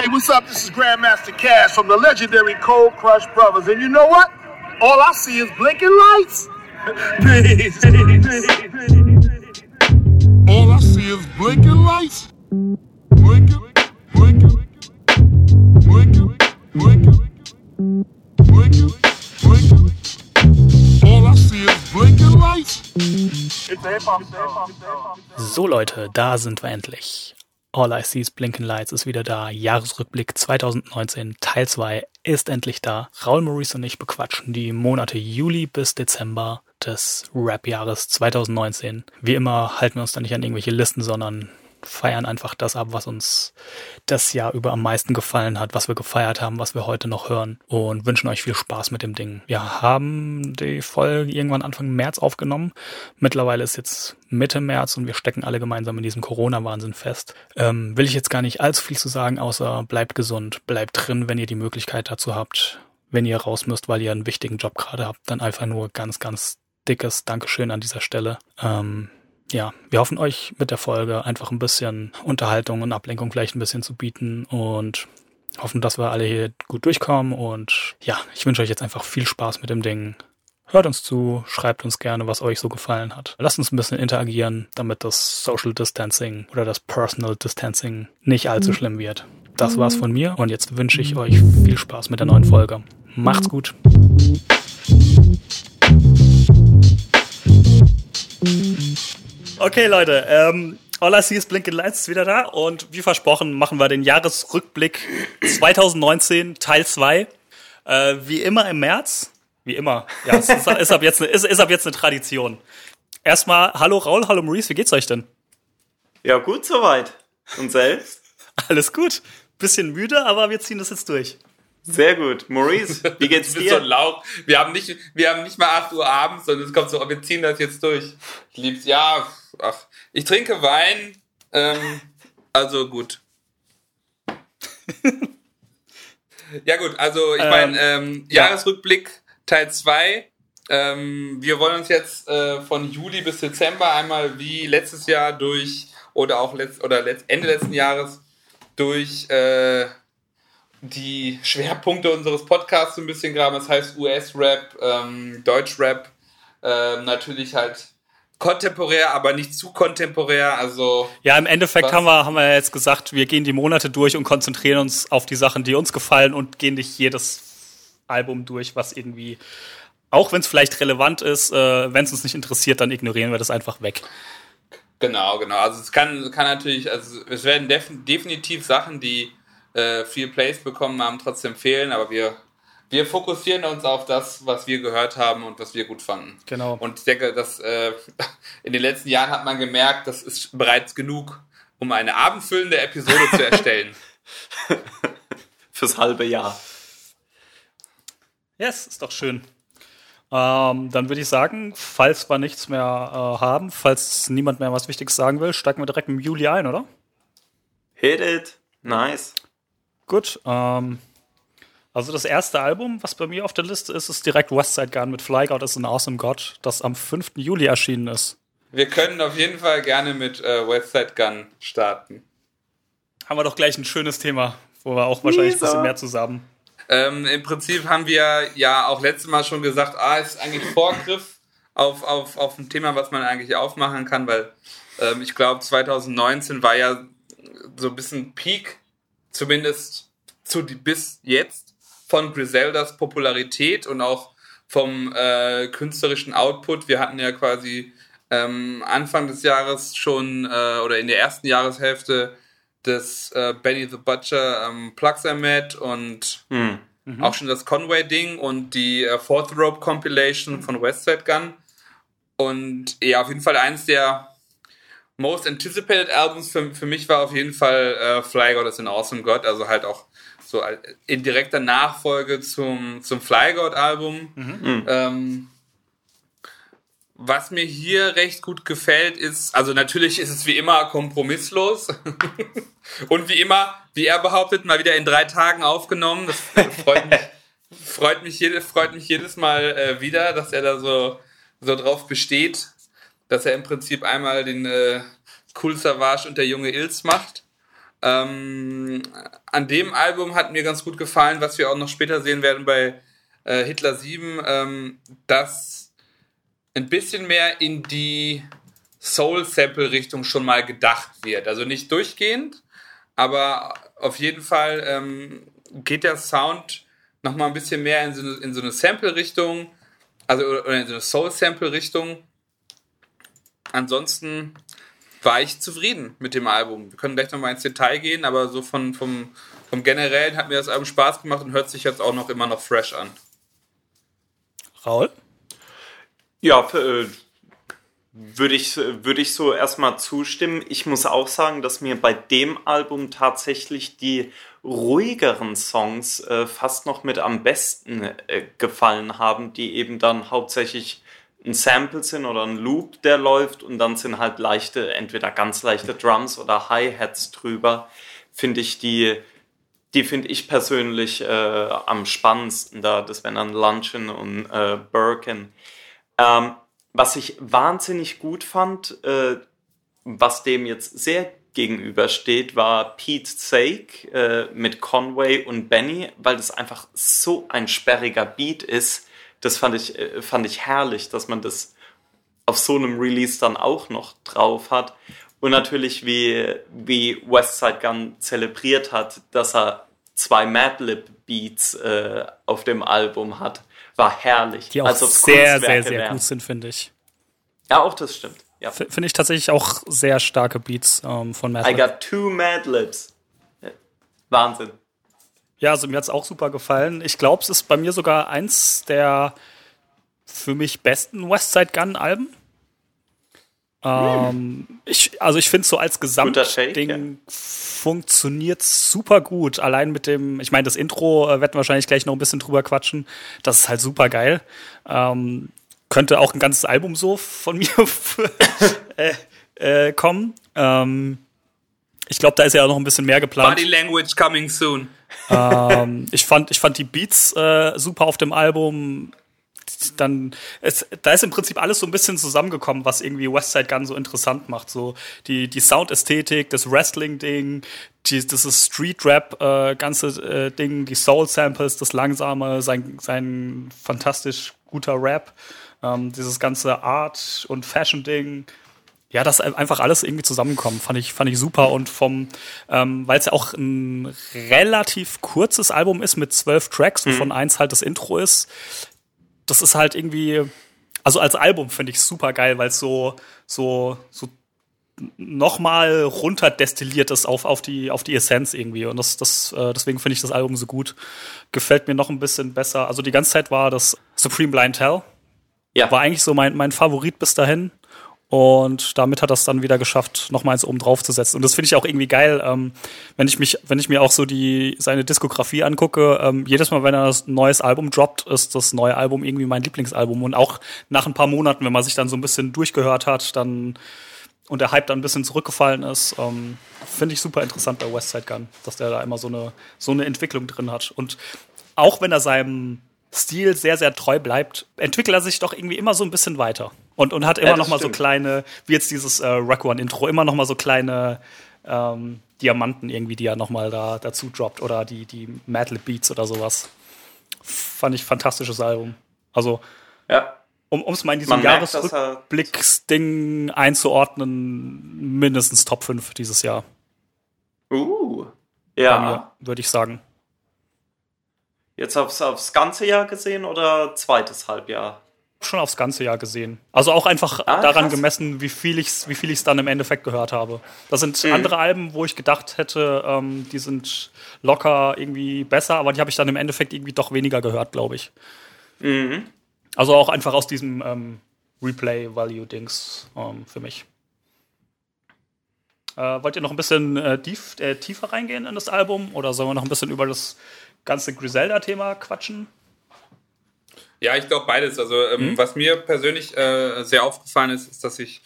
Hey, what's up? This is Grandmaster Cash from the legendary Cold Crush Brothers. And you know what? All I see is blinking lights. peace, All I see is blinking lights. Blinking, blinking, blinking, blinking, blinking, blinking. All I see is blinking lights. So Leute, da sind wir endlich. All I See is Blinking Lights ist wieder da. Jahresrückblick 2019 Teil 2 ist endlich da. Raul Maurice und ich bequatschen die Monate Juli bis Dezember des Rap-Jahres 2019. Wie immer halten wir uns da nicht an irgendwelche Listen, sondern feiern einfach das ab, was uns das Jahr über am meisten gefallen hat, was wir gefeiert haben, was wir heute noch hören und wünschen euch viel Spaß mit dem Ding. Wir haben die Folge irgendwann Anfang März aufgenommen. Mittlerweile ist jetzt Mitte März und wir stecken alle gemeinsam in diesem Corona-Wahnsinn fest. Ähm, will ich jetzt gar nicht allzu viel zu sagen, außer bleibt gesund, bleibt drin, wenn ihr die Möglichkeit dazu habt. Wenn ihr raus müsst, weil ihr einen wichtigen Job gerade habt, dann einfach nur ganz, ganz dickes Dankeschön an dieser Stelle. Ähm, ja, wir hoffen euch mit der Folge einfach ein bisschen Unterhaltung und Ablenkung vielleicht ein bisschen zu bieten und hoffen, dass wir alle hier gut durchkommen und ja, ich wünsche euch jetzt einfach viel Spaß mit dem Ding. Hört uns zu, schreibt uns gerne, was euch so gefallen hat. Lasst uns ein bisschen interagieren, damit das Social Distancing oder das Personal Distancing nicht allzu schlimm wird. Das war's von mir und jetzt wünsche ich euch viel Spaß mit der neuen Folge. Macht's gut. Okay, Leute, ähm, All I See is Blinking Lights ist wieder da und wie versprochen machen wir den Jahresrückblick 2019 Teil 2. Äh, wie immer im März. Wie immer. Ja, es ist, ist, ab jetzt eine, ist, ist ab jetzt eine Tradition. Erstmal, hallo Raul, hallo Maurice, wie geht's euch denn? Ja, gut soweit. Und selbst? Alles gut. Bisschen müde, aber wir ziehen das jetzt durch. Sehr gut. Maurice, wie geht's dir? so Lauch. Wir haben nicht, wir haben nicht mal 8 Uhr abends, sondern es kommt so, wir ziehen das jetzt durch. Ich lieb's, ja, ach, ich trinke Wein, ähm, also gut. ja gut, also ich meine, ähm, ja. Jahresrückblick Teil 2. Ähm, wir wollen uns jetzt äh, von Juli bis Dezember einmal wie letztes Jahr durch oder auch letzt, oder letzt, Ende letzten Jahres durch äh, die Schwerpunkte unseres Podcasts ein bisschen graben. Das heißt US-Rap, ähm, Deutsch-Rap, ähm, natürlich halt kontemporär, aber nicht zu kontemporär. Also Ja, im Endeffekt Was? haben wir, haben wir jetzt gesagt, wir gehen die Monate durch und konzentrieren uns auf die Sachen, die uns gefallen und gehen nicht jedes Album durch, was irgendwie, auch wenn es vielleicht relevant ist, äh, wenn es uns nicht interessiert, dann ignorieren wir das einfach weg. Genau, genau. Also es kann, kann natürlich, also es werden def definitiv Sachen, die äh, viel Plays bekommen haben, trotzdem fehlen, aber wir, wir fokussieren uns auf das, was wir gehört haben und was wir gut fanden. Genau. Und ich denke, dass äh, in den letzten Jahren hat man gemerkt, das ist bereits genug, um eine abendfüllende Episode zu erstellen. Fürs halbe Jahr. Yes, ist doch schön. Ähm, dann würde ich sagen, falls wir nichts mehr äh, haben, falls niemand mehr was Wichtiges sagen will, steigen wir direkt im Juli ein, oder? Hit it. Nice. Gut. Ähm, also das erste Album, was bei mir auf der Liste ist, ist direkt Westside Gun mit Fly God is an Awesome God, das am 5. Juli erschienen ist. Wir können auf jeden Fall gerne mit äh, Westside Gun starten. Haben wir doch gleich ein schönes Thema, wo wir auch wahrscheinlich ein Lisa. bisschen mehr zusammen. Ähm, Im Prinzip haben wir ja auch letztes Mal schon gesagt, ah, ist eigentlich Vorgriff auf, auf, auf ein Thema, was man eigentlich aufmachen kann, weil ähm, ich glaube, 2019 war ja so ein bisschen Peak, zumindest zu die, bis jetzt, von Griseldas Popularität und auch vom äh, künstlerischen Output. Wir hatten ja quasi ähm, Anfang des Jahres schon äh, oder in der ersten Jahreshälfte das äh, Benny the Butcher ähm, Plugs I Met und Hm. auch schon das Conway-Ding und die äh, Fourth Rope Compilation von Westside Gun. Und ja, auf jeden Fall eins der most anticipated Albums für, für mich war auf jeden Fall äh, Fly God is an Awesome God, also halt auch so in direkter Nachfolge zum, zum Fly God Album. Ähm, was mir hier recht gut gefällt, ist, also natürlich ist es wie immer kompromisslos. Und wie immer, wie er behauptet, mal wieder in drei Tagen aufgenommen. Das freut mich, freut mich, jede, freut mich jedes Mal äh, wieder, dass er da so, so drauf besteht, dass er im Prinzip einmal den äh, Cool Savage und der junge Ilz macht. Ähm, an dem Album hat mir ganz gut gefallen, was wir auch noch später sehen werden bei äh, Hitler 7, ähm, dass ein bisschen mehr in die Soul-Sample-Richtung schon mal gedacht wird. Also nicht durchgehend, aber auf jeden Fall ähm, geht der Sound noch mal ein bisschen mehr in so in so eine Sample-Richtung, also oder in so eine Soul-Sample-Richtung. Ansonsten war ich zufrieden mit dem Album. Wir können gleich noch mal ins Detail gehen, aber so von, vom, vom Generellen hat mir das Album Spaß gemacht und hört sich jetzt auch noch immer noch fresh an. Raul? Ja, äh, würde ich, würde ich so erstmal zustimmen. Ich muss auch sagen, dass mir bei dem Album tatsächlich die ruhigeren Songs äh, fast noch mit am besten äh, gefallen haben, die eben dann hauptsächlich ein Sample sind oder ein Loop, der läuft und dann sind halt leichte, entweder ganz leichte Drums oder Hi-Hats drüber. Finde ich die, die finde ich persönlich äh, am spannendsten da. Das wären dann Luncheon und äh, Birkin. Ähm, was ich wahnsinnig gut fand, äh, was dem jetzt sehr gegenübersteht, war Pete Sake äh, mit Conway und Benny, weil das einfach so ein sperriger Beat ist. Das fand ich, äh, fand ich herrlich, dass man das auf so einem Release dann auch noch drauf hat. Und natürlich, wie, wie Westside Gun zelebriert hat, dass er zwei Madlib Beats äh, auf dem Album hat war herrlich. Die auch also sehr, sehr, sehr wären. gut sind, finde ich. Ja, auch das stimmt. Ja. Finde ich tatsächlich auch sehr starke Beats ähm, von Madlib. I got two Madlibs. Wahnsinn. Ja, also mir hat es auch super gefallen. Ich glaube, es ist bei mir sogar eins der für mich besten Westside Gun Alben. Ähm, ich, also ich finde so als Gesamtding ja. funktioniert super gut. Allein mit dem, ich meine, das Intro äh, werden wir wahrscheinlich gleich noch ein bisschen drüber quatschen. Das ist halt super geil. Ähm, könnte auch ein ganzes Album so von mir äh, äh, kommen. Ähm, ich glaube, da ist ja auch noch ein bisschen mehr geplant. Body Language coming soon. Ähm, ich, fand, ich fand die Beats äh, super auf dem Album. Dann, es, da ist im Prinzip alles so ein bisschen zusammengekommen, was irgendwie Westside Gun so interessant macht. So die, die Soundästhetik, das Wrestling-Ding, dieses Street-Rap äh, äh, Ding, die Soul-Samples, das Langsame, sein, sein fantastisch guter Rap, ähm, dieses ganze Art- und Fashion-Ding ja, das einfach alles irgendwie zusammenkommt, fand ich, fand ich super. Und vom, ähm, weil es ja auch ein relativ kurzes Album ist mit zwölf Tracks, wovon mhm. eins halt das Intro ist, das ist halt irgendwie, also als Album finde ich super geil, weil es so, so, so nochmal runterdestilliert ist auf, auf, die, auf die Essenz irgendwie. Und das, das, äh, deswegen finde ich das Album so gut. Gefällt mir noch ein bisschen besser. Also die ganze Zeit war das Supreme Blind Hell. Ja. War eigentlich so mein, mein Favorit bis dahin. Und damit hat es dann wieder geschafft, nochmal eins oben drauf zu setzen. Und das finde ich auch irgendwie geil, ähm, wenn ich mich, wenn ich mir auch so die seine Diskografie angucke. Ähm, jedes Mal, wenn er ein neues Album droppt, ist das neue Album irgendwie mein Lieblingsalbum. Und auch nach ein paar Monaten, wenn man sich dann so ein bisschen durchgehört hat, dann und der Hype dann ein bisschen zurückgefallen ist, ähm, finde ich super interessant bei Westside Gun, dass der da immer so eine so eine Entwicklung drin hat. Und auch wenn er seinem Stil sehr, sehr treu bleibt, entwickelt er sich doch irgendwie immer so ein bisschen weiter. Und, und hat immer ja, noch mal stimmt. so kleine, wie jetzt dieses äh, One-Intro, immer noch mal so kleine ähm, Diamanten irgendwie, die er noch mal da dazu droppt. Oder die, die Madlib Beats oder sowas. Fand ich fantastisches Album. Also, ja. um es mal in diesem Jahresrückblicksding einzuordnen, mindestens Top 5 dieses Jahr. Uh, ja. Würde ich sagen. Jetzt aufs, aufs ganze Jahr gesehen oder zweites Halbjahr? Schon aufs ganze Jahr gesehen. Also auch einfach ah, daran krass. gemessen, wie viel ich es wie viel ich's dann im Endeffekt gehört habe. Das sind mhm. andere Alben, wo ich gedacht hätte, ähm, die sind locker irgendwie besser, aber die habe ich dann im Endeffekt irgendwie doch weniger gehört, glaube ich. Mhm. Also auch einfach aus diesem ähm, Replay-Value-Dings ähm, für mich. Äh, wollt ihr noch ein bisschen äh, tief, äh, tiefer reingehen in das Album oder sollen wir noch ein bisschen über das ganze Griselda-Thema quatschen? Ja, ich glaube beides. Also ähm, mhm. was mir persönlich äh, sehr aufgefallen ist, ist, dass ich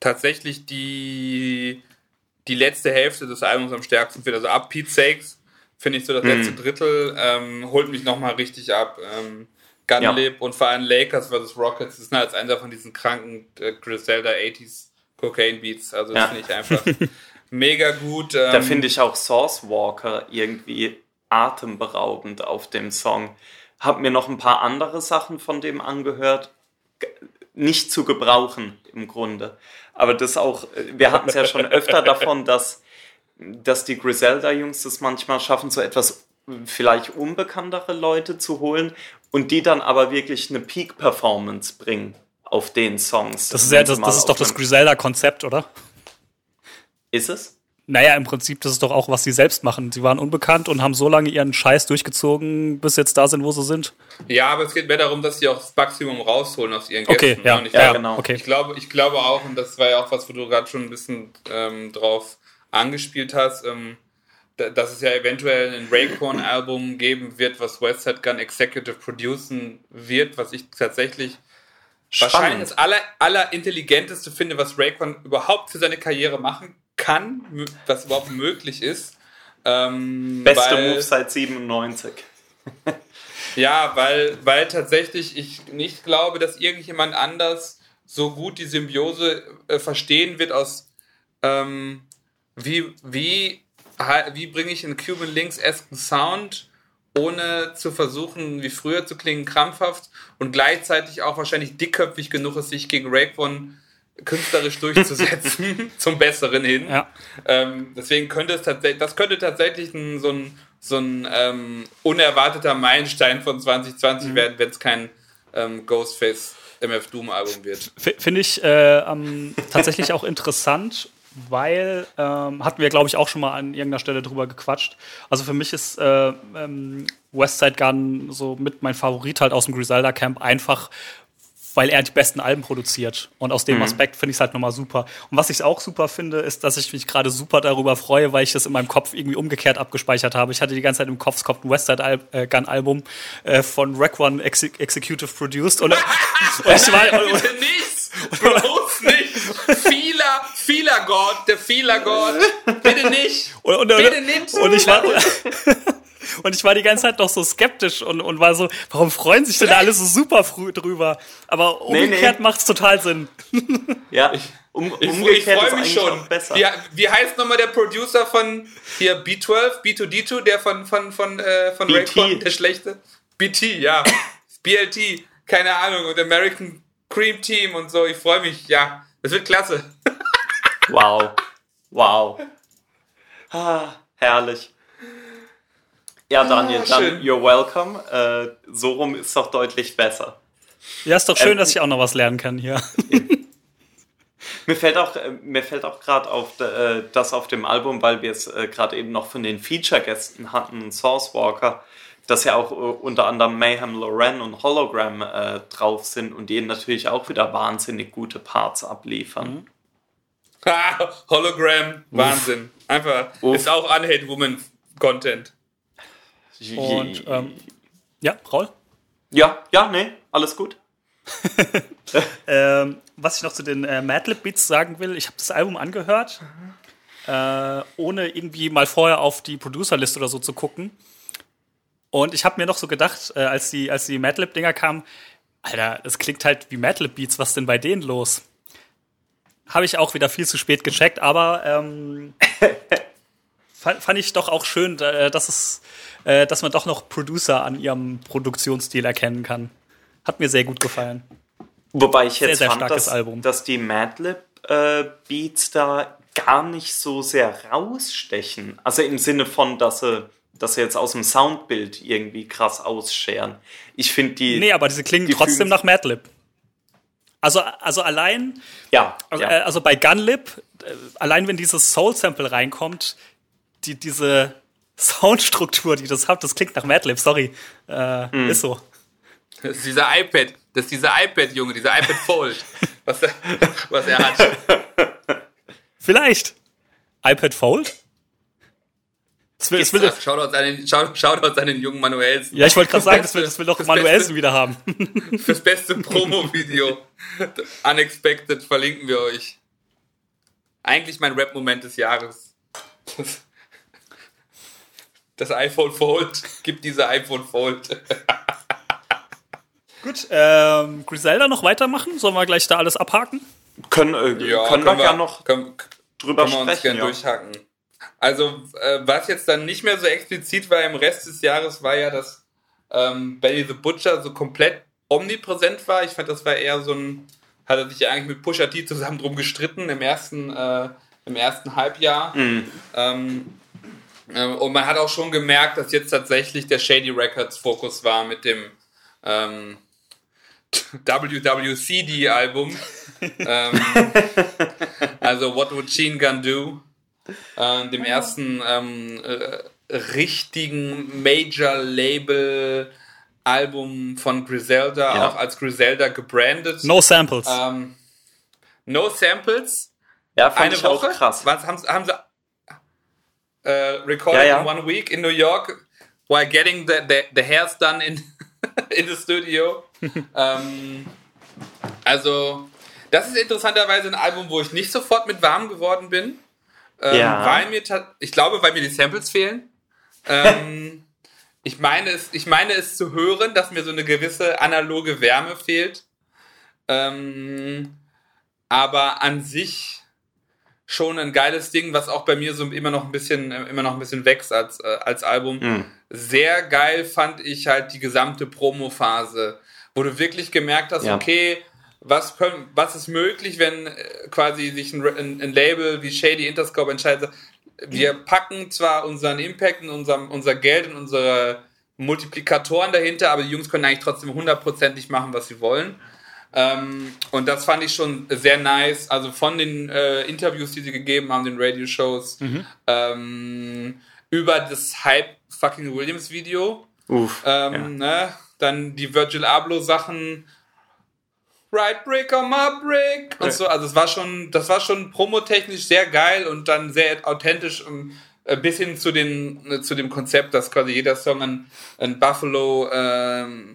tatsächlich die, die letzte Hälfte des Albums am stärksten finde. Also ab Pete Sakes finde ich so das letzte mhm. Drittel ähm, holt mich nochmal richtig ab. Ähm, Gunlib ja. und vor allem Lakers vs. Rockets sind halt einer von diesen kranken äh, Griselda 80s Cocaine Beats. Also das ja. finde ich einfach mega gut. Ähm, da finde ich auch Source Walker irgendwie atemberaubend auf dem Song. Hab mir noch ein paar andere Sachen von dem angehört. Nicht zu gebrauchen im Grunde. Aber das auch, wir hatten es ja schon öfter davon, dass, dass die Griselda-Jungs das manchmal schaffen, so etwas vielleicht unbekanntere Leute zu holen und die dann aber wirklich eine Peak-Performance bringen auf den Songs. Das ist, ja, das, das ist doch das Griselda-Konzept, oder? Ist es? Naja, im Prinzip, das ist doch auch, was sie selbst machen. Sie waren unbekannt und haben so lange ihren Scheiß durchgezogen, bis jetzt da sind, wo sie sind. Ja, aber es geht mehr darum, dass sie auch das Maximum rausholen aus ihren Gästen. Okay, ja, ich, ja, genau. Okay. Ich glaube, ich glaube auch, und das war ja auch was, wo du gerade schon ein bisschen ähm, drauf angespielt hast, ähm, dass es ja eventuell ein Raycorn-Album geben wird, was Westside Gun Executive producen wird, was ich tatsächlich Spannend. wahrscheinlich das aller, aller intelligenteste finde, was Raycon überhaupt für seine Karriere machen kann, was überhaupt möglich ist. Ähm, Beste weil, Move seit 97. ja, weil, weil tatsächlich ich nicht glaube, dass irgendjemand anders so gut die Symbiose äh, verstehen wird aus ähm, wie, wie, wie bringe ich einen Cuban Links-esken Sound, ohne zu versuchen, wie früher zu klingen, krampfhaft und gleichzeitig auch wahrscheinlich dickköpfig genug ist, sich gegen Raycon künstlerisch durchzusetzen, zum Besseren hin. Ja. Ähm, deswegen könnte es tatsächlich, das könnte tatsächlich ein, so ein, so ein ähm, unerwarteter Meilenstein von 2020 mhm. werden, wenn es kein ähm, Ghostface MF Doom Album wird. Finde ich äh, tatsächlich auch interessant, weil ähm, hatten wir, glaube ich, auch schon mal an irgendeiner Stelle drüber gequatscht. Also für mich ist äh, ähm, Westside Gun so mit mein Favorit halt aus dem Griselda Camp, einfach weil er die besten Alben produziert. Und aus dem mhm. Aspekt finde ich es halt nochmal super. Und was ich auch super finde, ist, dass ich mich gerade super darüber freue, weil ich das in meinem Kopf irgendwie umgekehrt abgespeichert habe. Ich hatte die ganze Zeit im Kopf, es kommt ein Westside äh, Gun Album äh, von Rack One Ex Executive Produced. Und, und ich war, und, Bitte nicht! Nicht! Fehler, Fehler Gott, der Fehler Gott. Bitte nicht! Und, und, Bitte nicht! Und ich war, und ich war die ganze Zeit noch so skeptisch und, und war so, warum freuen sich denn alle so super früh drüber? Aber umgekehrt nee, nee. macht's total Sinn. Ja, ich, um, ich, ich freue mich schon. Besser. Wie, wie heißt nochmal der Producer von hier B12, B2D2, der von, von, von, äh, von Raycon, der schlechte? BT, ja. BLT, keine Ahnung, und American Cream Team und so. Ich freue mich, ja. Das wird klasse. Wow. Wow. Ah, herrlich. Ja, Daniel, ah, dann you're welcome. Äh, so rum ist doch deutlich besser. Ja, ist doch schön, ähm, dass ich auch noch was lernen kann hier. mir fällt auch, äh, mir fällt auch gerade auf äh, das auf dem Album, weil wir es äh, gerade eben noch von den Feature-Gästen hatten, Source Walker, dass ja auch äh, unter anderem Mayhem Loren und Hologram äh, drauf sind und die natürlich auch wieder wahnsinnig gute Parts abliefern. Mhm. Hologram, Wahnsinn. Einfach, Uff. ist auch Unhate Woman Content. Und ähm, ja, Raul? Ja, ja, nee, alles gut. ähm, was ich noch zu den äh, Madlib Beats sagen will, ich habe das Album angehört, äh, ohne irgendwie mal vorher auf die Producerlist oder so zu gucken. Und ich habe mir noch so gedacht, äh, als die, als die Madlib-Dinger kamen, Alter, es klingt halt wie Madlib Beats, was denn bei denen los? Habe ich auch wieder viel zu spät gecheckt, aber ähm, fand, fand ich doch auch schön, äh, dass es äh, dass man doch noch Producer an ihrem Produktionsstil erkennen kann. Hat mir sehr gut gefallen. Wobei ich jetzt sehr, sehr fand, dass, Album. dass die Madlib-Beats äh, da gar nicht so sehr rausstechen. Also im Sinne von, dass sie, dass sie jetzt aus dem Soundbild irgendwie krass ausscheren. Ich finde die. Nee, aber diese klingen die trotzdem nach Madlib. Also, also allein, ja, also, ja. Äh, also bei Gunlip, allein wenn dieses Soul-Sample reinkommt, die, diese, Soundstruktur, die das hat, das klingt nach Madlib, sorry. Äh, mm. Ist so. Das ist dieser iPad, das ist dieser iPad-Junge, dieser iPad Fold, was, er, was er hat. Vielleicht. iPad Fold? Das will, das will das, Shoutouts an den, Shoutouts an den jungen Manuelsen. Ja, ich wollte gerade sagen, das will, das will doch Manuelsen wieder haben. Fürs beste Promo-Video. Unexpected verlinken wir euch. Eigentlich mein Rap-Moment des Jahres. Das das iPhone Fold. Gibt diese iPhone Fold. Gut, ähm, Griselda noch weitermachen? Sollen wir gleich da alles abhaken? Können, äh, ja, können, können wir gerne noch können, drüber Können wir uns sprechen. gern Ja. durchhacken. Also, äh, was jetzt dann nicht mehr so explizit war im Rest des Jahres, war ja, dass ähm, Benny the Butcher so komplett omnipräsent war. Ich fand, das war eher so ein, hat er sich ja eigentlich mit Pusha T zusammen drum gestritten im ersten, äh, im ersten Halbjahr. Mhm. Ähm, äh, und man hat auch schon gemerkt, dass jetzt tatsächlich der Shady Records Fokus war mit dem ähm, WWCD-Album. ähm, also What Would Gene Gun Do? Äh, dem ersten ähm, äh, richtigen Major-Label-Album von Griselda, Ja. auch als Griselda gebrandet. No Samples. Ähm, no Samples Ja, fand eine ich Woche. auch krass. Was haben, haben sie äh, recorded Ja, ja. in one week in New York while getting the, the, the hairs done in, in the studio. ähm, also, das ist interessanterweise ein Album, wo ich nicht sofort mit warm geworden bin. Ähm, Ja. Weil mir, ich glaube, weil mir die Samples fehlen. Ähm, ich, meine es, ich meine es zu hören, dass mir so eine gewisse analoge Wärme fehlt. Ähm, aber an sich schon ein geiles Ding, was auch bei mir so immer noch ein bisschen, äh, immer noch ein bisschen wächst als, äh, als Album. Mhm. Sehr geil fand ich halt die gesamte Promo-Phase, wo du wirklich gemerkt hast, Ja. okay, was, können, was ist möglich, wenn äh, quasi sich ein, ein, ein Label wie Shady Interscope entscheidet, wir packen zwar unseren Impact und unser, unser Geld und unsere Multiplikatoren dahinter, aber die Jungs können eigentlich trotzdem hundertprozentig machen, was sie wollen. Ähm, und das fand ich schon sehr nice. Also von den äh, Interviews, die sie gegeben haben, den Radio-Shows, ähm, über das Hype fucking Williams Video. Uff. Ähm, ne? Dann die Virgil Abloh Sachen. Right Brick on my brick und so. Also es war schon, das war schon promotechnisch sehr geil und dann sehr authentisch und äh, bis hin zu den äh, zu dem Konzept, dass quasi jeder Song ein, ein Buffalo, ähm,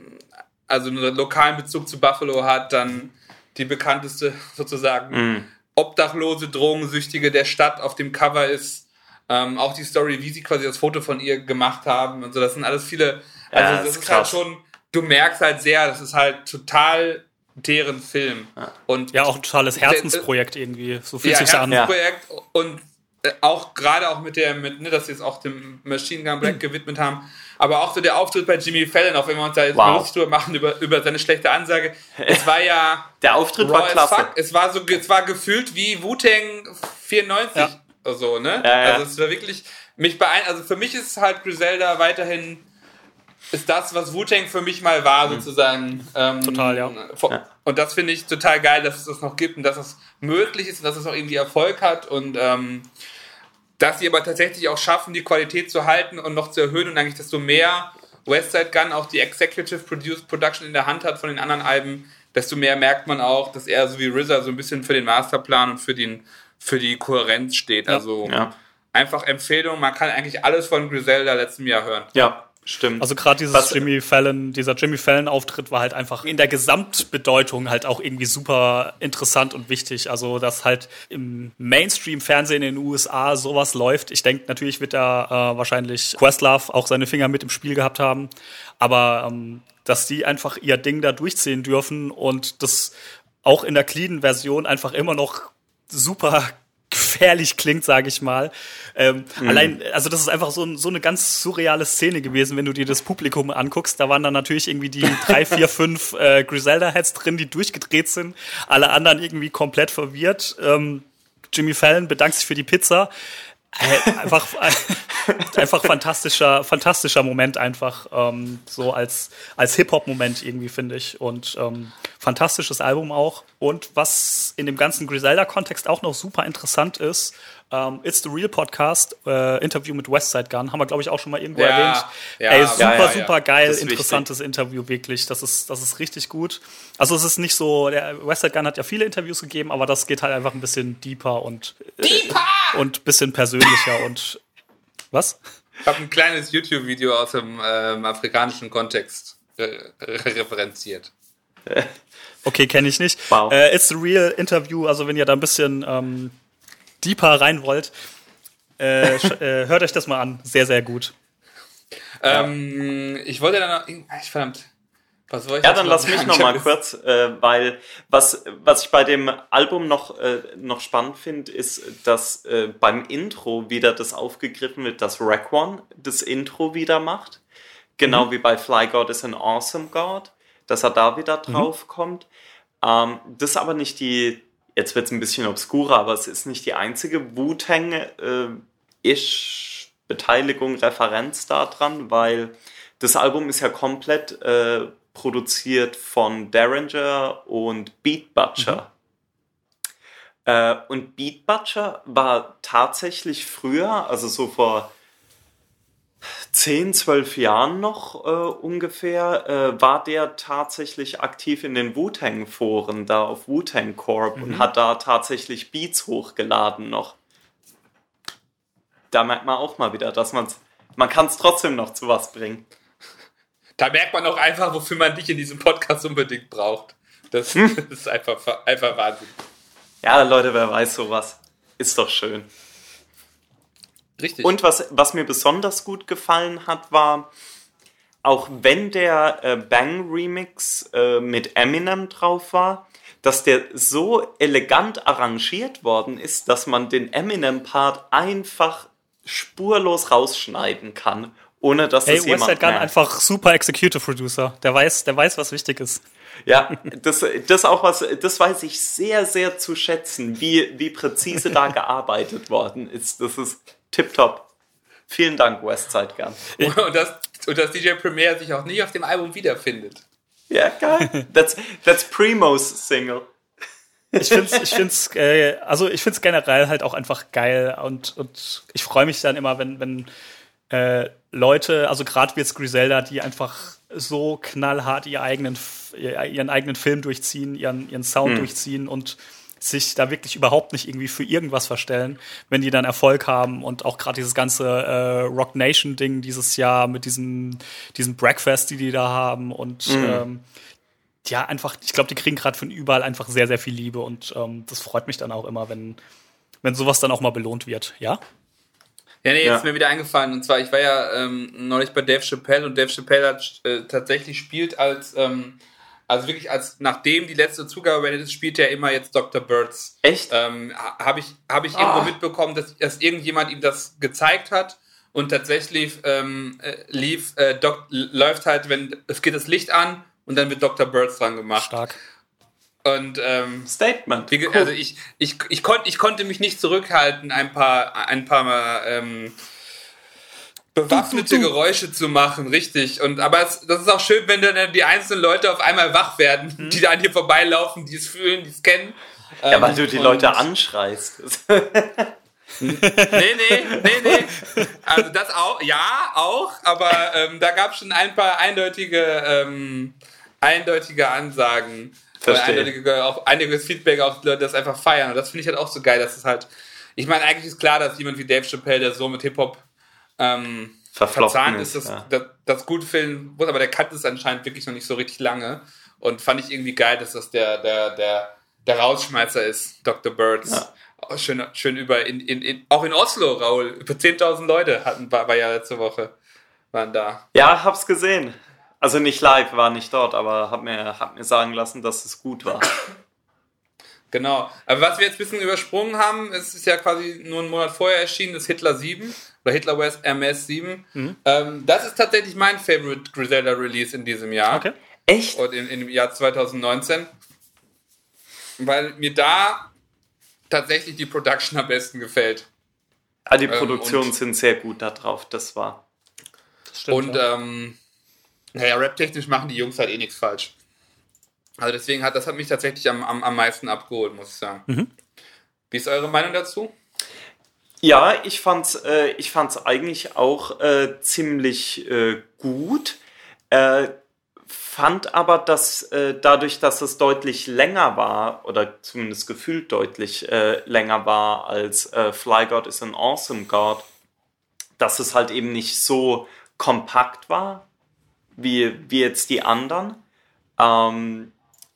also einen lokalen Bezug zu Buffalo hat, dann die bekannteste sozusagen Mhm. obdachlose Drogensüchtige der Stadt auf dem Cover ist. Ähm, auch die Story, wie sie quasi das Foto von ihr gemacht haben und so. Das sind alles viele. Also Ja, das ist ist halt schon. Du merkst halt sehr, das ist halt total deren Film. Und ja, auch ein totales Herzensprojekt irgendwie. So fühlt ja, sich's an. Herzensprojekt und äh, auch gerade auch mit der, mit, ne, dass sie es auch dem Machine Gun Black gewidmet haben, aber auch so der Auftritt bei Jimmy Fallon, auch wenn wir uns da jetzt Wow. lustig drüber machen über, über seine schlechte Ansage. Es war ja Der Auftritt war as klasse. fuck. Es war so, es war gefühlt wie Wu-Tang 94 Ja. oder so, ne? Ja, ja. Also es war wirklich mich beein also für mich ist halt Griselda weiterhin ist das, was Wu-Tang für mich mal war, sozusagen. Ähm, Total, ja. vor- Und das finde ich total geil, dass es das noch gibt und dass es möglich ist und dass es auch irgendwie Erfolg hat und ähm, dass sie aber tatsächlich auch schaffen, die Qualität zu halten und noch zu erhöhen und eigentlich desto mehr Westside Gun auch die Executive Produced Production in der Hand hat von den anderen Alben, desto mehr merkt man auch, dass er so wie RZA so ein bisschen für den Masterplan und für, den, für die Kohärenz steht. Also Ja. einfach Empfehlung, man kann eigentlich alles von Griselda letztem Jahr hören. Ja, stimmt. Also gerade dieses Was- Jimmy Fallon, dieser Jimmy Fallon-Auftritt war halt einfach in der Gesamtbedeutung halt auch irgendwie super interessant und wichtig. Also dass halt im Mainstream-Fernsehen in den USA sowas läuft. Ich denke, natürlich wird da äh, wahrscheinlich Questlove auch seine Finger mit im Spiel gehabt haben. Aber ähm, dass die einfach ihr Ding da durchziehen dürfen und das auch in der cleanen-Version einfach immer noch super gefährlich klingt, sage ich mal. Ähm, Allein, also das ist einfach so, so eine ganz surreale Szene gewesen, wenn du dir das Publikum anguckst. Da waren dann natürlich irgendwie die drei, vier, fünf äh, Griselda-Heads drin, die durchgedreht sind. Alle anderen irgendwie komplett verwirrt. Ähm, Jimmy Fallon bedankt sich für die Pizza. Äh, einfach, einfach fantastischer, fantastischer Moment einfach ähm, so als als Hip Hop Moment irgendwie finde ich. Und ähm, fantastisches Album auch. Und was in dem ganzen Griselda Kontext auch noch super interessant ist, ähm, It's the Real Podcast äh, Interview mit Westside Gun haben wir glaube ich auch schon mal irgendwo Ja, erwähnt. ja, Ey, super ja, super geil, ist wichtig. interessantes Interview wirklich. Das ist das ist richtig gut. Also es ist nicht so der Westside Gun hat ja viele Interviews gegeben, aber das geht halt einfach ein bisschen deeper und Deeper! und bisschen persönlicher und was? Ich habe ein kleines YouTube-Video aus dem ähm, afrikanischen Kontext äh, referenziert. Okay, kenne ich nicht. Wow. Äh, It's a Real Interview, also wenn ihr da ein bisschen ähm, deeper rein wollt, äh, äh, hört euch das mal an. Sehr, sehr gut. Ähm, ich wollte dann noch. Verdammt. Was wollte ich ja, dann lass mich noch mal kurz, äh, weil was, was ich bei dem Album noch, äh, noch spannend finde, ist, dass äh, beim Intro wieder das aufgegriffen wird, dass Rack One das Intro wieder macht. Genau mhm. wie bei Fly God is an Awesome God, dass er da wieder mhm. drauf mhm. kommt. Ähm, das ist aber nicht die, jetzt wird es ein bisschen obskurer, aber es ist nicht die einzige Wu-Tang äh, Referenz daran, weil das Album ist ja komplett äh, produziert von Derringer und Beat Butcher. Mhm. Äh, und Beat Butcher war tatsächlich früher, also so vor 10, 12 Jahren noch äh, ungefähr, äh, war der tatsächlich aktiv in den Wu-Tang-Foren, da auf Wu-Tang Corp mhm. und hat da tatsächlich Beats hochgeladen noch. Da merkt man auch mal wieder, dass man's, man es trotzdem noch zu was bringen. Da merkt man auch einfach, wofür man dich in diesem Podcast unbedingt braucht. Das, hm. das ist einfach, einfach Wahnsinn. Ja, Leute, wer weiß sowas. Ist doch schön. Richtig. Und was, was mir besonders gut gefallen hat, war, auch wenn der äh, Bang Remix äh, mit Eminem drauf war, dass der so elegant arrangiert worden ist, dass man den Eminem-Part einfach spurlos rausschneiden kann, ohne dass hey, es jemand Westside Gun einfach super Executive Producer. Der weiß, der weiß, was wichtig ist. Ja, das, das auch was, das weiß ich sehr, sehr zu schätzen, wie, wie präzise da gearbeitet worden ist. Das ist tipptopp. Vielen Dank, Westside Gun. Und dass, und dass DJ Premier sich auch nicht auf dem Album wiederfindet. Ja, geil. That's, that's Primo's Single. Ich finde es ich find's, äh, also ich find's generell halt auch einfach geil und, und ich freue mich dann immer, wenn, wenn äh, Leute, also gerade wie jetzt Griselda, die einfach so knallhart ihren eigenen, ihren eigenen Film durchziehen, ihren, ihren Sound hm. durchziehen und sich da wirklich überhaupt nicht irgendwie für irgendwas verstellen, wenn die dann Erfolg haben und auch gerade dieses ganze äh, Rock Nation Ding dieses Jahr mit diesem diesem Breakfast, die die da haben und mhm. ähm, ja einfach, ich glaube, die kriegen gerade von überall einfach sehr sehr viel Liebe und ähm, das freut mich dann auch immer, wenn wenn sowas dann auch mal belohnt wird, ja? Ja, nee, jetzt ja. ist mir wieder eingefallen. Und zwar, ich war ja ähm, neulich bei Dave Chappelle und Dave Chappelle hat äh, tatsächlich spielt als, ähm, also wirklich als, nachdem die letzte Zugabe beendet ist, spielt er immer jetzt Dr. Birds. Echt? Ähm, Habe ich, hab ich oh. irgendwo mitbekommen, dass, dass irgendjemand ihm das gezeigt hat. Und tatsächlich ähm, äh, lief, äh, Doc, läuft halt, wenn es geht das Licht an und dann wird Dr. Birds dran gemacht. Stark. Und ähm, Statement. Wie, cool. Also ich, ich, ich, konnt, ich konnte mich nicht zurückhalten, ein paar, ein paar Mal ähm, bewaffnete du, du, du. Geräusche zu machen, richtig. Und aber es, das ist auch schön, wenn dann die einzelnen Leute auf einmal wach werden, hm. die da an dir vorbeilaufen, die es fühlen, die es kennen. Ja, ähm, weil du die Leute anschreist. nee, nee, nee, nee. Also das auch, ja, auch, aber ähm, da gab es schon ein paar eindeutige, ähm, eindeutige Ansagen. Einige, auch einiges Feedback auch Leute das einfach feiern. Und das finde ich halt auch so geil, dass es halt. Ich meine, eigentlich ist klar, dass jemand wie Dave Chappelle, der so mit Hip-Hop ähm, verzahnt ist, das, ja. das, das gut finden muss, aber der kannte es anscheinend wirklich noch nicht so richtig lange. Und fand ich irgendwie geil, dass das der, der, der, der Rausschmeißer ist, Dr. Birds. Ja. Oh, schön, schön über, in, in, in, auch in Oslo, Raul, über 10.000 Leute hatten, war, war ja letzte Woche, waren da. Ja, hab's gesehen. Also nicht live, war nicht dort, aber hab mir, hab mir sagen lassen, dass es gut war. Genau. Aber was wir jetzt ein bisschen übersprungen haben, es ist ja quasi nur einen Monat vorher erschienen, das Hitler 7 oder Hitler West MS 7. Mhm. Ähm, das ist tatsächlich mein Favorite Griselda Release in diesem Jahr. Okay. Echt? Und in, in dem Jahr 2019. Weil mir da tatsächlich die Production am besten gefällt. Ah, die ähm, Produktionen ähm, sind sehr gut da drauf, das war. Das stimmt, und ja. ähm, naja, rap-technisch machen die Jungs halt eh nichts falsch. Also deswegen hat das hat mich tatsächlich am, am, am meisten abgeholt, muss ich sagen. Mhm. Wie ist eure Meinung dazu? Ja, ich fand's, äh, ich fand's eigentlich auch äh, ziemlich äh, gut. Äh, fand aber, dass äh, dadurch, dass es deutlich länger war, oder zumindest gefühlt deutlich äh, länger war als Fly God is an Awesome God, dass es halt eben nicht so kompakt war, wie, wie jetzt die anderen. Ähm,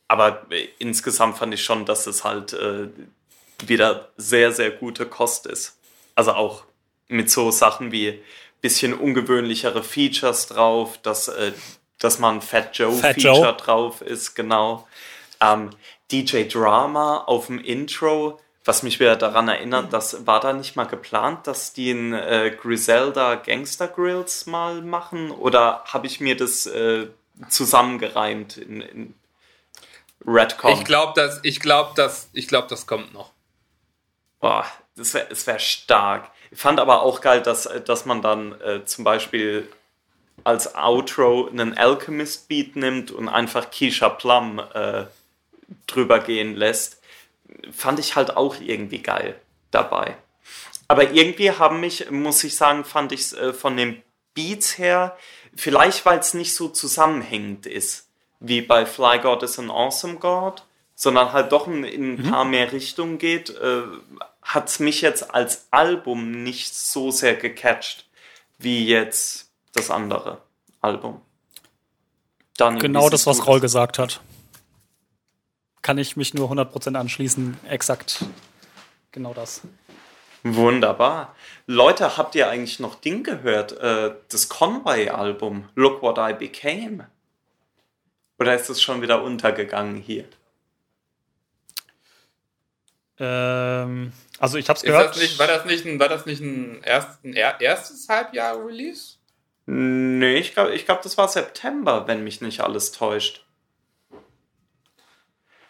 aber insgesamt fand ich schon, dass es halt wieder sehr, sehr gute Kost ist. Also auch mit so Sachen wie bisschen ungewöhnlichere Features drauf, dass äh, dass man Fat Joe Fat Feature Joe. drauf ist, genau. Ähm, DJ Drama auf dem Intro, was mich wieder daran erinnert, das war da nicht mal geplant, dass die in äh, Griselda Gangster Grills mal machen? Oder habe ich mir das äh, zusammengereimt in, in Redcon? Ich glaube, dass, ich glaube, dass, ich glaube, das kommt noch. Boah, das wäre wär stark. Ich fand aber auch geil, dass, dass man dann äh, zum Beispiel als Outro einen Alchemist-Beat nimmt und einfach Keisha Plum äh, drüber gehen lässt. Fand ich halt auch irgendwie geil dabei. Aber irgendwie haben mich, muss ich sagen, fand ich es äh, von den Beats her, vielleicht weil es nicht so zusammenhängend ist, wie bei Fly God is an Awesome God, sondern halt doch in, in ein paar mehr Richtungen geht, äh, hat es mich jetzt als Album nicht so sehr gecatcht, wie jetzt das andere Album. Daniel, Genau das, was Roll gesagt hat. Kann ich mich nur 100% anschließen. Exakt. Genau das. Wunderbar. Leute, habt ihr eigentlich noch Ding gehört? Äh, das Conway-Album, Look What I Became? Oder ist es schon wieder untergegangen hier? Ähm, also ich habe es gehört. das nicht, war das nicht ein, war das nicht ein, erst, ein er- erstes Halbjahr-Release? Nee, ich glaube, ich glaub, das war September, wenn mich nicht alles täuscht.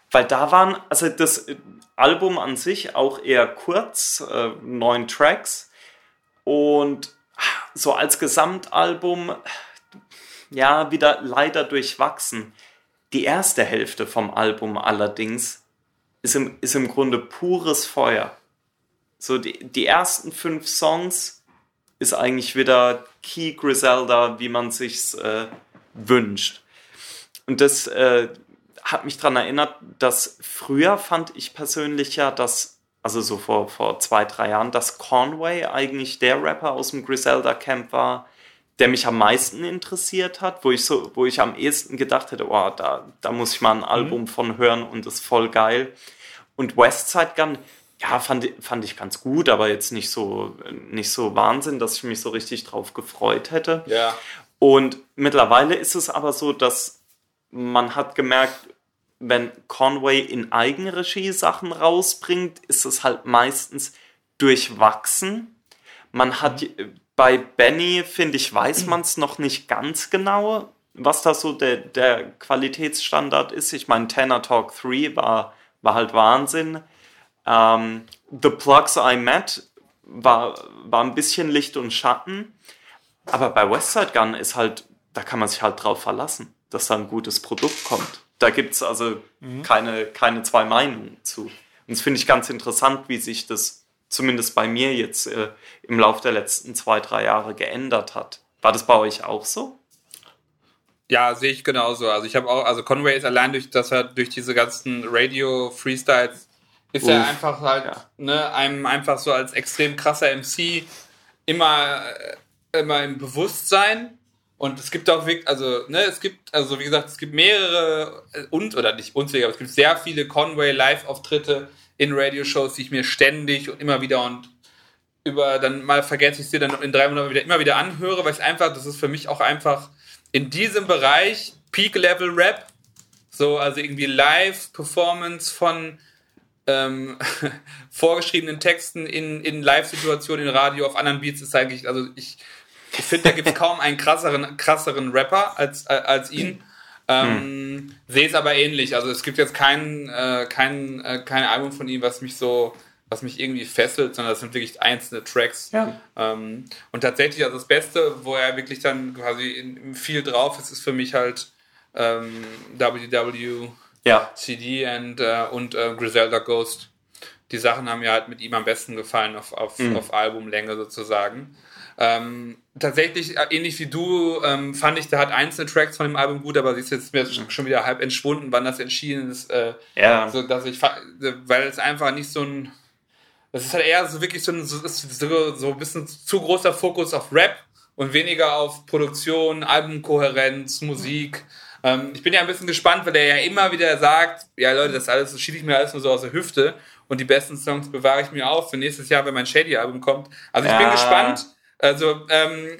Weil da waren, also das Album an sich auch eher kurz, äh, neun Tracks. Und so als Gesamtalbum, ja, wieder leider durchwachsen. Die erste Hälfte vom Album allerdings ist im, ist im Grunde pures Feuer. So die, die ersten fünf Songs ist eigentlich wieder Key Griselda, wie man sich's äh, wünscht. Und das äh, hat mich daran erinnert, dass früher fand ich persönlich ja, dass, also so vor, vor zwei, drei Jahren, dass Conway eigentlich der Rapper aus dem Griselda Camp war, der mich am meisten interessiert hat, wo ich so, wo ich am ehesten gedacht hätte, oh, da, da muss ich mal ein Album von hören und das ist voll geil. Und Westside Gun, ja, fand, ich- fand ich ganz gut, aber jetzt nicht so, nicht so Wahnsinn, dass ich mich so richtig drauf gefreut hätte. Ja. Und mittlerweile ist es aber so, dass man hat gemerkt, wenn Conway in Eigenregie Sachen rausbringt, ist es halt meistens durchwachsen. Man hat bei Benny, finde ich, weiß man es noch nicht ganz genau, was da so der, der Qualitätsstandard ist. Ich meine, Tenor Talk 3 war, war halt Wahnsinn. Ähm, The Plugs I Met war, war ein bisschen Licht und Schatten. Aber bei Westside Gun ist halt, da kann man sich halt drauf verlassen, dass da ein gutes Produkt kommt. Da gibt es also keine, keine zwei Meinungen zu. Und das finde ich ganz interessant, wie sich das zumindest bei mir jetzt äh, im Laufe der letzten zwei, drei Jahre geändert hat. War das bei euch auch so? Ja, sehe ich genauso. Also ich habe auch, also Conway ist allein durch, dass er durch diese ganzen Radio-Freestyles ist er Uff, einfach halt, ja. ne, einem einfach so als extrem krasser MC immer, äh, immer im Bewusstsein. Und es gibt auch wirklich, also, ne, es gibt, also wie gesagt, es gibt mehrere äh, und, oder nicht unzählige, aber es gibt sehr viele Conway Live-Auftritte in Radioshows, die ich mir ständig und immer wieder und über, dann mal vergesse ich sie dann in drei Monaten wieder, immer wieder anhöre, weil es einfach, das ist für mich auch einfach in diesem Bereich Peak-Level-Rap, so, also irgendwie Live-Performance von ähm, vorgeschriebenen Texten in, in Live-Situationen, in Radio, auf anderen Beats ist eigentlich, also ich, ich finde, da gibt es kaum einen krasseren, krasseren Rapper als, äh, als ihn. Ähm, Sehe es aber ähnlich. Also es gibt jetzt kein, äh, kein, äh, kein Album von ihm, was mich so, was mich irgendwie fesselt, sondern das sind wirklich einzelne Tracks. Ja. Ähm, und tatsächlich, also das Beste, wo er wirklich dann quasi in, viel drauf ist, ist für mich halt ähm, WW Ja. CD and, äh, und äh, Griselda Ghost. Die Sachen haben mir halt mit ihm am besten gefallen auf, auf, auf Albumlänge sozusagen. Ähm, tatsächlich, äh, ähnlich wie du, ähm, fand ich, der hat einzelne Tracks von dem Album gut, aber sie ist jetzt mir schon wieder halb entschwunden, wann das entschieden ist. Äh, Ja. so, dass ich, weil es einfach nicht so ein, das ist halt eher so wirklich so ein, so, so, ein bisschen zu großer Fokus auf Rap und weniger auf Produktion, Albumkohärenz, Musik. Ähm, ich bin ja ein bisschen gespannt, weil er ja immer wieder sagt, ja Leute, das alles, das schiebe ich mir alles nur so aus der Hüfte und die besten Songs bewahre ich mir auf für nächstes Jahr, wenn mein Shady-Album kommt. Also ich bin Ja. gespannt. Also, ähm,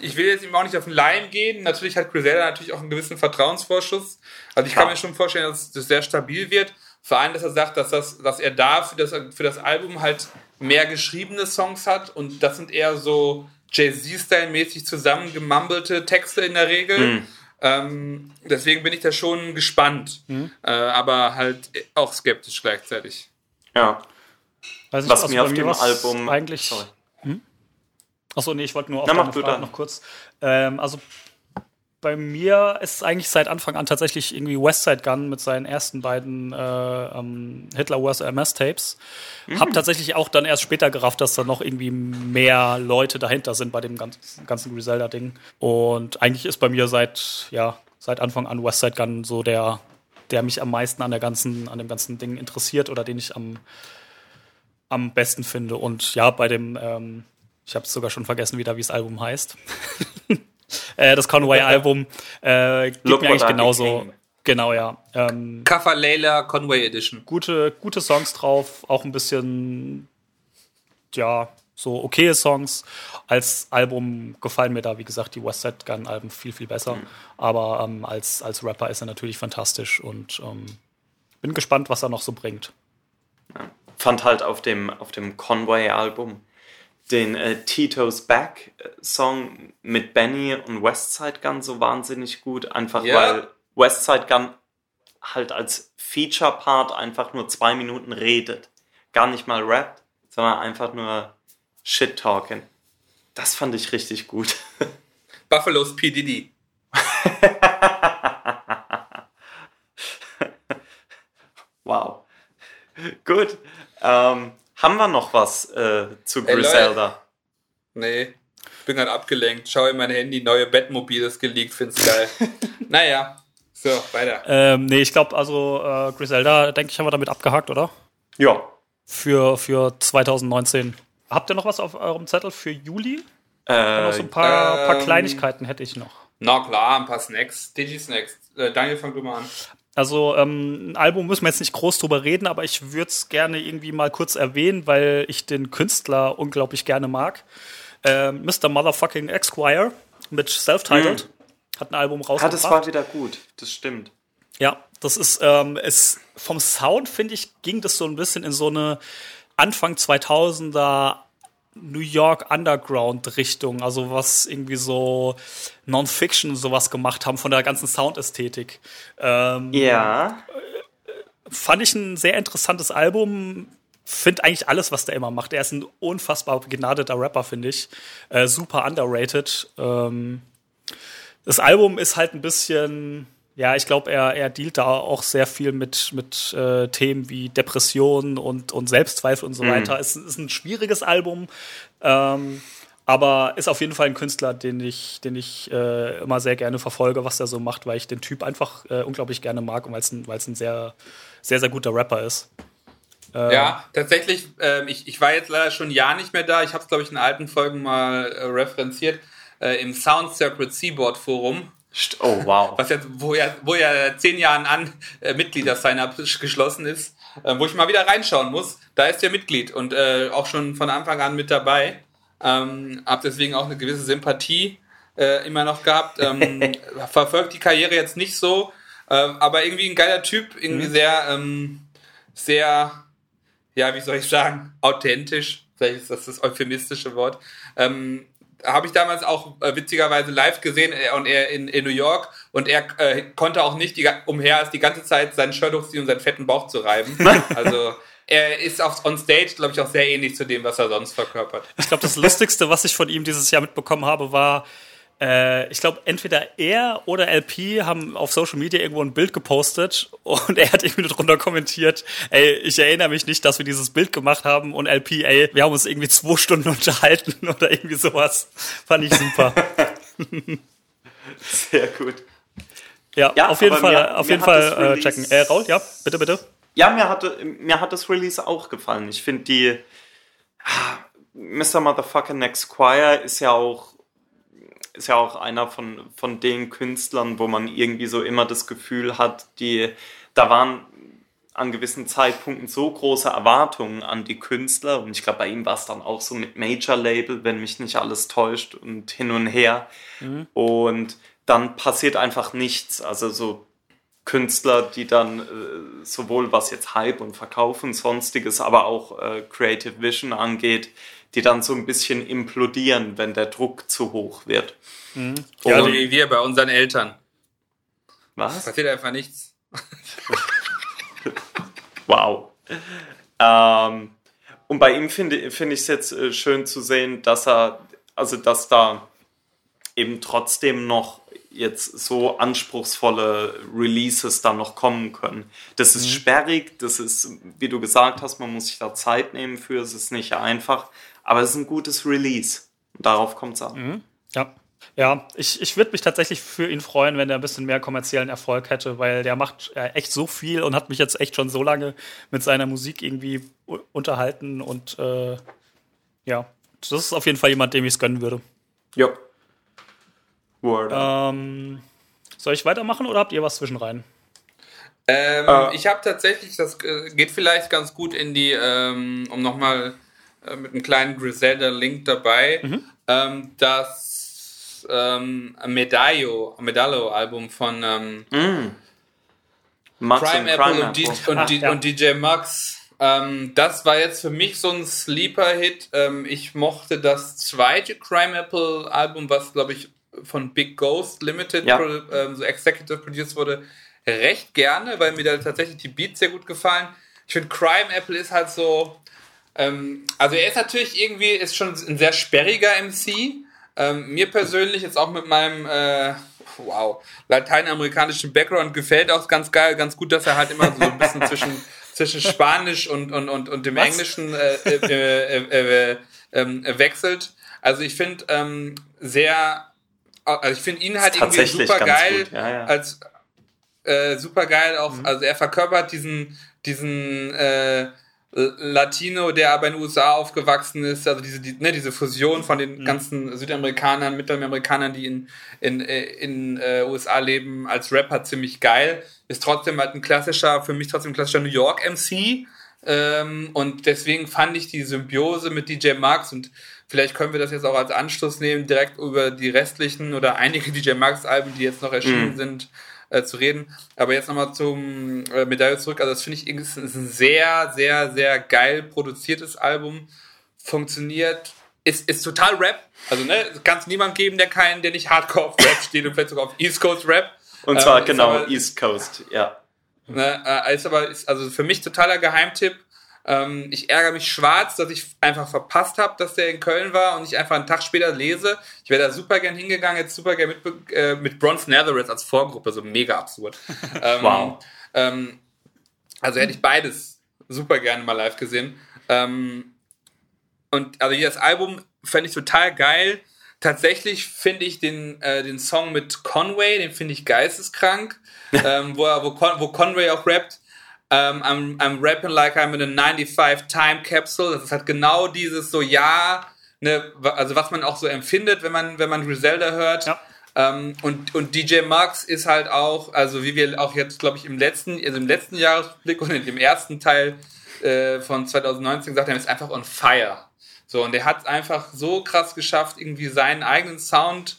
ich will jetzt ihm auch nicht auf den Leim gehen. Natürlich hat Griselda natürlich auch einen gewissen Vertrauensvorschuss. Also ich kann mir schon vorstellen, dass das sehr stabil wird. Vor allem, dass er sagt, dass, das, dass er da für das, für das Album halt mehr geschriebene Songs hat und das sind eher so Jay-Z-Style-mäßig zusammengemumbelte Texte in der Regel. Mhm. Ähm, deswegen bin ich da schon gespannt, mhm. äh, aber halt auch skeptisch gleichzeitig. Ja. Weiß was mir auf dem Album eigentlich. Sorry. Achso, nee, ich wollte nur auf Na, deine Frage noch kurz. Ähm, also bei mir ist eigentlich seit Anfang an tatsächlich irgendwie Westside Gun mit seinen ersten beiden äh, ähm, Hitler Wars MS Tapes. Mhm. Hab tatsächlich auch dann erst später gerafft, dass da noch irgendwie mehr Leute dahinter sind bei dem ganzen, ganzen Griselda Ding. Und eigentlich ist bei mir seit ja seit Anfang an Westside Gun so der der mich am meisten an der ganzen an dem ganzen Ding interessiert oder den ich am am besten finde. Und ja, bei dem ähm, ich habe es sogar schon vergessen wieder, wie das Album heißt. Äh, das Conway-Album äh, gibt Look mir eigentlich genauso. Genau, ja. Ähm, Kaffa Layla Conway Edition. Gute, gute Songs drauf, auch ein bisschen, ja, so okaye Songs. Als Album gefallen mir da, wie gesagt, die West Side Gun Alben viel, viel besser. Mhm. Aber ähm, als, als Rapper ist er natürlich fantastisch und ähm, bin gespannt, was er noch so bringt. Ja. Fand halt auf dem, auf dem Conway-Album den äh, Tito's Back äh, Song mit Benny und Westside Gun so wahnsinnig gut, einfach ja. weil Westside Gun halt als Feature Part einfach nur zwei Minuten redet. Gar nicht mal rappt, sondern einfach nur Shit talking. Das fand ich richtig gut. Buffalo's P. Diddy. wow. Gut. Ähm, haben wir noch was äh, zu Griselda? nee, ich bin gerade abgelenkt. Schau in mein Handy, neue Bettmobil ist geleakt, find's geil. naja, so, weiter. Ähm, nee, ich glaube, also äh, Griselda, denke ich, haben wir damit abgehakt, oder? Ja. Für, für 2019. Habt ihr noch was auf eurem Zettel für Juli? Äh, noch so ein paar, ähm, paar Kleinigkeiten hätte ich noch. Na klar, ein paar Snacks. Digi-Snacks. Äh, Daniel, fang du mal an. Also ähm, ein Album müssen wir jetzt nicht groß drüber reden, aber ich würde es gerne irgendwie mal kurz erwähnen, weil ich den Künstler unglaublich gerne mag. Ähm, Mr. Motherfucking Esquire mit Self-Titled mhm. hat ein Album rausgebracht. Ja, das war wieder gut, das stimmt. Ja, das ist, ähm, es, vom Sound, finde ich, ging das so ein bisschen in so eine Anfang 2000er New York Underground Richtung, also was irgendwie so Non-Fiction und sowas gemacht haben von der ganzen Soundästhetik. Ähm, ja. Fand ich ein sehr interessantes Album. Find eigentlich alles, was der immer macht. Er ist ein unfassbar begnadeter Rapper, finde ich. Äh, super underrated. Ähm, das Album ist halt ein bisschen ja, ich glaube, er, er dealt da auch sehr viel mit, mit äh, Themen wie Depressionen und, und Selbstzweifel und so mhm. weiter. Es ist ein schwieriges Album, ähm, aber ist auf jeden Fall ein Künstler, den ich, den ich äh, immer sehr gerne verfolge, was er so macht, weil ich den Typ einfach äh, unglaublich gerne mag und weil es ein, weil's ein sehr, sehr, sehr guter Rapper ist. Äh, ja, tatsächlich, ähm, ich, ich war jetzt leider schon ein Jahr nicht mehr da. Ich habe es, glaube ich, in alten Folgen mal äh, referenziert. Äh, Im Sound Circuit Seaboard Forum Oh, wow. Was jetzt, wo ja, wo ja zehn Jahren an äh, Mitglieder-Sign-up geschlossen ist, äh, wo ich mal wieder reinschauen muss. Da ist er Mitglied und äh, auch schon von Anfang an mit dabei. Ähm, hab deswegen auch eine gewisse Sympathie äh, immer noch gehabt. Ähm, verfolgt die Karriere jetzt nicht so, äh, aber irgendwie ein geiler Typ, irgendwie mhm. sehr, ähm, sehr, ja, wie soll ich sagen, authentisch. Vielleicht ist das das euphemistische Wort. Ähm, habe ich damals auch äh, witzigerweise live gesehen äh, und er in, in New York und er äh, konnte auch nicht die, umher, die ganze Zeit seinen Shirt hochziehen und seinen fetten Bauch zu reiben. also er ist auf, on stage, glaube ich, auch sehr ähnlich zu dem, was er sonst verkörpert. Ich glaube, das Lustigste, was ich von ihm dieses Jahr mitbekommen habe, war, äh, ich glaube, entweder er oder LP haben auf Social Media irgendwo ein Bild gepostet und er hat irgendwie darunter kommentiert, ey, ich erinnere mich nicht, dass wir dieses Bild gemacht haben und LP, ey, wir haben uns irgendwie zwei Stunden unterhalten oder irgendwie sowas. Fand ich super. Sehr gut. Ja, ja auf jeden Fall, mir, auf jeden Fall äh, checken. Äh, Raul, ja, bitte, bitte. Ja, mir hat, mir hat das Release auch gefallen. Ich finde die Mr. Motherfucker Next Choir ist ja auch ist ja auch einer von, von den Künstlern, wo man irgendwie so immer das Gefühl hat, die, da waren an gewissen Zeitpunkten so große Erwartungen an die Künstler und ich glaube, bei ihm war es dann auch so mit Major-Label, wenn mich nicht alles täuscht und hin und her. Mhm. Und dann passiert einfach nichts. Also so Künstler, die dann äh, sowohl was jetzt Hype und Verkauf und sonstiges, aber auch äh, Creative Vision angeht, die dann so ein bisschen implodieren, wenn der Druck zu hoch wird. Mhm. Ja, wie wir bei unseren Eltern. Was? Passiert einfach nichts. wow. Ähm, und bei ihm finde find ich es jetzt äh, schön zu sehen, dass er, also dass da eben trotzdem noch jetzt so anspruchsvolle Releases dann noch kommen können. Das ist mhm. sperrig, das ist, wie du gesagt hast, man muss sich da Zeit nehmen für, es ist nicht einfach, aber es ist ein gutes Release. darauf kommt es an. Mhm. Ja. Ja, ich, ich würde mich tatsächlich für ihn freuen, wenn er ein bisschen mehr kommerziellen Erfolg hätte, weil der macht äh, echt so viel und hat mich jetzt echt schon so lange mit seiner Musik irgendwie unterhalten und äh, ja, das ist auf jeden Fall jemand, dem ich es gönnen würde. Ja. Ähm, soll ich weitermachen oder habt ihr was zwischenrein? Ähm, äh. Ich habe tatsächlich, das äh, geht vielleicht ganz gut in die, ähm, um nochmal äh, mit einem kleinen Griselda-Link dabei, mhm. ähm, das ähm, Medallo, Medallo-Album von ähm, mm. Prime Apple und, und, Ach, ja. und, DJ Max. Ähm, das war jetzt für mich so ein Sleeper-Hit. Ähm, ich mochte das zweite Crime Apple Album, was glaube ich von Big Ghost Limited ja. ähm, so executive produced wurde, recht gerne, weil mir da tatsächlich die Beats sehr gut gefallen. Ich finde Crime Apple ist halt so, ähm, also er ist natürlich irgendwie, ist schon ein sehr sperriger MC, ähm, mir persönlich jetzt auch mit meinem äh, wow, lateinamerikanischen Background gefällt auch ganz geil, ganz gut, dass er halt immer so ein bisschen zwischen, zwischen Spanisch und, und, und, und dem Was? Englischen äh, äh, äh, äh ähm, wechselt. Also ich finde ähm, sehr, also ich finde ihn halt irgendwie super geil ja, ja. als äh, super geil auch, mhm. also er verkörpert diesen, diesen äh, Latino, der aber in den USA aufgewachsen ist, also diese, die, ne, diese Fusion von den mhm. ganzen Südamerikanern, Mittelamerikanern, die in, in, in äh, USA leben, als Rapper ziemlich geil, ist trotzdem halt ein klassischer, für mich trotzdem ein klassischer New York MC. Ähm, und deswegen fand ich die Symbiose mit DJ Marx und vielleicht können wir das jetzt auch als Anschluss nehmen, direkt über die restlichen oder einige DJ Marx Alben, die jetzt noch erschienen mhm. sind, äh, zu reden. Aber jetzt nochmal zum äh, Medaille zurück. Also das finde ich ist ein sehr, sehr, sehr geil produziertes Album. Funktioniert, ist, ist total Rap. Also ne, kann es niemand geben, der keinen, der nicht Hardcore auf Rap steht und vielleicht sogar auf East Coast Rap. Und zwar ähm, genau aber, East Coast, ja. Ne, äh, ist aber ist also für mich totaler Geheimtipp. Ähm, ich ärgere mich schwarz, dass ich einfach verpasst habe, dass der in Köln war und ich einfach einen Tag später lese. Ich wäre da super gern hingegangen, jetzt super gern mit, äh, mit Bronze Netherits als Vorgruppe, so mega absurd. ähm, wow. Ähm, also hätte ich beides super gerne mal live gesehen. Ähm, und also das Album fände ich total geil. Tatsächlich finde ich den, äh, den Song mit Conway, den finde ich geisteskrank, ähm, wo, er, wo, Con wo Conway auch rappt. Um, ähm, I'm, I'm rapping like I'm in a 95 Time Capsule. Das ist halt genau dieses so, ja, ne, also was man auch so empfindet, wenn man, wenn man Griselda hört. Ja. Um, ähm, und, und DJ Max ist halt auch, also wie wir auch jetzt, glaube ich, im letzten, also im letzten Jahresblick und in dem ersten Teil äh, von 2019 gesagt haben, ist einfach on fire. So, und er hat es einfach so krass geschafft, irgendwie seinen eigenen Sound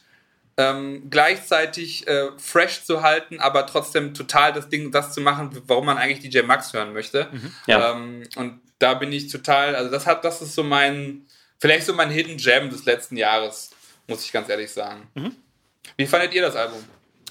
ähm, gleichzeitig äh, fresh zu halten, aber trotzdem total das Ding, das zu machen, warum man eigentlich DJ Max hören möchte. Mhm. Ja. Ähm, und da bin ich total, also das hat, das ist so mein, vielleicht so mein Hidden Gem des letzten Jahres, muss ich ganz ehrlich sagen. Mhm. Wie fandet ihr das Album?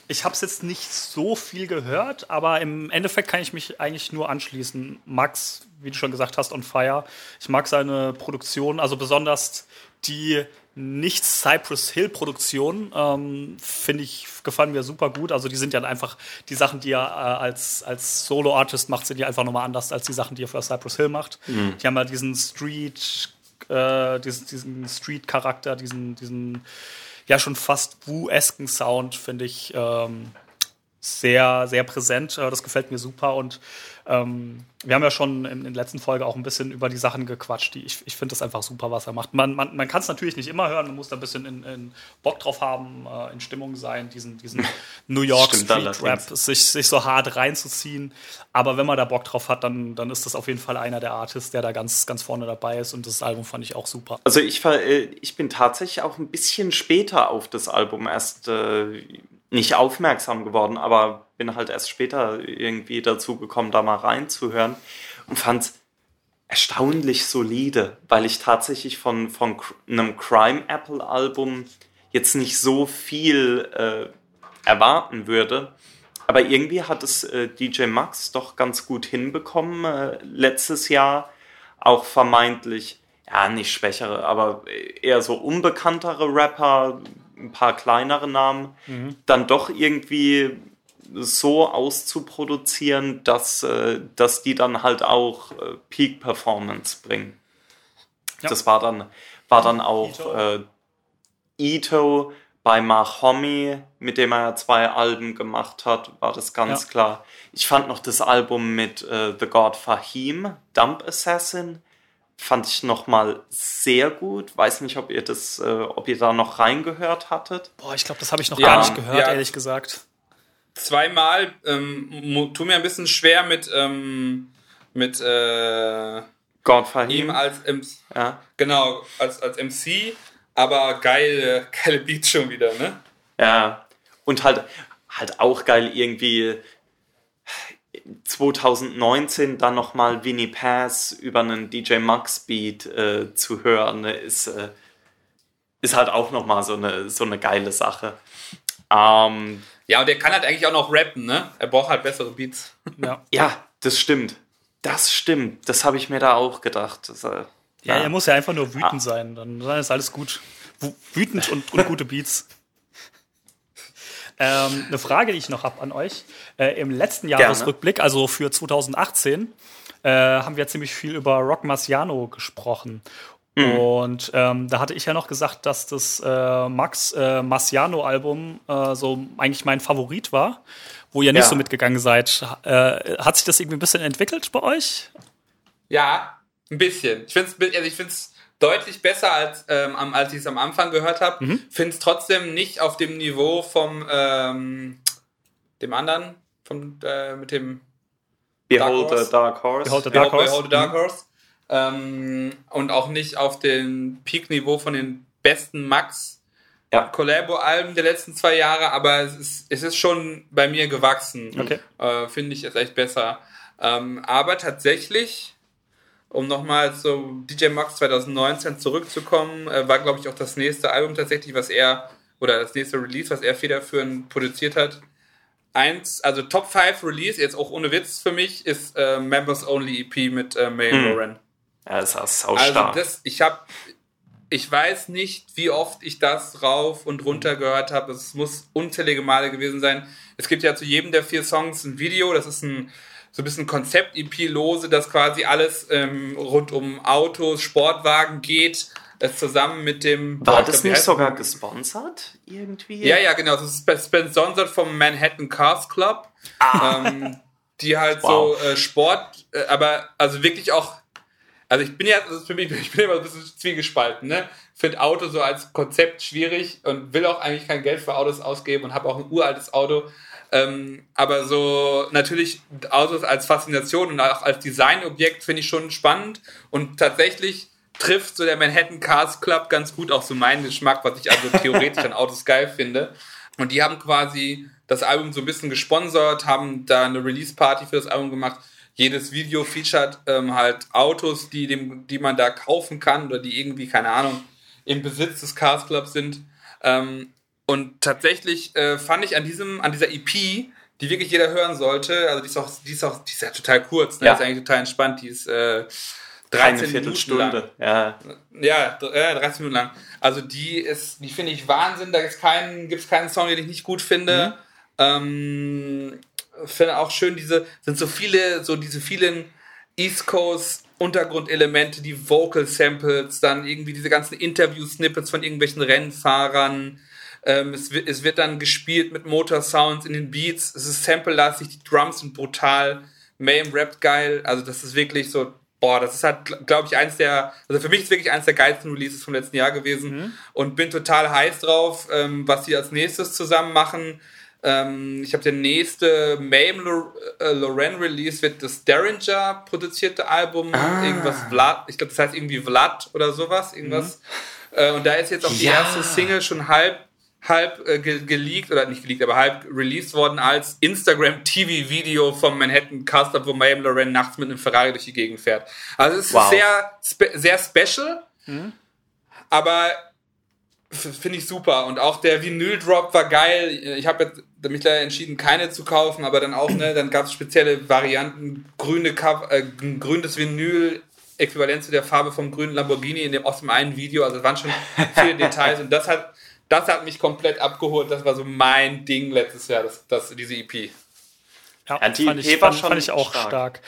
Ich habe es jetzt nicht so viel gehört, aber im Endeffekt kann ich mich eigentlich nur anschließen. Max, wie du schon gesagt hast, on fire. Ich mag seine Produktion, also besonders die nicht Cypress Hill Produktion, ähm, finde ich, gefallen mir super gut. Also die sind ja einfach, die Sachen, die er äh, als, als Solo-Artist macht, sind ja einfach nochmal anders als die Sachen, die er für Cypress Hill macht. Mhm. Die haben ja diesen Street, äh, diesen, diesen Street-Charakter, diesen, diesen ja schon fast Wu-esken Sound, finde ich. Ähm, sehr, sehr präsent. Äh, das gefällt mir super und ähm, wir haben ja schon in, in, der letzten Folge auch ein bisschen über die Sachen gequatscht. Die, ich ich finde das einfach super, was er macht. Man, man, man kann es natürlich nicht immer hören, man muss da ein bisschen in, in Bock drauf haben, äh, in Stimmung sein, diesen, diesen New York Street Rap sich, sich so hart reinzuziehen. Aber wenn man da Bock drauf hat, dann, dann ist das auf jeden Fall einer der Artists, der da ganz, ganz vorne dabei ist. Und das Album fand ich auch super. Also ich, war, äh, ich bin tatsächlich auch ein bisschen später auf das Album erst äh, nicht aufmerksam geworden, aber bin halt erst später irgendwie dazu gekommen, da mal reinzuhören und fand es erstaunlich solide, weil ich tatsächlich von, von einem Crime Apple Album jetzt nicht so viel äh, erwarten würde. Aber irgendwie hat es äh, DJ Max doch ganz gut hinbekommen äh, letztes Jahr. Auch vermeintlich, ja, nicht schwächere, aber eher so unbekanntere Rapper ein paar kleinere Namen, mhm. dann doch irgendwie so auszuproduzieren, dass, äh, dass die dann halt auch äh, Peak Performance bringen. Ja. Das war dann, war dann auch Ito, äh, Ito bei Mahomi, mit dem er ja zwei Alben gemacht hat, war das ganz ja. klar. Ich fand noch das Album mit äh, The God Fahim, Dump Assassin, fand ich nochmal sehr gut. Weiß nicht, ob ihr das, äh, ob ihr da noch reingehört hattet. Boah, ich glaube, das habe ich noch ja, gar nicht gehört, ja. ehrlich gesagt. Zweimal, ähm, tu mir ein bisschen schwer mit, ähm, mit äh, God ihm als MC, ja. genau, als, als MC, aber geile, geile Beats schon wieder, ne? Ja. Und halt, halt auch geil irgendwie 2019 dann nochmal Winnie Pass über einen DJ Max Beat äh, zu hören, ne, ist, äh, ist halt auch nochmal so eine, so eine geile Sache. Ähm, ja, und der kann halt eigentlich auch noch rappen, ne? Er braucht halt bessere Beats. Ja, ja das stimmt. Das stimmt. Das habe ich mir da auch gedacht. Das, äh, ja, ja, er muss ja einfach nur wütend ah. sein. Dann, dann ist alles gut. Wütend und, und gute Beats. Ähm, eine Frage, die ich noch habe an euch. Äh, Im letzten Jahresrückblick, also für 2018, äh, haben wir ziemlich viel über Rock Marciano gesprochen. Mhm. Und ähm, da hatte ich ja noch gesagt, dass das äh, Max äh, Marciano-Album äh, so eigentlich mein Favorit war, wo ihr nicht ja. so mitgegangen seid. Äh, hat sich das irgendwie ein bisschen entwickelt bei euch? Ja, ein bisschen. Ich finde es also ich find's deutlich besser, als, ähm, als ich es am Anfang gehört habe. Mhm. Finde es trotzdem nicht auf dem Niveau vom ähm, dem anderen, vom, äh, mit dem Behold Dark the Dark Horse. Behold the Dark Horse. Behold the Dark mhm. Horse. Ähm, und auch nicht auf dem Peak-Niveau von den besten Max ja. Collabo-Alben der letzten zwei Jahre, aber es ist, es ist schon bei mir gewachsen. Okay. Äh, Finde ich es echt besser. Ähm, aber tatsächlich um nochmal zu DJ Max 2019 zurückzukommen, äh, war, glaube ich, auch das nächste Album tatsächlich, was er, oder das nächste Release, was er federführend produziert hat. Eins, also Top 5 Release, jetzt auch ohne Witz für mich, ist äh, Members Only EP mit äh, May hm. Lauren. Ja, das ist sau also stark. Das, ich habe ich weiß nicht, wie oft ich das rauf und runter gehört habe. Es muss unzählige Male gewesen sein. Es gibt ja zu jedem der vier Songs ein Video. Das ist ein so ein bisschen Konzept-EP-lose, dass quasi alles ähm, rund um Autos, Sportwagen geht, das zusammen mit dem... War das nicht sogar gesponsert irgendwie? Ja, ja, genau. Das ist gesponsert vom Manhattan Cars Club. Ah. Ähm, die halt wow. so äh, Sport, äh, aber also wirklich auch also ich bin ja, also für mich, ich bin immer ein bisschen zwiegespalten, ne? Finde Auto so als Konzept schwierig und will auch eigentlich kein Geld für Autos ausgeben und habe auch ein uraltes Auto. Ähm, aber so natürlich Autos als Faszination und auch als Designobjekt finde ich schon spannend und tatsächlich trifft so der Manhattan Cars Club ganz gut auch so meinen Geschmack, was ich also theoretisch an Autos geil finde. Und die haben quasi das Album so ein bisschen gesponsert, haben da eine Release-Party für das Album gemacht. Jedes Video featuret ähm, halt Autos, die, dem, die man da kaufen kann oder die irgendwie, keine Ahnung, im Besitz des Cars Clubs sind. Ähm, und tatsächlich äh, fand ich an diesem, an dieser EP, die wirklich jeder hören sollte, also die ist auch, die ist auch, die ist ja total kurz, ne? Ja. Die ist eigentlich total entspannt, die ist äh, 13 Minuten lang. Ja. Ja, äh, 13 Minuten lang. Also die ist, die finde ich Wahnsinn, da gibt's keinen, gibt's keinen Song, den ich nicht gut finde. Mhm. Ähm, finde auch schön diese, sind so viele, so diese vielen East Coast Untergrundelemente, die Vocal Samples, dann irgendwie diese ganzen Interview-Snippets von irgendwelchen Rennfahrern, Ähm, es, wird, es wird dann gespielt mit Motor-Sounds in den Beats. Es ist sample-lastig, die Drums sind brutal. Mayhem rappt geil. Also das ist wirklich so, boah, das ist halt, glaube ich, eins der, also für mich ist wirklich eins der geilsten Releases vom letzten Jahr gewesen. Mhm. Und bin total heiß drauf, ähm, was sie als nächstes zusammen machen. Ähm, ich habe der nächste Mayhem äh, Loren Release wird das Derringer produzierte Album, ah. irgendwas Vlad, ich glaube, das heißt irgendwie Vlad oder sowas, irgendwas. Mhm. Äh, und da ist jetzt auch die ja. erste Single schon halb halb äh, ge geleakt oder nicht geleakt, aber halb released worden als Instagram TV Video vom Manhattan Castle, wo Mayhem Loren nachts mit einem Ferrari durch die Gegend fährt. Also es ist wow. sehr spe sehr special, mhm. aber finde ich super und auch der Vinyl Drop war geil. Ich habe mich leider entschieden, keine zu kaufen, aber dann auch, ne, dann gab es spezielle Varianten, grüne äh, grünes Vinyl, äquivalent zu der Farbe vom grünen Lamborghini in dem, aus dem einen Video, also es waren schon viele Details und das hat, das hat mich komplett abgeholt, das war so mein Ding letztes Jahr, das, das, diese EP. Ja, ja die fand, EP ich, fand, fand ich auch stark. stark.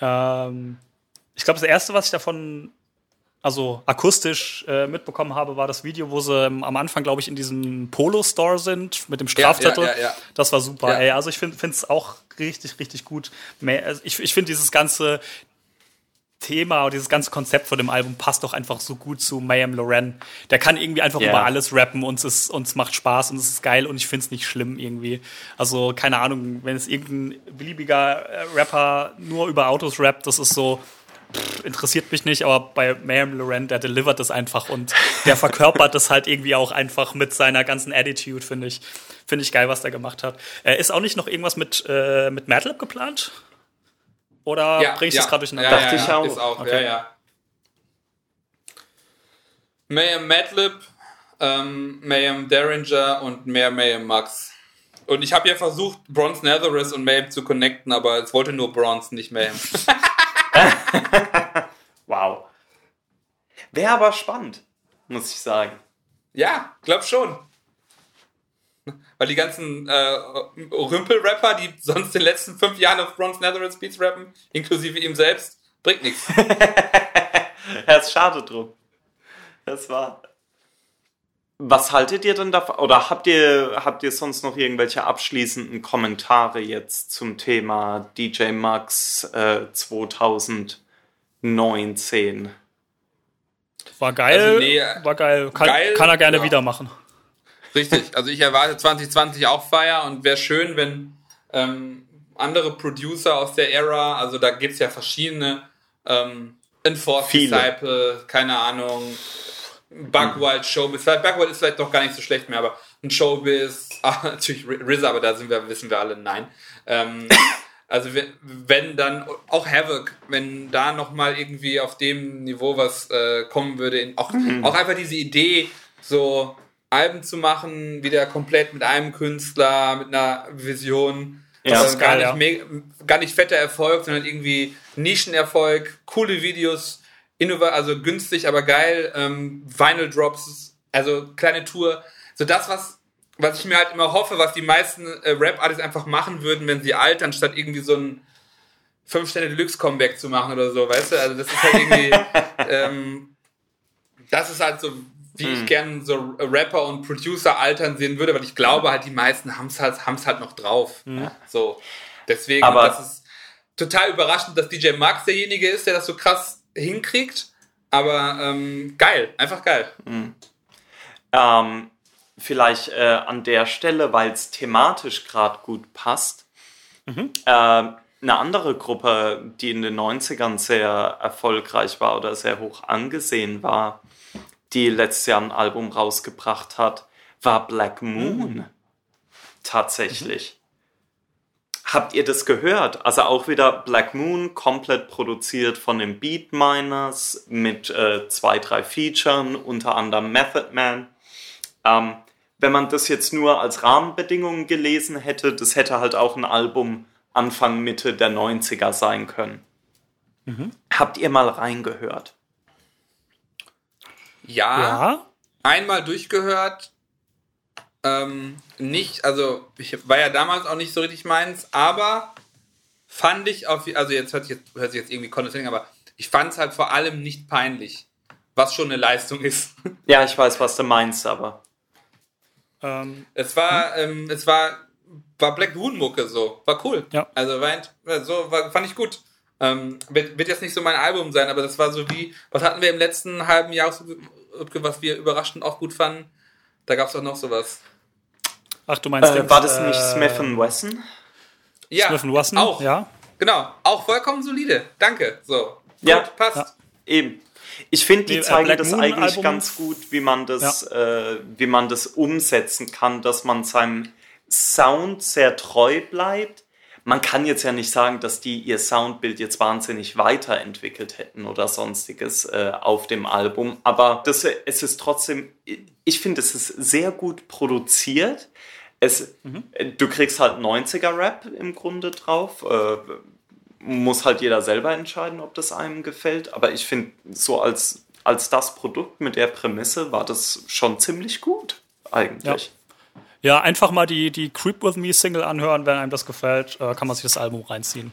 Ähm, ich glaube, das erste, was ich davon also akustisch äh, mitbekommen habe, war das Video, wo sie ähm, am Anfang, glaube ich, in diesem Polo-Store sind mit dem Strafzettel. Ja, ja, ja, das war super. Ey, also ich finde es auch richtig, richtig gut. Also ich, ich finde dieses ganze Thema und dieses ganze Konzept von dem Album passt doch einfach so gut zu Mayhem Loren. Der kann irgendwie einfach über alles rappen und es, uns macht Spaß und es ist geil und ich finde es nicht schlimm irgendwie. Also keine Ahnung, wenn es irgendein beliebiger äh, Rapper nur über Autos rappt, das ist so, interessiert mich nicht, aber bei Mayhem Loren, der delivert das einfach und der verkörpert das halt irgendwie auch einfach mit seiner ganzen Attitude, finde ich. Finde ich geil, was der gemacht hat. Äh, ist auch nicht noch irgendwas mit, äh, mit Madlib geplant? Oder ja, bringe ich ja, das gerade durcheinander? Ja, Dachte ja, ich auch. Ist auch, okay. ja, ja. Mayhem Madlib, ähm, Mayhem Derringer und mehr Mayhem Max. Und ich habe ja versucht, Bronze Netherus und Mayhem zu connecten, aber es wollte nur Bronze, nicht Mayhem. wow. Wäre aber spannend, muss ich sagen. Ja, glaub schon. Weil die ganzen äh, Rümpel-Rapper, die sonst in den letzten fünf Jahren auf Bronze Netherlands Beats rappen, inklusive ihm selbst, bringt nichts. Es ist schade drum. Das war. Was haltet ihr denn davon? Oder habt ihr, habt ihr sonst noch irgendwelche abschließenden Kommentare jetzt zum Thema DJ Max äh, 2019? War geil. Also nee, war geil. Kann, geil, kann er gerne ja. wieder machen. Richtig. Also ich erwarte 2020 auch Feier und wäre schön, wenn ähm, andere Producer aus der Ära, also da gibt es ja verschiedene, ähm, Enforced Disciple, keine Ahnung, Bugwild Showbiz. Bugwild ist vielleicht doch gar nicht so schlecht mehr, aber ein Showbiz, ah, natürlich RZA, aber da sind wir, wissen wir alle, nein. Ähm, also wenn dann auch Havoc, wenn da nochmal irgendwie auf dem Niveau was äh, kommen würde, auch, mhm. auch einfach diese Idee, so Alben zu machen, wieder komplett mit einem Künstler, mit einer Vision. Ja, also gar, geil, nicht ja. gar nicht fetter Erfolg, sondern irgendwie Nischenerfolg, coole Videos, also günstig, aber geil, ähm, Vinyl Drops, also kleine Tour. So das, was, was ich mir halt immer hoffe, was die meisten äh, Rap-Artists einfach machen würden, wenn sie altern, statt irgendwie so ein 5 Sterne Deluxe-Comeback zu machen oder so, weißt du? Also das ist halt irgendwie, ähm, das ist halt so, wie hm. ich gern so Rapper und Producer altern sehen würde, weil ich glaube halt, die meisten haben es halt, haben's halt noch drauf. Hm. So. Deswegen, aber das ist total überraschend, dass DJ Max derjenige ist, der das so krass hinkriegt. Aber ähm, geil, einfach geil. Mhm. Ähm, vielleicht äh, an der Stelle, weil es thematisch gerade gut passt. Mhm. Äh, eine andere Gruppe, die in den 90ern sehr erfolgreich war oder sehr hoch angesehen war, die letztes Jahr ein Album rausgebracht hat, war Black Moon. Mhm. Tatsächlich. Habt ihr das gehört? Also auch wieder Black Moon, komplett produziert von den Beatminers mit äh, zwei, drei Featuren, unter anderem Method Man. Ähm, wenn man das jetzt nur als Rahmenbedingungen gelesen hätte, das hätte halt auch ein Album Anfang, Mitte der 90er sein können. Mhm. Habt ihr mal reingehört? Ja, ja. Einmal durchgehört, ähm, nicht, also ich war ja damals auch nicht so richtig meins, aber fand ich auf, also jetzt hört sich jetzt, hört sich jetzt irgendwie condescending, aber ich fand es halt vor allem nicht peinlich, was schon eine Leistung ist. Ja, ich weiß, was du meinst, aber. Ähm, es war, hm? ähm, es war, war Black Moon Mucke so. War cool. Ja. Also war, so, war, fand ich gut. Ähm, wird, wird, jetzt nicht so mein Album sein, aber das war so wie, was hatten wir im letzten halben Jahr, was wir überraschend auch gut fanden? Da gab es auch noch sowas. Ach, du meinst, äh, war das nicht äh, Smith Wesson? Ja, Smith Wesson, auch. Ja. Genau, auch vollkommen solide. Danke. So. Ja, Gut, passt. Ja. Eben. Ich finde, die nee, äh, zeigen Black das Moon eigentlich Album. ganz gut, wie man das, ja. äh, wie man das umsetzen kann, dass man seinem Sound sehr treu bleibt. Man kann jetzt ja nicht sagen, dass die ihr Soundbild jetzt wahnsinnig weiterentwickelt hätten oder sonstiges äh, auf dem Album, aber das, es ist trotzdem, ich finde, es ist sehr gut produziert. Es, mhm. Du kriegst halt 90er-Rap im Grunde drauf. Äh, muss halt jeder selber entscheiden, ob das einem gefällt. Aber ich finde, so als, als das Produkt mit der Prämisse war das schon ziemlich gut, eigentlich. Ja, ja einfach mal die, die Creep With Me Single anhören, wenn einem das gefällt, äh, kann man sich das Album reinziehen.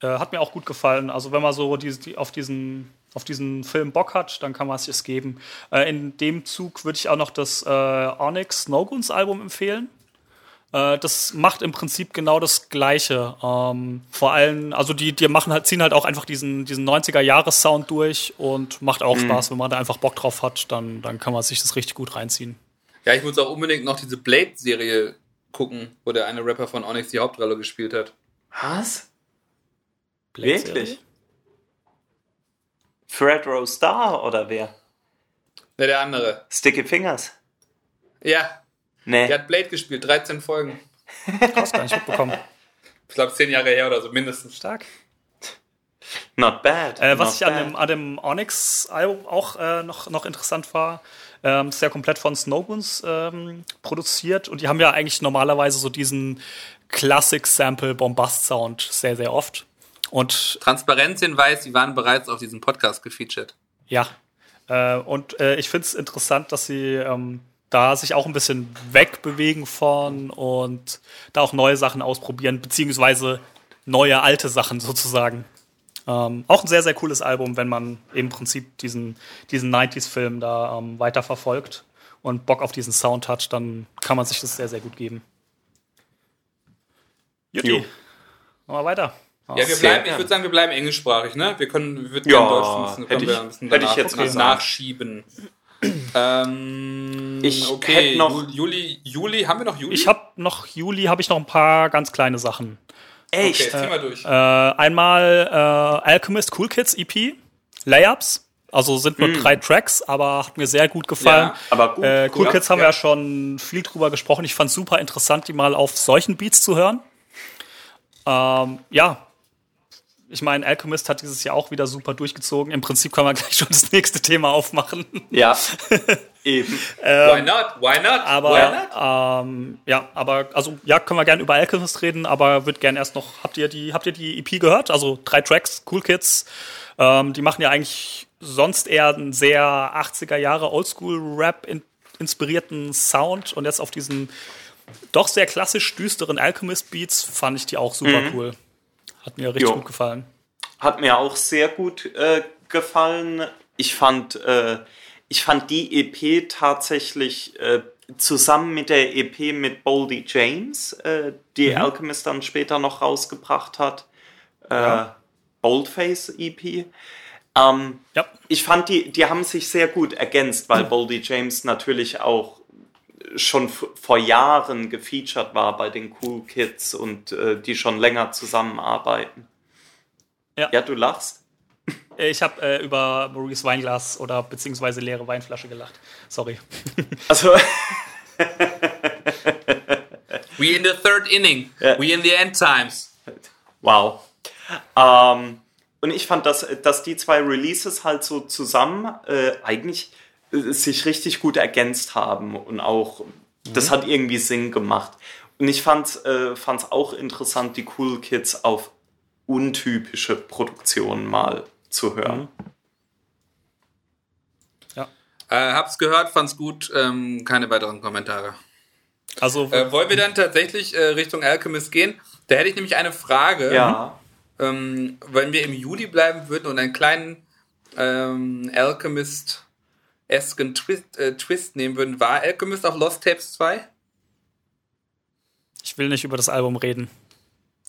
Äh, hat mir auch gut gefallen. Also, wenn man so die, die, auf, diesen, auf diesen Film Bock hat, dann kann man es sich geben. Äh, in dem Zug würde ich auch noch das äh, Onyx Snowguns Album empfehlen. Äh, das macht im Prinzip genau das Gleiche. Ähm, vor allem, also die, die machen halt, ziehen halt auch einfach diesen, diesen 90er-Jahres-Sound durch und macht auch mhm. Spaß, wenn man da einfach Bock drauf hat, dann, dann kann man sich das richtig gut reinziehen. Ja, ich muss auch unbedingt noch diese Blade-Serie gucken, wo der eine Rapper von Onyx die Hauptrolle gespielt hat. Was? Wirklich? Fred Rose Star oder wer? Ne, der andere. Sticky Fingers. Ja, Nee. Der hat Blade gespielt, 13 Folgen. Krass, gar nicht mitbekommen. Ich glaube, 10 Jahre her oder so, mindestens. Stark. Not bad. Äh, was Not ich bad. an dem, an dem Onyx-Album auch äh, noch, noch interessant war, ähm, ist ja komplett von Snowbones ähm, produziert und die haben ja eigentlich normalerweise so diesen Classic-Sample-Bombast-Sound sehr, sehr oft. Und Transparenzhinweis, sie waren bereits auf diesem Podcast gefeatured. Ja. Äh, und äh, ich finde es interessant, dass sie ähm, da sich auch ein bisschen wegbewegen von und da auch neue Sachen ausprobieren, beziehungsweise neue alte Sachen sozusagen. Ähm, auch ein sehr, sehr cooles Album, wenn man im Prinzip diesen, diesen 90s-Film da ähm, weiter verfolgt und Bock auf diesen Sound hat, dann kann man sich das sehr, sehr gut geben. Jutti. Machen wir weiter. Ja, wir bleiben, ich würde sagen, wir bleiben englischsprachig, ne? Wir können, wir würden ja, gerne Deutsch, dann können wir ein bisschen danach, hätte ich jetzt nachschieben. ähm, ich okay, noch Juli, Juli, haben wir noch Juli? Ich habe noch Juli, habe ich noch ein paar ganz kleine Sachen. Echt? Okay, zieh mal durch. Äh, einmal äh, Alchemist Cool Kids EP, Layups. Also sind nur mm. drei Tracks, aber hat mir sehr gut gefallen. Ja, aber gut. Äh, cool ja, Kids haben ja. wir ja schon viel drüber gesprochen. Ich fand es super interessant, die mal auf solchen Beats zu hören. Ähm, ja, ich meine, Alchemist hat dieses Jahr auch wieder super durchgezogen. Im Prinzip kann man gleich schon das nächste Thema aufmachen. Ja, eben. ähm, Why not? Why not? Aber, Why not? Ähm, ja, aber, also, ja, können wir gerne über Alchemist reden, aber würde gerne erst noch, habt ihr die, habt ihr die EP gehört? Also, drei Tracks, Cool Kids. Ähm, die machen ja eigentlich sonst eher einen sehr 80er Jahre Oldschool-Rap inspirierten Sound und jetzt auf diesen doch sehr klassisch düsteren Alchemist-Beats fand ich die auch super mhm. cool. Hat mir richtig jo. gut gefallen. Hat mir auch sehr gut äh, gefallen. Ich fand, äh, ich fand die EP tatsächlich äh, zusammen mit der EP mit Boldy James, äh, die mhm. Alchemist dann später noch rausgebracht hat, äh, ja. Boldface EP. Ähm, ja. Ich fand, die, die haben sich sehr gut ergänzt, weil mhm. Boldy James natürlich auch schon vor Jahren gefeatured war bei den Cool Kids und äh, die schon länger zusammenarbeiten. Ja, ja du lachst. Äh, ich habe äh, über Maurice Weinglas oder beziehungsweise leere Weinflasche gelacht. Sorry. Also. We in the third inning. We in the end times. Wow. Ähm, und ich fand, dass, dass die zwei Releases halt so zusammen äh, eigentlich sich richtig gut ergänzt haben und auch, mhm. das hat irgendwie Sinn gemacht. Und ich fand es äh, auch interessant, die Cool Kids auf untypische Produktionen mal zu hören. Mhm. Ja. Äh, hab's gehört, fand's gut, ähm, keine weiteren Kommentare. Also, äh, wollen wir dann tatsächlich äh, Richtung Alchemist gehen? Da hätte ich nämlich eine Frage. Ja. Ähm, wenn wir im Juli bleiben würden und einen kleinen ähm, Alchemist esken Twist, äh, Twist nehmen würden, war Alchemist auf Lost Tapes 2? Ich will nicht über das Album reden.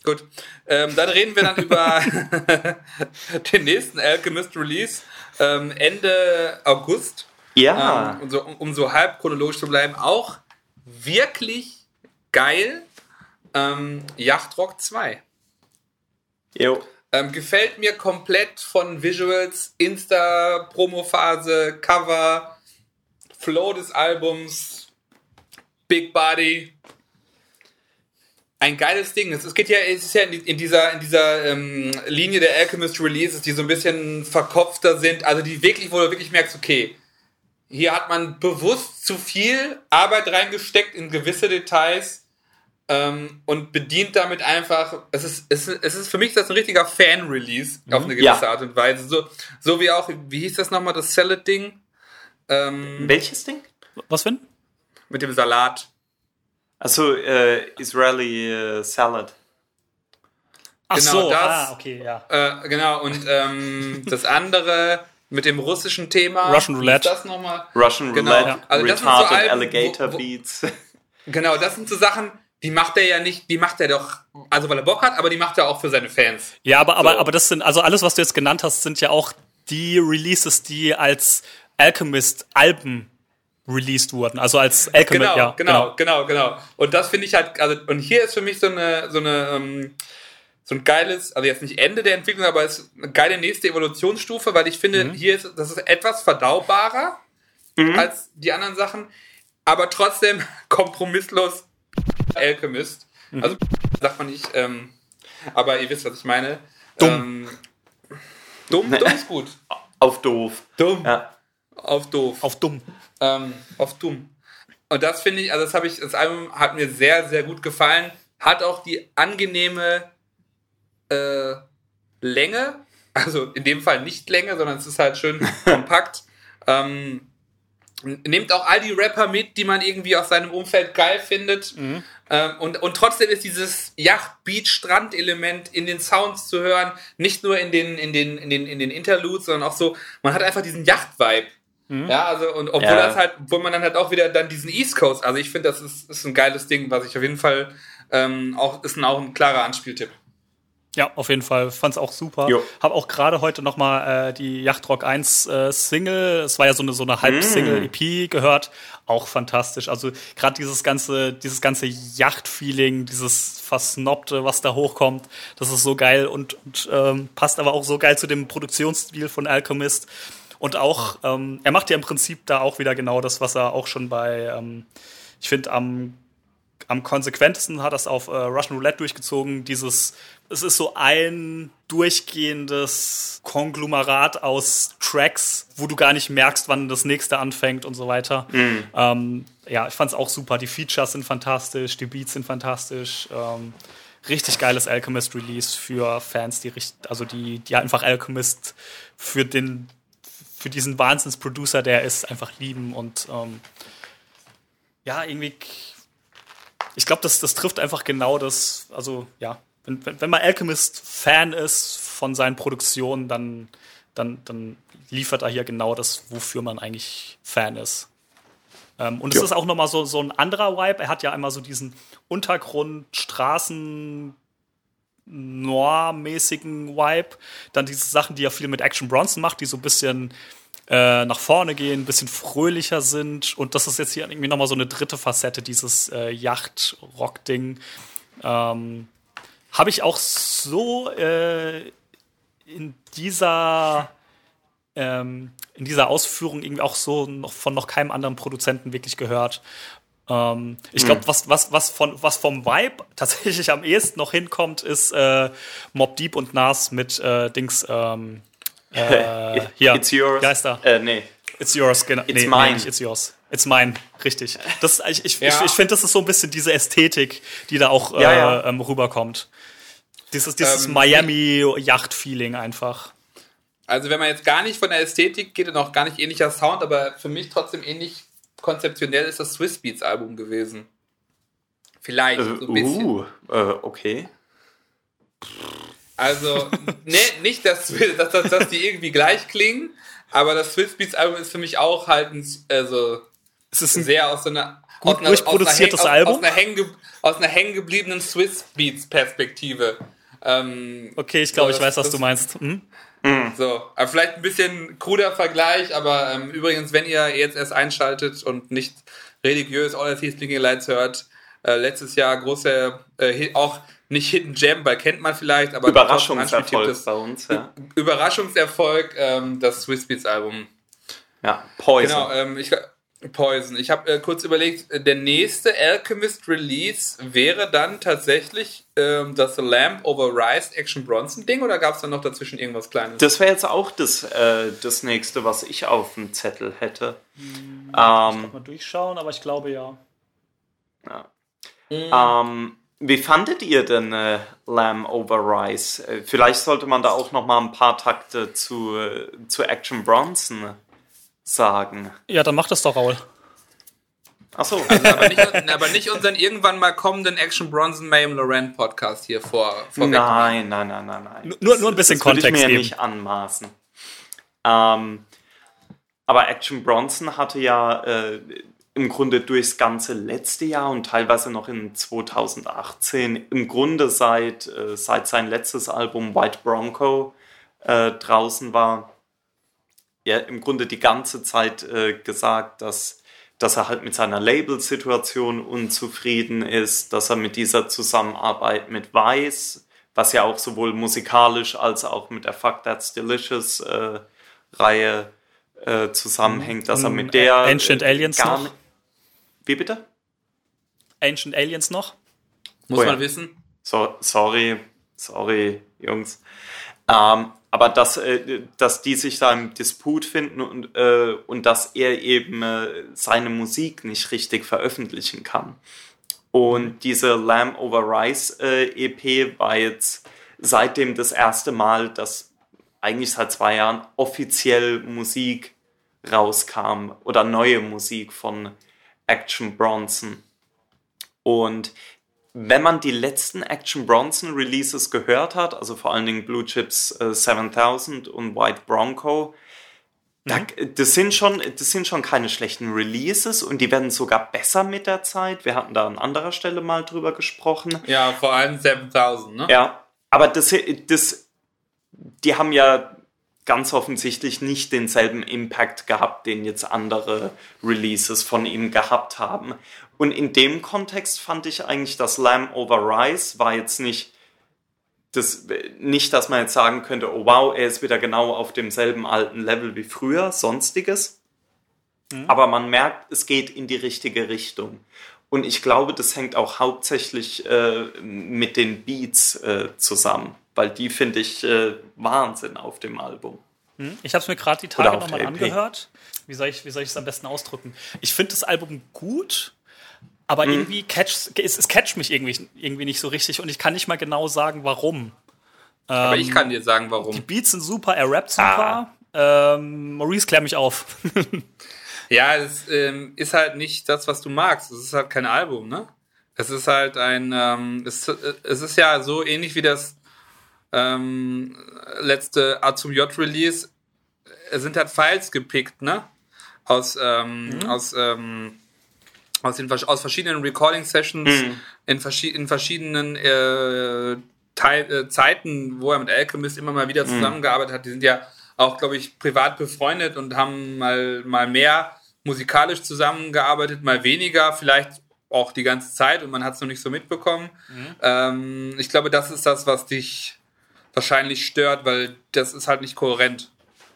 Gut, ähm, dann reden wir dann über den nächsten Alchemist Release ähm, Ende August. Ja. Ähm, um, so, um so halb chronologisch zu bleiben. Auch wirklich geil. Ähm, Yachtrock 2. Jo. Ähm, gefällt mir komplett von Visuals, Insta, Promophase, Cover, Flow des Albums, Big Body. Ein geiles Ding. Es geht ja, es ist ja in dieser, in dieser ähm, Linie der Alchemist Releases, die so ein bisschen verkopfter sind, also die wirklich, wo du wirklich merkst, okay, hier hat man bewusst zu viel Arbeit reingesteckt in gewisse Details ähm, und bedient damit einfach, es ist, es ist, es ist für mich das ein richtiger Fan-Release mhm. auf eine gewisse ja. Art und Weise. So, so wie auch, wie hieß das nochmal, das Salad-Ding? Ähm, Welches Ding? Was für ein? Mit dem Salat. Also äh, Israeli äh, Salad. Ach genau so, das, ah, okay, ja. Äh, genau, und ähm, das andere mit dem russischen Thema. Russian Roulette. Das nochmal. Russian genau. Roulette, also das sind so Alben, Alligator wo, wo, Beats. Genau, das sind so Sachen, die macht er ja nicht, die macht er doch, also weil er Bock hat, aber die macht er auch für seine Fans. Ja, aber, so. aber, aber das sind, also alles, was du jetzt genannt hast, sind ja auch die Releases, die als Alchemist-Alben released wurden. Also als Alchemist, genau, ja. Genau, genau, genau, genau. Und das finde ich halt, also, und hier ist für mich so eine, so eine, ähm, so ein geiles, also jetzt nicht Ende der Entwicklung, aber es ist eine geile nächste Evolutionsstufe, weil ich finde, mhm. hier ist, das ist etwas verdaubarer mhm. als die anderen Sachen, aber trotzdem kompromisslos Alchemist. Mhm. Also sagt man nicht, ähm, aber ihr wisst, was ich meine. Dumm. Ähm, dumm, dumm ist gut. Auf doof. Dumm. Ja. Auf doof. Auf dumm. Ähm, auf dumm. Und das finde ich, also das habe ich, das Album hat mir sehr, sehr gut gefallen. Hat auch die angenehme äh, Länge, also in dem Fall nicht Länge, sondern es ist halt schön kompakt. Ähm, nimmt auch all die Rapper mit, die man irgendwie aus seinem Umfeld geil findet. Mhm. Ähm, und, und trotzdem ist dieses Yacht-Beat-Strand-Element in den Sounds zu hören, nicht nur in den, in den, in den, in den Interludes, sondern auch so, man hat einfach diesen Yacht-Vibe. Mhm. Ja, also, und obwohl ja. das halt, wo man dann halt auch wieder dann diesen East Coast, also ich finde, das ist, ist ein geiles Ding, was ich auf jeden Fall ähm, auch, ist ein, auch ein klarer Anspieltipp. Ja, auf jeden Fall. Fand es auch super. Jo. Hab auch gerade heute noch mal äh, die Yachtrock 1 äh, Single, es war ja so eine so eine Halb-Single-EP mm. gehört, auch fantastisch. Also gerade dieses ganze dieses ganze Yacht-Feeling, dieses Versnobte, was da hochkommt, das ist so geil und, und ähm, passt aber auch so geil zu dem Produktionsstil von Alchemist. Und auch, ähm, er macht ja im Prinzip da auch wieder genau das, was er auch schon bei, ähm, ich finde, am am konsequentesten hat das auf äh, Russian Roulette durchgezogen. Dieses, es ist so ein durchgehendes Konglomerat aus Tracks, wo du gar nicht merkst, wann das nächste anfängt und so weiter. Mhm. Ähm, ja, ich fand's auch super. Die Features sind fantastisch, die Beats sind fantastisch. Ähm, richtig geiles Alchemist Release für Fans, die also die, die einfach Alchemist für den, für diesen Wahnsinns-Producer, der ist, einfach lieben und ähm, ja, irgendwie ich glaube, das, das trifft einfach genau das, also ja, wenn, wenn, wenn man Alchemist-Fan ist von seinen Produktionen, dann, dann, dann liefert er hier genau das, wofür man eigentlich Fan ist. Ähm, und ja. es ist auch nochmal so, so ein anderer Vibe. Er hat ja einmal so diesen Untergrund, Straßen, Noir-mäßigen Vibe. Dann diese Sachen, die er viel mit Action Bronson macht, die so ein bisschen äh, nach vorne gehen, ein bisschen fröhlicher sind. Und das ist jetzt hier irgendwie nochmal so eine dritte Facette, dieses äh, Yacht-Rock-Ding. Ähm, Habe ich auch so äh, in dieser ähm, in dieser Ausführung irgendwie auch so noch von noch keinem anderen Produzenten wirklich gehört. Ähm, ich glaube, hm. was, was, was, von, was vom Vibe tatsächlich am ehesten noch hinkommt, ist äh, Mob Deep und Nas mit äh, Dings, ähm, äh, hier. It's yours. Geister. Äh, nee. It's yours, genau. It's nee, mine. Nee, it's yours. It's mine, richtig. Das, ich ich, ja. ich, ich finde, das ist so ein bisschen diese Ästhetik, die da auch ja, ja. Äh, ähm, rüberkommt. Dieses, dieses ähm, Miami-Yacht-Feeling einfach. Also wenn man jetzt gar nicht von der Ästhetik geht und auch gar nicht ähnlicher Sound, aber für mich trotzdem ähnlich konzeptionell ist das Swiss Beats Album gewesen. Vielleicht äh, so ein bisschen. Uh, äh, okay. Also, ne, nicht, dass, dass, dass, dass die irgendwie gleich klingen, Aber das Swiss Beats Album ist für mich auch halt ein, also Es ist ein sehr aus so einer Gut aus einer, durchproduziertes aus einer, Album. Aus einer, hängen, aus einer hängengebliebenen Swiss Beats Perspektive. Ähm, Okay, ich glaube, So, ich weiß, was du meinst. Hm? So, aber vielleicht ein bisschen kruder Vergleich, aber ähm, übrigens, wenn ihr jetzt erst einschaltet und nicht religiös All is Blinking Lights hört, äh, letztes Jahr großer, äh, auch nicht Hidden Gem, weil kennt man vielleicht, aber Überraschungserfolg anspieltes- bei uns, ja. Überraschungserfolg, ähm, das Swiss Beats Album. Ja, Poison. Genau, ähm, ich, Poison. Ich habe äh, kurz überlegt, äh, der nächste Alchemist Release wäre dann tatsächlich ähm, das Lamp Over Rice Action Bronson Ding oder gab es dann noch dazwischen irgendwas Kleines? Das wäre jetzt auch das, äh, das nächste, was ich auf dem Zettel hätte. Ähm, Mal durchschauen, aber ich glaube ja. ähm, wie fandet ihr denn äh, Lamb Over Rice? Äh, vielleicht sollte man da auch noch mal ein paar Takte zu, äh, zu Action Bronson sagen. Ja, dann mach das doch, Raul. Achso, aber, nicht, aber nicht unseren irgendwann mal kommenden Action Bronson Mayhem Laurent Podcast hier vor. vorweg. nein, nein, nein, nein, nein. Nur- nur ein bisschen das würde Kontext ich mir geben. nicht anmaßen. Ähm, aber Action Bronson hatte ja äh, im Grunde durchs ganze letzte Jahr und teilweise noch in 2018 im Grunde seit, äh, seit sein letztes Album White Bronco äh, draußen war, ja im Grunde die ganze Zeit äh, gesagt, dass, dass er halt mit seiner Label-Situation unzufrieden ist, dass er mit dieser Zusammenarbeit mit Vice, was ja auch sowohl musikalisch als auch mit der Fuck That's Delicious äh, Reihe äh, zusammenhängt, dass er Und mit der Ancient Aliens gar noch? Wie bitte? Ancient Aliens noch? Muss Oh ja. man wissen. So, sorry, sorry, Jungs. Ähm, aber dass, äh, dass die sich da im Disput finden und, äh, und dass er eben äh, seine Musik nicht richtig veröffentlichen kann. Und diese Lamb Over Rice äh, EP war jetzt seitdem das erste Mal, dass eigentlich seit zwei Jahren offiziell Musik rauskam oder neue Musik von Action Bronson. Und wenn man die letzten Action Bronson Releases gehört hat, also vor allen Dingen Blue Chips äh, 7000 und White Bronco, da, das, sind schon, das sind schon keine schlechten Releases und die werden sogar besser mit der Zeit. Wir hatten da an anderer Stelle mal drüber gesprochen. Ja, vor allem 7000, ne? Ja, aber das, das, die haben ja ganz offensichtlich nicht denselben Impact gehabt, den jetzt andere Releases von ihm gehabt haben. Und in dem Kontext fand ich eigentlich, dass Lamb Over Rice war jetzt nicht das, nicht, dass man jetzt sagen könnte, oh wow, er ist wieder genau auf demselben alten Level wie früher, sonstiges. Aber man merkt, es geht in die richtige Richtung. Und ich glaube, das hängt auch hauptsächlich äh, mit den Beats äh, zusammen, weil die finde ich äh, Wahnsinn auf dem Album. Ich habe es mir gerade die Tage nochmal angehört. Wie soll ich, es am besten ausdrücken? Ich finde das Album gut, aber Mhm. irgendwie catch, es, es catcht mich irgendwie, irgendwie nicht so richtig und ich kann nicht mal genau sagen, warum. Aber Ähm, ich kann dir sagen, Die warum. Beats sind super, er rappt super. Ähm, Maurice, klär mich auf. Ja, es ähm, ist halt nicht das, was du magst. Es ist halt kein Album, ne? Es ist halt ein, ähm, es, es ist ja so ähnlich wie das ähm, letzte A zum J Release. Es sind halt Files gepickt, ne? Aus, ähm, aus, ähm, aus, den, aus verschiedenen Recording Sessions in, verschi in verschiedenen äh, Teil, äh, Zeiten, wo er mit Alchemist immer mal wieder zusammengearbeitet hat. Die sind ja auch, glaube ich, privat befreundet und haben mal, mal mehr musikalisch zusammengearbeitet, mal weniger, vielleicht auch die ganze Zeit und man hat es noch nicht so mitbekommen. Ähm, ich glaube, das ist das, was dich wahrscheinlich stört, weil das ist halt nicht kohärent.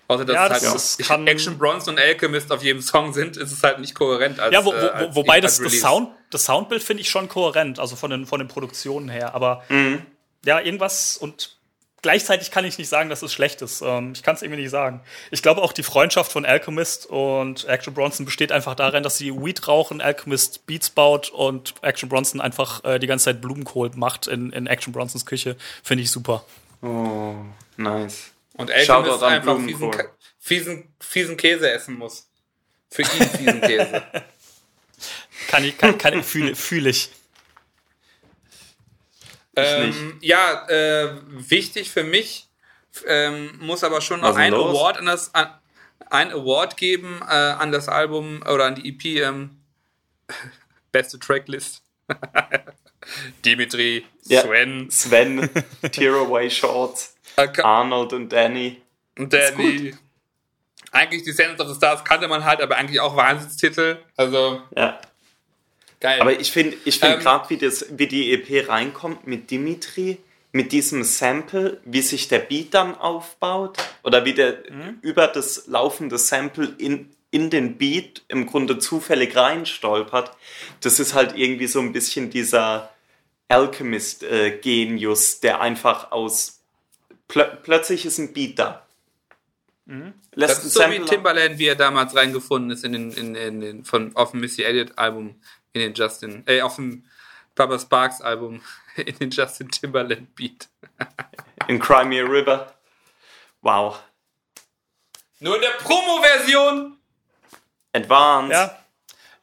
Außer dass Ja, es das halt kann- Action Bronson und Alchemist auf jedem Song sind, ist es halt nicht kohärent als ja, wo, wo, äh, als- wo, wobei das, das. Sound, das Soundbild finde ich schon kohärent, also von den, von den Produktionen her. Aber Mhm. ja, irgendwas und gleichzeitig kann ich nicht sagen, dass es schlecht ist. Ähm, ich kann es irgendwie nicht sagen. Ich glaube auch die Freundschaft von Alchemist und Action Bronson besteht einfach darin, dass sie Weed rauchen, Alchemist Beats baut und Action Bronson einfach äh, die ganze Zeit Blumenkohl macht in, in Action Bronsons Küche. Finde ich super. Oh, nice. Und Shoutout Alchemist an einfach fiesen, fiesen, fiesen Käse essen muss. Für ihn fiesen Käse. Kann ich, kann, kann ich fühle, fühle ich. ähm, ja, äh, wichtig für mich, ähm, muss aber schon noch ist ein los? Award an das, an, einen Award geben äh, an das Album oder an die EP. Ähm, beste Tracklist. Dimitri, Ja. Sven, Sven, Tearaway Shorts, Ka- Arnold und Danny. und Danny. Eigentlich die Sense of the Stars kannte man halt, aber eigentlich auch Wahnsinnstitel. Also Ja. geil. Aber ich finde ich find Ähm, gerade, wie, das- wie die EP reinkommt mit Dimitri, mit diesem Sample, wie sich der Beat dann aufbaut oder wie der Mhm. über das laufende Sample in, in den Beat im Grunde zufällig reinstolpert, das ist halt irgendwie so ein bisschen dieser Alchemist-Genius, der einfach aus plö plötzlich ist ein Beat da. Lässt das ist so wie Timbaland, wie er damals reingefunden ist in den, in, in den von auf dem Missy Elliott Album in den Justin, äh, auf dem Papa Sparks Album in den Justin Timberland Beat. in Crimea River. Wow. Nur in der Promo-Version. Advanced. Ja.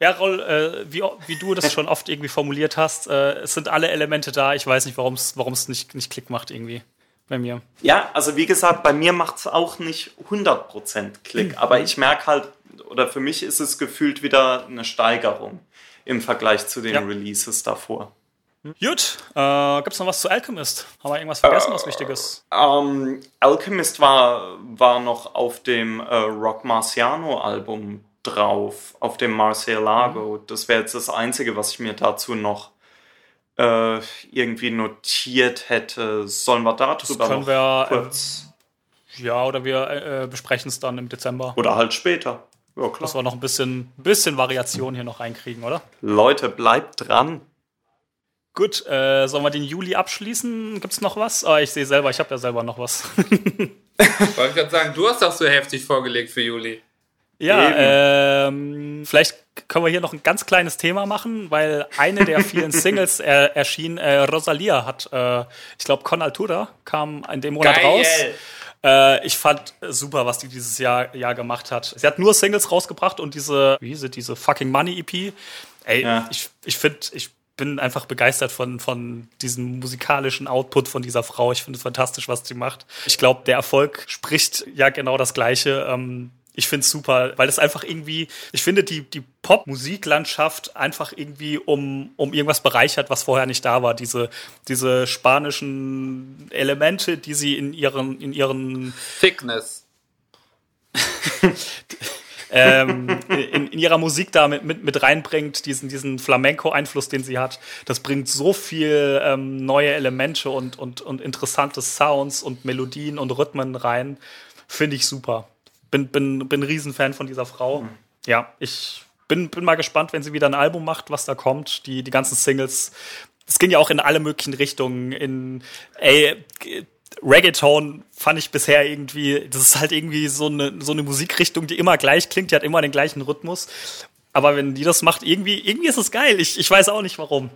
Ja, Roll, äh, wie, wie du das schon oft irgendwie formuliert hast, äh, es sind alle Elemente da. Ich weiß nicht, warum es nicht, nicht Klick macht irgendwie bei mir. Ja, also wie gesagt, bei mir macht es auch nicht 100% Klick, aber ich merke halt, oder für mich ist es gefühlt wieder eine Steigerung im Vergleich zu den Ja. Releases davor. Gut, äh, gibt's noch was zu Alchemist? Haben wir irgendwas vergessen, was Wichtiges? Ähm, Alchemist war, war noch auf dem äh, Rock Marciano Album drauf, auf dem Marcielago. Das wäre jetzt das Einzige, was ich mir dazu noch äh, irgendwie notiert hätte. Sollen wir da drüber können noch wir, äh, kurz? Ja, oder wir äh, besprechen es dann im Dezember. Oder halt später. Ja, klar. Dass wir noch ein bisschen, bisschen Variation hier noch reinkriegen, oder? Leute, bleibt dran. Gut, äh, sollen wir den Juli abschließen? Gibt's noch was? Ah, ich sehe selber, ich habe ja selber noch was. Wollte ich gerade sagen, du hast doch so heftig vorgelegt für Juli. Ja, ähm, vielleicht können wir hier noch ein ganz kleines Thema machen, weil eine der vielen Singles er, erschien, äh, Rosalia hat, äh, ich glaube, Con Altura kam in dem Monat Geil. raus. Äh, ich fand super, was die dieses Jahr, Jahr gemacht hat. Sie hat nur Singles rausgebracht und diese, wie ist es, diese fucking Money EP. Ey, Ja. ich, ich finde, ich bin einfach begeistert von, von diesem musikalischen Output von dieser Frau. Ich finde es fantastisch, was sie macht. Ich glaube, der Erfolg spricht ja genau das Gleiche. Ähm, ich finde es super, weil es einfach irgendwie, ich finde die, die Pop-Musiklandschaft einfach irgendwie um, um irgendwas bereichert, was vorher nicht da war. Diese, diese spanischen Elemente, die sie in ihren, in ihren Thickness. ähm, in, in ihrer Musik da mit, mit, mit reinbringt, diesen, diesen Flamenco-Einfluss, den sie hat. Das bringt so viel ähm, neue Elemente und, und, und interessante Sounds und Melodien und Rhythmen rein. Finde ich super. Bin, bin, bin ein Riesenfan von dieser Frau. Ja, ich bin, bin mal gespannt, wenn sie wieder ein Album macht, was da kommt. Die, die ganzen Singles. Es ging ja auch in alle möglichen Richtungen. In, ey, Reggaeton fand ich bisher irgendwie, das ist halt irgendwie so eine, so eine Musikrichtung, die immer gleich klingt, die hat immer den gleichen Rhythmus. Aber wenn die das macht, irgendwie, irgendwie ist es geil. Ich, ich weiß auch nicht warum.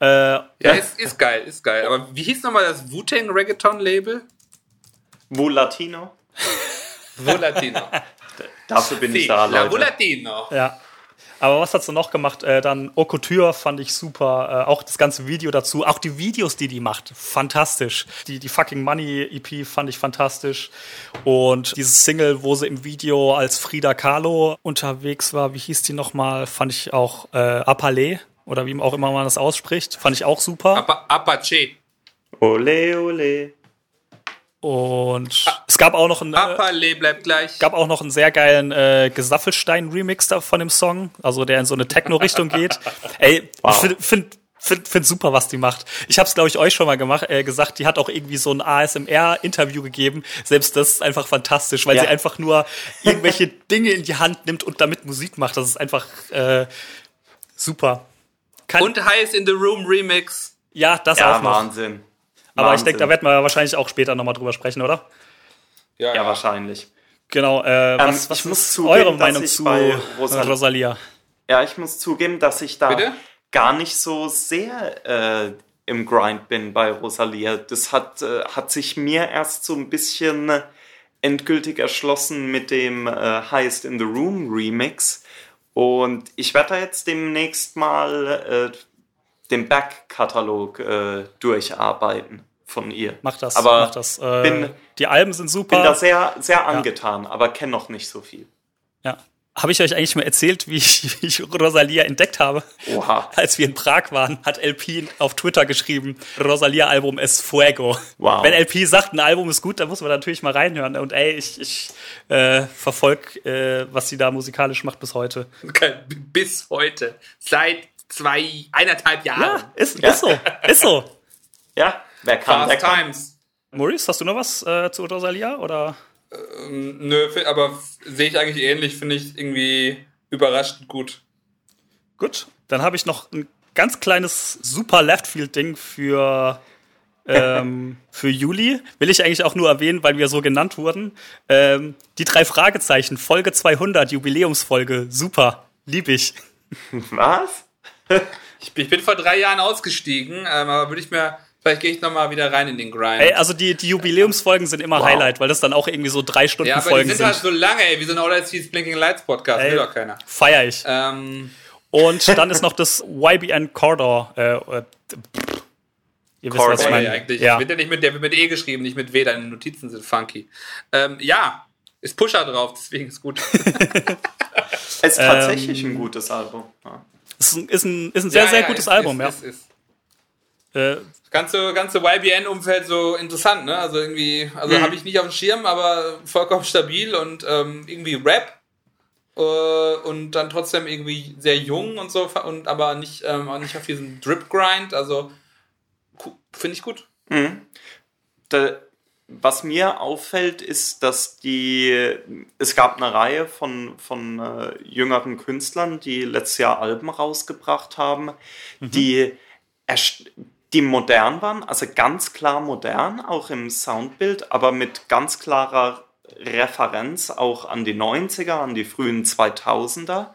Äh, Ja, ist, ist geil, ist geil. Aber wie hieß nochmal das Wu-Tang Reggaeton Label? Wo Latino? Volatino. Dafür bin ich da, La Leute. Volatino. Ja. Aber was hat sie noch gemacht? Äh, dann Couture fand ich super. Äh, auch das ganze Video dazu. Auch die Videos, die die macht. Fantastisch. Die, die fucking Money EP fand ich fantastisch. Und dieses Single, wo sie im Video als Frida Kahlo unterwegs war, wie hieß die nochmal? Fand ich auch äh, Apalé. Oder wie auch immer man das ausspricht. Fand ich auch super. Apa Apache. Ole, ole. Und es gab auch noch ein. Äh, Apale bleibt gleich. gab auch noch einen sehr geilen äh, Gesaffelstein-Remix da von dem Song, also der in so eine Techno-Richtung geht. Ey, Wow. ich finde find, find, find super, was die macht. Ich habe es, glaube ich, euch schon mal gemacht, äh, gesagt, die hat auch irgendwie so ein ASMR-Interview gegeben. Selbst das ist einfach fantastisch, weil Ja. sie einfach nur irgendwelche Dinge in die Hand nimmt und damit Musik macht. Das ist einfach äh, super. Kann, Und Heiß in the Room Remix. ja, das Ja, auch noch. Wahnsinn. Aber ich denke, da werden wir wahrscheinlich auch später nochmal drüber sprechen, oder? Ja, wahrscheinlich. Genau, äh, was, was ich muss ist zugeben, eure dass Meinung ich zu bei Rosal- Rosalia? Ja, ich muss zugeben, dass ich da Bitte? gar nicht so sehr äh, im Grind bin bei Rosalia. Das hat, äh, hat sich mir erst so ein bisschen endgültig erschlossen mit dem äh, Highest in the Room Remix. Und ich werde da jetzt demnächst mal äh, den Back-Katalog äh, durcharbeiten von ihr. Mach das, aber mach das. Äh, bin, die Alben sind super. bin da sehr, sehr angetan, ja. aber kenne noch nicht so viel. Ja. Habe ich euch eigentlich mal erzählt, wie ich, wie ich Rosalia entdeckt habe? Oha. Als wir in Prag waren, hat LP auf Twitter geschrieben, Rosalia-Album es fuego. Wow. Wenn LP sagt, ein Album ist gut, dann muss man natürlich mal reinhören. Und ey, ich, ich äh, verfolge, äh, was sie da musikalisch macht bis heute. Bis heute. Seit zwei, eineinhalb Jahren. Ja, ist, ja. ist so. Ist so. Ja, wer kann, Fast wer kann. Times. Maurice, hast du noch was äh, zu Rosalia? Oder? Ähm, nö, aber sehe ich eigentlich ähnlich, finde ich irgendwie überraschend gut. Gut, dann habe ich noch ein ganz kleines super Leftfield-Ding für, ähm, für Juli. Will ich eigentlich auch nur erwähnen, weil wir so genannt wurden. Ähm, die drei Fragezeichen, Folge 200, Jubiläumsfolge, super, lieb ich. Was? ich, ich, bin vor drei Jahren ausgestiegen, ähm, aber würde ich mir Vielleicht gehe ich nochmal wieder rein in den Grind. Ey, also die, die Jubiläumsfolgen sind immer wow. Highlight, weil das dann auch irgendwie so drei Stunden ja, aber Folgen die sind. halt so lange, ey, wie so ein All I Blinking Lights Podcast, ey, will doch keiner. Feier ich. Ähm. Und dann ist noch das YBN Corridor. Äh, äh, ihr wisst, was ich meine. Eigentlich. Ja. Wird ja nicht mit, der wird mit E geschrieben, nicht mit W, deine Notizen sind funky. Ähm, ja, ist Pusher drauf, deswegen ist gut. es ist tatsächlich ähm, ein gutes Album. Ja. Ist ein, ist ein, ist ein sehr, ja, sehr ja, gutes ist, Album, ist, ja. Ist, äh, ganze, ganze YBN-Umfeld so interessant, ne? Also irgendwie, also mhm. habe ich nicht auf dem Schirm, aber vollkommen stabil und ähm, irgendwie Rap äh, und dann trotzdem irgendwie sehr jung und so und aber nicht, ähm, auch nicht auf diesem Drip-Grind. Also finde ich gut. Mhm. Da, was mir auffällt, ist, dass die es gab eine Reihe von, von äh, jüngeren Künstlern, die letztes Jahr Alben rausgebracht haben, mhm. die die modern waren, also ganz klar modern, auch im Soundbild, aber mit ganz klarer Referenz auch an die 90er, an die frühen 2000er.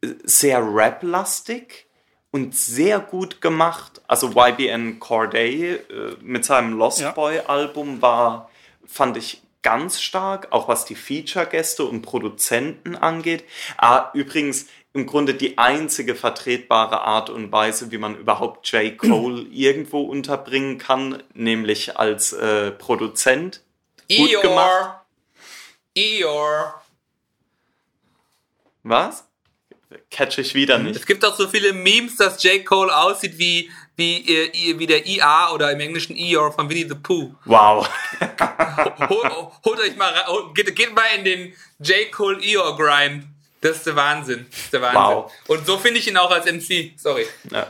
Sehr rap-lastig und sehr gut gemacht. Also YBN Corday äh, mit seinem Lost ja. Boy Album war, fand ich ganz stark, auch was die Feature-Gäste und Produzenten angeht. Ah, übrigens, im Grunde die einzige vertretbare Art und Weise, wie man überhaupt J. Cole irgendwo unterbringen kann, nämlich als äh, Produzent. Gut Eeyore. gemacht. Eeyore. Was? Catch ich wieder nicht. Es gibt auch so viele Memes, dass J. Cole aussieht wie, wie, wie der IA oder im Englischen Eeyore von Winnie the Pooh. Wow. holt, holt euch mal, geht, geht mal in den J. Cole Eeyore Grind. Das ist der Wahnsinn. Das ist der Wahnsinn. Wow. Und so finde ich ihn auch als MC. Sorry. Ja.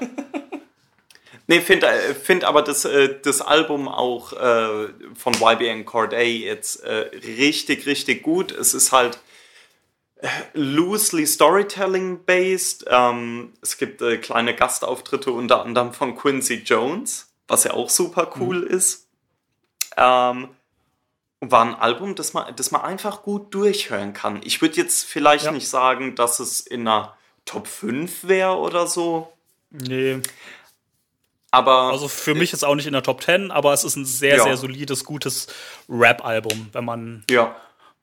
Nee, finde äh, find aber das, äh, das Album auch äh, von YBN Corday jetzt äh, richtig, richtig gut. Es ist halt äh, loosely Storytelling based. Ähm, es gibt äh, kleine Gastauftritte unter anderem von Quincy Jones, was ja auch super cool mhm. ist. Ähm, war ein Album, das man, das man einfach gut durchhören kann. Ich würde jetzt vielleicht ja. nicht sagen, dass es in einer Top 5 wäre oder so. Nee. Aber also für mich ist auch nicht in der Top 10, aber es ist ein sehr, ja. sehr solides, gutes Rap-Album, wenn man ja.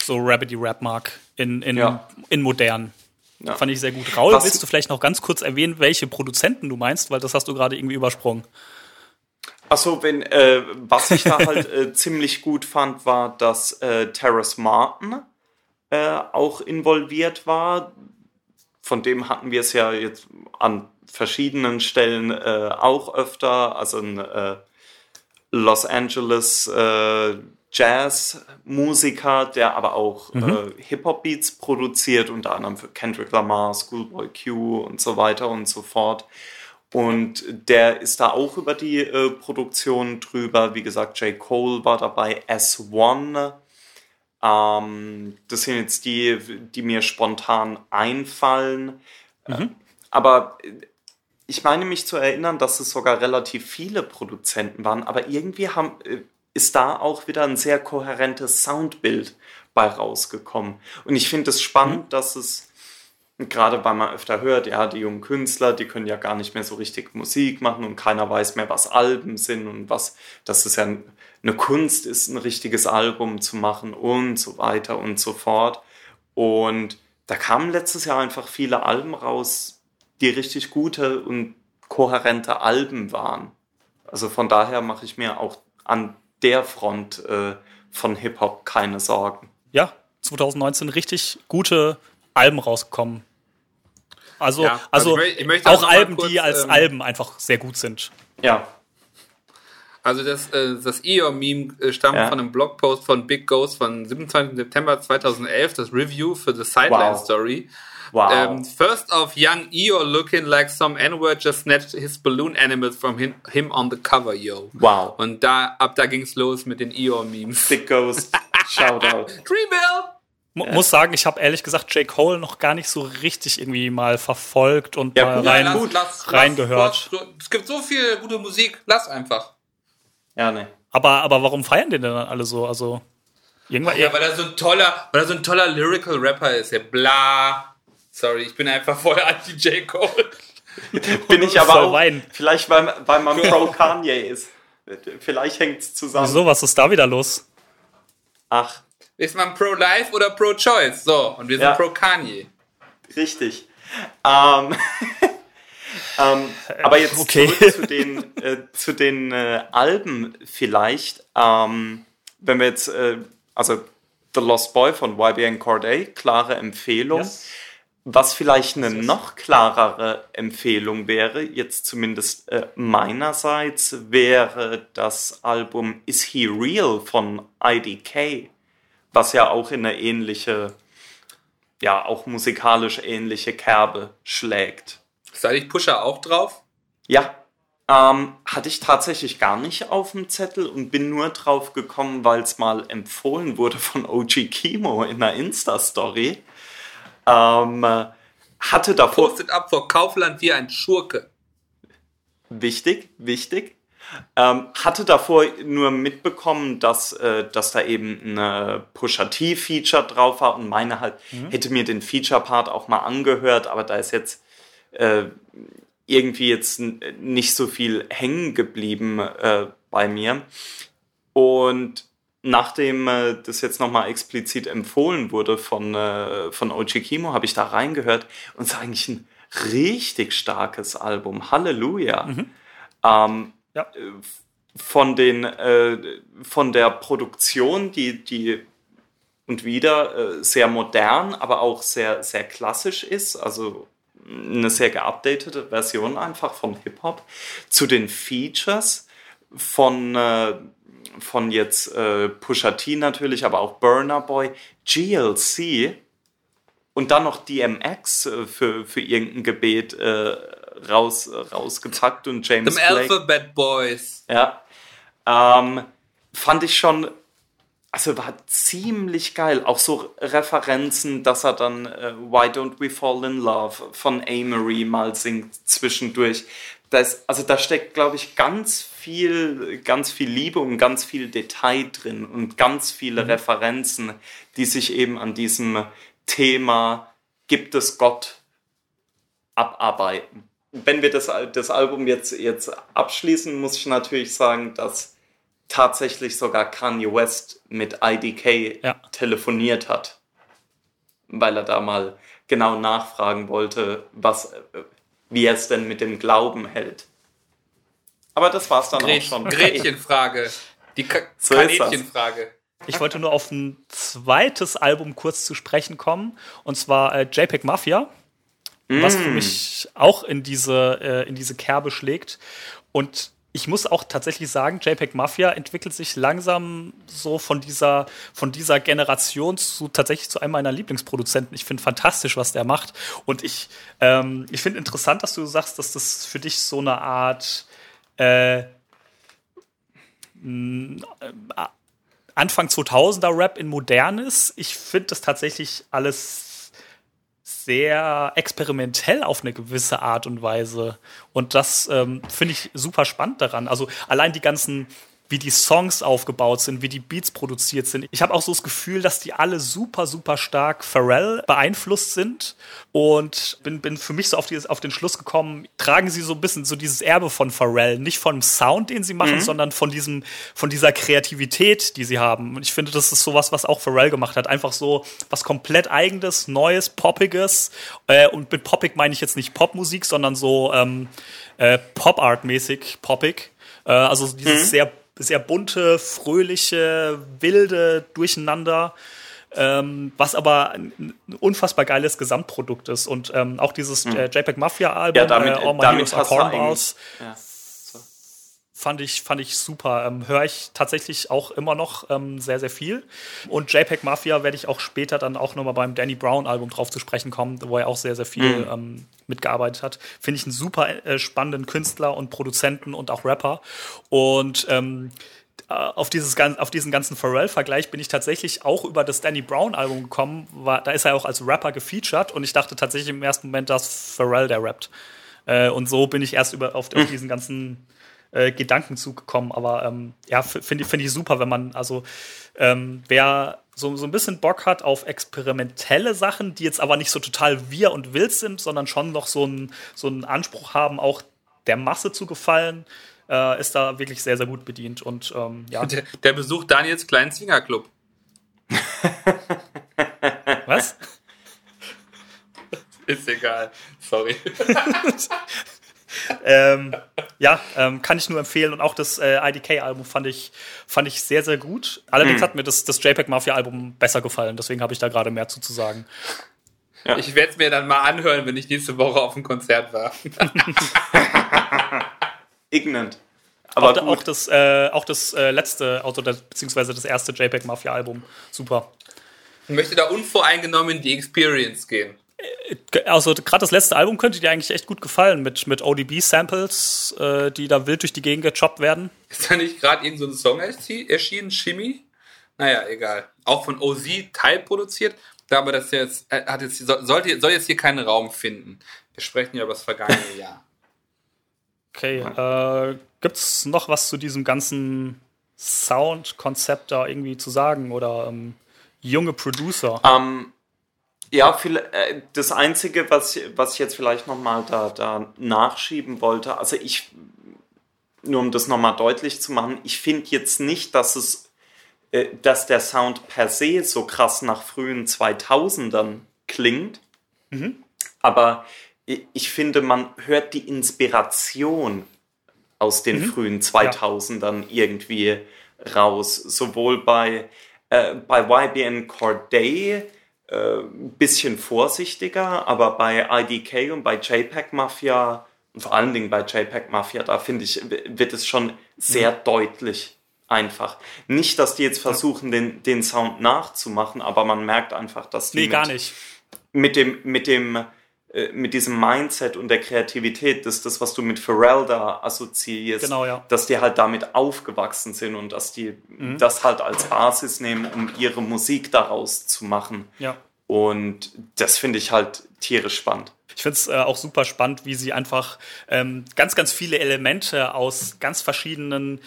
So Rabbity Rap mag, in, in, ja. in modern. Ja. Fand ich sehr gut. Raul, Was willst du vielleicht noch ganz kurz erwähnen, welche Produzenten du meinst, weil das hast du gerade irgendwie übersprungen. Achso, wenn, äh, was ich da halt äh, ziemlich gut fand, war, dass äh, Terrace Martin äh, auch involviert war. Von dem hatten wir es ja jetzt an verschiedenen Stellen äh, auch öfter. Also ein äh, Los Angeles äh, Jazz-Musiker, der aber auch mhm. äh, Hip-Hop-Beats produziert, unter anderem für Kendrick Lamar, Schoolboy Q und so weiter und so fort. Und der ist da auch über die äh, Produktion drüber. Wie gesagt, J. Cole war dabei, S1. Ähm, das sind jetzt die, die mir spontan einfallen. Mhm. Aber ich meine mich zu erinnern, dass es sogar relativ viele Produzenten waren, aber irgendwie haben, äh, ist da auch wieder ein sehr kohärentes Soundbild bei rausgekommen. Und ich finde es spannend, mhm. dass es gerade weil man öfter hört, ja, die jungen Künstler, die können ja gar nicht mehr so richtig Musik machen und keiner weiß mehr, was Alben sind und was, dass es ja eine Kunst ist, ein richtiges Album zu machen und so weiter und so fort. Und da kamen letztes Jahr einfach viele Alben raus, die richtig gute und kohärente Alben waren. Also von daher mache ich mir auch an der Front äh, von Hip-Hop keine Sorgen. Ja, 2019 richtig gute Alben rausgekommen. Also, Ja, also, also ich mö- ich möchte auch auch Alben, die kurz, als ähm, Alben einfach sehr gut sind. Ja, Also das, äh, das Eeyore-Meme äh, stammt Ja. von einem Blogpost von Big Ghost von 27. September 2011, das Review für The Sideline Wow. Story. Wow. Ähm, first off, young Eeyore looking like some N-word just snatched his balloon animals from him, him on the cover, yo. wow. Und da, ab da ging's los mit den Eeyore-Memes. Big Ghost, Shoutout. Dreamville! Mu- Muss sagen, ich habe ehrlich gesagt J. Cole noch gar nicht so richtig irgendwie mal verfolgt und Ja, mal gut, rein, ja, lass, lass, reingehört. Lass, es gibt so viel gute Musik, lass einfach. Ja, ne. Aber, aber warum feiern den denn dann alle so? Also, irgendwann, Ja, weil er so ein toller, weil er so ein toller Lyrical Rapper ist, ja bla. Sorry, ich bin einfach voll anti J. Cole. Bin ich aber auch, weinen. vielleicht weil, weil man pro Kanye ist. Vielleicht hängt's zusammen. wieso, was ist da wieder los? Ach, Ist man pro-life oder pro-choice? So, und wir sind Ja. pro Kanye. richtig. Ähm, ähm, aber jetzt Okay. zurück zu den, äh, zu den äh, Alben vielleicht. Ähm, wenn wir jetzt, äh, also The Lost Boy von YBN Corday, klare Empfehlung. Ja. Was vielleicht eine noch klarere Empfehlung wäre, jetzt zumindest äh, meinerseits, wäre das Album Is He Real von IDK, was ja auch in eine ähnliche, ja, auch musikalisch ähnliche Kerbe schlägt. Sei ich Pusher auch drauf? Ja, ähm, hatte ich tatsächlich gar nicht auf dem Zettel und bin nur drauf gekommen, weil es mal empfohlen wurde von OG Kimo in einer Insta-Story. Ähm, äh, hatte davor, Postet ab vor Kaufland wie ein Schurke. wichtig, wichtig, ähm, hatte davor nur mitbekommen, dass, äh, dass da eben eine Pusha T-Feature drauf war und meine halt, hätte mir den Feature-Part auch mal angehört, aber da ist jetzt äh, irgendwie jetzt nicht so viel hängen geblieben äh, bei mir. Und nachdem äh, das jetzt nochmal explizit empfohlen wurde von, äh, von OG Kimo, habe ich da reingehört und es ist eigentlich ein richtig starkes Album. Halleluja. Ähm, Ja. von den äh, von der Produktion, die die und wieder äh, sehr modern, aber auch sehr sehr klassisch ist, also eine sehr geupdatete Version einfach von Hip Hop zu den Features von äh, von jetzt äh, Pusha T natürlich, aber auch Burner Boy, GLC und dann noch DMX äh, für, für irgendein Gebet äh, raus, rausgepackt und James Them Blake. Alphabet Boys. Ja. Ähm, fand ich schon, also war ziemlich geil. Auch so Referenzen, dass er dann äh, Why Don't We Fall in Love von Amory mal singt zwischendurch. Das, also da steckt, glaube ich, ganz viel, ganz viel Liebe und ganz viel Detail drin und ganz viele Referenzen, die sich eben an diesem Thema gibt es Gott abarbeiten. Wenn wir das, das Album jetzt, jetzt abschließen, muss ich natürlich sagen, dass tatsächlich sogar Kanye West mit IDK Ja. telefoniert hat, weil er da mal genau nachfragen wollte, was, wie er es denn mit dem Glauben hält. Aber das war's dann auch Gret schon. Gretchenfrage. Die Ka So. Ich wollte nur auf ein zweites Album kurz zu sprechen kommen, und zwar äh, JPEG Mafia, was für mich auch in diese, äh, in diese Kerbe schlägt. Und ich muss auch tatsächlich sagen, JPEG Mafia entwickelt sich langsam so von dieser, von dieser Generation zu tatsächlich zu einem meiner Lieblingsproduzenten. Ich finde fantastisch, was der macht. Und ich, ähm, ich finde interessant, dass du sagst, dass das für dich so eine Art äh, Anfang 2000er Rap in modern ist. Ich finde das tatsächlich alles sehr experimentell auf eine gewisse Art und Weise. Und das ähm, finde ich super spannend daran. Also allein die ganzen wie die Songs aufgebaut sind, wie die Beats produziert sind. Ich habe auch so das Gefühl, dass die alle super, super stark Pharrell beeinflusst sind und bin, bin für mich so auf, dieses, auf den Schluss gekommen, tragen sie so ein bisschen so dieses Erbe von Pharrell, nicht von dem Sound, den sie machen, sondern von diesem, von dieser Kreativität, die sie haben. Und ich finde, das ist sowas, was auch Pharrell gemacht hat. Einfach so was komplett eigenes, neues, poppiges. Äh, und mit poppig meine ich jetzt nicht Popmusik, sondern so ähm, äh, Pop-Art-mäßig poppig. Äh, also dieses sehr sehr bunte, fröhliche, wilde Durcheinander. Ähm, was aber ein, unfassbar geiles Gesamtprodukt ist. Und ähm, auch dieses hm. äh, JPEG Mafia-Album, ja, damit, äh, All My damit Heroes Are Cornballs, ja fand ich, fand ich super. Ähm, Höre ich tatsächlich auch immer noch ähm, sehr, sehr viel. Und JPEG Mafia werde ich auch später dann auch nochmal beim Danny Brown Album drauf zu sprechen kommen, wo er auch sehr, sehr viel mhm. ähm, mitgearbeitet hat. Finde ich einen super äh, spannenden Künstler und Produzenten und auch Rapper. Und ähm, äh, auf, dieses, auf diesen ganzen Pharrell-Vergleich bin ich tatsächlich auch über das Danny Brown-Album gekommen. War, da ist er auch als Rapper gefeatured und ich dachte tatsächlich im ersten Moment, dass Pharrell der rappt. Äh, und so bin ich erst über, auf, auf hm. diesen ganzen äh, Gedankenzug gekommen. Aber ähm, ja, finde find ich super, wenn man, also ähm, wer so, so ein bisschen Bock hat auf experimentelle Sachen, die jetzt aber nicht so total wir und wild sind, sondern schon noch so einen so einen Anspruch haben, auch der Masse zu gefallen, äh, ist da wirklich sehr, sehr gut bedient. Und ähm, ja. Der, der besucht Daniels kleinen Zwingerclub. Was? Ist egal. Sorry. ähm, ja, ähm, kann ich nur empfehlen. Und auch das äh, IDK-Album fand ich, fand ich sehr, sehr gut. Allerdings mhm. hat mir das, das JPEG Mafia-Album besser gefallen. Deswegen habe ich da gerade mehr zu, zu sagen. Ja. Ich werde es mir dann mal anhören, wenn ich nächste Woche auf dem Konzert war. Ignorant. Aber auch, auch das, äh, auch das äh, letzte, also das, beziehungsweise das erste JPEG Mafia-Album. Super. Ich möchte da unvoreingenommen in die Experience gehen. Also gerade das letzte Album könnte dir eigentlich echt gut gefallen mit, mit ODB-Samples, äh, die da wild durch die Gegend gechoppt werden. Ist da nicht gerade irgendein so Song erschienen, Shimmy? Naja, egal. Auch von OZ teilproduziert, aber das jetzt, äh, hat jetzt sollte, soll jetzt hier keinen Raum finden. Wir sprechen ja über das vergangene Jahr. Okay, äh, gibt es noch was zu diesem ganzen Sound-Konzept da irgendwie zu sagen oder ähm, junge Producer? Um, ja, viel, äh, das Einzige, was, was ich jetzt vielleicht nochmal da, da nachschieben wollte, also ich, nur um das nochmal deutlich zu machen, ich finde jetzt nicht, dass es, äh, dass der Sound per se so krass nach frühen 2000ern klingt, mhm. aber ich, finde, man hört die Inspiration aus den mhm. frühen 2000ern ja. irgendwie raus, sowohl bei, äh, bei YBN Corday, äh, bisschen vorsichtiger, aber bei IDK und bei JPEG Mafia und vor allen Dingen bei JPEG Mafia, da finde ich, wird es schon sehr mhm. deutlich einfach. Nicht, dass die jetzt versuchen, den, den Sound nachzumachen, aber man merkt einfach, dass die nee, mit, gar nicht. mit dem, mit dem mit diesem Mindset und der Kreativität, das ist das, was du mit Pharrell da assoziierst, genau, ja. dass die halt damit aufgewachsen sind und dass die mhm. das halt als Basis nehmen, um ihre Musik daraus zu machen. Ja. Und das finde ich halt tierisch spannend. Ich finde es äh, auch super spannend, wie sie einfach ähm, ganz, ganz viele Elemente aus ganz verschiedenen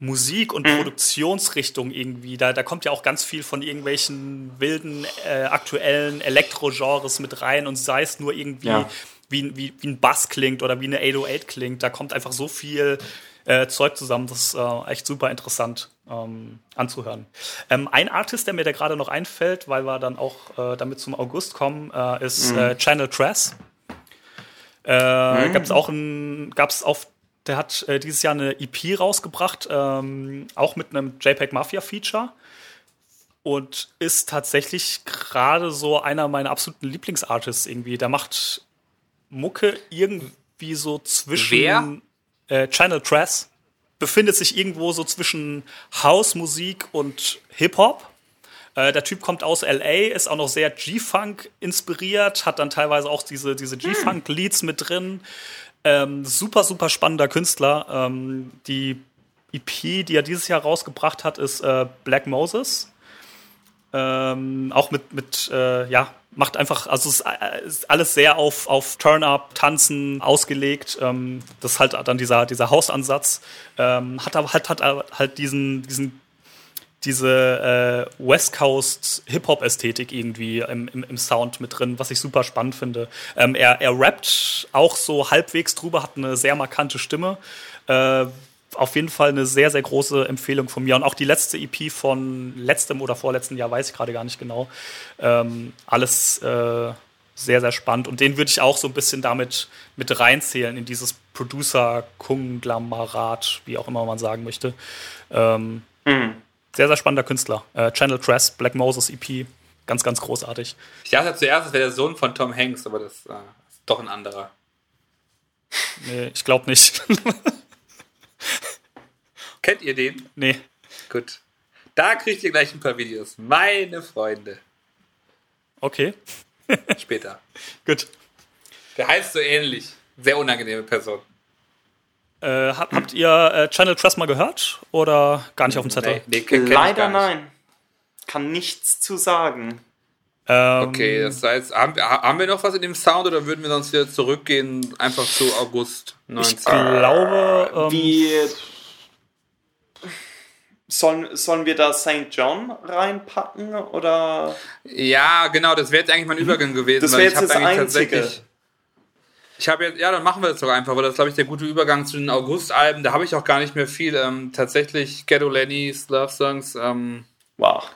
Musik- und mhm. Produktionsrichtung irgendwie. Da, da kommt ja auch ganz viel von irgendwelchen wilden, äh, aktuellen Elektro-Genres mit rein und sei es nur irgendwie, ja. wie, wie, wie ein Bass klingt oder wie eine 808 klingt. Da kommt einfach so viel äh, Zeug zusammen. Das ist äh, echt super interessant ähm, anzuhören. Ähm, ein Artist, der mir da gerade noch einfällt, weil wir dann auch äh, damit zum August kommen, äh, ist mhm. Äh, Channel Tress. Äh, mhm. Gab es auch ein, gab es auf der hat äh, dieses Jahr eine EP rausgebracht, ähm, auch mit einem JPEG Mafia Feature. Und ist tatsächlich gerade so einer meiner absoluten Lieblingsartists irgendwie. Der macht Mucke irgendwie so zwischen. Wer? Äh, Channel Tress. Befindet sich irgendwo so zwischen House-Musik und Hip-Hop. Äh, der Typ kommt aus LA, ist auch noch sehr G-Funk inspiriert, hat dann teilweise auch diese, diese G-Funk-Leads mit drin. Ähm, super, super spannender Künstler. Ähm, die EP, die er dieses Jahr rausgebracht hat, ist äh, Black Moses. Ähm, auch mit, mit äh, ja, macht einfach, also es äh, ist alles sehr auf, auf Turn-Up, Tanzen ausgelegt. Ähm, das ist halt dann dieser, dieser Hausansatz. Ähm, hat aber halt, hat halt diesen, diesen diese äh, West Coast Hip-Hop-Ästhetik irgendwie im, im, im, Sound mit drin, was ich super spannend finde. Ähm, er, er rappt auch so halbwegs drüber, hat eine sehr markante Stimme. Äh, auf jeden Fall eine sehr, sehr große Empfehlung von mir. Und auch die letzte EP von letztem oder vorletzten Jahr, weiß ich gerade gar nicht genau. Ähm, alles äh, sehr, sehr spannend. Und den würde ich auch so ein bisschen damit mit reinzählen in dieses Producer-Konglomerat, wie auch immer man sagen möchte. Ähm, Mhm. Sehr, sehr spannender Künstler. Äh, Channel Tress, Black Moses EP, ganz, ganz großartig. Ich dachte zuerst, es wäre der Sohn von Tom Hanks, aber das äh, ist doch ein anderer. Nee, ich glaube nicht. Kennt ihr den? nee. Gut. Da kriegt ihr gleich ein paar Videos. Meine Freunde. Okay, Später. gut. Der heißt so ähnlich. Sehr unangenehme Person. Äh, habt, habt ihr äh, Channel Tress mal gehört oder gar nicht auf dem Zettel? Nee, nee, ich Leider nein. Kann nichts zu sagen. Ähm, Okay, das heißt, haben, haben wir noch was in dem Sound oder würden wir sonst wieder zurückgehen, einfach zu August Ich 19? glaube, ähm, Wie. Sollen, sollen wir da St. John reinpacken oder. Ja, genau, das wäre jetzt eigentlich mein Übergang gewesen. Das weil wäre ich jetzt hab das eigentlich Einzige. Ich habe jetzt, ja, dann machen wir das doch einfach, weil das glaube ich der gute Übergang zu den August-Alben. Da habe ich auch gar nicht mehr viel. Ähm, tatsächlich Ghetto Lenny's Love Songs. Ähm, Wow.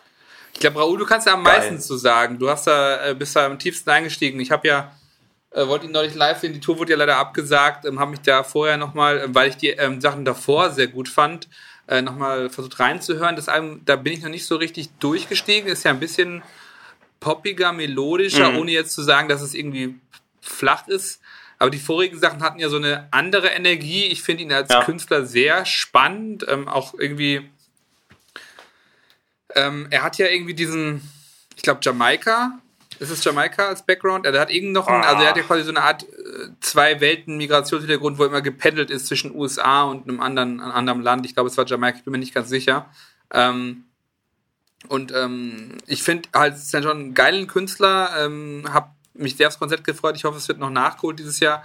ich glaube, Raoul, du kannst ja am Geil. meisten zu sagen. Du hast da, äh, bist da am tiefsten eingestiegen. Ich habe ja, äh, wollte ihn neulich live sehen. Die Tour wurde ja leider abgesagt. Ähm, habe mich da vorher nochmal, ähm, weil ich die ähm, Sachen davor sehr gut fand, äh, nochmal versucht reinzuhören. Das Album, da bin ich noch nicht so richtig durchgestiegen. Ist ja ein bisschen poppiger, melodischer, Mhm. ohne jetzt zu sagen, dass es irgendwie flach ist. Aber die vorigen Sachen hatten ja so eine andere Energie. Ich finde ihn als Ja. Künstler sehr spannend, ähm, auch irgendwie. Ähm, er hat ja irgendwie diesen, ich glaube, Jamaika. Ist es Jamaika als Background? Er hat irgend noch, einen, also er hat ja quasi so eine Art äh, zwei Welten Migrationshintergrund, wo er immer gependelt ist zwischen USA und einem anderen, einem anderen Land. Ich glaube, es war Jamaika, ich bin mir nicht ganz sicher. Ähm, und ähm, ich finde halt St. John einen geilen Künstler, ähm, hab mich sehr aufs Konzert gefreut. Ich hoffe, es wird noch nachgeholt dieses Jahr.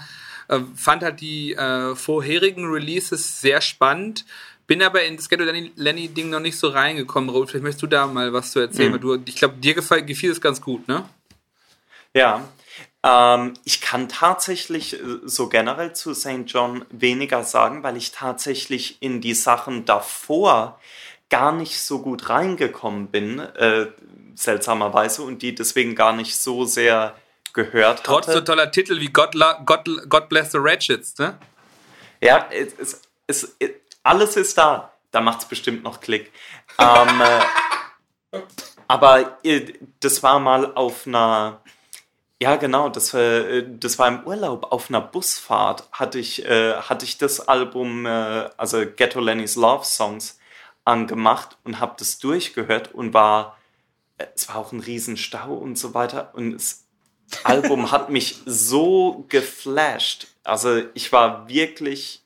Äh, fand halt die äh, vorherigen Releases sehr spannend. Bin aber in das Ghetto Lenny, Lenny Ding noch nicht so reingekommen, Raoul. Vielleicht möchtest du da mal was zu erzählen. Mhm. weil Du, ich glaube, dir gefiel, gefiel es ganz gut, ne? Ja. Ähm, ich kann tatsächlich äh, so generell zu St. John weniger sagen, weil ich tatsächlich in die Sachen davor gar nicht so gut reingekommen bin, äh, seltsamerweise, und die deswegen gar nicht so sehr gehört Trotz so hatte. toller Titel wie God, La- God, God Bless the Ratchets, ne? Ja, es, es, es, es, alles ist da. Da macht es bestimmt noch Klick. Ähm, äh, aber äh, das war mal auf einer, ja genau, das, äh, das war im Urlaub, auf einer Busfahrt hatte ich, äh, hatte ich das Album, also Ghetto Lenny's Love Songs, angemacht und habe das durchgehört und war, es war auch ein Riesenstau und so weiter und das Album hat mich so geflasht. Also ich war wirklich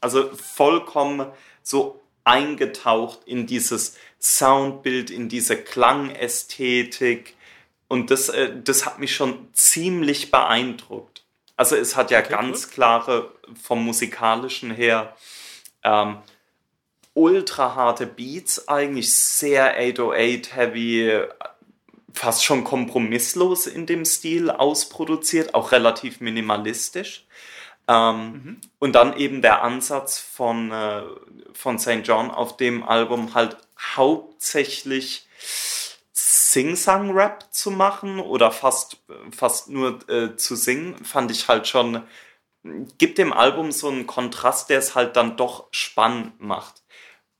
also vollkommen so eingetaucht in dieses Soundbild, in diese Klangästhetik. Und das, äh, das hat mich schon ziemlich beeindruckt. Also es hat ja ganz klare, vom musikalischen her, ähm, ultra harte Beats, eigentlich sehr 808-heavy, fast schon kompromisslos in dem Stil ausproduziert, auch relativ minimalistisch. Ähm, Und dann eben der Ansatz von, äh, von St. John auf dem Album halt hauptsächlich Sing-Sang-Rap zu machen oder fast, fast nur äh, zu singen, fand ich halt schon, gibt dem Album so einen Kontrast, der es halt dann doch spannend macht.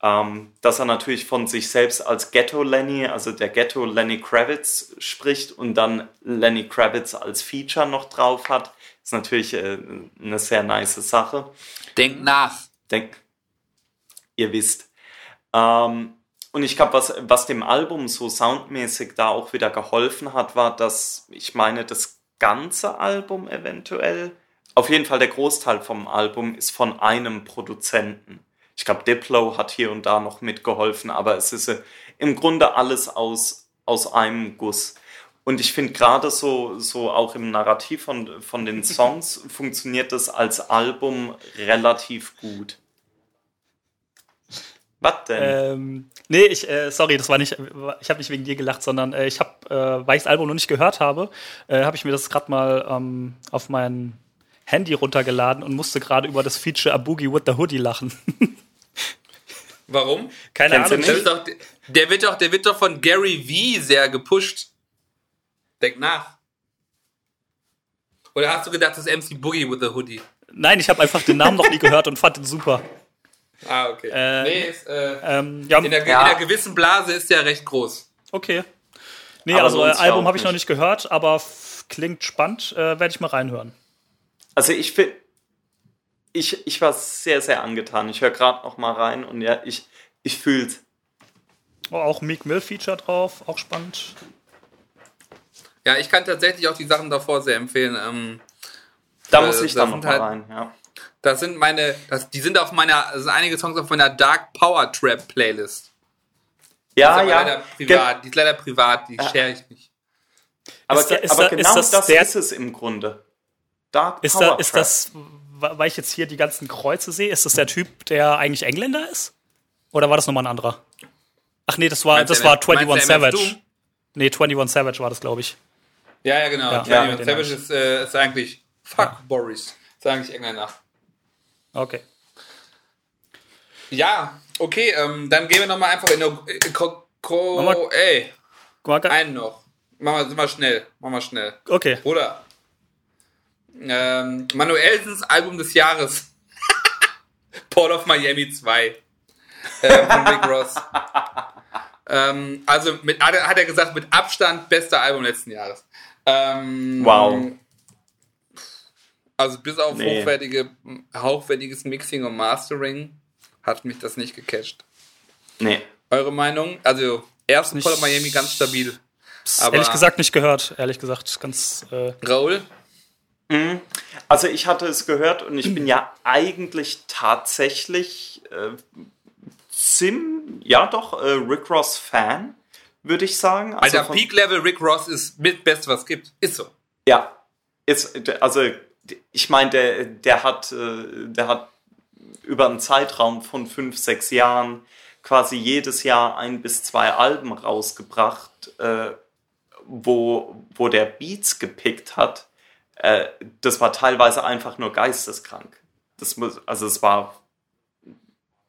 Ähm, dass er natürlich von sich selbst als Ghetto Lenny, also der Ghetto Lenny Kravitz spricht und dann Lenny Kravitz als Feature noch drauf hat, ist natürlich äh, eine sehr nice Sache. Denk nach. Denk, ihr wisst. Ähm, und ich glaube, was, was dem Album so soundmäßig da auch wieder geholfen hat, war, dass ich meine, das ganze Album eventuell, auf jeden Fall der Großteil vom Album ist von einem Produzenten. Ich glaube, Diplo hat hier und da noch mitgeholfen, aber es ist äh, im Grunde alles aus, aus einem Guss. Und ich finde gerade so, so auch im Narrativ von, von den Songs funktioniert das als Album relativ gut. Was denn? Ähm, nee, ich, äh, sorry, das war nicht, ich habe nicht wegen dir gelacht, sondern äh, ich habe, äh, weil ich das Album noch nicht gehört habe, äh, habe ich mir das gerade mal ähm, auf mein Handy runtergeladen und musste gerade über das Feature A Boogie with the Hoodie lachen. Warum? Keine Kennst Ahnung. Ist doch, der, wird doch, der wird doch von Gary Vee sehr gepusht. Denk nach. Oder hast du gedacht, das ist MC Boogie with the Hoodie? Nein, ich habe einfach den Namen noch nie gehört und fand ihn super. Ah, okay. Äh, nee, ist, äh, Ähm, ja, in, der, Ja. in einer gewissen Blase ist der recht groß. okay. Nee, Aber also äh, Album habe ich noch nicht. nicht gehört, aber klingt spannend. Äh, Werde ich mal reinhören. Also ich finde, ich, ich war sehr, sehr angetan. Ich höre gerade noch mal rein und ja, ich, ich fühl's. Oh, auch Meek Mill Feature drauf, auch spannend. Ja, ich kann tatsächlich auch die Sachen davor sehr empfehlen. Ähm, Da Äh, muss ich da dann noch halt- rein. Ja. das sind meine, das, die sind auf meiner, das sind einige Songs auf meiner Dark Power Trap Playlist. Ja, ist ja. leider Ge- privat, die ist leider privat, die share ich nicht. Aber, Ist da- ist aber da- genau ist das das, ist es im Grunde. Dark Ist, Power da, ist Trap. das, weil ich jetzt hier die ganzen Kreuze sehe, ist das der Typ, der eigentlich Engländer ist? Oder war das nochmal ein anderer? Ach nee, das war, Meinst das war MF meinst 21 du MF Savage. Nee, 21 Savage war das, glaube ich. Ja, ja, genau. Ja, Ja, ja, den Savage ist, äh, ist eigentlich, fuck Boris, ist eigentlich Engländer. Okay. Ja, okay, ähm, dann gehen wir nochmal einfach in äh, Ko, Ko, mal- ey, mal, einen noch. Machen wir, wir schnell, machen wir schnell. Okay. Oder ähm, Manuelsens Album des Jahres. Port of Miami 2. Äh, von Rick Ross. ähm, also mit, hat, er, hat er gesagt, mit Abstand bester Album letzten Jahres. Ähm, Wow. Also bis auf Nee. hochwertige, hochwertiges Mixing und Mastering hat mich das nicht gecatcht. Nee. Eure Meinung? Also Nicht- Port of Miami ganz stabil. Aber- ehrlich gesagt nicht gehört. Ehrlich gesagt, ganz. Äh, Raul? Also ich hatte es gehört und ich bin ja eigentlich tatsächlich äh, Sim, ja doch, äh, Rick Ross Fan, würde ich sagen. Also Alter, Peak Level Rick Ross ist mit Best, was gibt. Ist so. Ja, ist, also ich meine, der, der hat, äh, der hat über einen Zeitraum von fünf, sechs Jahren quasi jedes Jahr ein bis zwei Alben rausgebracht, äh, wo, wo der Beats gepickt hat. Äh, das war teilweise einfach nur geisteskrank. Das muss, also es war,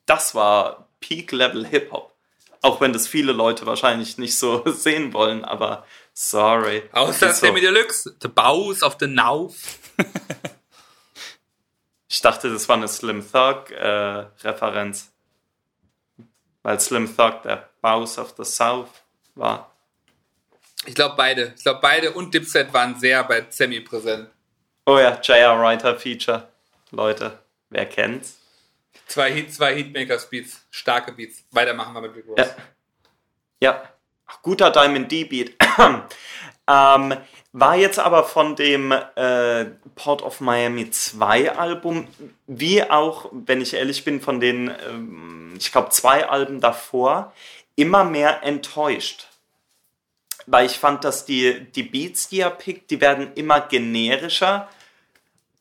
das war Peak-Level Hip-Hop. Auch wenn das viele Leute wahrscheinlich nicht so sehen wollen, aber sorry. Außer so. Sammy Deluxe. The Bows of the Now. Ich dachte, das war eine Slim Thug äh. Weil Slim Thug der Bows of the South war. Ich glaube beide. Ich glaube beide und Dipset waren sehr bei Sammy präsent. Oh ja, J.R. Writer Feature. Leute, wer kennt's? Zwei Hit, zwei Hitmakers-Beats. Starke Beats. Weitermachen wir mit Rick Ross. Ja. Ja, Ach, guter Diamond D-Beat. ähm, war jetzt aber von dem äh, Port of Miami 2 Album, wie auch, wenn ich ehrlich bin, von den, ähm, ich glaube, zwei Alben davor, immer mehr enttäuscht. Weil ich fand, dass die, die Beats, die er pickt, die werden immer generischer.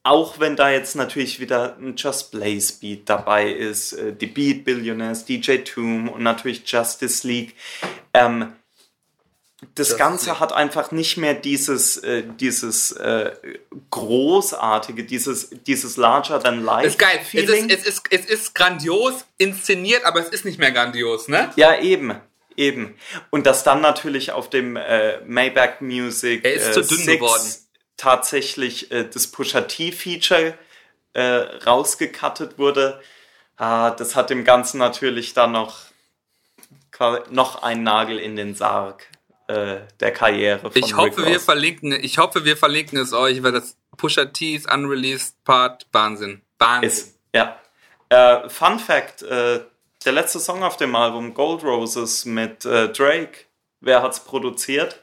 Auch wenn da jetzt natürlich wieder ein Just Blaze Beat dabei ist, äh, die Beat Billionaires, DJ Toom und natürlich Justice League. Ähm, das Justice Ganze hat einfach nicht mehr dieses, äh, dieses äh, großartige, dieses, dieses larger than life Ist geil. Es Feeling. ist, es, ist, es ist grandios inszeniert, aber es ist nicht mehr grandios, ne? Ja, eben. Eben. Und dass dann natürlich auf dem äh, Maybach Music Er ist äh, zu dünn Six geworden. tatsächlich äh, das Pusha T-Feature äh, rausgecuttet wurde. Ah, das hat dem Ganzen natürlich dann noch, noch einen Nagel in den Sarg äh, der Karriere von Ich hoffe, Rick wir verlinken, ich hoffe, wir verlinken es euch, weil das Pusha T's Unreleased Part Wahnsinn. Wahnsinn. ist. Ja. Äh, Fun Fact: äh, Der letzte Song auf dem Album Gold Roses mit äh, Drake. Wer hat's produziert?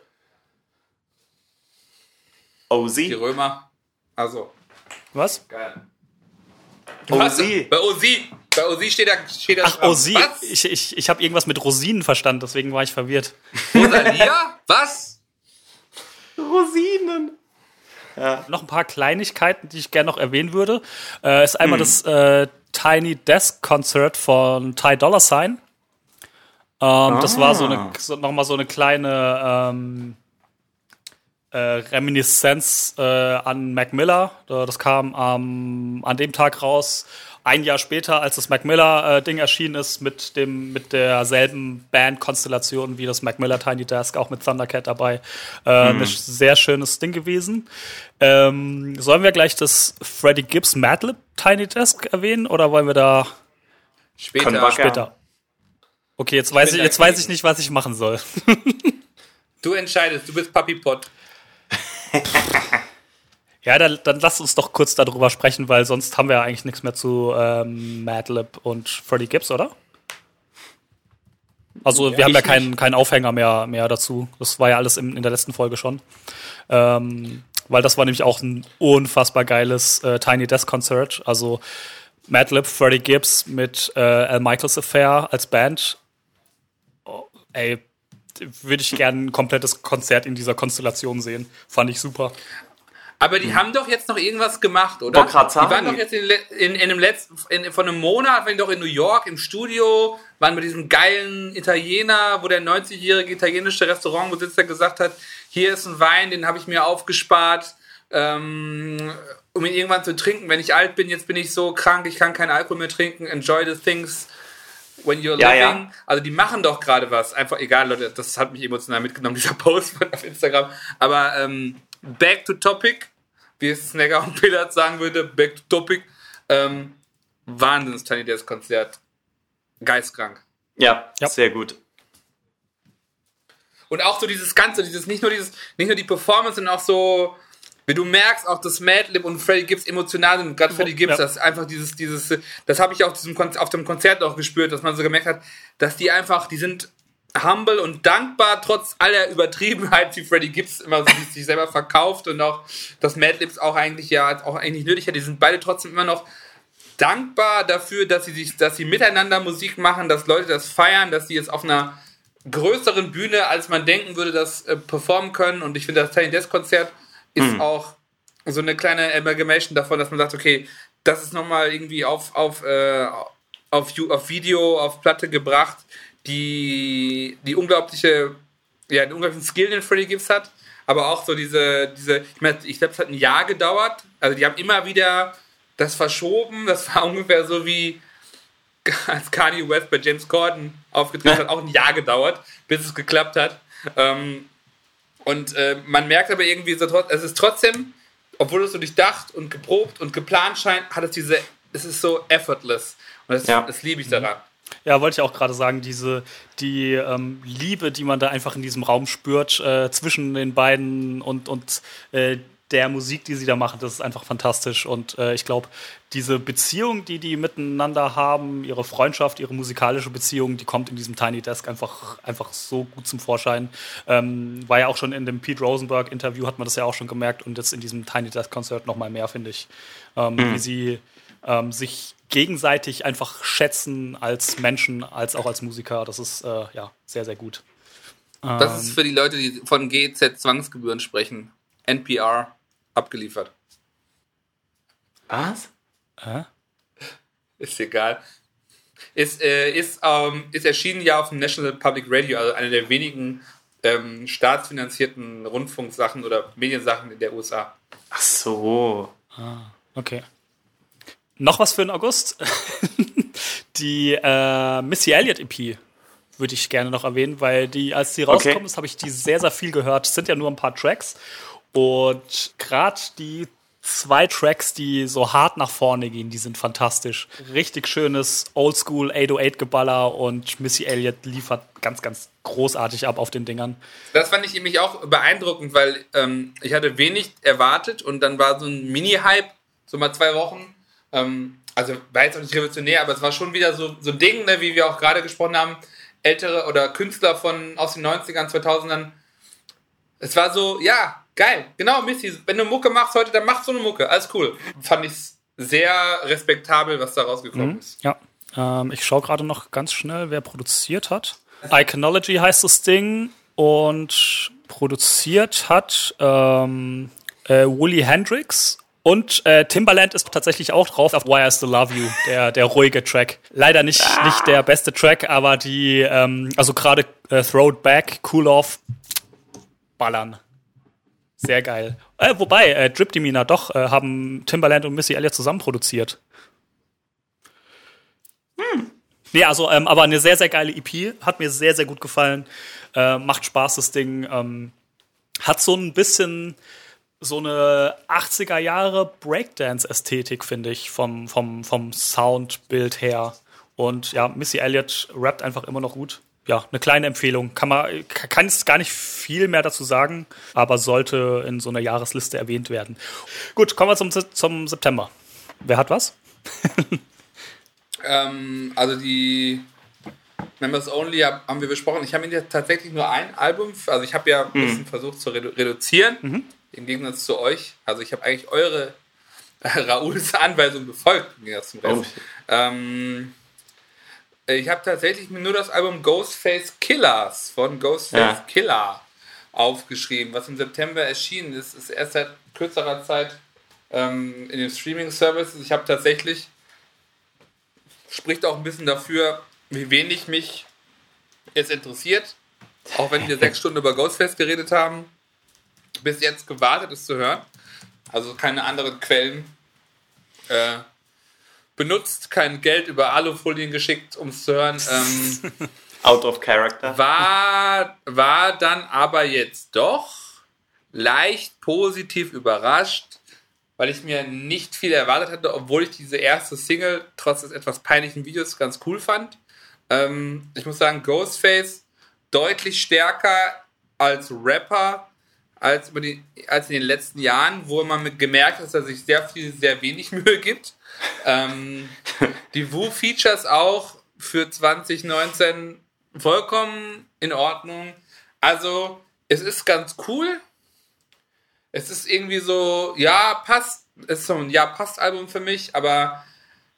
OZ. Die Römer. Also, was? geil. OZ. Bei OZ, bei OZ steht da, steht da Ach, dran. sie. Was? Ich, ich, ich habe irgendwas mit Rosinen verstanden, deswegen war ich verwirrt. Rosalia? Was? Rosinen. Noch ein paar Kleinigkeiten, die ich gerne noch erwähnen würde. Äh, ist Hm. einmal das äh, Tiny Desk Concert von Ty Dolla Sign. Ähm, Das war so Ah. eine so, noch mal so eine kleine ähm, äh, Reminiszenz äh, an Mac Miller. Äh, Das kam am an dem Tag raus, ein Jahr später, als das Mac Miller-Ding erschienen ist, mit dem mit derselben Band-Konstellation wie das Mac Miller Tiny Desk, auch mit Thundercat dabei. Äh, mhm. Ein sehr schönes Ding gewesen. Ähm, sollen wir gleich das Freddie Gibbs Madlib Tiny Desk erwähnen oder wollen wir da später? später. Okay, jetzt weiß ich, jetzt weiß ich nicht, was ich machen soll. du entscheidest, du bist Papi Pot. Ja, dann, dann lass uns doch kurz darüber sprechen, weil sonst haben wir ja eigentlich nichts mehr zu ähm, Madlib und Freddie Gibbs, oder? Also ja, wir haben ja keinen keinen Aufhänger mehr, mehr dazu. Das war ja alles in, in der letzten Folge schon. Ähm, weil das war nämlich auch ein unfassbar geiles äh, Tiny Desk Konzert. Also Madlib, Freddie Gibbs mit äh, Al Michaels Affair als Band. Oh, ey, würde ich gerne ein komplettes Konzert in dieser Konstellation sehen. Fand ich super. Aber die hm. haben doch jetzt noch irgendwas gemacht, oder? Die waren doch jetzt in, in, in einem letzten, in, von einem Monat, waren die doch in New York im Studio, waren mit diesem geilen Italiener, wo der 90-jährige italienische Restaurantbesitzer gesagt hat, hier ist ein Wein, den habe ich mir aufgespart, ähm, um ihn irgendwann zu trinken, wenn ich alt bin. Jetzt bin ich so krank, ich kann keinen Alkohol mehr trinken. Enjoy the things when you're ja, living. Ja. Also die machen doch gerade was. Einfach egal, Leute, das hat mich emotional mitgenommen, dieser Post auf Instagram. Aber ähm, back to topic, wie es Snagger und Pillard sagen würde, back to topic. Ähm, Wahnsinns Tiny Desk Konzert. Geistkrank. Ja, ja, sehr gut. Und auch so dieses Ganze, dieses, nicht nur dieses, nicht nur die Performance, sondern auch so, wie du merkst, auch dass Madlib und Freddie Gibbs emotional sind. Gerade Freddie Gibbs, ja. das ist einfach dieses, dieses, das habe ich auch diesem, auf dem Konzert auch gespürt, dass man so gemerkt hat, dass die einfach, die sind humble und dankbar, trotz aller Übertriebenheit, wie Freddie Gibbs immer so sich selber verkauft und auch, dass Madlibs auch eigentlich ja auch eigentlich nötig hat. Die sind beide trotzdem immer noch dankbar dafür, dass sie sich, dass sie miteinander Musik machen, dass Leute das feiern, dass sie jetzt auf einer größeren Bühne, als man denken würde, das äh, performen können. Und ich finde, das Tiny Desk Konzert ist mhm. auch so eine kleine Amalgamation davon, dass man sagt, okay, das ist nochmal irgendwie auf, auf, äh, auf, auf Video, auf Platte gebracht die, die unglaubliche, ja, den unglaublichen Skill, den Freddy Gibbs hat, aber auch so diese, diese, ich meine, ich glaube, es hat ein Jahr gedauert. Also die haben immer wieder das verschoben. Das war ungefähr so wie als Kanye West bei James Corden aufgetreten hat, auch ein Jahr gedauert, bis es geklappt hat. Ähm, und äh, man merkt aber irgendwie, so, es ist trotzdem, obwohl es so durchdacht und geprobt und geplant scheint, hat es diese, es ist so effortless. Und das, ja. das liebe ich daran. Ja, wollte ich auch gerade sagen, diese die ähm, Liebe, die man da einfach in diesem Raum spürt äh, zwischen den beiden und und äh, der Musik, die sie da machen, das ist einfach fantastisch. Und äh, ich glaube, diese Beziehung, die die miteinander haben, ihre Freundschaft, ihre musikalische Beziehung, die kommt in diesem Tiny Desk einfach, einfach so gut zum Vorschein. Ähm, war ja auch schon in dem Pete Rosenberg-Interview, hat man das ja auch schon gemerkt. Und jetzt in diesem Tiny Desk-Konzert noch mal mehr, finde ich. Ähm, mhm. Wie sie ähm, sich gegenseitig einfach schätzen als Menschen, als auch als Musiker. Das ist äh, ja sehr, sehr gut. Das ist ähm, für die Leute, die von GEZ-Zwangsgebühren sprechen. NPR abgeliefert. Was? Hä? Ist egal. Ist, äh, ist, ähm, ist erschienen ja auf dem National Public Radio, also einer der wenigen ähm, staatsfinanzierten Rundfunksachen oder Mediensachen in der USA. Ach so. Ah, okay. Noch was für den August. die äh, Missy Elliott EP würde ich gerne noch erwähnen, weil die, als die rauskommen okay. ist, habe ich die sehr, sehr viel gehört. Es sind ja nur ein paar Tracks. Und gerade die zwei Tracks, die so hart nach vorne gehen, die sind fantastisch. Richtig schönes Oldschool 808-Geballer und Missy Elliott liefert ganz, ganz großartig ab auf den Dingern. Das fand ich nämlich auch beeindruckend, weil ähm, ich hatte wenig erwartet und dann war so ein Mini-Hype, so mal zwei Wochen ähm, also war jetzt auch nicht revolutionär, aber es war schon wieder so, so ein Ding, ne, wie wir auch gerade gesprochen haben, ältere oder Künstler von aus den 90ern, 2000ern. Es war so, ja, geil, genau, Missy, wenn du Mucke machst heute, dann mach so eine Mucke, alles cool. Fand ich sehr respektabel, was da rausgekommen mhm, ist. Ja, ähm, ich schaue gerade noch ganz schnell, wer produziert hat. Iconology heißt das Ding und produziert hat ähm, äh, Wooly Hendrix und äh, Timbaland ist tatsächlich auch drauf auf Why I Still Love You, der, der ruhige Track. Leider nicht, ah. nicht der beste Track, aber die, ähm, also gerade äh, Throw It Back, Cool Off, ballern. Sehr geil. Äh, wobei, äh, Drip Demeanor doch, äh, haben Timbaland und Missy Elliott zusammen produziert. Hm. Nee, also, ähm, aber eine sehr, sehr geile EP. Hat mir sehr, sehr gut gefallen. Äh, macht Spaß, das Ding. Ähm, hat so ein bisschen so eine 80er Jahre Breakdance-Ästhetik, finde ich, vom, vom, vom Soundbild her. Und ja, Missy Elliott rappt einfach immer noch gut. Ja, eine kleine Empfehlung. Kann man, kann es gar nicht viel mehr dazu sagen, aber sollte in so einer Jahresliste erwähnt werden. Gut, kommen wir zum, zum September. Wer hat was? ähm, also die Members Only haben wir besprochen. Ich habe mir tatsächlich nur ein Album, also ich habe ja ein bisschen mhm. versucht zu redu reduzieren. Mhm im Gegensatz zu euch. Also ich habe eigentlich eure äh, Raouls Anweisung befolgt zum Rest. Oh. Ähm, ich habe tatsächlich nur das Album Ghostface Killers von Ghostface ja. Killer aufgeschrieben, was im September erschienen ist. Ist erst seit kürzerer Zeit ähm, in den Streaming-Services. Ich habe tatsächlich, spricht auch ein bisschen dafür, wie wenig mich es interessiert. Auch wenn wir sechs Stunden über Ghostface geredet haben bis jetzt gewartet, es zu hören. Also keine anderen Quellen äh, benutzt, kein Geld über Alufolien geschickt, um zu hören. Ähm, Out of character. War, war dann aber jetzt doch leicht positiv überrascht, weil ich mir nicht viel erwartet hatte, obwohl ich diese erste Single trotz des etwas peinlichen Videos ganz cool fand. Ähm, ich muss sagen, Ghostface deutlich stärker als Rapper als, über die, als in den letzten Jahren, wo man gemerkt hat, dass er sich sehr viel, sehr wenig Mühe gibt. Ähm, die Woo-Features auch für 2019 vollkommen in Ordnung. Also, es ist ganz cool. Es ist irgendwie so, ja, passt. Es ist so ein Ja, passt Album für mich, aber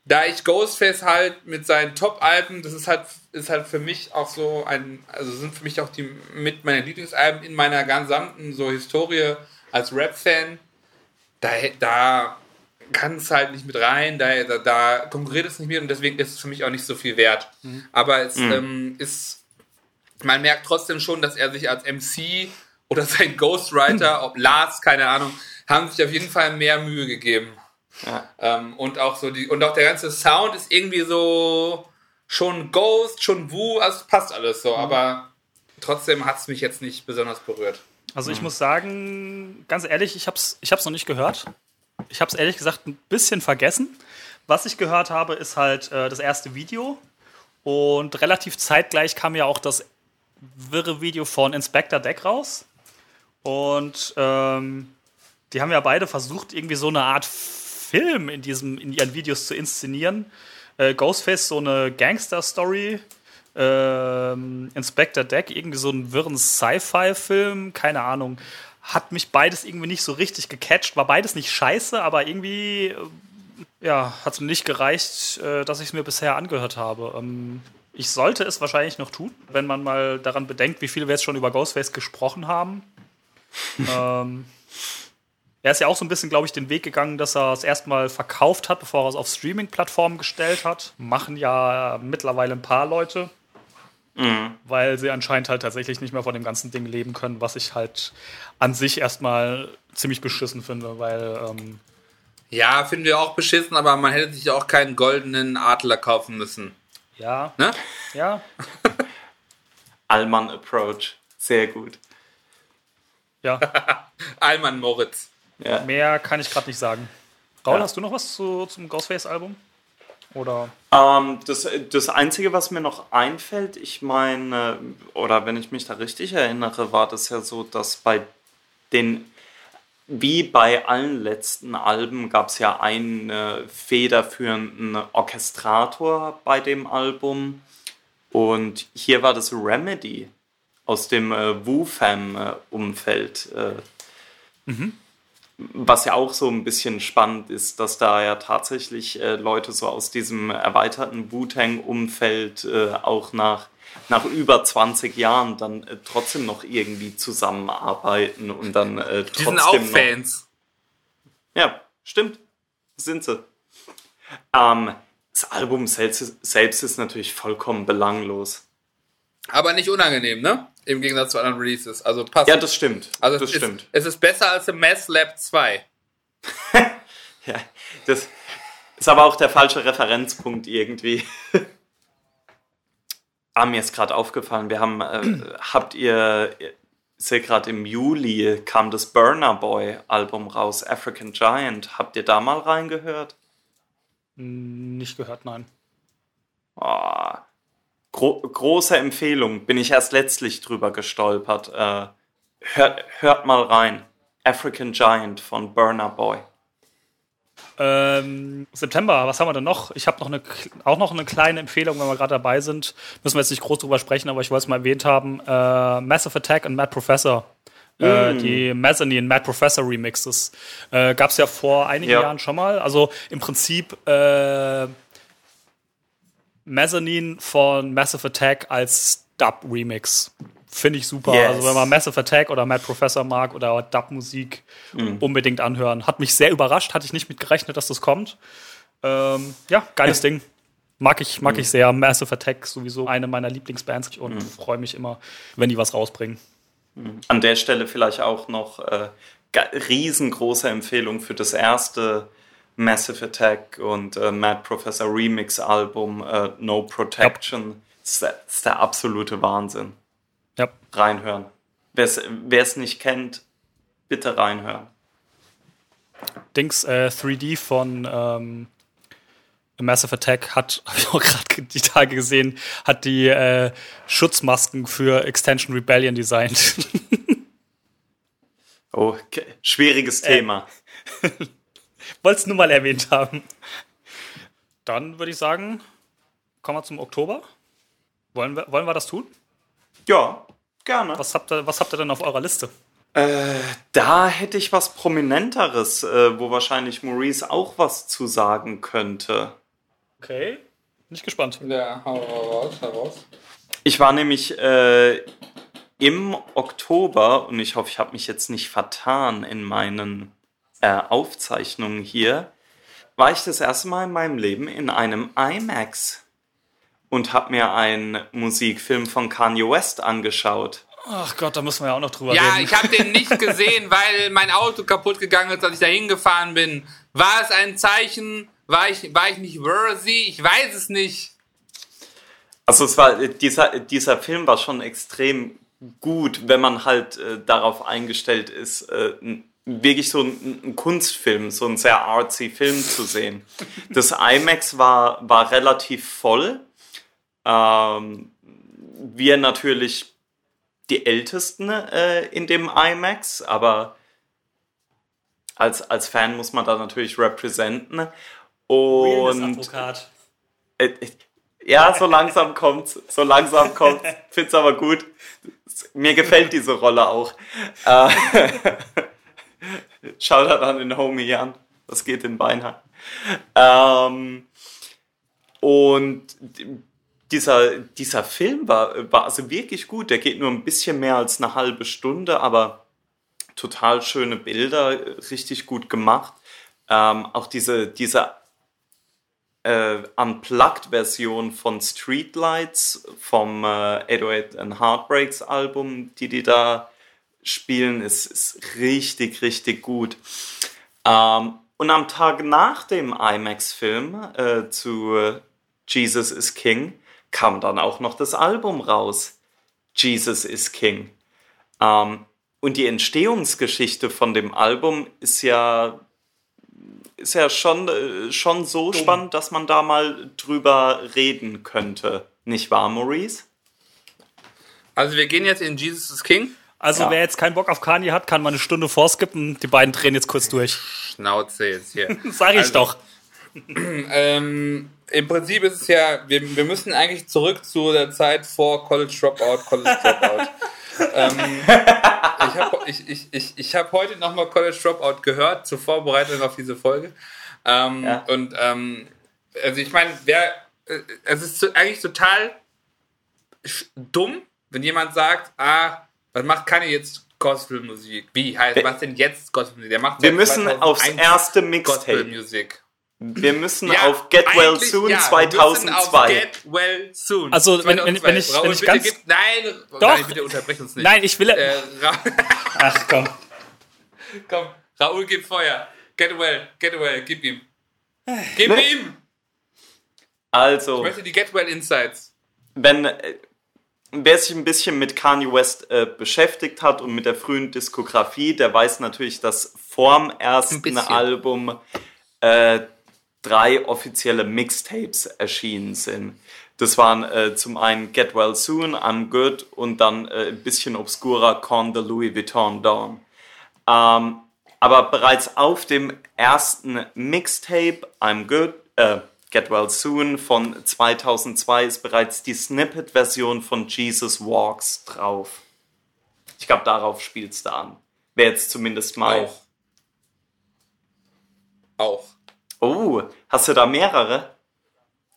da ich Ghostface halt mit seinen Top-Alben, das ist halt, ist halt für mich auch so ein, also sind für mich auch die mit meinen Lieblingsalben in meiner gesamten so Historie als Rap-Fan. Da, da kann es halt nicht mit rein, da, da, da, konkurriert es nicht mit und deswegen ist es für mich auch nicht so viel wert. Mhm. Aber es mhm. ähm, ist, man merkt trotzdem schon, dass er sich als MC oder sein Ghostwriter, ob Lars, keine Ahnung, haben sich auf jeden Fall mehr Mühe gegeben. Ja. Ähm, und auch so die, und auch der ganze Sound ist irgendwie so schon Ghost, schon Wu, also passt alles so, mhm. aber trotzdem hat es mich jetzt nicht besonders berührt. Also ich mhm. muss sagen, ganz ehrlich, ich habe es ich hab's noch nicht gehört. Ich habe es ehrlich gesagt ein bisschen vergessen. Was ich gehört habe, ist halt äh, das erste Video. Und relativ zeitgleich kam ja auch das wirre Video von Inspector Deck raus. Und ähm, die haben ja beide versucht, irgendwie so eine Art Film in, diesem, in ihren Videos zu inszenieren. Äh, Ghostface so eine Gangster-Story. Ähm, Inspector Deck irgendwie so einen wirren Sci-Fi-Film. Keine Ahnung. Hat mich beides irgendwie nicht so richtig gecatcht. War beides nicht scheiße, aber irgendwie äh, ja, hat es nicht gereicht, äh, dass ich es mir bisher angehört habe. Ähm, ich sollte es wahrscheinlich noch tun, wenn man mal daran bedenkt, wie viel wir jetzt schon über Ghostface gesprochen haben. ähm, er ist ja auch so ein bisschen, glaube ich, den Weg gegangen, dass er es erstmal verkauft hat, bevor er es auf Streaming-Plattformen gestellt hat. Machen ja mittlerweile ein paar Leute. Mhm. Weil sie anscheinend halt tatsächlich nicht mehr von dem ganzen Ding leben können, was ich halt an sich erstmal ziemlich beschissen finde, weil. Ähm ja, finden wir auch beschissen, aber man hätte sich auch keinen goldenen Adler kaufen müssen. Ja. Ne? Ja. Allmann Approach. Sehr gut. Ja. Allmann Moritz. Ja. Mehr kann ich gerade nicht sagen. Raul, ja. hast du noch was zu, zum Ghostface-Album? Oder? Ähm, das, das Einzige, was mir noch einfällt, ich meine, oder wenn ich mich da richtig erinnere, war das ja so, dass bei den, wie bei allen letzten Alben, gab es ja einen äh, federführenden Orchestrator bei dem Album. Und hier war das Remedy aus dem äh, Wu-Fam-Umfeld. Äh, mhm was ja auch so ein bisschen spannend ist, dass da ja tatsächlich äh, Leute so aus diesem erweiterten Wu-Tang-Umfeld äh, auch nach, nach über 20 Jahren dann äh, trotzdem noch irgendwie zusammenarbeiten und dann äh, trotzdem. Die sind auch noch, Fans. Ja, stimmt. Sind sie. Ähm, das Album selbst, selbst ist natürlich vollkommen belanglos. Aber nicht unangenehm, ne? Im Gegensatz zu anderen Releases. Also passt. Ja, das stimmt. Also das es stimmt. Ist, es ist besser als im Mass Lab 2. ja, das. Ist aber auch der falsche Referenzpunkt irgendwie. ah, mir ist gerade aufgefallen, wir haben, äh, habt ihr, ich sehe gerade im Juli kam das Burner Boy Album raus, African Giant. Habt ihr da mal reingehört? Nicht gehört, nein. Oh, gro große Empfehlung, bin ich erst letztlich drüber gestolpert. Äh, hört, hört mal rein. African Giant von Burner Boy. Ähm, September, was haben wir denn noch? Ich habe noch eine, auch noch eine kleine Empfehlung, wenn wir gerade dabei sind. Müssen wir jetzt nicht groß drüber sprechen, aber ich wollte es mal erwähnt haben. Äh, Massive Attack und Mad Professor. Äh, Mm. die Mezzanine Mad Professor Remixes. Äh, Gab es ja vor einigen Ja. Jahren schon mal. Also im Prinzip äh, Mezzanine von Massive Attack als Dub-Remix. Finde ich super. Yes. Also wenn man Massive Attack oder Mad Professor mag oder Dub-Musik, unbedingt anhören. Hat mich sehr überrascht, hatte ich nicht mit gerechnet, dass das kommt. Ähm, ja, geiles Ding. Mag ich, mag ich sehr. Massive Attack sowieso eine meiner Lieblingsbands und freue mich immer, wenn die was rausbringen. An der Stelle vielleicht auch noch äh, riesengroße Empfehlung für das erste Massive Attack und äh, Mad Professor Remix Album äh, No Protection. Das ist, der, das ist der absolute Wahnsinn. Ja. Reinhören. Wer es nicht kennt, bitte reinhören. Dings äh, 3D von ähm, Massive Attack hat, habe ich auch gerade die Tage gesehen, hat die äh, Schutzmasken für Extension Rebellion designt. Oh, okay. schwieriges Thema. Wollte es nur mal erwähnt haben. Dann würde ich sagen, kommen wir zum Oktober. Wollen wir, wollen wir das tun? Ja, gerne. Was habt ihr, was habt ihr denn auf eurer Liste? Da hätte ich was Prominenteres, äh, wo wahrscheinlich Maurice auch was zu sagen könnte. Okay. Bin ich gespannt. Ja, hau raus, hau raus. Ich war nämlich äh, im Oktober, und ich hoffe, ich habe mich jetzt nicht vertan in meinen äh, Aufzeichnungen hier, war ich das erste Mal in meinem Leben in einem IMAX und habe mir einen Musikfilm von Kanye West angeschaut. Ach Gott, da müssen wir ja auch noch drüber Ja, reden. ich habe den nicht gesehen, weil mein Auto kaputt gegangen ist, als ich da hingefahren bin. War es ein Zeichen? War ich, war ich nicht worthy? Ich weiß es nicht. Also es war dieser dieser Film war schon extrem gut, wenn man halt äh, darauf eingestellt ist, äh, n- wirklich so ein, Kunstfilm, so ein sehr artsy Film zu sehen. Das IMAX war war relativ voll. Ähm, wir natürlich die Ältesten äh, in dem IMAX, aber als, als Fan muss man da natürlich representen. Und äh, äh, ja, so langsam kommt's, so langsam kommt's. Find's aber gut. Mir gefällt diese Rolle auch. Äh, Da an den Homie Jan. Das geht in Beinheim. Ähm, und dieser, dieser Film war, war also wirklich gut. Der geht nur ein bisschen mehr als eine halbe Stunde, aber total schöne Bilder, richtig gut gemacht. Ähm, auch diese, diese äh, Unplugged-Version von Streetlights vom äh, 808 and Heartbreaks Album, die die da spielen, ist, ist richtig, richtig gut. Ähm, und am Tag nach dem IMAX-Film äh, zu Jesus is King kam dann auch noch das Album raus. Jesus is King. Ähm, und die Entstehungsgeschichte von dem Album ist ja ist ja schon, äh, schon so spannend, dass man da mal drüber reden könnte. Nicht wahr, Maurice? Also wir gehen jetzt in Jesus is King. Also Ja. wer jetzt keinen Bock auf Kanye hat, kann mal eine Stunde vorskippen. Die beiden drehen jetzt kurz durch. Schnauze jetzt hier. Sag ich Also- doch. ähm, Im Prinzip ist es ja, wir, wir müssen eigentlich zurück zu der Zeit vor College Dropout, College Dropout. ähm, ich habe ich, ich, ich, ich hab heute nochmal College Dropout gehört, zur Vorbereitung auf diese Folge. Ähm, Ja. Und ähm, also ich meine, wer äh, es ist eigentlich total dumm, wenn jemand sagt, ah, was macht Kanye jetzt Gospelmusik? Wie heißt, Wir- was denn jetzt Gospelmusik? Der macht Wir müssen 2001 aufs erste Mixtape. Gospelmusik. Wir müssen Ja, auf Get Well Soon ja. Wir müssen auf 2002. Get Well Soon. Also, wenn- wenn- 2002. wenn ich- wenn ich ganz- gib, nein, Doch. nein, bitte unterbrech uns nicht. Nein, ich will. Äh, Ach komm. komm, Raoul, gib Feuer. Get well, get well, gib ihm. Gib ihm! Also. Ich möchte die Get Well Insights. Wenn, äh, wer sich ein bisschen mit Kanye West äh, beschäftigt hat und mit der frühen Diskografie, der weiß natürlich, dass vorm ersten. Album äh, drei offizielle Mixtapes erschienen sind. Das waren äh, zum einen Get Well Soon, I'm Good und dann äh, ein bisschen obskurer Con the Louis Vuitton Dawn. Ähm, aber bereits auf dem ersten Mixtape, I'm Good, äh, Get Well Soon von 2002 ist bereits die Snippet-Version von Jesus Walks drauf. Ich glaube, darauf spielst du an. Wäre jetzt zumindest mal. Auch. Auch. Oh, hast du da mehrere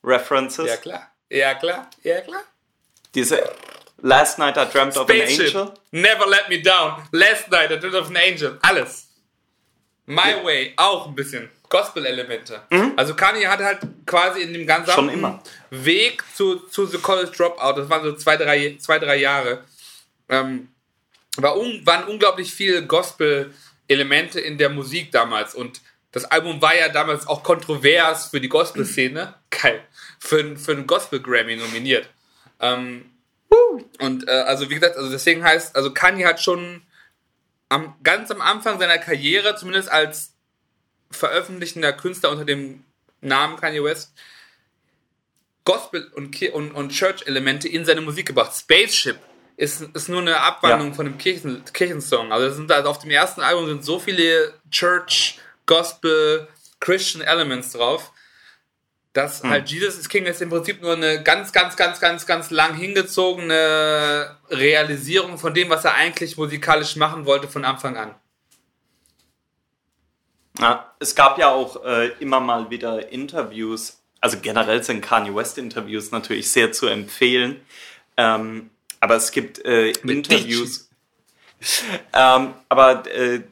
References? Ja, klar. Ja, klar. Ja, klar. Diese Last Night I Dreamt of an Spaceship. Angel. Never let me down. Last night I dreamt of an angel. Alles. My Way auch ein bisschen. Gospel-Elemente. Also Kanye hat halt quasi in dem ganzen Mhm. Weg zu, zu The College Dropout, das waren so zwei, drei, zwei, drei Jahre, ähm, war un, waren unglaublich viele Gospel-Elemente in der Musik damals. Und das Album war ja damals auch kontrovers für die Gospel-Szene. Geil. Für, für einen Gospel-Grammy nominiert. Ähm, und äh, also wie gesagt, also deswegen heißt, also Kanye hat schon am, ganz am Anfang seiner Karriere, zumindest als veröffentlichender Künstler unter dem Namen Kanye West, Gospel und, und, und Church-Elemente in seine Musik gebracht. Spaceship ist, ist nur eine Abwandlung Ja. von einem Kirchen, Kirchensong. Also, sind, also auf dem ersten Album sind so viele Church, Gospel, Christian Elements drauf, dass halt Jesus is King ist im Prinzip nur eine ganz, ganz, ganz, ganz, ganz lang hingezogene Realisierung von dem, was er eigentlich musikalisch machen wollte von Anfang an. Ja, es gab ja auch äh, immer mal wieder Interviews, also generell sind Kanye West Interviews natürlich sehr zu empfehlen, ähm, aber es gibt äh, Interviews. Ähm, aber äh,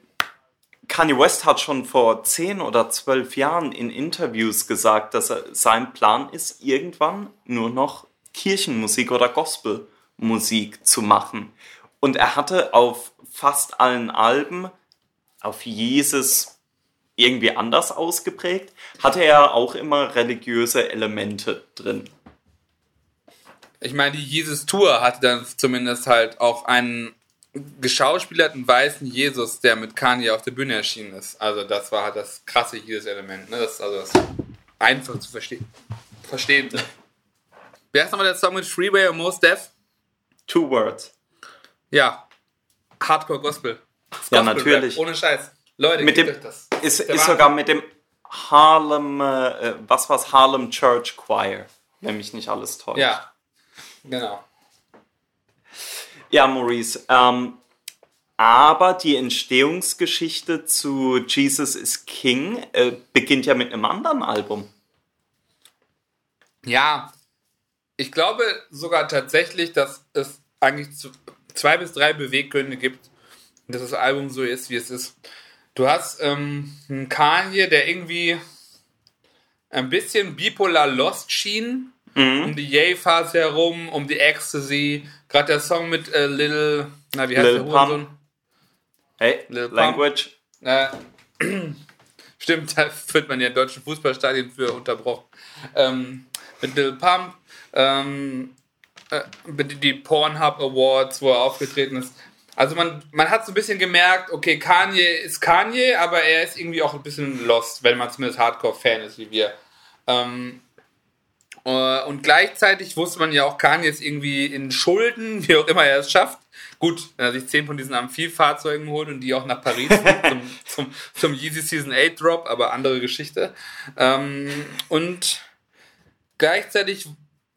Kanye West hat schon vor 10 oder 12 Jahren in Interviews gesagt, dass er, sein Plan ist, irgendwann nur noch Kirchenmusik oder Gospelmusik zu machen. Und er hatte auf fast allen Alben, auf Jesus irgendwie anders ausgeprägt, hatte er auch immer religiöse Elemente drin. Ich meine, die Jesus Tour hatte dann zumindest halt auch einen geschauspielerten weißen Jesus, der mit Kanye auf der Bühne erschienen ist. Also das war halt das krasse Jesus-Element. Ne? Das ist also das einfach zu verstehen. Verstehen. Wer ist nochmal der Song mit Freeway und Most Def? Two Words. Ja. Hardcore Gospel. Das Ja, Gospel-Rap, natürlich. Ohne Scheiß. Leute, Mit dem, das. ist, ist sogar mit dem Harlem, äh, was war's, Harlem Church Choir, wenn mich nicht alles täuscht. Ja. Genau. Ja, Maurice. Ähm, aber die Entstehungsgeschichte zu Jesus is King äh, beginnt ja mit einem anderen Album. Ja, ich glaube sogar tatsächlich, dass es eigentlich zwei bis drei Beweggründe gibt, dass das Album so ist, wie es ist. Du hast ähm, einen Kanye, der irgendwie ein bisschen bipolar lost schien, um die Yay-Phase herum, um die Ecstasy. Gerade der Song mit äh, Lil, na wie heißt Lil der Hurensohn? Hey, Lil Pump. Language. Äh, stimmt, da wird man ja in deutschen Fußballstadien für unterbrochen. Ähm, mit Lil Pump, ähm, äh, die Pornhub Awards, wo er aufgetreten ist. Also man, man hat so ein bisschen gemerkt, okay, Kanye ist Kanye, aber er ist irgendwie auch ein bisschen lost, wenn man zumindest Hardcore-Fan ist wie wir. Ähm, äh, und gleichzeitig wusste man ja auch, Kanye ist irgendwie in Schulden, wie auch immer er es schafft. Gut, wenn er sich zehn von diesen Amphib-Fahrzeugen holt und die auch nach Paris zum, zum, zum Yeezy Season 8 Drop, aber andere Geschichte. Ähm, und gleichzeitig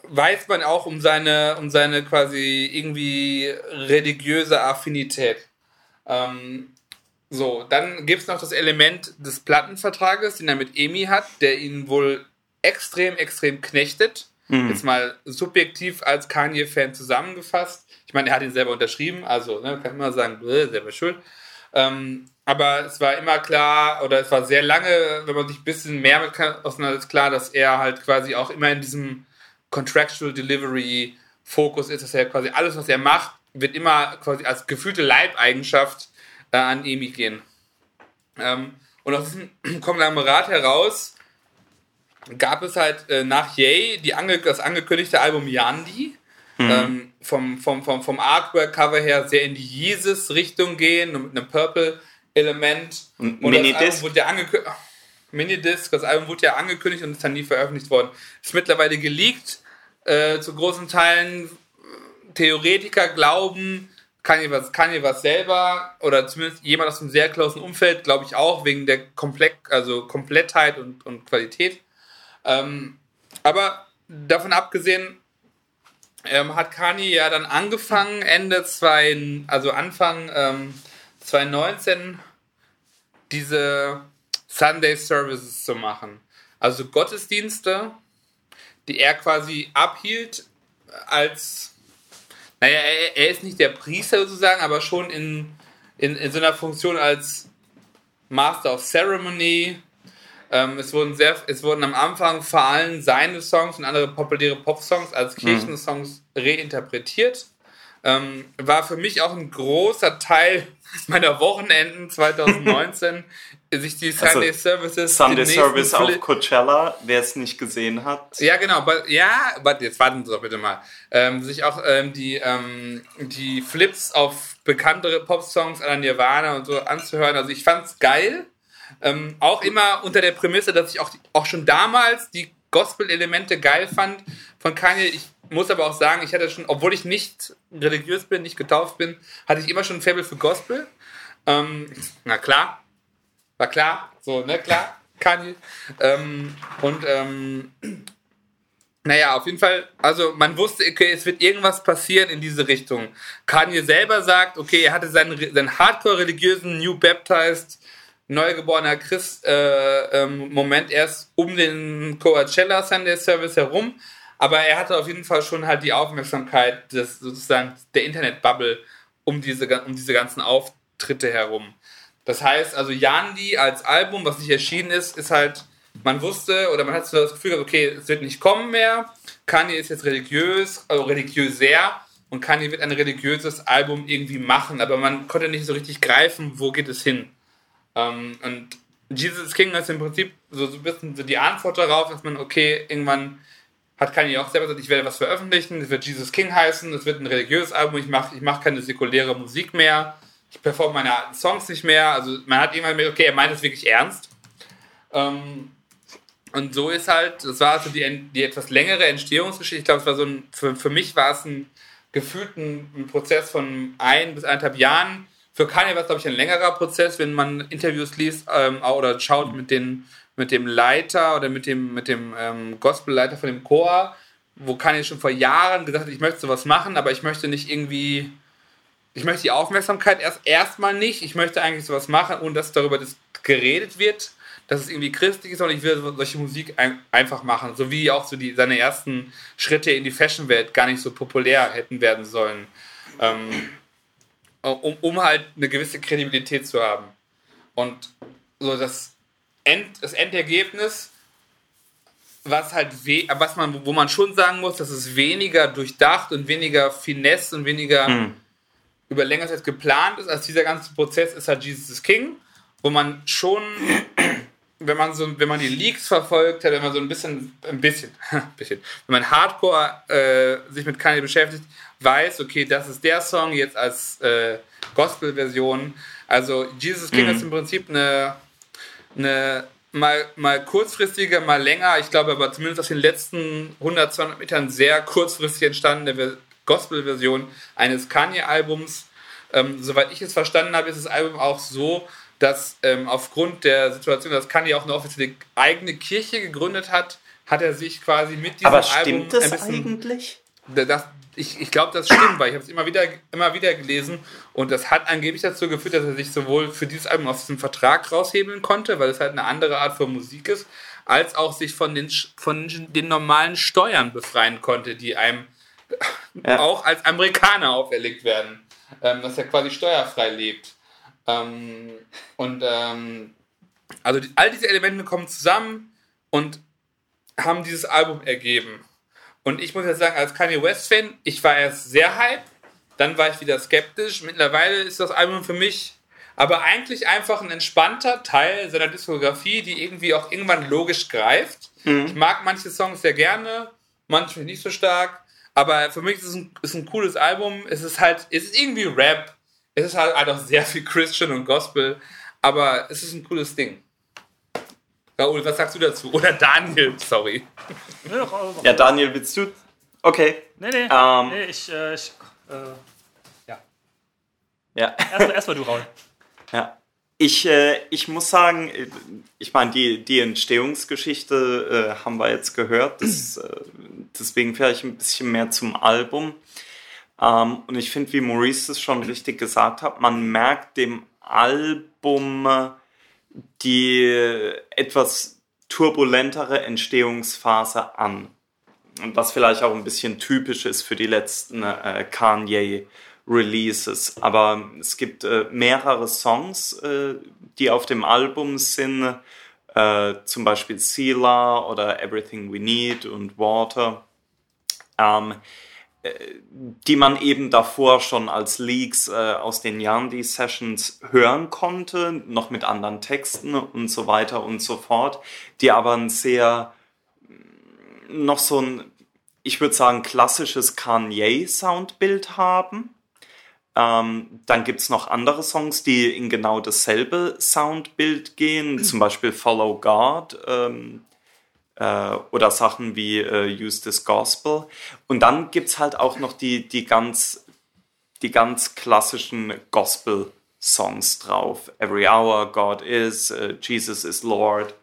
weiß man auch um seine, um seine quasi irgendwie religiöse Affinität. Ähm, so, dann gibt es noch das Element des Plattenvertrages, den er mit EMI hat, der ihn wohl extrem, extrem knechtet. Jetzt mal subjektiv als Kanye-Fan zusammengefasst. Ich meine, er hat ihn selber unterschrieben, also ne, kann man sagen, selber schuld. Ähm, aber es war immer klar, oder es war sehr lange, wenn man sich ein bisschen mehr mit auseinandersetzt, klar, dass er halt quasi auch immer in diesem Contractual Delivery Fokus ist, dass er quasi alles, was er macht, wird immer quasi als gefühlte Leibeigenschaft äh, an EMI gehen. Ähm, und aus diesem Konglomerat heraus gab es halt äh, nach Yay die ange das angekündigte Album Yandi. Mhm. Ähm, vom, vom, vom, vom Artwork-Cover her sehr in die Jesus-Richtung gehen und mit einem Purple-Element. Und Mini-Disc. wurde ja angekündigt. Minidisc, das Album wurde ja angekündigt und ist dann nie veröffentlicht worden. Ist mittlerweile geleakt, äh, zu großen Teilen. Theoretiker glauben, Kanye was, Kanye was selber oder zumindest jemand aus einem sehr closen Umfeld, glaube ich auch, wegen der Komplett, also Komplettheit und, und Qualität. Ähm, aber davon abgesehen, ähm, hat Kanye ja dann angefangen, Ende 2, also Anfang ähm, 2019, diese Sunday Services zu machen. Also Gottesdienste, die er quasi abhielt als, naja, er, er ist nicht der Priester sozusagen, aber schon in, in, in so einer Funktion als Master of Ceremony. Ähm, es, wurden sehr, es wurden am Anfang vor allem seine Songs und andere populäre Pop-Songs als. Kirchensongs mhm. reinterpretiert. Ähm, war für mich auch ein großer Teil meiner Wochenenden 2019, sich die also Sunday also, Services. Sunday Service auf Coachella, wer es nicht gesehen hat. Ja, genau. Aber, ja, aber jetzt warten Sie doch bitte mal. Ähm, sich auch ähm, die, ähm, die Flips auf bekanntere Pop-Songs an Nirvana und so anzuhören. Also ich fand's geil. Ähm, auch immer unter der Prämisse, dass ich auch, auch schon damals die Gospel-Elemente geil fand von Kanye. Ich muss aber auch sagen, ich hatte schon, obwohl ich nicht religiös bin, nicht getauft bin, hatte ich immer schon ein Faible für Gospel. Ähm, na klar, war klar, so, ne, klar, Kanye. Ähm, und ähm, naja, auf jeden Fall, also man wusste, okay, es wird irgendwas passieren in diese Richtung. Kanye selber sagt, okay, er hatte seinen, seinen hardcore-religiösen New Baptized neugeborener Christ äh, ähm, Moment erst um den Coachella Sunday Service herum, aber er hatte auf jeden Fall schon halt die Aufmerksamkeit des sozusagen der Internetbubble um diese, um diese ganzen Auftritte herum. Das heißt, also Yandi als Album, was nicht erschienen ist, ist halt, man wusste oder man hat so das Gefühl gehabt, okay, es wird nicht kommen mehr. Kanye ist jetzt religiös, also religiöser und Kanye wird ein religiöses Album irgendwie machen, aber man konnte nicht so richtig greifen, wo geht es hin. Ähm, und Jesus King ist im Prinzip so, so ein bisschen so die Antwort darauf, dass man, okay, irgendwann hat Kanye auch selber gesagt, ich werde was veröffentlichen, es wird Jesus King heißen, es wird ein religiöses Album, ich mache ich mach keine säkuläre Musik mehr, ich performe meine Songs nicht mehr. Also man hat irgendwann gemerkt, okay, er meint es wirklich ernst. Ähm, und so ist halt, das war also die, die etwas längere Entstehungsgeschichte. Ich glaube, es war so ein, für, für mich war es ein gefühlten Prozess von ein bis eineinhalb Jahren. Für Kanye war es, glaube ich, ein längerer Prozess, wenn man Interviews liest ähm, oder schaut mit den mit dem Leiter oder mit dem, mit dem ähm, Gospelleiter von dem Chor, wo Kanye schon vor Jahren gesagt hat, ich möchte sowas machen, aber ich möchte nicht irgendwie, ich möchte die Aufmerksamkeit erst erstmal nicht, ich möchte eigentlich sowas machen, ohne dass darüber geredet wird, dass es irgendwie christlich ist, sondern ich will solche Musik ein, einfach machen, so wie auch so die, seine ersten Schritte in die Fashion-Welt gar nicht so populär hätten werden sollen, ähm, um, um halt eine gewisse Kredibilität zu haben. Und so das End, das Endergebnis, was halt was man, wo man schon sagen muss, dass es weniger durchdacht und weniger Finesse und weniger hm. über längere Zeit geplant ist, als dieser ganze Prozess ist halt Jesus is King, wo man schon, wenn man so, wenn man die Leaks verfolgt hat, wenn man so ein bisschen, ein bisschen, ein bisschen, wenn man Hardcore äh, sich mit Kanye beschäftigt, weiß, okay, das ist der Song jetzt als äh, Gospel-Version. Also Jesus King mhm. ist im Prinzip eine eine mal, mal kurzfristiger, mal länger, ich glaube aber zumindest auf den letzten 100, 200 Metern sehr kurzfristig entstandene Gospel-Version eines Kanye-Albums. Ähm, soweit ich es verstanden habe, ist das Album auch so, dass ähm, aufgrund der Situation, dass Kanye auch eine offizielle eigene Kirche gegründet hat, hat er sich quasi mit diesem aber stimmt Album das eigentlich? Das, ich, ich glaube, das stimmt, weil ich habe es immer wieder, immer wieder gelesen und das hat angeblich dazu geführt, dass er sich sowohl für dieses Album aus diesem Vertrag raushebeln konnte, weil es halt eine andere Art von Musik ist, als auch sich von den, von den normalen Steuern befreien konnte, die einem ja. auch als Amerikaner auferlegt werden, ähm, dass er quasi steuerfrei lebt. Ähm, und ähm, also die, all diese Elemente kommen zusammen und haben dieses Album ergeben. Und ich muss jetzt sagen, als Kanye West-Fan, ich war erst sehr hype, dann war ich wieder skeptisch. Mittlerweile ist das Album für mich aber eigentlich einfach ein entspannter Teil seiner Diskografie, die irgendwie auch irgendwann logisch greift. Mhm. Ich mag manche Songs sehr gerne, manche nicht so stark, aber für mich ist es ein, ist ein cooles Album. Es ist halt, es ist irgendwie Rap, es ist halt auch sehr viel Christian und Gospel, aber es ist ein cooles Ding. Raoul, was sagst du dazu? Oder Daniel, sorry. Ja, Daniel, willst du? Okay. Nee, nee. Ähm, nee ich, äh, ich äh, ja. Ja. Erstmal erst du, Raul. Ja. Ich, äh, ich muss sagen, ich meine, die, die Entstehungsgeschichte äh, haben wir jetzt gehört, das, äh, deswegen vielleicht ein bisschen mehr zum Album. Ähm, und ich finde, wie Maurice es schon richtig gesagt hat, man merkt dem Album die etwas turbulentere Entstehungsphase an. Was vielleicht auch ein bisschen typisch ist für die letzten äh, Kanye Releases. Aber es gibt äh, mehrere Songs, äh, die auf dem Album sind, äh, zum Beispiel Sila oder Everything We Need und Water, ähm, äh, die man eben davor schon als Leaks äh, aus den Yandi Sessions hören konnte, noch mit anderen Texten und so weiter und so fort, die aber ein sehr noch so ein, ich würde sagen, klassisches Kanye-Soundbild haben. Ähm, dann gibt es noch andere Songs, die in genau dasselbe Soundbild gehen, zum Beispiel Follow God ähm, äh, oder Sachen wie äh, Use This Gospel. Und dann gibt es halt auch noch die, die, ganz, die ganz klassischen Gospel-Songs drauf. Every Hour, God Is, äh, Jesus is Lord.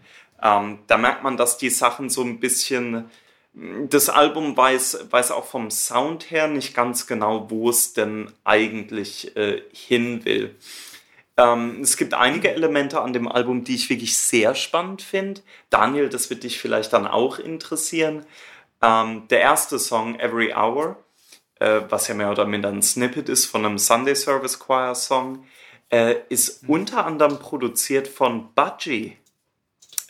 Ähm, da merkt man, dass die Sachen so ein bisschen das Album weiß, weiß auch vom Sound her nicht ganz genau, wo es denn eigentlich äh, hin will. Ähm, es gibt einige Elemente an dem Album, die ich wirklich sehr spannend finde. Daniel, das wird dich vielleicht dann auch interessieren. Ähm, der erste Song, Every Hour, äh, was ja mehr oder minder ein Snippet ist von einem Sunday Service Choir Song, äh, ist mhm. unter anderem produziert von Budgie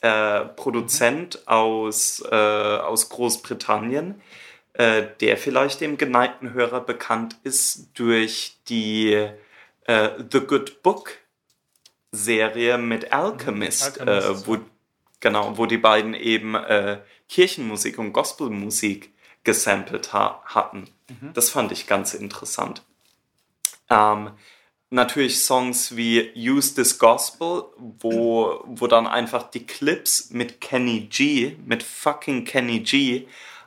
äh, Produzent aus, äh, aus Großbritannien, äh, der vielleicht dem geneigten Hörer bekannt ist durch die äh, The Good Book Serie mit Alchemist, Alchemist wo, genau, wo die beiden eben äh, Kirchenmusik und Gospelmusik gesampelt ha hatten. Mhm. Das fand ich ganz interessant. Ähm, natürlich Songs wie Use This Gospel, wo, wo dann einfach die Clips mit Kenny G, mit fucking Kenny G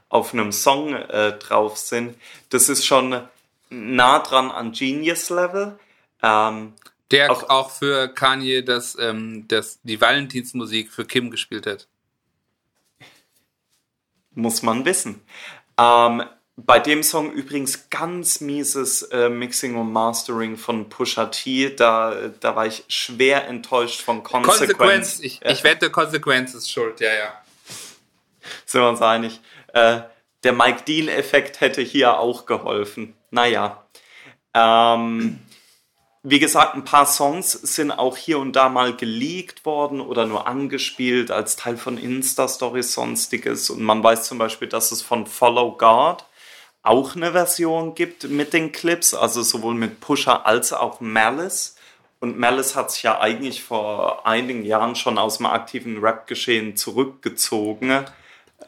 auf einem Song äh, drauf sind. Das ist schon nah dran an Genius Level. Ähm, Der auch, auch, für Kanye das, ähm, das, die Valentinsmusik für Kim gespielt hat. Muss man wissen. Ähm, bei dem Song übrigens ganz mieses äh, Mixing und Mastering von Pusha T. Da, da war ich schwer enttäuscht von Consequence. Consequence. Ich, ja. ich wette, Consequence ist schuld, ja, ja. Sind wir uns einig. Äh, der Mike Dean-Effekt hätte hier auch geholfen. Naja. Ähm, wie gesagt, ein paar Songs sind auch hier und da mal geleakt worden oder nur angespielt als Teil von Insta-Stories, sonstiges. Und man weiß zum Beispiel, dass es von Follow God auch eine Version gibt mit den Clips, also sowohl mit Pusher als auch Malice. Und Malice hat sich ja eigentlich vor einigen Jahren schon aus dem aktiven Rap-Geschehen zurückgezogen.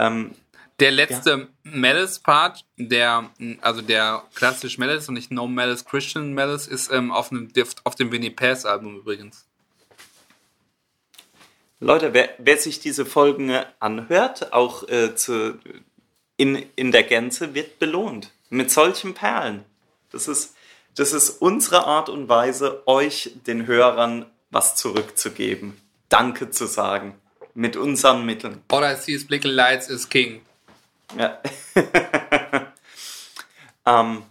Ähm, der letzte ja. Malice-Part, der, also der klassische Malice und nicht No Malice Christian Malice, ist ähm, auf, einem, auf dem Winnie Pass-Album übrigens. Leute, wer, wer, sich diese Folgen anhört, auch äh, zu in, in der Gänze wird belohnt. Mit solchen Perlen. Das ist, das ist unsere Art und Weise, euch, den Hörern, was zurückzugeben. Danke zu sagen. Mit unseren Mitteln. All I see is blinking lights is king. Ja. ähm,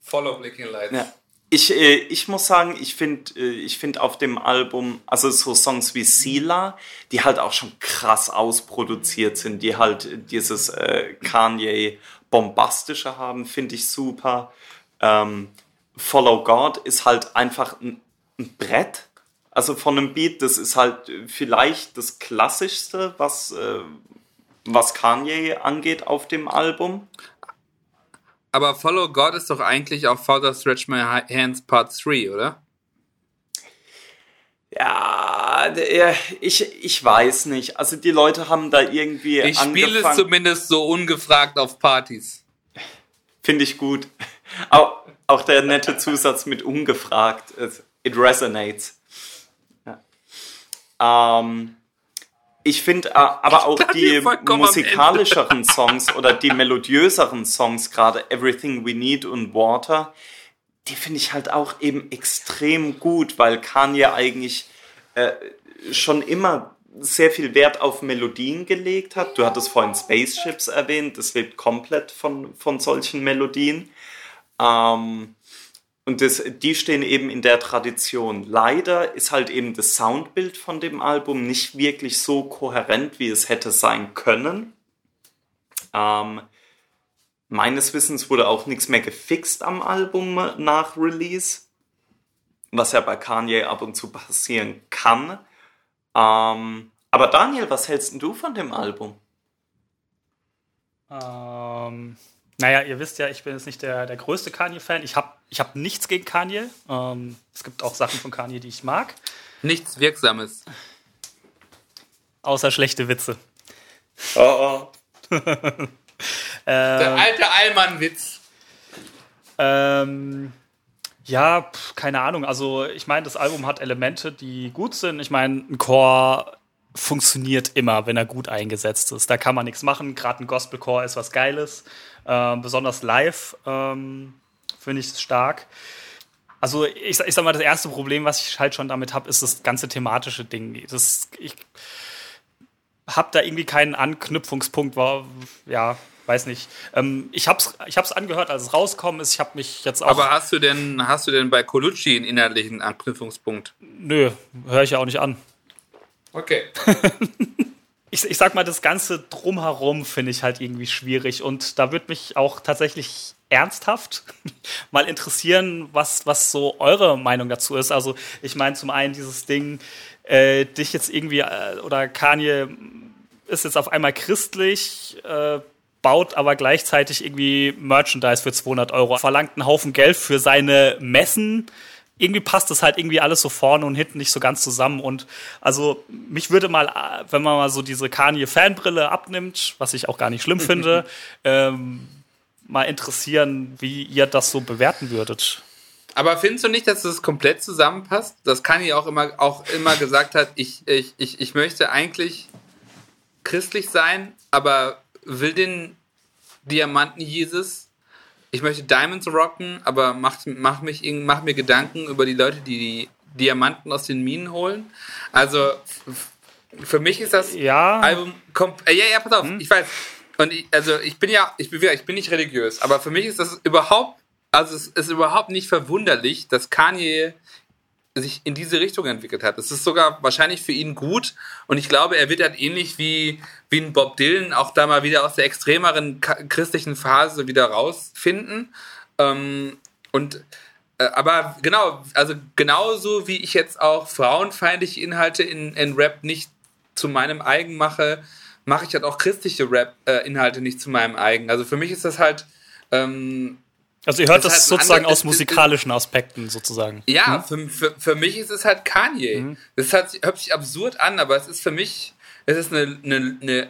Follow blinking lights. Ja. Ich, äh, ich muss sagen, ich finde äh, ich find auf dem Album, also so Songs wie Sila, die halt auch schon krass ausproduziert sind, die halt dieses äh, Kanye bombastische haben, finde ich super. Ähm, Follow God ist halt einfach ein, ein, Brett, also von einem Beat, das ist halt vielleicht das klassischste, was, äh, was Kanye angeht auf dem Album. Aber Follow God ist doch eigentlich auf Father Stretch My Hands Part 3, oder? Ja, ich, ich weiß nicht. Also die Leute haben da irgendwie. Ich spiele es zumindest so ungefragt auf Partys. Finde ich gut. Auch, auch der nette Zusatz mit ungefragt. It resonates. Ja. Ähm, ich finde äh, aber auch die musikalischeren Songs oder die melodiöseren Songs, gerade Everything We Need und Water, die finde ich halt auch eben extrem gut, weil Kanye eigentlich äh, schon immer sehr viel Wert auf Melodien gelegt hat. Du hattest vorhin Spaceships erwähnt, das lebt komplett von, von solchen Melodien. Ähm, und das, die stehen eben in der Tradition. Leider ist halt eben das Soundbild von dem Album nicht wirklich so kohärent, wie es hätte sein können. Ähm, meines Wissens wurde auch nichts mehr gefixt am Album nach Release, was ja bei Kanye ab und zu passieren kann. Ähm, aber Daniel, was hältst du von dem Album? Ähm, naja, ihr wisst ja, ich bin jetzt nicht der, der größte Kanye-Fan. Ich habe ich hab nichts gegen Kanye. Ähm, es gibt auch Sachen von Kanye, die ich mag. Nichts Wirksames. Außer schlechte Witze. Oh, oh. der alte Allmann-Witz. Ähm, ja, pf, keine Ahnung. Also, ich meine, das Album hat Elemente, die gut sind. Ich meine, ein Chor funktioniert immer, wenn er gut eingesetzt ist. Da kann man nichts machen. Gerade ein Gospelchor ist was Geiles. Ähm, besonders live ähm, finde ich es stark. Also ich, ich sag mal, das erste Problem, was ich halt schon damit habe, ist das ganze thematische Ding. Das, ich habe da irgendwie keinen Anknüpfungspunkt, war, ja, weiß nicht. Ähm, ich habe es ich hab's angehört, als es rauskommen ist. Ich habe mich jetzt auch. Aber hast du denn, hast du denn bei Colucci einen inhaltlichen Anknüpfungspunkt? Nö, höre ich ja auch nicht an. Okay. ich, ich sag mal, das Ganze drumherum finde ich halt irgendwie schwierig. Und da würde mich auch tatsächlich ernsthaft mal interessieren, was, was so eure Meinung dazu ist. Also, ich meine, zum einen dieses Ding, äh, dich jetzt irgendwie, äh, oder Kanye ist jetzt auf einmal christlich, äh, baut aber gleichzeitig irgendwie Merchandise für 200 Euro, verlangt einen Haufen Geld für seine Messen irgendwie passt das halt irgendwie alles so vorne und hinten nicht so ganz zusammen. Und also mich würde mal, wenn man mal so diese Kanye-Fanbrille abnimmt, was ich auch gar nicht schlimm finde, ähm, mal interessieren, wie ihr das so bewerten würdet. Aber findest du nicht, dass das komplett zusammenpasst? Das Kanye auch immer, auch immer gesagt hat, ich, ich, ich, ich möchte eigentlich christlich sein, aber will den Diamanten Jesus ich möchte Diamonds rocken, aber mach, mach, mich, mach mir Gedanken über die Leute, die die Diamanten aus den Minen holen. Also für mich ist das ja. Album äh, ja ja pass auf, hm. ich weiß und ich, also ich bin ja ich bin, ich bin nicht religiös, aber für mich ist das überhaupt also es ist überhaupt nicht verwunderlich, dass Kanye sich in diese Richtung entwickelt hat. Es ist sogar wahrscheinlich für ihn gut und ich glaube, er wird halt ähnlich wie, wie ein Bob Dylan auch da mal wieder aus der extremeren christlichen Phase wieder rausfinden. Ähm, und äh, aber genau, also genauso wie ich jetzt auch frauenfeindliche Inhalte in, in Rap nicht zu meinem eigen mache, mache ich halt auch christliche Rap-Inhalte äh, nicht zu meinem eigen. Also für mich ist das halt ähm, also ihr hört das, das sozusagen aus musikalischen Aspekten sozusagen. Ja, hm? für, für, für mich ist es halt Kanye. Mhm. Das hat, hört sich absurd an, aber es ist für mich, es ist eine, eine, eine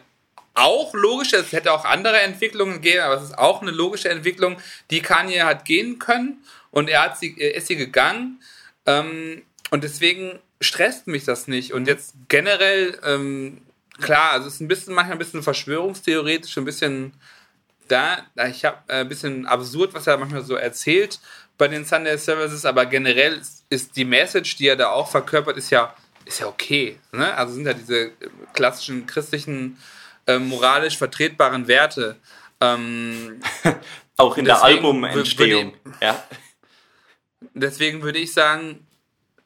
auch logische, es hätte auch andere Entwicklungen gegeben, aber es ist auch eine logische Entwicklung, die Kanye hat gehen können und er, hat sie, er ist sie gegangen. Ähm, und deswegen stresst mich das nicht. Und jetzt generell, ähm, klar, also es ist ein bisschen, manchmal ein bisschen verschwörungstheoretisch, ein bisschen da, ich habe äh, ein bisschen absurd, was er manchmal so erzählt bei den Sunday Services, aber generell ist die Message, die er da auch verkörpert, ist ja, ist ja okay. Ne? Also sind ja diese klassischen christlichen, äh, moralisch vertretbaren Werte. Ähm, auch in der Albumentstehung. Ja. Deswegen würde ich sagen,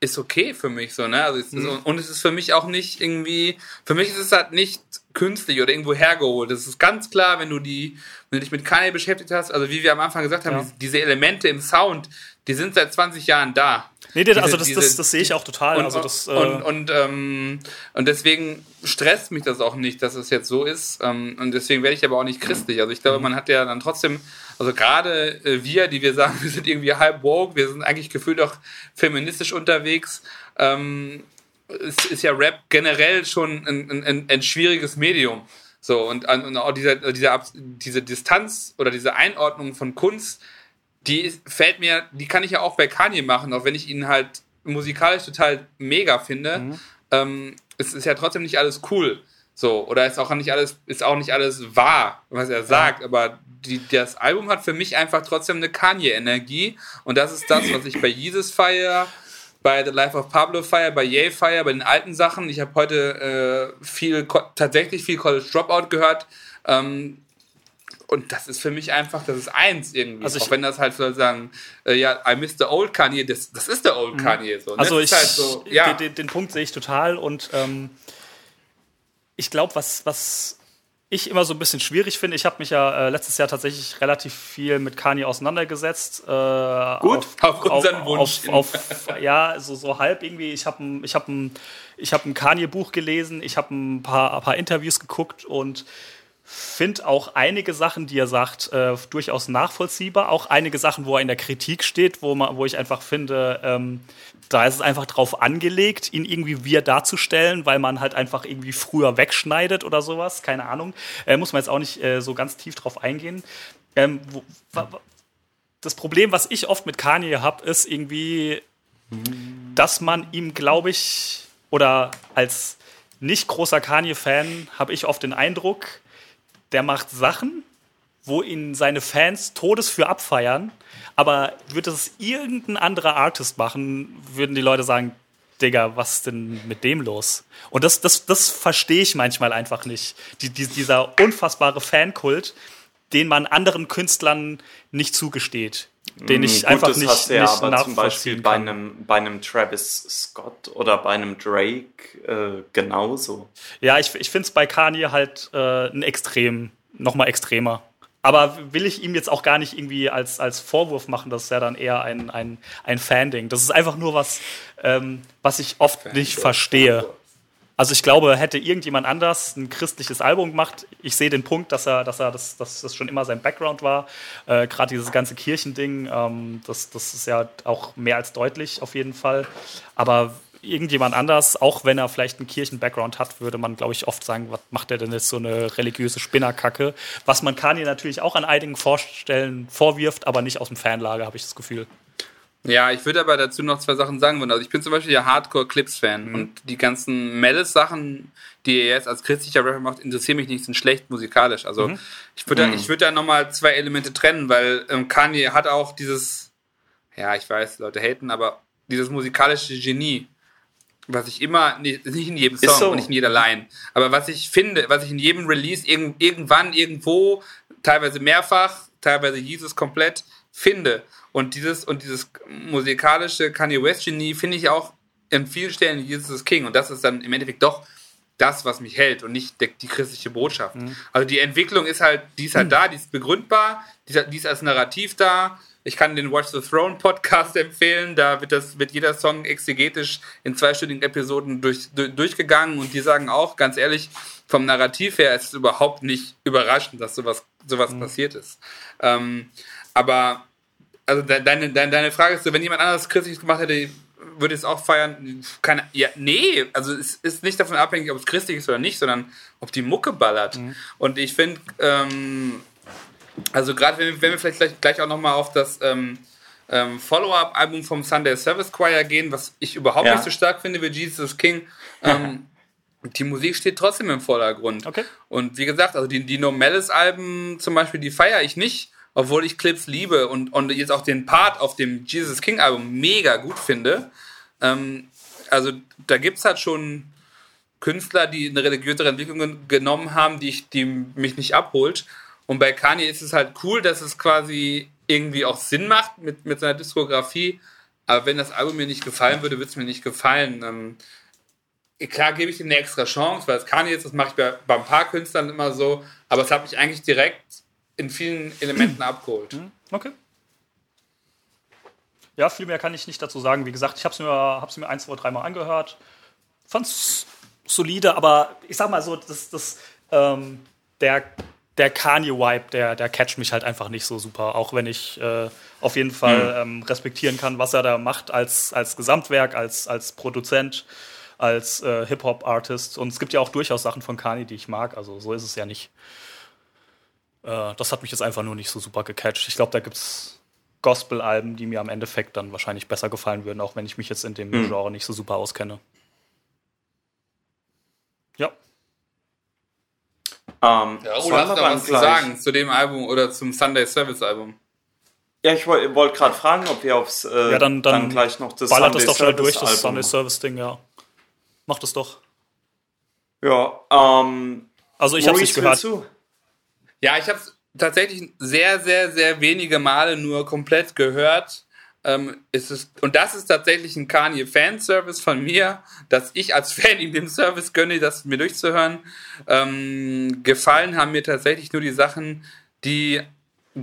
ist okay für mich so, ne? Also mhm. und es ist für mich auch nicht irgendwie, für mich ist es halt nicht künstlich oder irgendwo hergeholt. Das ist ganz klar, wenn du die, wenn du dich mit Kanye beschäftigt hast, also wie wir am Anfang gesagt haben, ja. diese Elemente im Sound, die sind seit 20 Jahren da. Nee, diese, also das, diese, das, das, sehe ich auch total. Und, also das, äh und, und, ähm, und deswegen stresst mich das auch nicht, dass es jetzt so ist. Ähm, und deswegen werde ich aber auch nicht christlich. Also ich glaube, man hat ja dann trotzdem, also gerade äh, wir, die wir sagen, wir sind irgendwie halb woke, wir sind eigentlich gefühlt auch feministisch unterwegs. Ähm, ist, ist ja Rap generell schon ein, ein, ein schwieriges Medium. So, und, und auch diese, diese, diese Distanz oder diese Einordnung von Kunst, die fällt mir, die kann ich ja auch bei Kanye machen, auch wenn ich ihn halt musikalisch total mega finde. Mhm. Ähm, es ist ja trotzdem nicht alles cool. So, oder ist auch nicht alles, ist auch nicht alles wahr, was er sagt, ja. aber die, das Album hat für mich einfach trotzdem eine Kanye-Energie und das ist das, was ich bei Jesus feiere, bei The Life of Pablo feiere, bei Ye feiere, bei den alten Sachen. Ich habe heute äh, viel, tatsächlich viel College Dropout gehört. Ähm, und das ist für mich einfach, das ist eins irgendwie. Also auch wenn das halt sozusagen, äh, ja, I miss the old Kanye, das, das ist der old mhm. Kanye. So, ne? Also ich, halt so, ja. den, den, Punkt sehe ich total und ähm, ich glaube, was, was ich immer so ein bisschen schwierig finde, ich habe mich ja äh, letztes Jahr tatsächlich relativ viel mit Kanye auseinandergesetzt. Äh, Gut, auf, auf unseren auf, Wunsch. Auf, ja, so, so halb irgendwie. Ich habe ein, hab ein, hab ein Kanye-Buch gelesen, ich habe ein paar, ein paar Interviews geguckt und finde auch einige Sachen, die er sagt, äh, durchaus nachvollziehbar. Auch einige Sachen, wo er in der Kritik steht, wo, man, wo ich einfach finde, ähm, da ist es einfach drauf angelegt, ihn irgendwie wir darzustellen, weil man halt einfach irgendwie früher wegschneidet oder sowas. Keine Ahnung. Äh, muss man jetzt auch nicht äh, so ganz tief drauf eingehen. Ähm, wo, das Problem, was ich oft mit Kanye habe, ist irgendwie, dass man ihm, glaube ich, oder als nicht großer Kanye-Fan habe ich oft den Eindruck, der macht Sachen, wo ihn seine Fans Todes für abfeiern, aber würde es irgendein anderer Artist machen, würden die Leute sagen, Digga, was ist denn mit dem los? Und das, das, das verstehe ich manchmal einfach nicht. Die, die, dieser unfassbare Fankult, den man anderen Künstlern nicht zugesteht. Den ich Gut, einfach das nicht, hast du ja nicht aber zum Beispiel bei einem, bei einem Travis Scott oder bei einem Drake äh, genauso. Ja, ich, ich finde es bei Kanye halt äh, ein Extrem, nochmal extremer. Aber will ich ihm jetzt auch gar nicht irgendwie als, als Vorwurf machen, das ist ja dann eher ein, ein, ein Fan-Ding. Das ist einfach nur was, ähm, was ich oft Fan nicht verstehe. Also ich glaube, hätte irgendjemand anders ein christliches Album gemacht, ich sehe den Punkt, dass er, dass er das, dass das schon immer sein Background war. Äh, Gerade dieses ganze Kirchending, ähm, das, das ist ja auch mehr als deutlich auf jeden Fall. Aber irgendjemand anders, auch wenn er vielleicht einen Kirchen-Background hat, würde man, glaube ich, oft sagen, was macht der denn jetzt so eine religiöse Spinnerkacke? Was man Kanye natürlich auch an einigen Vorstellen vorwirft, aber nicht aus dem Fanlager, habe ich das Gefühl. Ja, ich würde aber dazu noch zwei Sachen sagen wollen. Also ich bin zum Beispiel ja Hardcore-Clips-Fan mhm. und die ganzen Melis-Sachen, die er jetzt als christlicher Rapper macht, interessieren mich nicht, sind schlecht musikalisch. Also mhm. ich würde mhm. da, ich würde da nochmal zwei Elemente trennen, weil ähm, Kanye hat auch dieses, ja, ich weiß, Leute haten, aber dieses musikalische Genie was ich immer, nicht in jedem Song so. und nicht in jeder Line, aber was ich finde, was ich in jedem Release irg irgendwann, irgendwo, teilweise mehrfach, teilweise Jesus komplett finde. Und dieses, und dieses musikalische Kanye West Genie finde ich auch in vielen Stellen Jesus King. Und das ist dann im Endeffekt doch das, was mich hält und nicht die, die christliche Botschaft. Mhm. Also die Entwicklung ist halt, die ist halt mhm. da, die ist begründbar, die ist, die ist als Narrativ da ich kann den Watch the Throne Podcast empfehlen. Da wird, das, wird jeder Song exegetisch in zweistündigen Episoden durch, durch, durchgegangen und die sagen auch, ganz ehrlich, vom Narrativ her ist es überhaupt nicht überraschend, dass sowas, sowas mhm. passiert ist. Ähm, aber also deine, deine, deine Frage ist so, wenn jemand anderes christlich gemacht hätte, würde es auch feiern? Keine, ja, nee, also es ist nicht davon abhängig, ob es christlich ist oder nicht, sondern ob die Mucke ballert. Mhm. Und ich finde, ähm, also gerade wenn, wenn, wir vielleicht gleich, gleich auch nochmal auf das ähm, ähm, Follow-up-Album vom Sunday Service Choir gehen, was ich überhaupt ja. nicht so stark finde wie Jesus King. Ähm, die Musik steht trotzdem im Vordergrund. Okay. Und wie gesagt, also die, die No Malice-Alben zum Beispiel, die feiere ich nicht, obwohl ich Clips liebe und, und jetzt auch den Part auf dem Jesus King-Album mega gut finde. Ähm, also da gibt es halt schon Künstler, die eine religiösere Entwicklung genommen haben, die, ich, die mich nicht abholt. Und bei Kanye ist es halt cool, dass es quasi irgendwie auch Sinn macht mit, mit seiner Diskografie. Aber wenn das Album mir nicht gefallen würde, würde es mir nicht gefallen. Ähm, klar gebe ich ihm eine extra Chance, weil es Kanye ist, das mache ich bei, bei ein paar Künstlern immer so. Aber es hat mich eigentlich direkt in vielen Elementen abgeholt. Mhm. Okay. Ja, viel mehr kann ich nicht dazu sagen. Wie gesagt, ich habe es mir, mir ein, zwei, dreimal angehört. Fand es solide, aber ich sag mal so, das, das, ähm, der der Kanye-Vibe, der, der catcht mich halt einfach nicht so super. Auch wenn ich äh, auf jeden Fall mhm. ähm, respektieren kann, was er da macht als, als Gesamtwerk, als, als Produzent. als äh, Hip-Hop-Artist. Und es gibt ja auch durchaus Sachen von Kanye, die ich mag. Also so ist es ja nicht. Äh, das hat mich jetzt einfach nur nicht so super gecatcht. Ich glaube, da gibt es Gospel-Alben, die mir am Endeffekt dann wahrscheinlich besser gefallen würden, auch wenn ich mich jetzt in dem mhm. Genre nicht so super auskenne. Ja. Ähm, ja, oder hast du was zu sagen zu dem Album oder zum Sunday Service Album? Ja, ich wollte wollt gerade fragen, ob wir aufs äh, ja, dann, dann, dann gleich noch das ballert Sunday das doch schnell durch, das Album. Sunday Service Ding, ja. Macht es doch. Ja, ähm. Also ich habe nicht gehört. Ja, ich habe es tatsächlich sehr, sehr, sehr wenige Male nur komplett gehört. Ähm, ist es, und das ist tatsächlich ein Kanye-Fanservice von mir, dass ich als Fan ihm den Service gönne, das mir durchzuhören. Ähm, gefallen haben mir tatsächlich nur die Sachen, die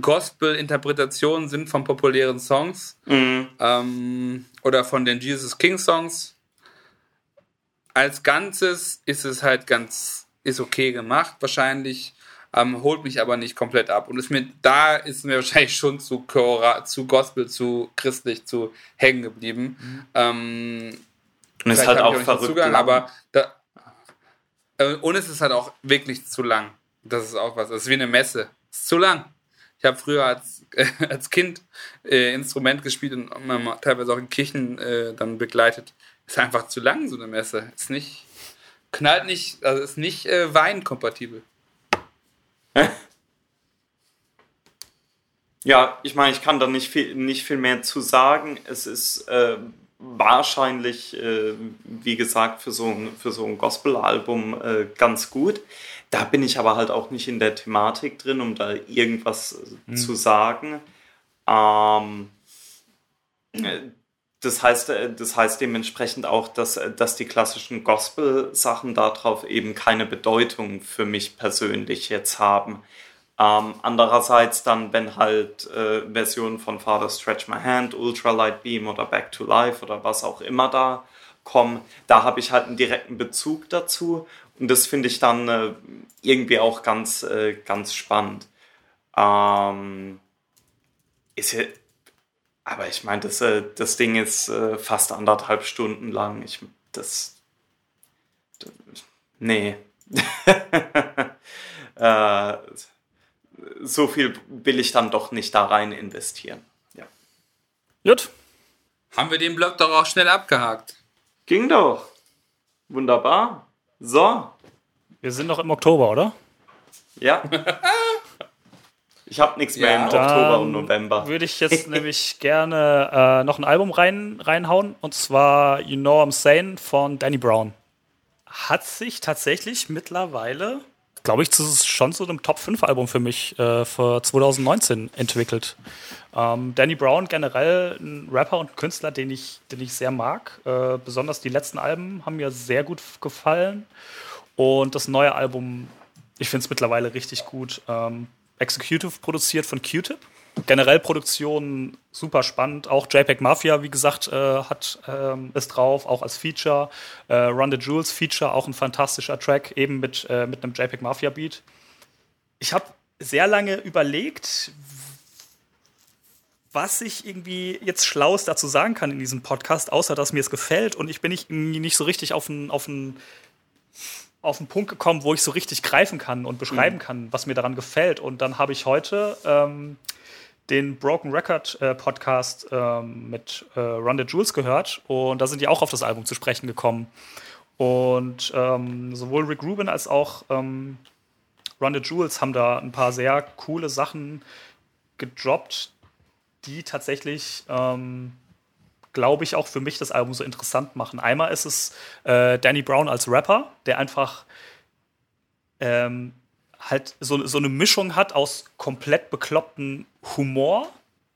Gospel-Interpretationen sind von populären Songs mhm. ähm, oder von den Jesus King Songs. Als Ganzes ist es halt ganz, ist okay gemacht, wahrscheinlich, ähm, holt mich aber nicht komplett ab. Und ist mir, da ist mir wahrscheinlich schon zu, Chora, zu Gospel, zu christlich, zu hängen geblieben. Mhm. Ähm, und es ist halt auch verrückt. Zugang, aber da, äh, und es ist halt auch wirklich zu lang. Das ist auch was. Es ist wie eine Messe. Es ist zu lang. Ich habe früher als, äh, als Kind äh, Instrument gespielt und teilweise auch in Kirchen äh, dann begleitet. Ist einfach zu lang, so eine Messe. Ist nicht, knallt nicht, also ist nicht äh, weinkompatibel. Ja, ich meine, ich kann da nicht viel, nicht viel mehr zu sagen. Es ist äh, wahrscheinlich, äh, wie gesagt, für so ein, für so ein Gospel-Album äh, ganz gut. Da bin ich aber halt auch nicht in der Thematik drin, um da irgendwas mhm. zu sagen. Ähm, das heißt, äh, das heißt dementsprechend auch, dass, äh, dass die klassischen Gospel-Sachen darauf eben keine Bedeutung für mich persönlich jetzt haben. Ähm, andererseits dann, wenn halt äh, Versionen von Father Stretch My Hand, Ultralight Beam oder Back to Life oder was auch immer da kommen, da habe ich halt einen direkten Bezug dazu und das finde ich dann äh, irgendwie auch ganz, äh, ganz spannend. Ähm, ist aber ich meine, das, äh, das Ding ist äh, fast anderthalb Stunden lang. Ich, das, das nee. Äh, so viel will ich dann doch nicht da rein investieren. Ja. Gut. Haben wir den Block doch auch schnell abgehakt. Ging doch. Wunderbar. So. Wir sind noch im Oktober, oder? Ja. Ich habe nichts mehr ja, im Oktober und November. Würde ich jetzt nämlich gerne äh, noch ein Album rein, reinhauen und zwar You Know I'm Sane von Danny Brown. Hat sich tatsächlich mittlerweile, glaube ich, schon zu einem Top 5 Album für mich äh, für 2019 entwickelt. Ähm, Danny Brown generell ein Rapper und Künstler, den ich, den ich sehr mag. Äh, besonders die letzten Alben haben mir sehr gut gefallen. Und das neue Album, ich finde es mittlerweile richtig gut. Ähm, Executive produziert von Q-Tip. Generell Produktion super spannend. Auch JPEG Mafia, wie gesagt, äh, hat, ähm, ist drauf, auch als Feature. Äh, Run the Jewels Feature, auch ein fantastischer Track, eben mit, äh, mit einem JPEG Mafia Beat. Ich habe sehr lange überlegt, was ich irgendwie jetzt Schlaues dazu sagen kann in diesem Podcast, außer dass mir es gefällt und ich bin nicht, nicht so richtig auf einen auf auf einen Punkt gekommen, wo ich so richtig greifen kann und beschreiben mhm. kann, was mir daran gefällt. Und dann habe ich heute ähm, den Broken Record äh, Podcast ähm, mit äh, Run the Jules gehört und da sind die auch auf das Album zu sprechen gekommen. Und ähm, sowohl Rick Rubin als auch ähm, Run the Jules haben da ein paar sehr coole Sachen gedroppt, die tatsächlich ähm, glaube ich, auch für mich das Album so interessant machen. Einmal ist es äh, Danny Brown als Rapper, der einfach ähm, halt so, so eine Mischung hat aus komplett bekloppten Humor,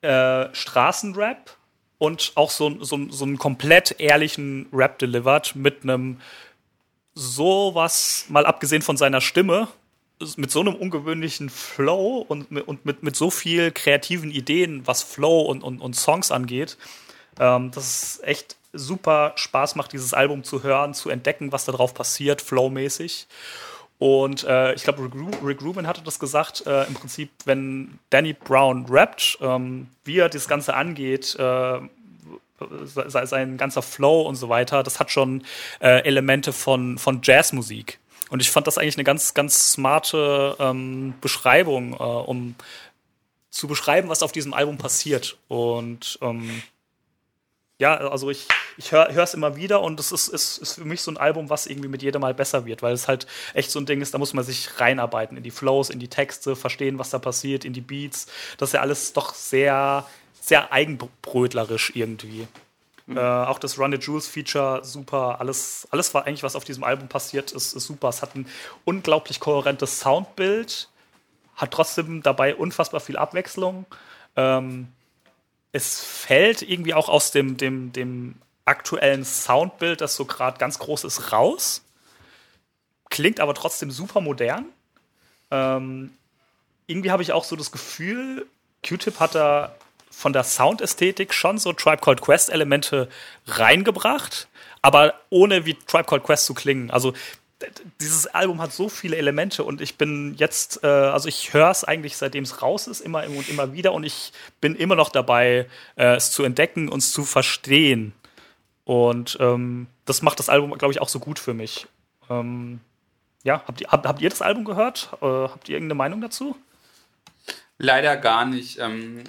äh, Straßenrap und auch so, so, so einen komplett ehrlichen Rap delivered mit einem sowas, mal abgesehen von seiner Stimme, mit so einem ungewöhnlichen Flow und, und mit, mit so viel kreativen Ideen, was Flow und, und, und Songs angeht, ähm, das ist echt super Spaß macht, dieses Album zu hören, zu entdecken, was da drauf passiert, flowmäßig. Und äh, ich glaube, Rick, Rubin hatte das gesagt, äh, im Prinzip, wenn Danny Brown rappt, ähm, wie er das Ganze angeht, äh, sein ganzer Flow und so weiter, das hat schon äh, Elemente von, von Jazzmusik. Und ich fand das eigentlich eine ganz, ganz smarte ähm, Beschreibung, äh, um zu beschreiben, was auf diesem Album passiert. Und ähm, ja, also ich, ich höre es immer wieder und es ist, ist, ist für mich so ein Album, was irgendwie mit jedem Mal besser wird, weil es halt echt so ein Ding ist, da muss man sich reinarbeiten in die Flows, in die Texte, verstehen, was da passiert, in die Beats. Das ist ja alles doch sehr, sehr eigenbrötlerisch irgendwie. Mhm. Äh, auch das Run the Jewels Feature, super. Alles, alles war eigentlich, was auf diesem Album passiert, ist, ist super. Es hat ein unglaublich kohärentes Soundbild, hat trotzdem dabei unfassbar viel Abwechslung. Ähm, es fällt irgendwie auch aus dem, dem, dem aktuellen Soundbild, das so gerade ganz groß ist, raus. Klingt aber trotzdem super modern. Ähm, irgendwie habe ich auch so das Gefühl, Q-Tip hat da von der Soundästhetik schon so Tribe Called Quest Elemente reingebracht, aber ohne wie Tribe Called Quest zu klingen. Also dieses Album hat so viele Elemente und ich bin jetzt, äh, also ich höre es eigentlich seitdem es raus ist, immer und immer wieder und ich bin immer noch dabei, äh, es zu entdecken und es zu verstehen. Und ähm, das macht das Album, glaube ich, auch so gut für mich. Ähm, ja, habt ihr, habt, habt ihr das Album gehört? Äh, habt ihr irgendeine Meinung dazu? Leider gar nicht. Ähm,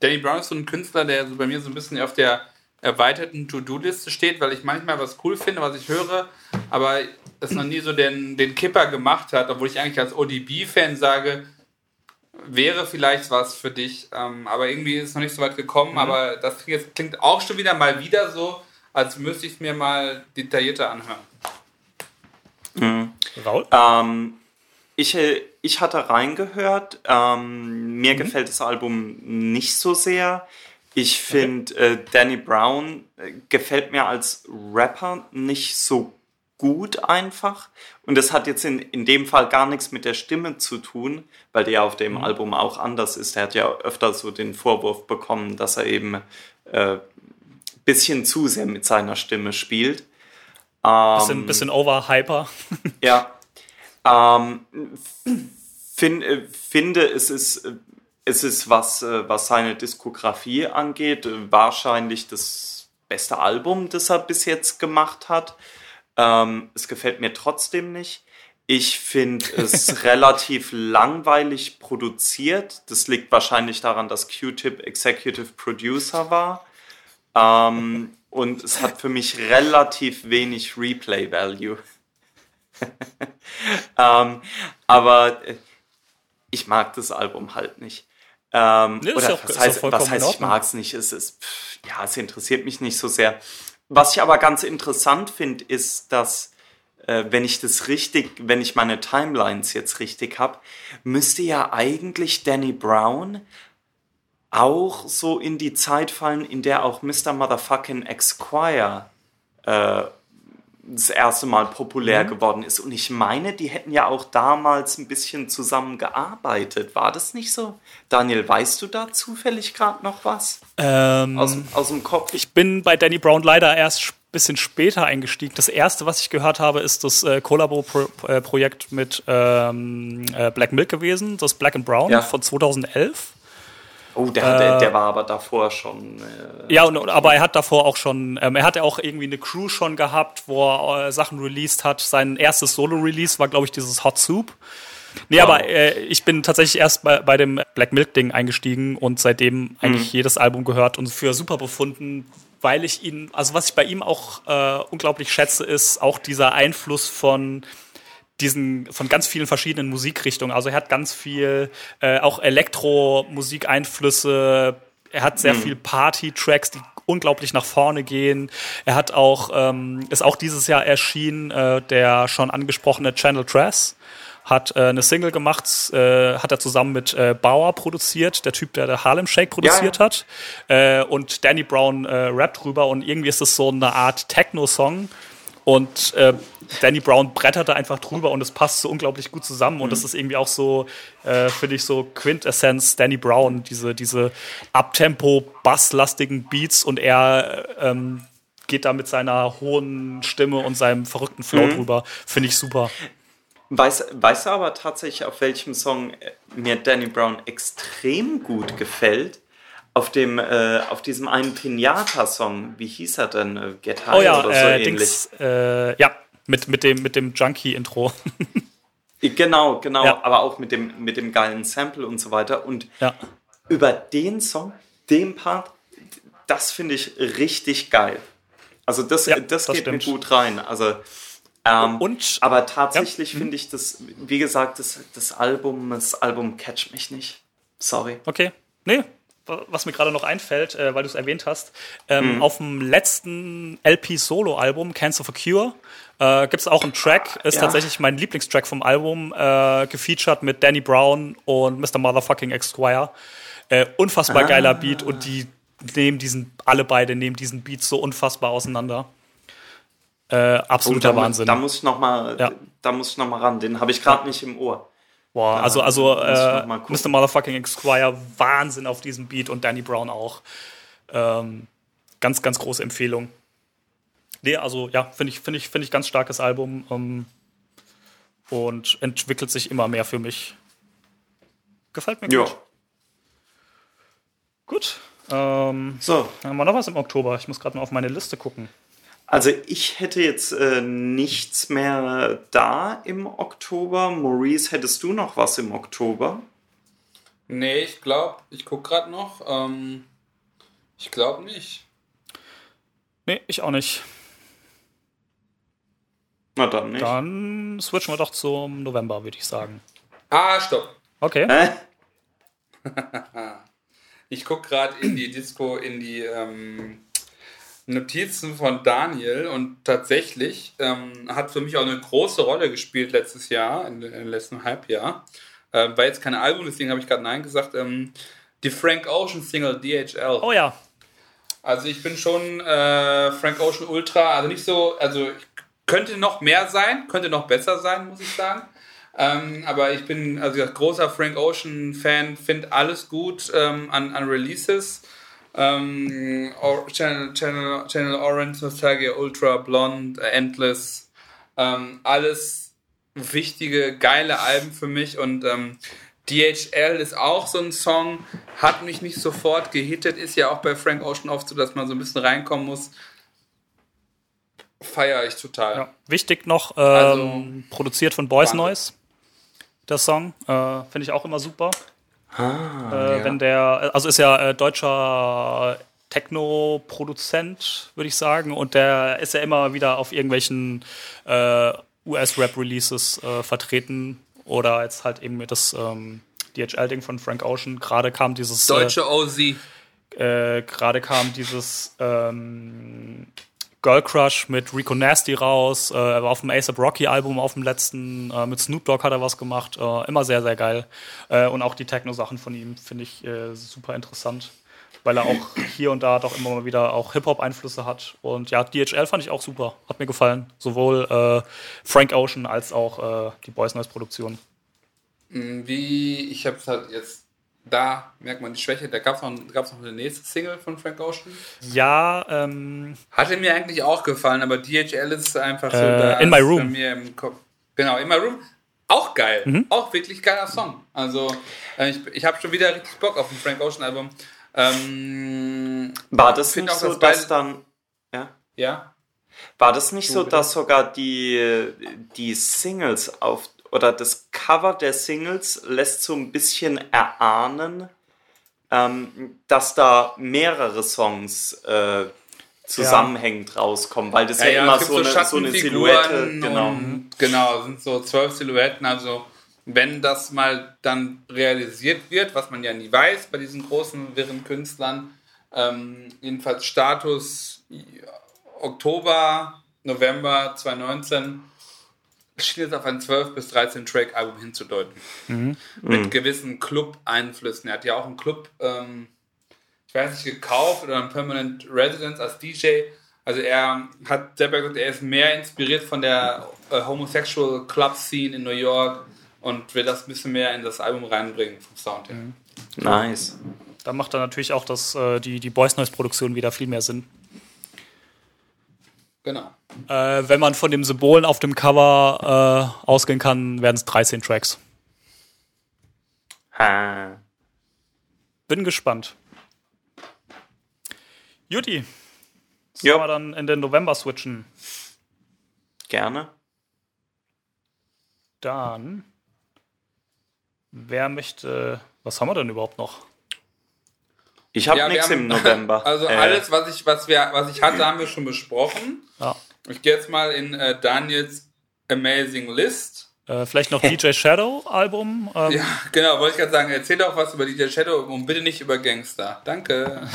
Danny Brown ist so ein Künstler, der so bei mir so ein bisschen auf der erweiterten To-Do-Liste steht, weil ich manchmal was cool finde, was ich höre, aber es noch nie so den, den Kipper gemacht hat, obwohl ich eigentlich als ODB-Fan sage, wäre vielleicht was für dich, ähm, aber irgendwie ist es noch nicht so weit gekommen, mhm. aber das klingt auch schon wieder mal wieder so, als müsste ich es mir mal detaillierter anhören. Mhm. Raul? Ähm, ich, ich hatte reingehört, ähm, mir mhm. gefällt das Album nicht so sehr. Ich finde, okay. äh, Danny Brown äh, gefällt mir als Rapper nicht so gut einfach. Und das hat jetzt in, in dem Fall gar nichts mit der Stimme zu tun, weil der auf dem mhm. Album auch anders ist. Er hat ja öfter so den Vorwurf bekommen, dass er eben äh, bisschen zu sehr mit seiner Stimme spielt. Ähm, bisschen, bisschen overhyper. ja. Ähm, find, äh, finde, es ist, es ist was, äh, was seine Diskografie angeht, wahrscheinlich das beste Album, das er bis jetzt gemacht hat. Ähm, es gefällt mir trotzdem nicht. Ich finde es relativ langweilig produziert. Das liegt wahrscheinlich daran, dass Q-Tip Executive Producer war. Ähm, und es hat für mich relativ wenig Replay-Value. ähm, aber äh, ich mag das Album halt nicht. Ähm, nee, oder auch, was heißt, was heißt ich mag es nicht? Es ist, pff, ja, es interessiert mich nicht so sehr. Was ich aber ganz interessant finde, ist, dass äh, wenn ich das richtig, wenn ich meine Timelines jetzt richtig habe, müsste ja eigentlich Danny Brown auch so in die Zeit fallen, in der auch Mr. Motherfucking Esquire äh, das erste Mal populär mhm. geworden ist. Und ich meine, die hätten ja auch damals ein bisschen zusammengearbeitet. War das nicht so? Daniel, weißt du da zufällig gerade noch was? Ähm, aus, aus dem Kopf? Ich bin bei Danny Brown leider erst ein bisschen später eingestiegen. Das erste, was ich gehört habe, ist das äh, Collabo-Projekt äh, mit ähm, äh, Black Milk gewesen, das Black and Brown ja. von 2011. Oh, der, hat, äh, der war aber davor schon. Äh, ja, und, aber er hat davor auch schon, ähm, er hatte auch irgendwie eine Crew schon gehabt, wo er äh, Sachen released hat. Sein erstes Solo-Release war, glaube ich, dieses Hot Soup. Nee, wow. aber äh, ich bin tatsächlich erst bei, bei dem Black Milk-Ding eingestiegen und seitdem eigentlich mhm. jedes Album gehört und für super befunden, weil ich ihn, also was ich bei ihm auch äh, unglaublich schätze, ist auch dieser Einfluss von diesen von ganz vielen verschiedenen Musikrichtungen. Also er hat ganz viel äh, auch Elektro-Musikeinflüsse. Er hat sehr mhm. viel Party-Tracks, die unglaublich nach vorne gehen. Er hat auch ähm, ist auch dieses Jahr erschienen äh, der schon angesprochene Channel Dress hat äh, eine Single gemacht, äh, hat er zusammen mit äh, Bauer produziert, der Typ, der der Harlem Shake produziert ja, hat. Äh, und Danny Brown äh, rappt drüber und irgendwie ist es so eine Art Techno-Song, und äh, Danny Brown bretterte einfach drüber und es passt so unglaublich gut zusammen. Und mhm. das ist irgendwie auch so, äh, finde ich, so Quintessenz Danny Brown, diese, diese Abtempo, basslastigen Beats und er ähm, geht da mit seiner hohen Stimme und seinem verrückten Flow mhm. drüber. Finde ich super. Weißt, weißt du aber tatsächlich, auf welchem Song mir Danny Brown extrem gut gefällt? auf dem, äh, auf diesem einen Pinata-Song, wie hieß er denn? Äh, Get High Oh ja, oder so äh, ähnlich. Dings, äh, ja, mit, mit dem, mit dem Junkie-Intro. Genau, genau, Ja. aber auch mit dem, mit dem geilen Sample und so weiter. Und ja. über den Song, den Part, das finde ich richtig geil. Also das, Ja, das, das geht stimmt. mir gut rein. Also, ähm, Und- aber tatsächlich Ja. Finde ich das, wie gesagt, das, das Album, das Album catcht mich nicht. Sorry. Okay. Nee, was mir gerade noch einfällt, äh, weil du es erwähnt hast, ähm, Mhm. auf dem letzten LP-Solo-Album, Cancer for Cure, äh, gibt es auch einen Track, ist Ja. tatsächlich mein Lieblingstrack vom Album, äh, gefeatured mit Danny Brown und Mr. Motherfucking Esquire. Äh, unfassbar Ah. geiler Beat und die nehmen diesen, alle beide nehmen diesen Beat so unfassbar auseinander. Äh, absoluter Oh, da, Wahnsinn. Da muss ich noch mal, Ja. da muss ich noch mal ran. Den habe ich gerade nicht im Ohr. Boah, also, also ich äh. Mr. Motherfucking Esquire, Wahnsinn auf diesem Beat und Danny Brown auch. Ähm, ganz, ganz große Empfehlung. Nee, also ja, finde ich, finde ich, finde ich ganz starkes Album ähm, und entwickelt sich immer mehr für mich. Gefällt mir Ja. gut. Gut. Ähm, So, haben wir noch was im Oktober? Ich muss gerade mal auf meine Liste gucken. also ich hätte jetzt äh, nichts mehr da im Oktober. Maurice, hättest du noch was im Oktober? Nee, ich glaube, ich gucke gerade noch. Ähm, ich glaube nicht. Nee, ich auch nicht. Na dann nicht. Dann switchen wir doch zum November, würde ich sagen. Ah, stopp. Okay. Hä? Ich gucke gerade in die Disco, in die ähm, Notizen von Daniel und tatsächlich ähm, hat für mich auch eine große Rolle gespielt letztes Jahr, in, im letzten Halbjahr. Ähm, war jetzt kein Album, deswegen habe ich gerade Nein gesagt. Ähm, die Frank Ocean Single DHL. Oh ja, Also ich bin schon äh, Frank Ocean Ultra, also nicht so, also könnte noch mehr sein, könnte noch besser sein, muss ich sagen. Ähm, aber ich bin also gesagt, großer Frank Ocean Fan, finde alles gut ähm, an, an Releases. Ähm, Channel, Channel, Channel Orange, Nostalgia Ultra, Blonde, Endless, ähm, alles wichtige, geile Alben für mich und ähm, DHL ist auch so ein Song, hat mich nicht sofort gehittet, ist ja auch bei Frank Ocean oft so, dass man so ein bisschen reinkommen muss. Feiere ich total. Ja. Wichtig noch, ähm, Also- produziert von Boys Wahnsinn. Noise, der Song. Äh, Finde ich auch immer super. Ah, Äh, ja. Wenn der, also ist ja äh, deutscher Techno-Produzent, würde ich sagen, und der ist ja immer wieder auf irgendwelchen äh, US-Rap-Releases äh, vertreten oder jetzt halt eben das ähm, DHL-Ding von Frank Ocean. Gerade kam dieses äh, Deutsche OZ. äh, gerade kam dieses ähm, Girl Crush mit Rico Nasty raus. Äh, er war auf dem ASAP Rocky Album auf dem letzten. Äh, mit Snoop Dogg hat er was gemacht. Äh, immer sehr, sehr geil. Äh, und auch die Techno-Sachen von ihm finde ich äh, super interessant. Weil er auch hier und da doch immer mal wieder auch Hip-Hop-Einflüsse hat. Und ja, DHL fand ich auch super. Hat mir gefallen. Sowohl äh, Frank Ocean als auch die Boys Noise Produktion. Wie, ich habe es halt jetzt, da merkt man die Schwäche, da gab es noch, gab's noch eine nächste Single von Frank Ocean. Ja, ähm, Hatte mir eigentlich auch gefallen, aber DHL ist einfach so Äh, da In My Room. bei mir im Kopf. Genau, In My Room. Auch geil. Mhm. Auch wirklich geiler Song. Also, äh, ich, ich habe schon wieder richtig Bock auf ein Frank Ocean Album. Ähm, War das nicht auch, so, dass dass beide- dann. Ja? ja. War das nicht so, dass sogar die, die Singles auf oder das Cover der Singles lässt so ein bisschen erahnen, ähm, dass da mehrere Songs äh, zusammenhängend rauskommen, weil das ja, Ja, immer es gibt so, eine, so eine Silhouette, genau. Genau, sind so zwölf Silhouetten. Also, wenn das mal dann realisiert wird, was man ja nie weiß bei diesen großen, wirren Künstlern, ähm, jedenfalls Status ja, Oktober, November 2019 schien es auf ein 12 bis 13 Track Album hinzudeuten. Mit gewissen Club-Einflüssen. Er hat ja auch einen Club, ähm, ich weiß nicht, gekauft oder ein Permanent Residence als DJ. Also er hat selber gesagt, er ist mehr inspiriert von der äh, Homosexual Club Scene in New York und will das ein bisschen mehr in das Album reinbringen vom Sound her. Nice. Da macht dann natürlich auch das, äh, die, die Boys Noise Produktion wieder viel mehr Sinn. Genau. Äh, wenn man von den Symbolen auf dem Cover äh, ausgehen kann, werden es 13 Tracks. Ha. Bin gespannt. Juti. Sollen wir dann in den November switchen? Gerne. Dann. Wer möchte. Was haben wir denn überhaupt noch? Ich habe ja, nichts im November. Also äh. alles, was ich, was wir, was ich hatte, haben wir schon besprochen. Ja. Ich gehe jetzt mal in äh, Daniels Amazing List. Äh, vielleicht noch DJ Shadow Album. Ähm. Ja, genau, wollte ich gerade sagen. Erzähl doch was über DJ Shadow und bitte nicht über Gangster. Danke.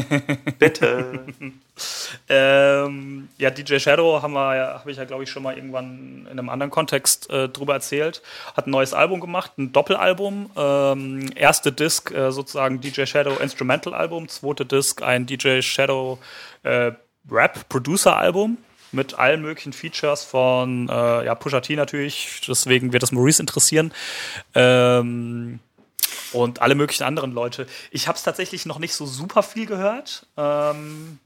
bitte. ähm, ja, DJ Shadow haben wir, habe ich ja glaube ich schon mal irgendwann in einem anderen Kontext äh, drüber erzählt. Hat ein neues Album gemacht, ein Doppelalbum. Ähm, erste Disc äh, sozusagen DJ Shadow Instrumental Album, zweite Disc ein DJ Shadow äh, Rap Producer Album mit allen möglichen Features von äh, ja, Pusha T natürlich, deswegen wird das Maurice interessieren. Ähm, und alle möglichen anderen Leute. Ich habe es tatsächlich noch nicht so super viel gehört, ähm,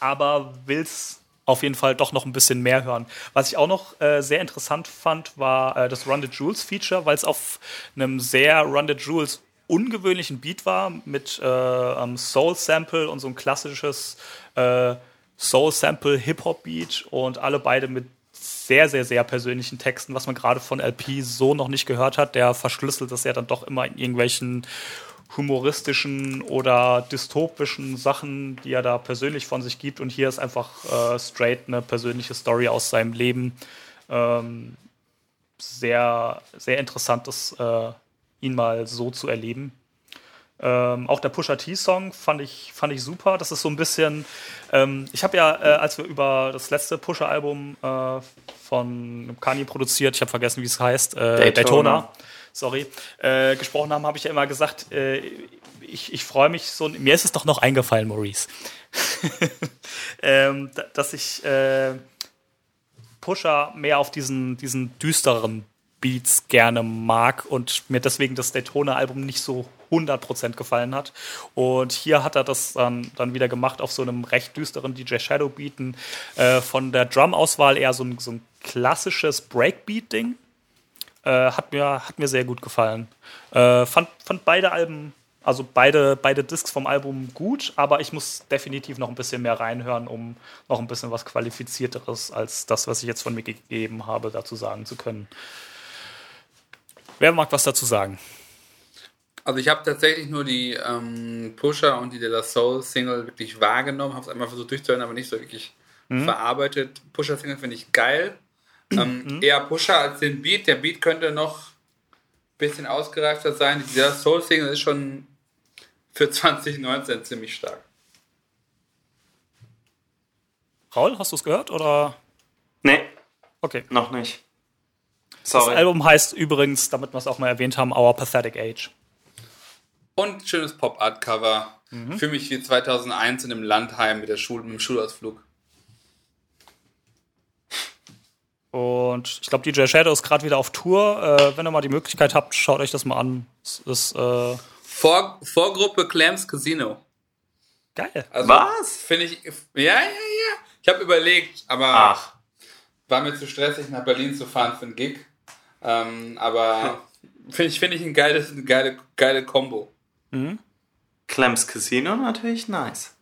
aber es auf jeden Fall doch noch ein bisschen mehr hören. Was ich auch noch äh, sehr interessant fand, war äh, das Run the Jewels Feature, weil es auf einem sehr Run the Jewels ungewöhnlichen Beat war mit äh, Soul Sample und so ein klassisches äh, Soul-Sample, Hip-Hop-Beat und alle beide mit sehr, sehr, sehr persönlichen Texten, was man gerade von LP so noch nicht gehört hat. Der verschlüsselt das ja dann doch immer in irgendwelchen humoristischen oder dystopischen Sachen, die er da persönlich von sich gibt. Und hier ist einfach äh, straight eine persönliche Story aus seinem Leben. Ähm, sehr, sehr interessant, das, äh, ihn mal so zu erleben. Ähm, auch der Pusha T-Song fand ich, fand ich super. Das ist so ein bisschen. Ähm, ich habe ja, äh, als wir über das letzte Pusha-Album äh, von Kanye produziert, ich habe vergessen, wie es heißt, äh, Daytona. Daytona, sorry, äh, gesprochen haben, habe ich ja immer gesagt, äh, ich, ich freue mich so. Mir ist es doch noch eingefallen, Maurice, ähm, dass ich äh, Pusha mehr auf diesen, diesen düsteren Beats gerne mag und mir deswegen das Daytona-Album nicht so 100% gefallen hat. Und hier hat er das dann, dann wieder gemacht auf so einem recht düsteren DJ Shadow Beaten. Äh, von der Drum-Auswahl eher so ein, so ein klassisches Breakbeat-Ding. Äh, hat, mir, hat mir sehr gut gefallen. Äh, fand, fand beide Alben, also beide, beide Discs vom Album gut, aber ich muss definitiv noch ein bisschen mehr reinhören, um noch ein bisschen was Qualifizierteres als das, was ich jetzt von mir gegeben habe, dazu sagen zu können. Wer mag was dazu sagen? Also ich habe tatsächlich nur die ähm, Pusher und die De La Soul Single wirklich wahrgenommen, habe es einmal versucht durchzuhören, aber nicht so wirklich mhm. verarbeitet. Pusher Single finde ich geil. Ähm, mhm. Eher Pusher als den Beat. Der Beat könnte noch ein bisschen ausgereifter sein. Die De La Soul Single ist schon für 2019 ziemlich stark. Raul, hast du es gehört oder? Nee. Okay. Noch nicht. Sorry. Das Album heißt übrigens, damit wir es auch mal erwähnt haben, Our Pathetic Age. Und schönes Pop-Art-Cover. Mhm. Für mich wie 2001 in einem Landheim mit, der Schule, mit dem Schulausflug. Und ich glaube, DJ Shadow ist gerade wieder auf Tour. Äh, wenn ihr mal die Möglichkeit habt, schaut euch das mal an. Ist, äh Vor, Vorgruppe Clams Casino. Geil. Also, Was? Finde ich. Ja, ja, ja. Ich habe überlegt, aber Ach. war mir zu stressig, nach Berlin zu fahren für einen Gig. Ähm, aber finde ich, find ich ein geiles, eine geile, geile Kombo. Mhm. Clems Casino natürlich nice.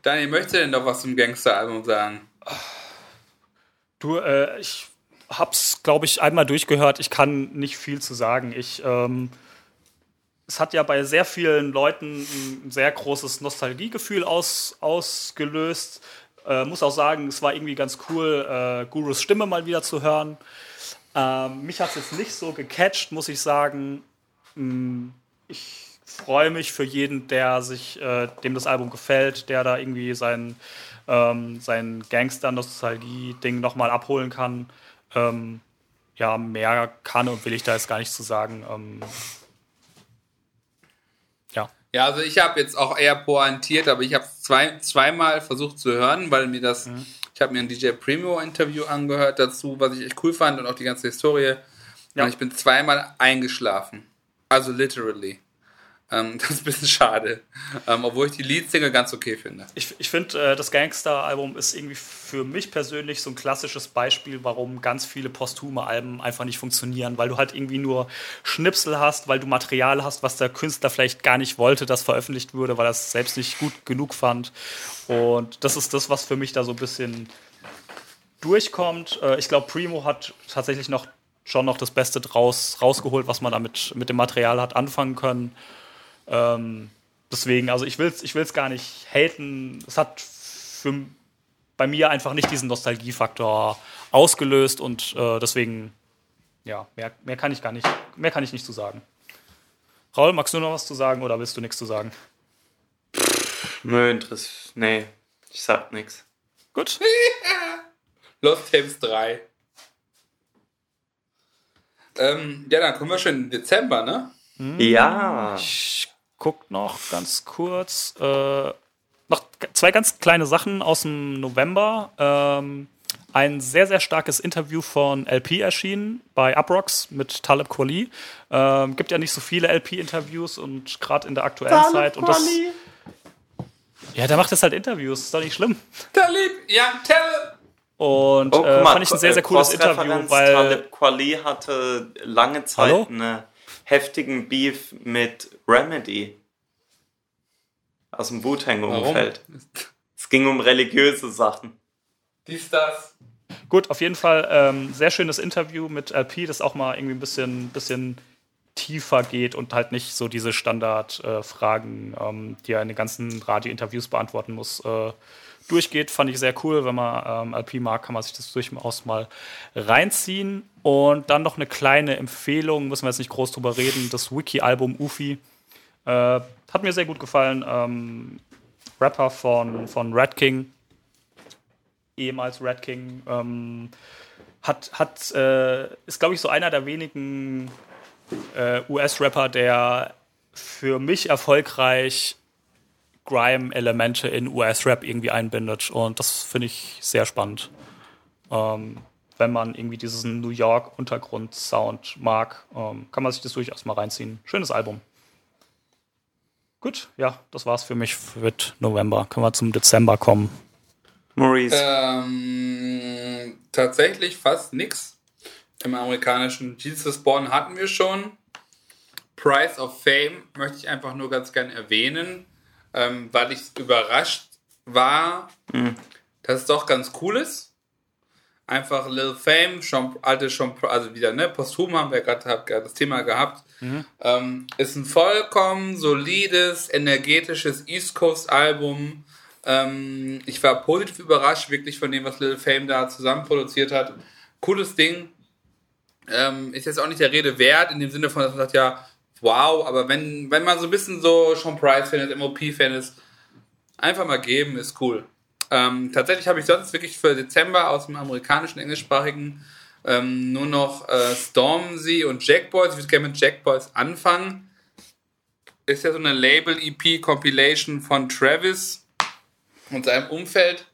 Daniel, möchte denn doch was zum Gangster-Album sagen? Du, äh, ich hab's, glaube ich, einmal durchgehört. Ich kann nicht viel zu sagen. Ich, ähm, es hat ja bei sehr vielen Leuten ein sehr großes Nostalgiegefühl aus, ausgelöst. Äh, muss auch sagen, es war irgendwie ganz cool, äh, Gurus Stimme mal wieder zu hören. Ähm, mich hat es jetzt nicht so gecatcht, muss ich sagen. Mm, ich freue mich für jeden, der sich, äh, dem das Album gefällt, der da irgendwie sein, ähm, sein Gangster-Nostalgie-Ding nochmal abholen kann. Ähm, ja, mehr kann und will ich da jetzt gar nicht zu sagen. Ähm, ja. Ja, also ich habe jetzt auch eher pointiert, aber ich habe zwei, zweimal versucht zu hören, weil mir das, mhm. ich habe mir ein DJ Primo Interview angehört dazu, was ich echt cool fand und auch die ganze Historie. Ja. Und ich bin zweimal eingeschlafen. Also literally. Ähm, das ist ein bisschen schade. Ähm, obwohl ich die Leadsingle ganz okay finde. Ich, ich finde, äh, das Gangster-Album ist irgendwie für mich persönlich so ein klassisches Beispiel, warum ganz viele posthume Alben einfach nicht funktionieren, weil du halt irgendwie nur Schnipsel hast, weil du Material hast, was der Künstler vielleicht gar nicht wollte, das veröffentlicht würde, weil er es selbst nicht gut genug fand. Und das ist das, was für mich da so ein bisschen durchkommt. Äh, ich glaube, Primo hat tatsächlich noch schon noch das Beste draus rausgeholt, was man damit mit dem Material hat anfangen können. Ähm, deswegen, also ich will es ich will's gar nicht haten. Es hat für, bei mir einfach nicht diesen Nostalgiefaktor ausgelöst und äh, deswegen, ja, mehr, mehr kann ich gar nicht, mehr kann ich nicht zu sagen. Raul, magst du noch was zu sagen oder willst du nichts zu sagen? Nö, Interess nee, ich sag nichts. Gut. Lost Tapes 3. Ähm, ja, dann kommen wir schon im Dezember, ne? Ja. Ich guck noch ganz kurz. Äh, noch zwei ganz kleine Sachen aus dem November. Ähm, ein sehr, sehr starkes Interview von LP erschienen bei Uprocks mit Talib Kweli. Ähm, gibt ja nicht so viele LP-Interviews und gerade in der aktuellen Zeit. Und das, ja, der macht jetzt halt Interviews, ist doch nicht schlimm. Talib, Young Talib. Und Oh, äh, fand ich ein sehr, sehr cooles Interview, weil. Talib Kweli hatte lange Zeit Hallo? einen heftigen Beef mit Remedy. Aus dem Wu-Tang-Umfeld. Es ging um religiöse Sachen. Dies, das. Gut, auf jeden Fall ähm, sehr schönes Interview mit LP, das auch mal irgendwie ein bisschen, bisschen tiefer geht und halt nicht so diese Standardfragen, äh, ähm, die er in den ganzen Radiointerviews beantworten muss, äh, durchgeht. Fand ich sehr cool. Wenn man ähm, LP mag, kann man sich das durchaus mal reinziehen. Und dann noch eine kleine Empfehlung, müssen wir jetzt nicht groß drüber reden, das Wiki-Album Ufi. Äh, hat mir sehr gut gefallen. Ähm, Rapper von, von Red King, ehemals Red King, ähm, hat, hat, äh, ist, glaube ich, so einer der wenigen äh, US-Rapper, der für mich erfolgreich Grime-Elemente in US-Rap irgendwie einbindet. Und das finde ich sehr spannend. Ähm, wenn man irgendwie diesen New York-Untergrund-Sound mag, ähm, kann man sich das durchaus mal reinziehen. Schönes Album. Gut, ja, das war's für mich für November. Können wir zum Dezember kommen. Maurice. Ähm, tatsächlich fast nix. Im amerikanischen Jesus Born hatten wir schon. Price of Fame möchte ich einfach nur ganz gern erwähnen, ähm, weil ich überrascht war, dass es doch ganz cool ist. Einfach Lil Fame, schon, alte schon, also wieder, ne, posthum haben wir gerade das Thema gehabt. Ähm, ist ein vollkommen solides, energetisches East Coast Album. Ähm, ich war positiv überrascht, wirklich von dem, was Lil Fame da zusammen produziert hat. Cooles Ding. Ähm, ist jetzt auch nicht der Rede wert, in dem Sinne von, dass man sagt, ja, wow, aber wenn, wenn man so ein bisschen so Sean Price-Fan ist, MOP-Fan ist, einfach mal geben, ist cool. Ähm, tatsächlich habe ich sonst wirklich für Dezember aus dem amerikanischen, englischsprachigen ähm, nur noch äh, Stormzy und Jackboys. Ich würde gerne mit Jackboys anfangen. Ist ja so eine Label-EP-Compilation von Travis und seinem Umfeld.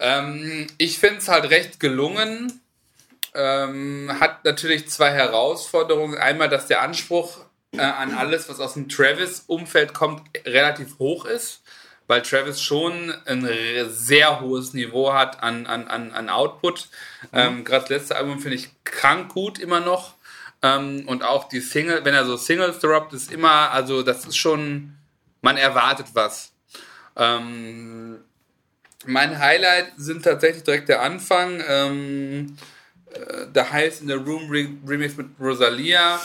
Ähm, ich finde es halt recht gelungen. Ähm, hat natürlich zwei Herausforderungen. Einmal, dass der Anspruch äh, an alles, was aus dem Travis-Umfeld kommt, relativ hoch ist, weil Travis schon ein sehr hohes Niveau hat an, an, an, an Output. Ähm, Gerade das letzte Album finde ich krank gut immer noch. Ähm, und auch die Single, wenn er so Singles droppt, ist immer, also das ist schon, man erwartet was. Ähm, mein Highlight sind tatsächlich direkt der Anfang. Äh, The Highs in the Room Re Remix mit Rosalia.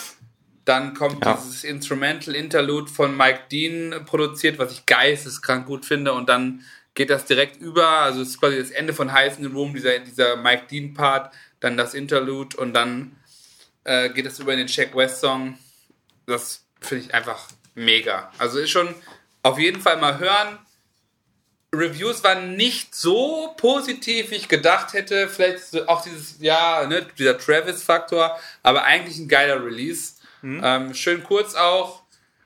Dann kommt Ja. dieses Instrumental Interlude von Mike Dean produziert, was ich geisteskrank gut finde. Und dann geht das direkt über. Also es ist quasi das Ende von Highs in the Room, dieser, dieser Mike Dean Part, dann das Interlude und dann äh, geht es über in den Check West Song. Das finde ich einfach mega. Also ist schon auf jeden Fall mal hören. Reviews waren nicht so positiv, wie ich gedacht hätte. Vielleicht auch dieses, ja, ne, dieser Travis-Faktor, aber eigentlich ein geiler Release. Ähm, schön kurz auch.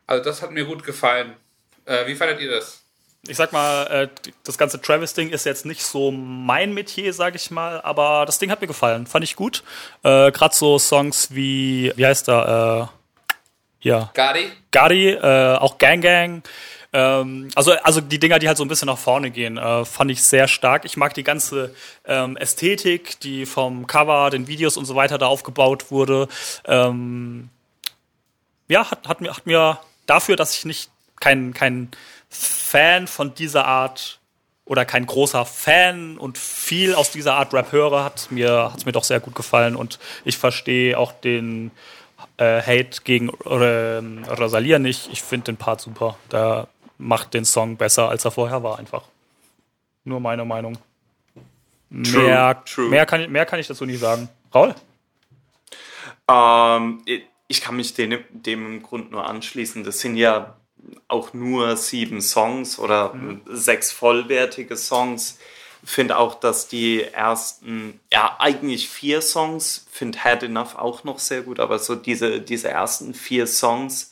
Also das hat mir gut gefallen. Äh, wie fandet ihr das? ich sag mal, äh, das ganze Travis-Ding ist jetzt nicht so mein Metier, sag ich mal, aber das Ding hat mir gefallen. Fand ich gut. Äh, Gerade so Songs wie, wie heißt der? Äh, ja. Gadi? Gadi, äh, auch Gang Gang. Ähm, also, also die Dinger, die halt so ein bisschen nach vorne gehen, äh, fand ich sehr stark. Ich mag die ganze ähm, Ästhetik, die vom Cover, den Videos und so weiter da aufgebaut wurde. Ähm, ja, hat, hat, mir, hat mir dafür, dass ich nicht kein, kein Fan von dieser Art oder kein großer Fan und viel aus dieser Art Rap höre, hat mir, mir doch sehr gut gefallen und ich verstehe auch den äh, Hate gegen äh, Rosalia nicht. Ich finde den Part super. Der macht den Song besser, als er vorher war, einfach. Nur meine Meinung. True, mehr, true. Mehr, kann, mehr kann ich dazu nicht sagen. Raul? Ähm, ich kann mich dem, dem im Grund nur anschließen. Das sind ja auch nur sieben Songs oder Mhm. sechs vollwertige Songs. Finde auch, dass die ersten, ja, eigentlich vier Songs, finde Had Enough auch noch sehr gut, aber so diese, diese ersten vier Songs,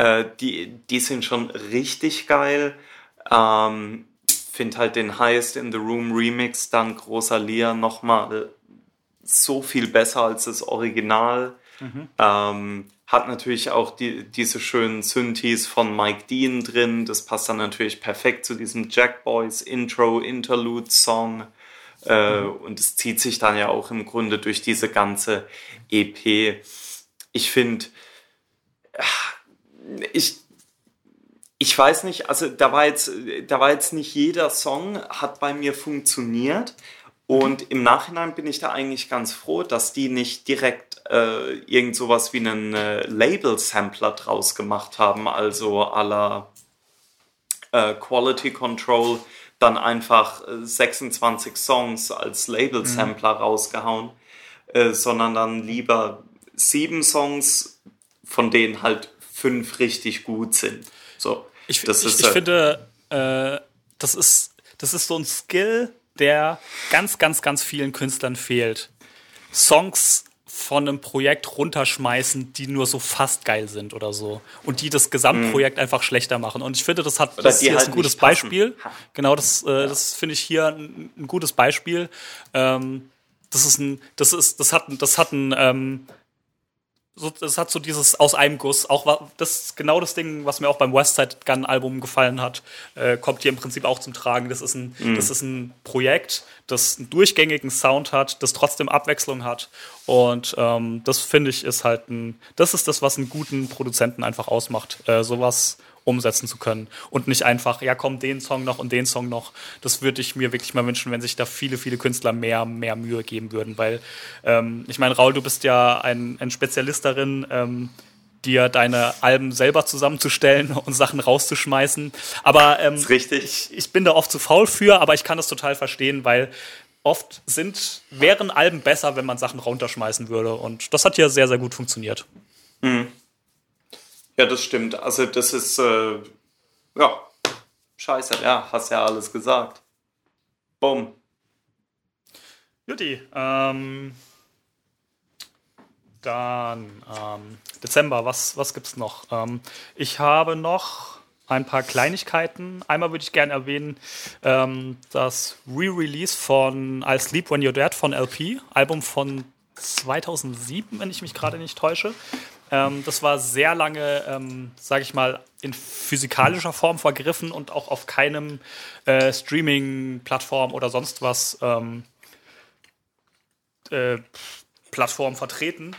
äh, die, die sind schon richtig geil. Ähm, finde halt den Highest in the Room Remix dank Rosalia nochmal so viel besser als das Original. Ähm, hat natürlich auch die, diese schönen Synthes von Mike Dean drin. Das passt dann natürlich perfekt zu diesem Jack Boys Intro, Interlude Song. Äh, Und es zieht sich dann ja auch im Grunde durch diese ganze EP. Ich finde, ich, ich weiß nicht, also da war jetzt, da war jetzt nicht jeder Song hat bei mir funktioniert. Und im Nachhinein bin ich da eigentlich ganz froh, dass die nicht direkt äh, irgend sowas wie einen äh, Label-Sampler draus gemacht haben, also la äh, Quality Control, dann einfach äh, 26 Songs als Label-Sampler rausgehauen, äh, sondern dann lieber sieben Songs, von denen halt fünf richtig gut sind. So, Ich, das ich, ist, ich äh, finde, äh, das, ist, das ist so ein Skill, der ganz, ganz, ganz vielen Künstlern fehlt. Songs von einem Projekt runterschmeißen, die nur so fast geil sind oder so. Und die das Gesamtprojekt einfach schlechter machen. Und ich finde, das hat Oder das hier ist halt ein gutes. Beispiel. Genau, das, äh, das finde ich hier ein, ein gutes Beispiel. Ähm, das ist ein, das ist, das hat, das hat ein, ähm, so, das hat so dieses aus einem Guss, auch das ist genau das Ding, was mir auch beim Westside Gun Album gefallen hat, äh, kommt hier im Prinzip auch zum Tragen. Das ist ein, das ist ein Projekt, das einen durchgängigen Sound hat, das trotzdem Abwechslung hat. Und ähm, das finde ich ist halt ein, das ist das, was einen guten Produzenten einfach ausmacht, äh, sowas umsetzen zu können und nicht einfach, ja komm, den Song noch und den Song noch. Das würde ich mir wirklich mal wünschen, wenn sich da viele, viele Künstler mehr, mehr Mühe geben würden, weil ähm, ich meine, Raul, du bist ja ein, ein Spezialist darin, ähm, dir deine Alben selber zusammenzustellen und Sachen rauszuschmeißen. Aber ähm, richtig. ich, ich bin da oft zu faul für, aber ich kann das total verstehen, weil oft sind, wären Alben besser, wenn man Sachen runterschmeißen würde. Und das hat hier sehr, sehr gut funktioniert. Ja, das stimmt. Also das ist, äh, ja, scheiße, ja, hast ja alles gesagt. Bumm. Juti, ähm, dann ähm, Dezember, was, was gibt's noch? Ähm, ich habe noch ein paar Kleinigkeiten. Einmal würde ich gerne erwähnen, ähm, das Re-Release von I'll Sleep When You're Dead von LP, Album von 2007, wenn ich mich gerade nicht täusche. Ähm, das war sehr lange, ähm, sage ich mal, in physikalischer Form vergriffen und auch auf keinem äh, Streaming-Plattform oder sonst was ähm, äh, Plattform vertreten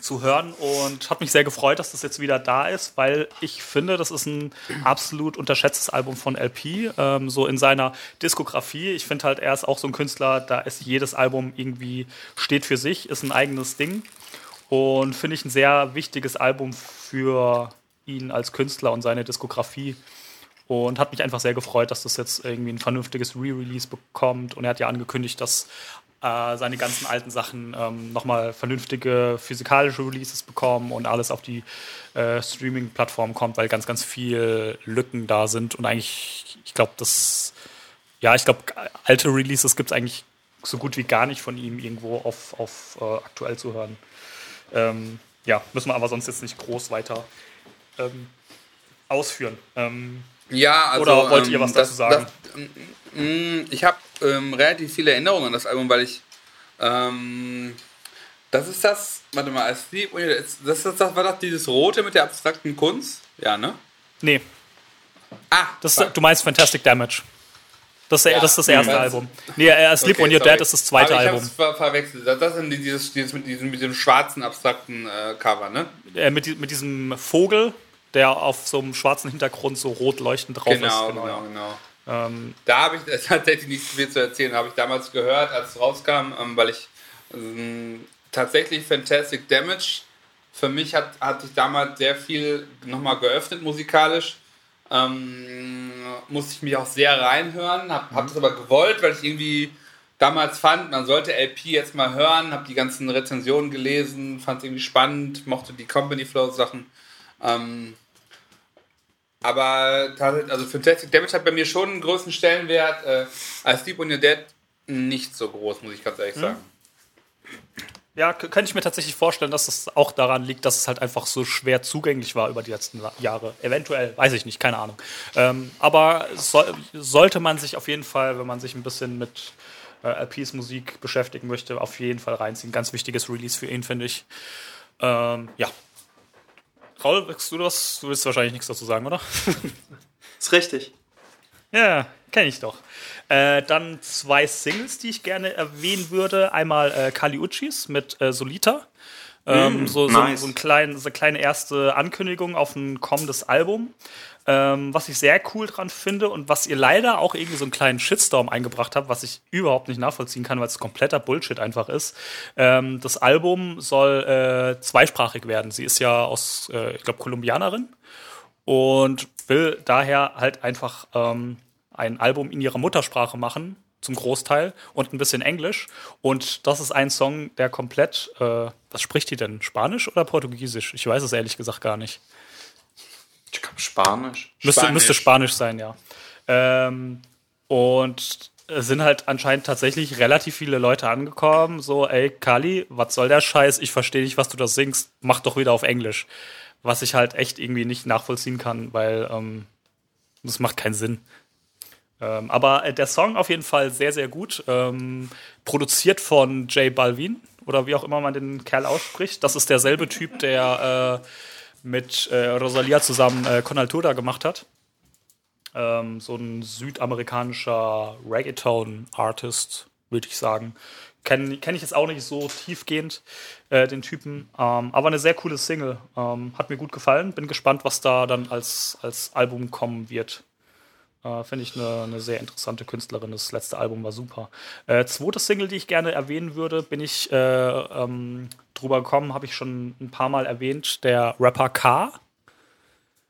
zu hören und hat mich sehr gefreut, dass das jetzt wieder da ist, weil ich finde, das ist ein absolut unterschätztes Album von LP, ähm, so in seiner Diskografie. Ich finde halt, er ist auch so ein Künstler, da ist jedes Album irgendwie steht für sich, ist ein eigenes Ding und finde ich ein sehr wichtiges Album für ihn als Künstler und seine Diskografie. Und hat mich einfach sehr gefreut, dass das jetzt irgendwie ein vernünftiges Re-Release bekommt. Und er hat ja angekündigt, dass äh, seine ganzen alten Sachen ähm, nochmal vernünftige physikalische Releases bekommen und alles auf die äh, Streaming-Plattform kommt, weil ganz, ganz viel Lücken da sind. Und eigentlich, ich glaube, das, ja, ich glaube, alte Releases gibt es eigentlich so gut wie gar nicht von ihm irgendwo auf, auf äh, aktuell zu hören. Ähm, ja, müssen wir aber sonst jetzt nicht groß weiter ähm, ausführen. Ähm, Ja, also. Oder wollt ihr ähm, was das, dazu sagen? Das, mm, ich habe ähm, relativ viele Erinnerungen an das Album, weil ich ähm, Das ist das, warte mal, Asleep, das, ist das war das dieses Rote mit der abstrakten Kunst? Ja, ne? Nee. Ah, Das, fuck. du meinst Fantastic Damage. Das, ist- Ja, das ist das erste mhm. Album. Nee, äh, Asleep Okay, on Your sorry. Dead ist das zweite Aber ich Album. ver verwechselt. Das sind die- dieses, dieses mit, diesem, mit diesem schwarzen, abstrakten äh, Cover, ne? Äh, mit, mit diesem Vogel, der auf so einem schwarzen Hintergrund so rot leuchtend drauf Genau, ist. genau, genau. Ähm, Da habe ich tatsächlich nicht viel zu erzählen. Habe ich damals gehört, als es rauskam, ähm, weil ich ähm, tatsächlich Fantastic Damage für mich hat, hat sich damals sehr viel nochmal geöffnet musikalisch. Ähm, musste ich mich auch sehr reinhören, habe hab das aber gewollt, weil ich irgendwie damals fand, man sollte LP jetzt mal hören, habe die ganzen Rezensionen gelesen, fand es irgendwie spannend, mochte die Company Flow Sachen. Ähm, aber tatsächlich, also Fantastic Damage hat bei mir schon einen größten Stellenwert. Äh, als Deep on Your Dead nicht so groß, muss ich ganz ehrlich sagen. Ja, könnte ich mir tatsächlich vorstellen, dass es auch daran liegt, dass es halt einfach so schwer zugänglich war über die letzten Jahre. Eventuell, weiß ich nicht, keine Ahnung. Ähm, aber soll, sollte man sich auf jeden Fall, wenn man sich ein bisschen mit äh, LPs Musik beschäftigen möchte, auf jeden Fall reinziehen. Ganz wichtiges Release für ihn, finde ich. Ähm, ja. Raul, willst du das? Du willst wahrscheinlich nichts dazu sagen, oder? Ist richtig. Ja, kenne ich doch. Äh, dann zwei Singles, die ich gerne erwähnen würde. Einmal äh, Kali Uchis mit äh, Solita. Ähm, so, so, nice. so, ein klein, so eine kleine erste Ankündigung auf ein kommendes Album. Ähm, was ich sehr cool dran finde und was ihr leider auch irgendwie so einen kleinen Shitstorm eingebracht habt, was ich überhaupt nicht nachvollziehen kann, weil es kompletter Bullshit einfach ist. Ähm, das Album soll äh, zweisprachig werden. Sie ist ja aus, äh, ich glaube, Kolumbianerin und will daher halt einfach ähm, ein Album in ihrer Muttersprache machen, zum Großteil, und ein bisschen Englisch. Und das ist ein Song, der komplett, äh, was spricht die denn? Spanisch oder Portugiesisch? Ich weiß es ehrlich gesagt gar nicht. Ich glaube Spanisch. Müsste Spanisch. müsste Spanisch sein, ja. Ähm, und es sind halt anscheinend tatsächlich relativ viele Leute angekommen, so, ey, Kali, was soll der Scheiß? Ich verstehe nicht, was du da singst. Mach doch wieder auf Englisch. Was ich halt echt irgendwie nicht nachvollziehen kann, weil ähm, das macht keinen Sinn. Ähm, aber äh, der Song auf jeden Fall sehr, sehr gut. Ähm, produziert von Jay Balvin oder wie auch immer man den Kerl ausspricht. Das ist derselbe Typ, der äh, mit äh, Rosalia zusammen äh, Con Altura gemacht hat. Ähm, so ein südamerikanischer Reggaeton-Artist, würde ich sagen. Kenne kenn ich jetzt auch nicht so tiefgehend, äh, den Typen. Ähm, aber eine sehr coole Single. Ähm, hat mir gut gefallen. Bin gespannt, was da dann als, als Album kommen wird. Äh, Finde ich eine, eine sehr interessante Künstlerin. Das letzte Album war super. Äh, zweite Single, die ich gerne erwähnen würde, bin ich äh, ähm, drüber gekommen, habe ich schon ein paar Mal erwähnt. Der Rapper K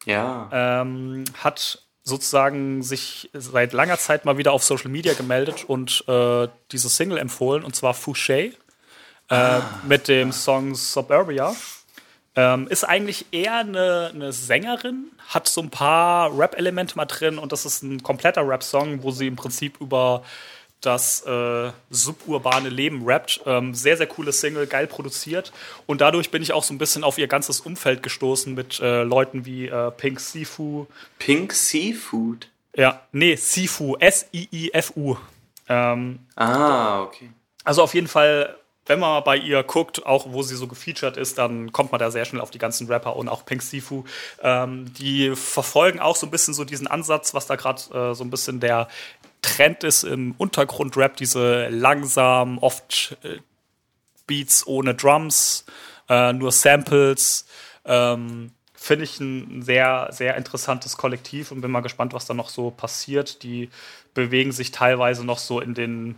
Ja. ähm, hat sozusagen sich seit langer Zeit mal wieder auf Social Media gemeldet und äh, diese Single empfohlen, und zwar Fouché äh, mit dem Song Suburbia. Ähm, ist eigentlich eher eine, eine Sängerin, hat so ein paar Rap-Elemente mal drin und das ist ein kompletter Rap-Song, wo sie im Prinzip über das äh, suburbane Leben rappt. Ähm, sehr, sehr coole Single, geil produziert. Und dadurch bin ich auch so ein bisschen auf ihr ganzes Umfeld gestoßen mit äh, Leuten wie äh, Pink Sifu. Pink Seafood. Ja, nee, Sifu, S-I-I-F-U. Ähm, Ah, okay. also auf jeden Fall, wenn man bei ihr guckt, auch wo sie so gefeatured ist, dann kommt man da sehr schnell auf die ganzen Rapper und auch Pink Sifu. Ähm, die verfolgen auch so ein bisschen so diesen Ansatz, was da gerade äh, so ein bisschen der Trend ist im Untergrundrap, diese langsam, oft äh, Beats ohne Drums, äh, nur Samples. Ähm, Finde ich ein sehr, sehr interessantes Kollektiv und bin mal gespannt, was da noch so passiert. Die bewegen sich teilweise noch so in den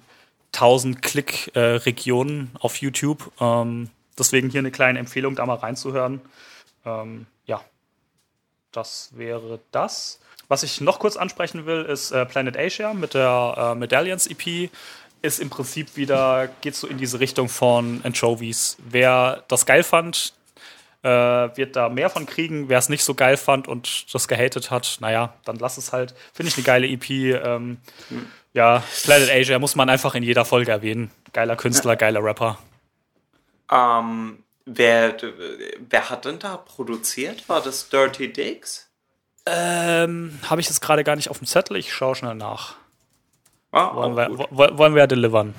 1000 Klick-Regionen auf YouTube. Ähm, deswegen hier eine kleine Empfehlung, da mal reinzuhören. Ähm, ja, das wäre das. Was ich noch kurz ansprechen will, ist äh, Planet Asia mit der äh, Medallions EP. Ist im Prinzip wieder, geht so in diese Richtung von Anchovies. Wer das geil fand, äh, wird da mehr von kriegen. Wer es nicht so geil fand und das gehatet hat, naja, dann lass es halt. Finde ich eine geile EP. Ähm, Ja, Planet Asia muss man einfach in jeder Folge erwähnen. Geiler Künstler, geiler Rapper. Ähm, wer, wer hat denn da produziert? War das Dirty Dicks? Ähm, habe ich jetzt gerade gar nicht auf dem Zettel. Ich schaue schnell nach. Ah, Wollen wir, gut. wollen wir delivern?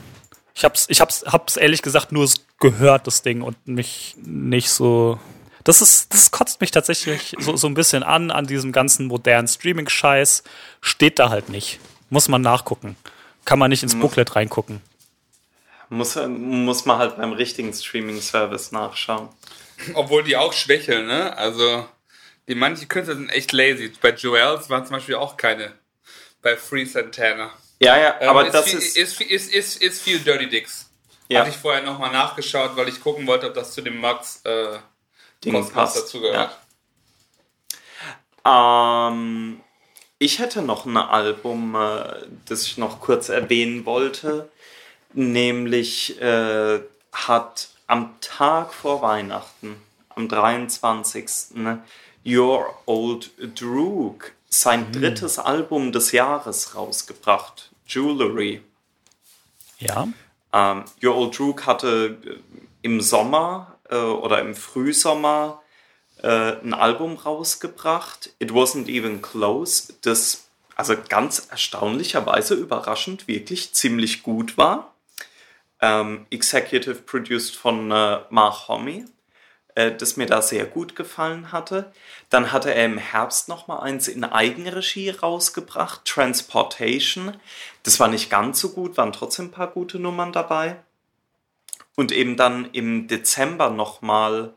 Ich hab's, ich hab's, hab's ehrlich gesagt nur gehört, das Ding, und mich nicht so. Das ist, das kotzt mich tatsächlich so, so ein bisschen an, an diesem ganzen modernen Streaming-Scheiß. Steht da halt nicht. Muss man nachgucken. Kann man nicht ins Booklet reingucken. Muss, muss man halt beim richtigen Streaming-Service nachschauen. Obwohl die auch schwächeln, ne? Also, die manche Künstler sind echt lazy. Bei Joels waren zum Beispiel auch keine. Bei Free Santana. Ja, ja, Ähm, aber ist das viel, ist. ist, ist, ist, ist viel Dirty Dicks. Ja. Hatte ich vorher nochmal nachgeschaut, weil ich gucken wollte, ob das zu dem Max äh, Ding passt. dazu gehört. Ähm, ich hätte noch ein Album, äh, das ich noch kurz erwähnen wollte. Nämlich äh, hat am Tag vor Weihnachten, am 23. Your Old Droog sein drittes Album des Jahres rausgebracht. Jewelry. Ja. Ähm, Your Old Droog hatte äh, im Sommer äh, oder im Frühsommer ein Album rausgebracht. It wasn't even close. Das also ganz erstaunlicherweise überraschend wirklich ziemlich gut war. Ähm, Executive produced von äh, Mark Homme, äh, das mir da sehr gut gefallen hatte. Dann hatte er im Herbst noch mal eins in Eigenregie rausgebracht, Transportation. Das war nicht ganz so gut, waren trotzdem ein paar gute Nummern dabei. Und eben dann im Dezember noch mal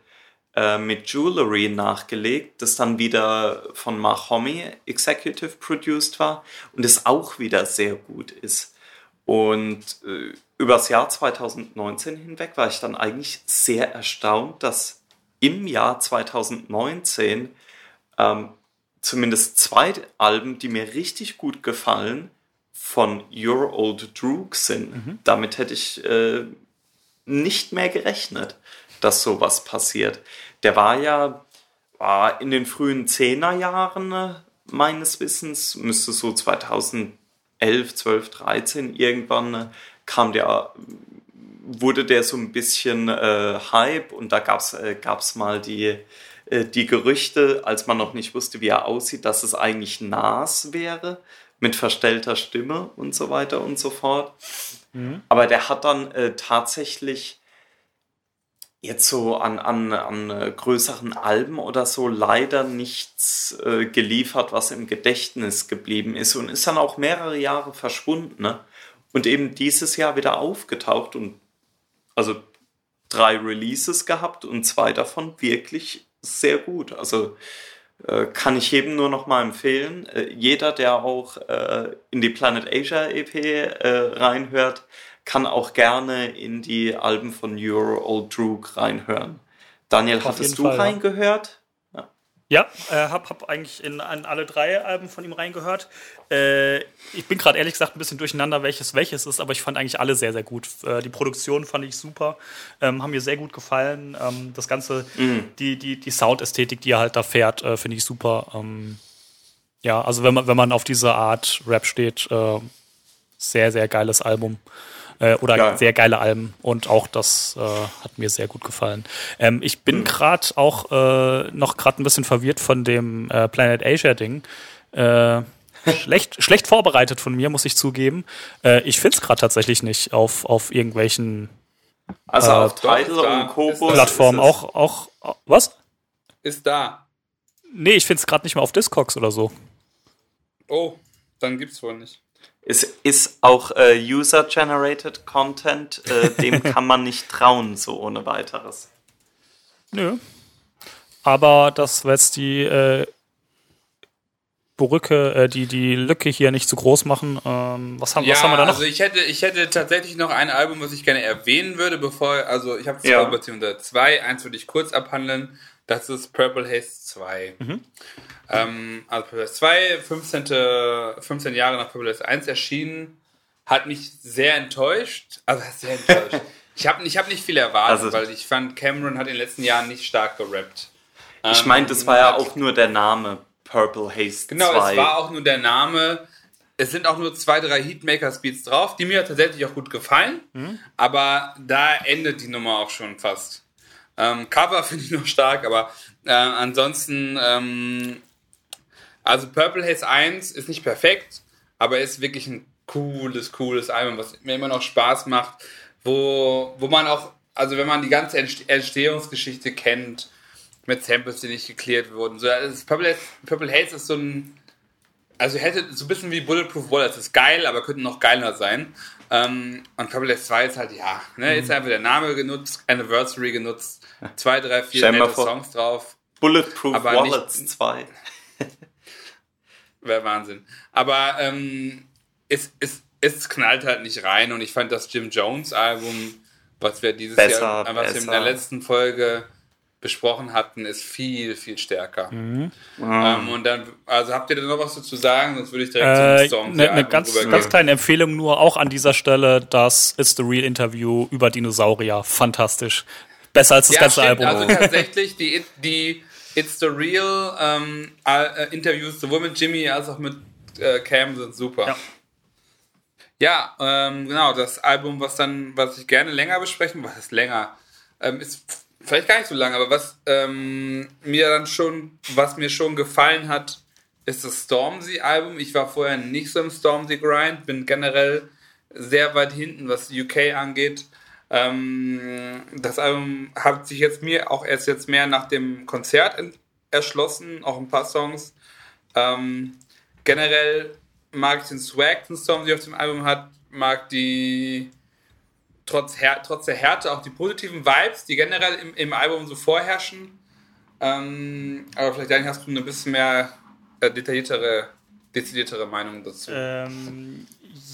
äh, mit Jewelry nachgelegt, das dann wieder von Mark Homme executive produced war und es auch wieder sehr gut ist. Und äh, übers Jahr 2019 hinweg war ich dann eigentlich sehr erstaunt, dass im Jahr 2019 ähm, zumindest zwei Alben, die mir richtig gut gefallen, von Your Old Droog sind. Damit hätte ich äh, nicht mehr gerechnet, dass sowas passiert. Der war ja war in den frühen Zehnerjahren äh, meines Wissens, müsste so 2011, 12, 13 irgendwann äh, kam der, wurde der so ein bisschen äh, Hype und da gab's äh, gab's mal die, äh, die Gerüchte, als man noch nicht wusste, wie er aussieht, dass es eigentlich Nas wäre mit verstellter Stimme und so weiter und so fort. Aber der hat dann äh, tatsächlich jetzt so an, an, an äh, größeren Alben oder so leider nichts äh, geliefert, was im Gedächtnis geblieben ist und ist dann auch mehrere Jahre verschwunden. Ne? Und eben dieses Jahr wieder aufgetaucht und also drei Releases gehabt und zwei davon wirklich sehr gut. Also äh, kann ich jedem nur noch mal empfehlen. Äh, jeder, der auch äh, in die Planet Asia EP äh, reinhört, kann auch gerne in die Alben von Your Old Droog reinhören. Daniel, Auf hattest du Fall, ja. reingehört? Ja, äh, hab, hab eigentlich in, an alle drei Alben von ihm reingehört. Äh, ich bin gerade ehrlich gesagt ein bisschen durcheinander, welches welches ist, aber ich fand eigentlich alle sehr, sehr gut. Äh, die Produktion fand ich super, ähm, haben mir sehr gut gefallen. Ähm, das Ganze, die, die, die Soundästhetik, die er halt da fährt, äh, finde ich super. Ähm, ja, also wenn man, wenn man auf diese Art Rap steht, äh, sehr, sehr geiles Album. Äh, oder Geil. sehr geile Alben und auch das äh, hat mir sehr gut gefallen. Ähm, ich bin gerade auch äh, noch gerade ein bisschen verwirrt von dem äh, Planet Asia Ding. Äh, schlecht, schlecht vorbereitet von mir, muss ich zugeben. Äh, ich finde es gerade tatsächlich nicht auf, auf irgendwelchen Also Äh, auf Tidal und Kobus. Plattformen es- auch, auch, auch. Was? Ist da. Nee, ich finde es gerade nicht mehr auf Discogs oder so. Oh, dann gibt's wohl nicht. Es ist auch äh, User-Generated Content, äh, dem kann man nicht trauen, so ohne weiteres. Nö. Aber das wird jetzt die äh, Brücke, äh, die, die Lücke hier nicht zu groß machen. Ähm, was, haben, was haben wir da noch? also ich hätte, ich hätte tatsächlich noch ein Album, was ich gerne erwähnen würde, bevor, also ich habe zwei Ja. beziehungsweise zwei, eins würde ich kurz abhandeln, das ist Purple Haze 2. Mhm. Ähm, also Purple Haze 2, 15, 15 Jahre nach Purple Haze 1 erschienen, hat mich sehr enttäuscht, also sehr enttäuscht. ich habe ich hab nicht viel erwartet, Also- weil ich fand, Cameron hat in den letzten Jahren nicht stark gerappt. Ich Ähm, meine, das war ja auch nur der Name Purple Haze Genau, 2. es war auch nur der Name. Es sind auch nur zwei, drei Heatmaker-Speeds drauf, die mir tatsächlich auch gut gefallen. Aber da endet die Nummer auch schon fast. Ähm, Cover finde ich noch stark, aber äh, ansonsten, ähm, also Purple Haze 1 ist nicht perfekt, aber ist wirklich ein cooles, cooles Album, was mir immer noch Spaß macht. wo, wo man auch, also wenn man die ganze Entstehungsgeschichte kennt, mit Samples, die nicht geklärt wurden. So, also Purple, Purple Haze ist so ein, also hätte so ein bisschen wie Bulletproof Wallace, ist geil, aber könnte noch geiler sein. Ähm, und Purple Haze 2 ist halt, ja, ne, mhm. ist einfach der Name genutzt, Anniversary genutzt, zwei, drei, vier nette Songs drauf. Bulletproof Wallace 2. Wäre Wahnsinn. Aber ähm, es, es, es knallt halt nicht rein und ich fand das Jim Jones Album, was wir dieses besser, Jahr, was besser. wir in der letzten Folge besprochen hatten, ist viel, viel stärker. Mhm. Ähm, und dann, also habt ihr da noch was dazu sagen? Sonst würde ich direkt äh, zum Song Eine ne ganz, ganz kleine Empfehlung nur auch an dieser Stelle, das It's the Real Interview über Dinosaurier. Fantastisch. Besser als das ja, ganze stimmt. Album. Also tatsächlich, die, die It's the Real ähm, äh, Interviews sowohl mit Jimmy als auch mit äh, Cam sind super. Ja. Ja, ähm, genau, das Album, was dann, was ich gerne länger besprechen, was ist länger, ähm, ist vielleicht gar nicht so lange, aber was ähm, mir dann schon, was mir schon gefallen hat, ist das Stormzy-Album. Ich war vorher nicht so im Stormzy-Grind, bin generell sehr weit hinten, was UK angeht. Ähm, das Album hat sich jetzt mir auch erst jetzt mehr nach dem Konzert erschlossen, auch ein paar Songs. Ähm, generell mag ich den Swag, den Stormzy auf dem Album hat, mag die trotz, trotz der Härte auch die positiven Vibes, die generell im, im Album so vorherrschen. Ähm, aber vielleicht Daniel, hast du eine bisschen mehr äh, detailliertere, dezidiertere Meinung dazu. Ähm,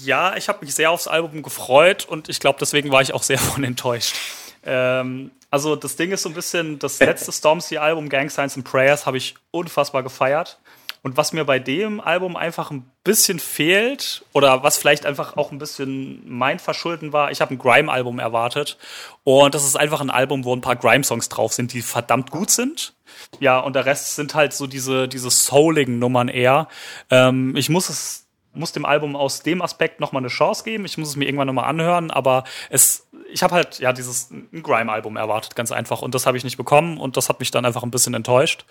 ja, ich habe mich sehr aufs Album gefreut und ich glaube, deswegen war ich auch sehr von enttäuscht. Ähm, also das Ding ist so ein bisschen, das letzte Stormzy-Album, Gang Signs and Prayers, habe ich unfassbar gefeiert. Und was mir bei dem Album einfach ein bisschen fehlt, oder was vielleicht einfach auch ein bisschen mein Verschulden war, ich habe ein Grime-Album erwartet. Und das ist einfach ein Album, wo ein paar Grime-Songs drauf sind, die verdammt gut sind. Ja, und der Rest sind halt so diese, diese souligen Nummern eher. Ähm, ich muss es muss dem Album aus dem Aspekt nochmal eine Chance geben. Ich muss es mir irgendwann nochmal anhören, aber es, ich habe halt ja dieses Grime-Album erwartet, ganz einfach. Und das habe ich nicht bekommen und das hat mich dann einfach ein bisschen enttäuscht.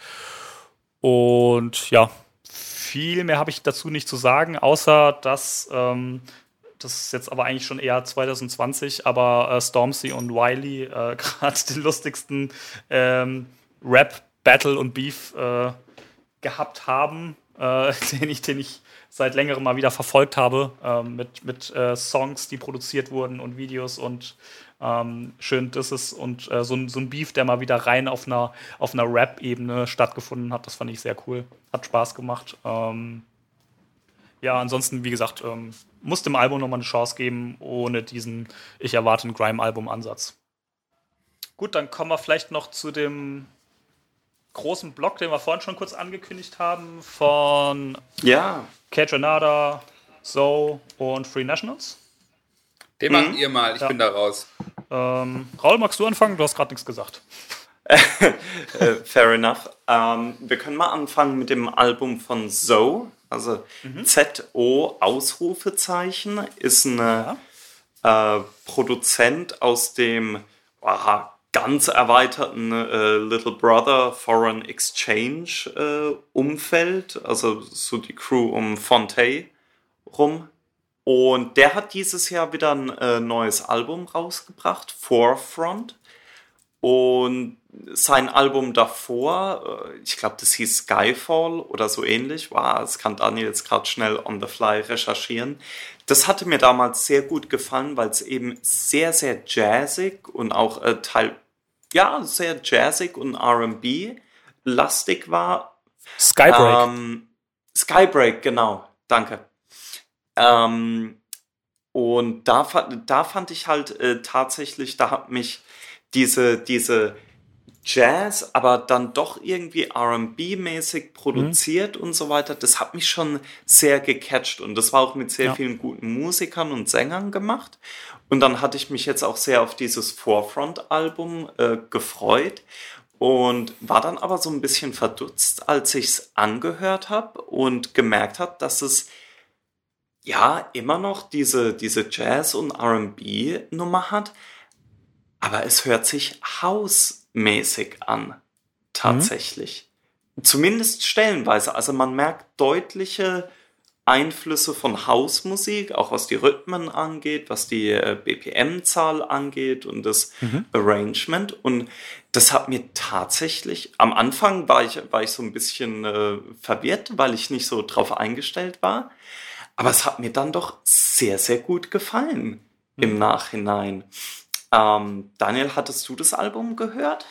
Und ja, viel mehr habe ich dazu nicht zu sagen, außer dass ähm, das ist jetzt aber eigentlich schon eher 2020, aber äh, Stormzy und Wiley äh, gerade den lustigsten ähm, Rap, Battle und Beef äh, gehabt haben, äh, den, ich, den ich seit längerem mal wieder verfolgt habe, ähm, mit, mit äh, Songs, die produziert wurden und Videos und ähm, schön das ist und äh, so, ein, so ein Beef, der mal wieder rein auf einer, auf einer Rap-Ebene stattgefunden hat. Das fand ich sehr cool. Hat Spaß gemacht. Ähm, ja, ansonsten, wie gesagt, ähm, muss dem Album nochmal eine Chance geben, ohne diesen Ich erwarte ein Grime-Album-Ansatz. Gut, dann kommen wir vielleicht noch zu dem großen Block, den wir vorhin schon kurz angekündigt haben, von ja. Kate Renata, Zoe und Free Nationals. Den mhm. macht ihr mal, ich ja. bin da raus. Ähm, Raul, magst du anfangen? Du hast gerade nichts gesagt. Äh, fair enough. Ähm, wir können mal anfangen mit dem Album von Zoe. Also mhm. Z-O Ausrufezeichen ist ein ja. äh, Produzent aus dem aha, ganz erweiterten äh, Little Brother Foreign Exchange äh, Umfeld. Also so die Crew um Fonte rum. Und der hat dieses Jahr wieder ein äh, neues Album rausgebracht, Forefront. Und sein Album davor, äh, ich glaube, das hieß Skyfall oder so ähnlich, war, das kann Daniel jetzt gerade schnell on the fly recherchieren. Das hatte mir damals sehr gut gefallen, weil es eben sehr, sehr jazzig und auch äh, teil, ja, sehr jazzig und RB lastig war. Skybreak. Ähm, Skybreak, genau, danke. Ähm, und da, da fand ich halt äh, tatsächlich, da hat mich diese, diese Jazz, aber dann doch irgendwie RB-mäßig produziert mhm. und so weiter, das hat mich schon sehr gecatcht und das war auch mit sehr ja. vielen guten Musikern und Sängern gemacht. Und dann hatte ich mich jetzt auch sehr auf dieses Forefront-Album äh, gefreut und war dann aber so ein bisschen verdutzt, als ich es angehört habe und gemerkt habe, dass es ja immer noch diese, diese Jazz- und RB-Nummer hat, aber es hört sich hausmäßig an, tatsächlich. Mhm. Zumindest stellenweise. Also man merkt deutliche Einflüsse von Hausmusik, auch was die Rhythmen angeht, was die äh, BPM-Zahl angeht und das mhm. Arrangement. Und das hat mir tatsächlich, am Anfang war ich, war ich so ein bisschen äh, verwirrt, weil ich nicht so drauf eingestellt war. Aber es hat mir dann doch sehr, sehr gut gefallen mhm. im Nachhinein. Ähm, Daniel, hattest du das Album gehört?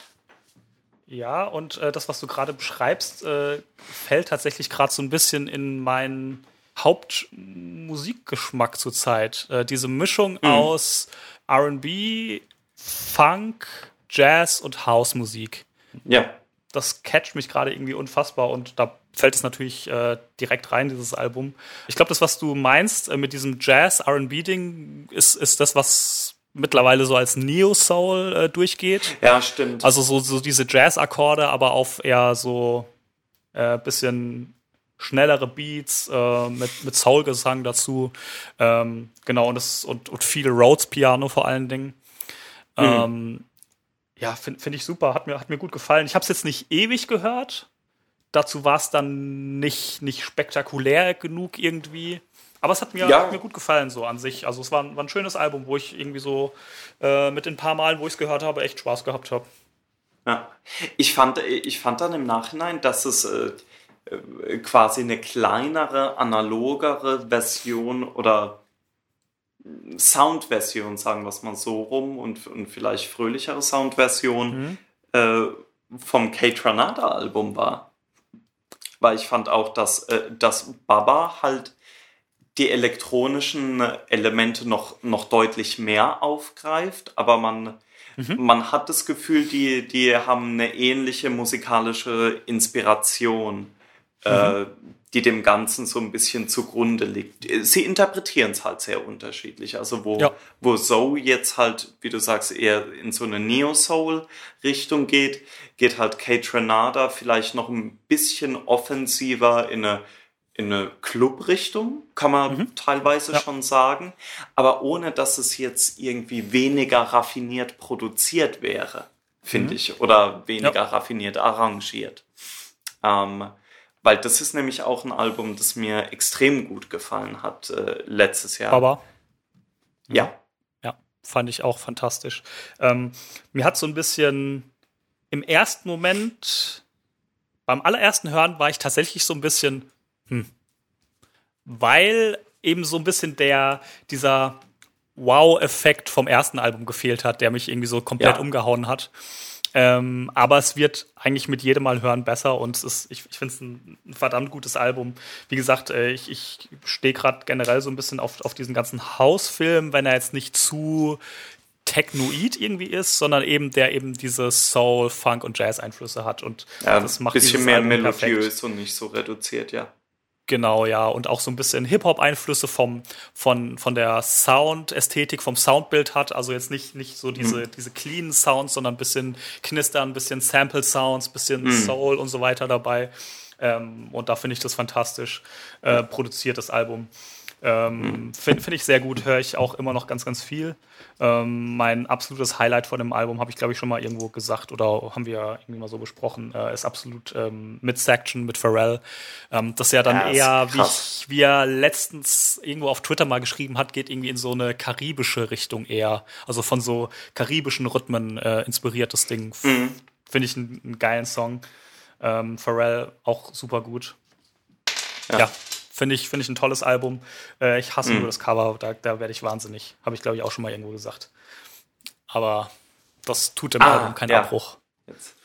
Ja, und äh, das, was du gerade beschreibst, äh, fällt tatsächlich gerade so ein bisschen in meinen Hauptmusikgeschmack zurzeit. Äh, diese Mischung mhm. aus RB, Funk, Jazz und Housemusik. Ja. Das catcht mich gerade irgendwie unfassbar und da fällt es natürlich äh, direkt rein, dieses Album. Ich glaube, das, was du meinst äh, mit diesem Jazz-RB-Ding, ist, ist das, was mittlerweile so als Neo-Soul äh, durchgeht. Ja, stimmt. Also so, so diese Jazz-Akkorde, aber auf eher so äh, bisschen schnellere Beats äh, mit, mit Soul-Gesang dazu. Ähm, genau, und, das, und, und viel Rhodes-Piano vor allen Dingen. Mhm. Ähm, ja, finde find ich super, hat mir, hat mir gut gefallen. Ich habe es jetzt nicht ewig gehört. Dazu war es dann nicht, nicht spektakulär genug irgendwie. Aber es hat mir, ja. hat mir gut gefallen so an sich. Also es war, war ein schönes Album, wo ich irgendwie so äh, mit den paar Malen, wo ich es gehört habe, echt Spaß gehabt habe. Ja, ich fand, ich fand dann im Nachhinein, dass es äh, quasi eine kleinere, analogere Version oder Soundversion, sagen wir es mal so rum, und, und vielleicht fröhlichere Soundversion mhm. äh, vom K-Tranada-Album war. Weil ich fand auch, dass, äh, dass Baba halt die elektronischen Elemente noch, noch deutlich mehr aufgreift, aber man, mhm. man hat das Gefühl, die, die haben eine ähnliche musikalische Inspiration äh, mhm. die dem Ganzen so ein bisschen zugrunde liegt. Sie interpretieren es halt sehr unterschiedlich. Also wo, ja. wo Zoe jetzt halt, wie du sagst, eher in so eine Neo-Soul-Richtung geht, geht halt Kate Renada vielleicht noch ein bisschen offensiver in eine in eine Club-Richtung, kann man mhm. teilweise ja. schon sagen, aber ohne dass es jetzt irgendwie weniger raffiniert produziert wäre, finde mhm. ich, oder weniger ja. raffiniert arrangiert. Ähm, weil das ist nämlich auch ein Album, das mir extrem gut gefallen hat äh, letztes Jahr. Aber ja. Ja, fand ich auch fantastisch. Ähm, mir hat so ein bisschen im ersten Moment, beim allerersten Hören war ich tatsächlich so ein bisschen, hm, weil eben so ein bisschen der, dieser Wow-Effekt vom ersten Album gefehlt hat, der mich irgendwie so komplett ja. umgehauen hat. Ähm, aber es wird eigentlich mit jedem Mal hören besser und es ist, ich, ich finde es ein, ein, verdammt gutes Album. Wie gesagt, äh, ich, ich stehe gerade generell so ein bisschen auf, auf diesen ganzen Hausfilm, wenn er jetzt nicht zu technoid irgendwie ist, sondern eben der eben diese Soul, Funk und Jazz Einflüsse hat und ja, das macht ein bisschen mehr melodiös und nicht so reduziert, ja. Genau, ja. Und auch so ein bisschen Hip-Hop-Einflüsse vom, von, von der Sound-Ästhetik, vom Soundbild hat. Also jetzt nicht, nicht so diese, mhm. diese clean Sounds, sondern ein bisschen Knistern, ein bisschen Sample-Sounds, ein bisschen mhm. Soul und so weiter dabei. Ähm, und da finde ich das fantastisch äh, produziert, das Album. Ähm. Finde find ich sehr gut, höre ich auch immer noch ganz, ganz viel. Ähm, mein absolutes Highlight von dem Album habe ich, glaube ich, schon mal irgendwo gesagt oder haben wir irgendwie mal so besprochen, äh, ist absolut ähm, mit Section, mit Pharrell. Ähm, das ja dann ja, eher, wie, ich, wie er letztens irgendwo auf Twitter mal geschrieben hat, geht irgendwie in so eine karibische Richtung eher. Also von so karibischen Rhythmen äh, inspiriertes Ding. Mhm. Finde ich einen, einen, geilen Song. Ähm, Pharrell auch super gut. ja. ja Finde ich, find ich ein tolles Album. Äh, ich hasse mhm. nur das Cover, da, da werde ich wahnsinnig. Habe ich, glaube ich, auch schon mal irgendwo gesagt. Aber das tut dem ah, Album keinen ja. Abbruch. Jetzt.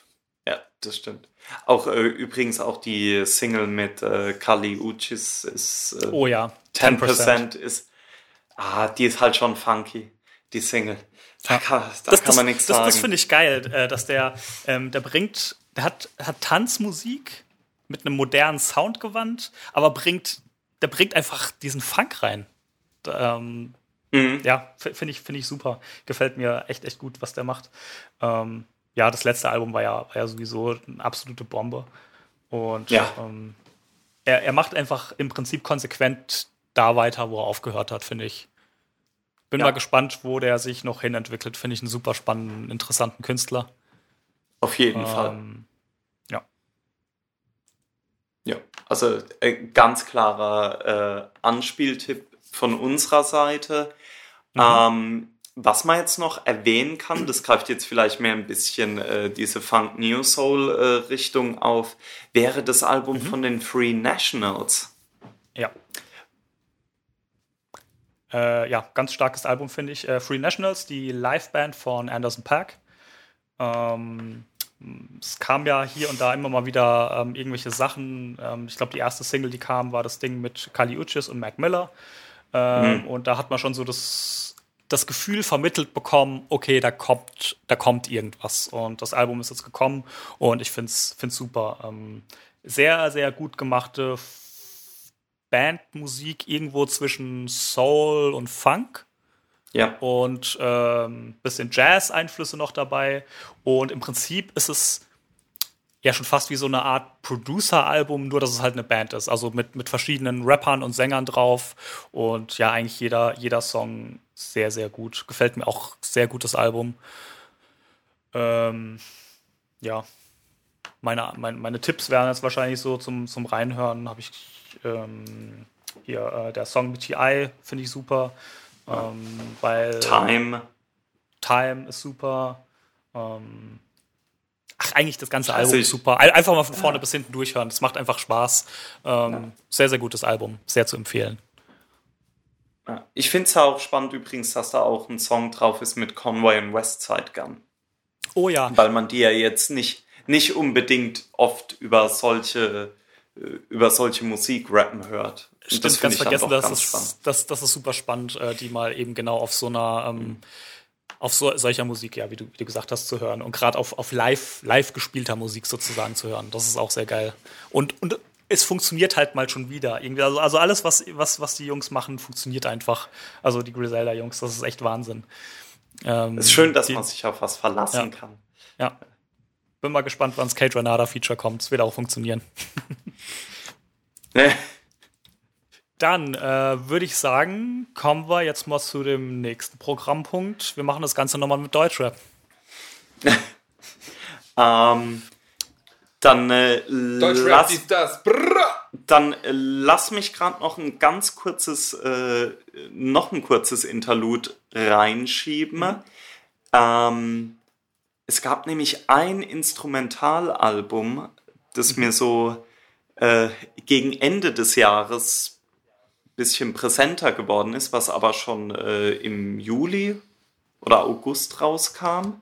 Ja, das stimmt. Auch äh, übrigens auch die Single mit äh, Kali Uchis ist äh, oh ja 10%, 10% ist ah die ist halt schon funky die Single da kann, da das, kann man nichts sagen das, das finde ich geil äh, dass der ähm, der bringt der hat hat Tanzmusik mit einem modernen Soundgewand, aber bringt, der bringt einfach diesen Funk rein. Ähm, mhm. Ja, finde ich, finde ich super. Gefällt mir echt, echt gut, was der macht. Ähm, ja, das letzte Album war ja, war ja sowieso eine absolute Bombe. Und ja. ähm, er, er macht einfach im Prinzip konsequent da weiter, wo er aufgehört hat, finde ich. Bin ja. mal gespannt, wo der sich noch hin entwickelt. Finde ich einen super spannenden, interessanten Künstler. Auf jeden ähm, Fall. Ja, also äh, ganz klarer äh, Anspieltipp von unserer Seite. Mhm. Ähm, was man jetzt noch erwähnen kann, das greift jetzt vielleicht mehr ein bisschen äh, diese Funk Neo Soul äh, Richtung auf, wäre das Album mhm. von den Free Nationals. Ja. Äh, ja, ganz starkes Album finde ich. Äh, Free Nationals, die Liveband von Anderson Pack. Ähm, es kam ja hier und da immer mal wieder ähm, irgendwelche Sachen. Ähm, ich glaube, die erste Single, die kam, war das Ding mit Kali Uchis und Mac Miller. Ähm, mhm. Und da hat man schon so das, das Gefühl vermittelt bekommen, okay, da kommt, da kommt irgendwas. Und das Album ist jetzt gekommen und ich finde es super. Ähm, sehr, sehr gut gemachte Bandmusik irgendwo zwischen Soul und Funk. Ja. Und ähm, bisschen Jazz-Einflüsse noch dabei. Und im Prinzip ist es ja schon fast wie so eine Art Producer-Album, nur dass es halt eine Band ist. Also mit, mit verschiedenen Rappern und Sängern drauf. Und ja, eigentlich jeder, jeder Song sehr, sehr gut. Gefällt mir auch sehr gutes Album. Ähm, ja. Meine, meine, meine Tipps wären jetzt wahrscheinlich so zum, zum Reinhören. Habe ich ähm, hier äh, der Song mit TI, finde ich super. Ähm, weil Time. Time ist super. Ähm, ach, eigentlich das ganze Album ist super. Einfach mal von vorne ja. bis hinten durchhören. Das macht einfach Spaß. Ähm, ja. Sehr, sehr gutes Album. Sehr zu empfehlen. Ich finde es auch spannend übrigens, dass da auch ein Song drauf ist mit Conway und Westside Gun. Oh ja. Weil man die ja jetzt nicht, nicht unbedingt oft über solche, über solche Musik rappen hört. Stimmt, das ganz vergessen, das ist, das, das ist super spannend, äh, die mal eben genau auf so einer, ähm, mhm. auf so, solcher Musik, ja, wie du, wie du gesagt hast, zu hören. Und gerade auf, auf live, live gespielter Musik sozusagen zu hören. Das ist auch sehr geil. Und, und es funktioniert halt mal schon wieder. Irgendwie, also, also alles, was, was, was die Jungs machen, funktioniert einfach. Also die Griselda-Jungs, das ist echt Wahnsinn. Ähm, es ist schön, dass die, man sich auf was verlassen ja, kann. Ja. Bin mal gespannt, wann das Kate Renata Feature kommt. Es wird auch funktionieren. Dann äh, würde ich sagen, kommen wir jetzt mal zu dem nächsten Programmpunkt. Wir machen das Ganze nochmal mit Deutschrap. ähm, dann äh, Deutschrap ist das. Brrr. Dann äh, lass mich gerade noch ein ganz kurzes, äh, noch ein kurzes Interlude reinschieben. Mhm. Ähm, es gab nämlich ein Instrumentalalbum, das mhm. mir so äh, gegen Ende des Jahres bisschen präsenter geworden ist, was aber schon äh, im Juli oder August rauskam,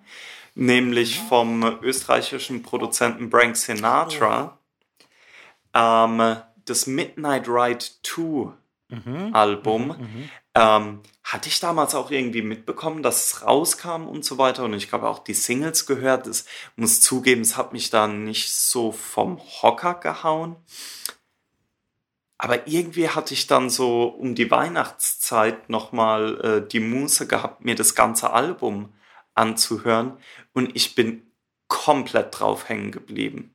nämlich mhm. vom österreichischen Produzenten Brank Sinatra, ähm, das Midnight Ride 2 mhm. Album. Mhm, mhm. Ähm, hatte ich damals auch irgendwie mitbekommen, dass es rauskam und so weiter. Und ich glaube auch die Singles gehört. Ich muss zugeben, es hat mich da nicht so vom Hocker gehauen. Aber irgendwie hatte ich dann so um die Weihnachtszeit nochmal äh, die Muße gehabt, mir das ganze Album anzuhören und ich bin komplett drauf hängen geblieben.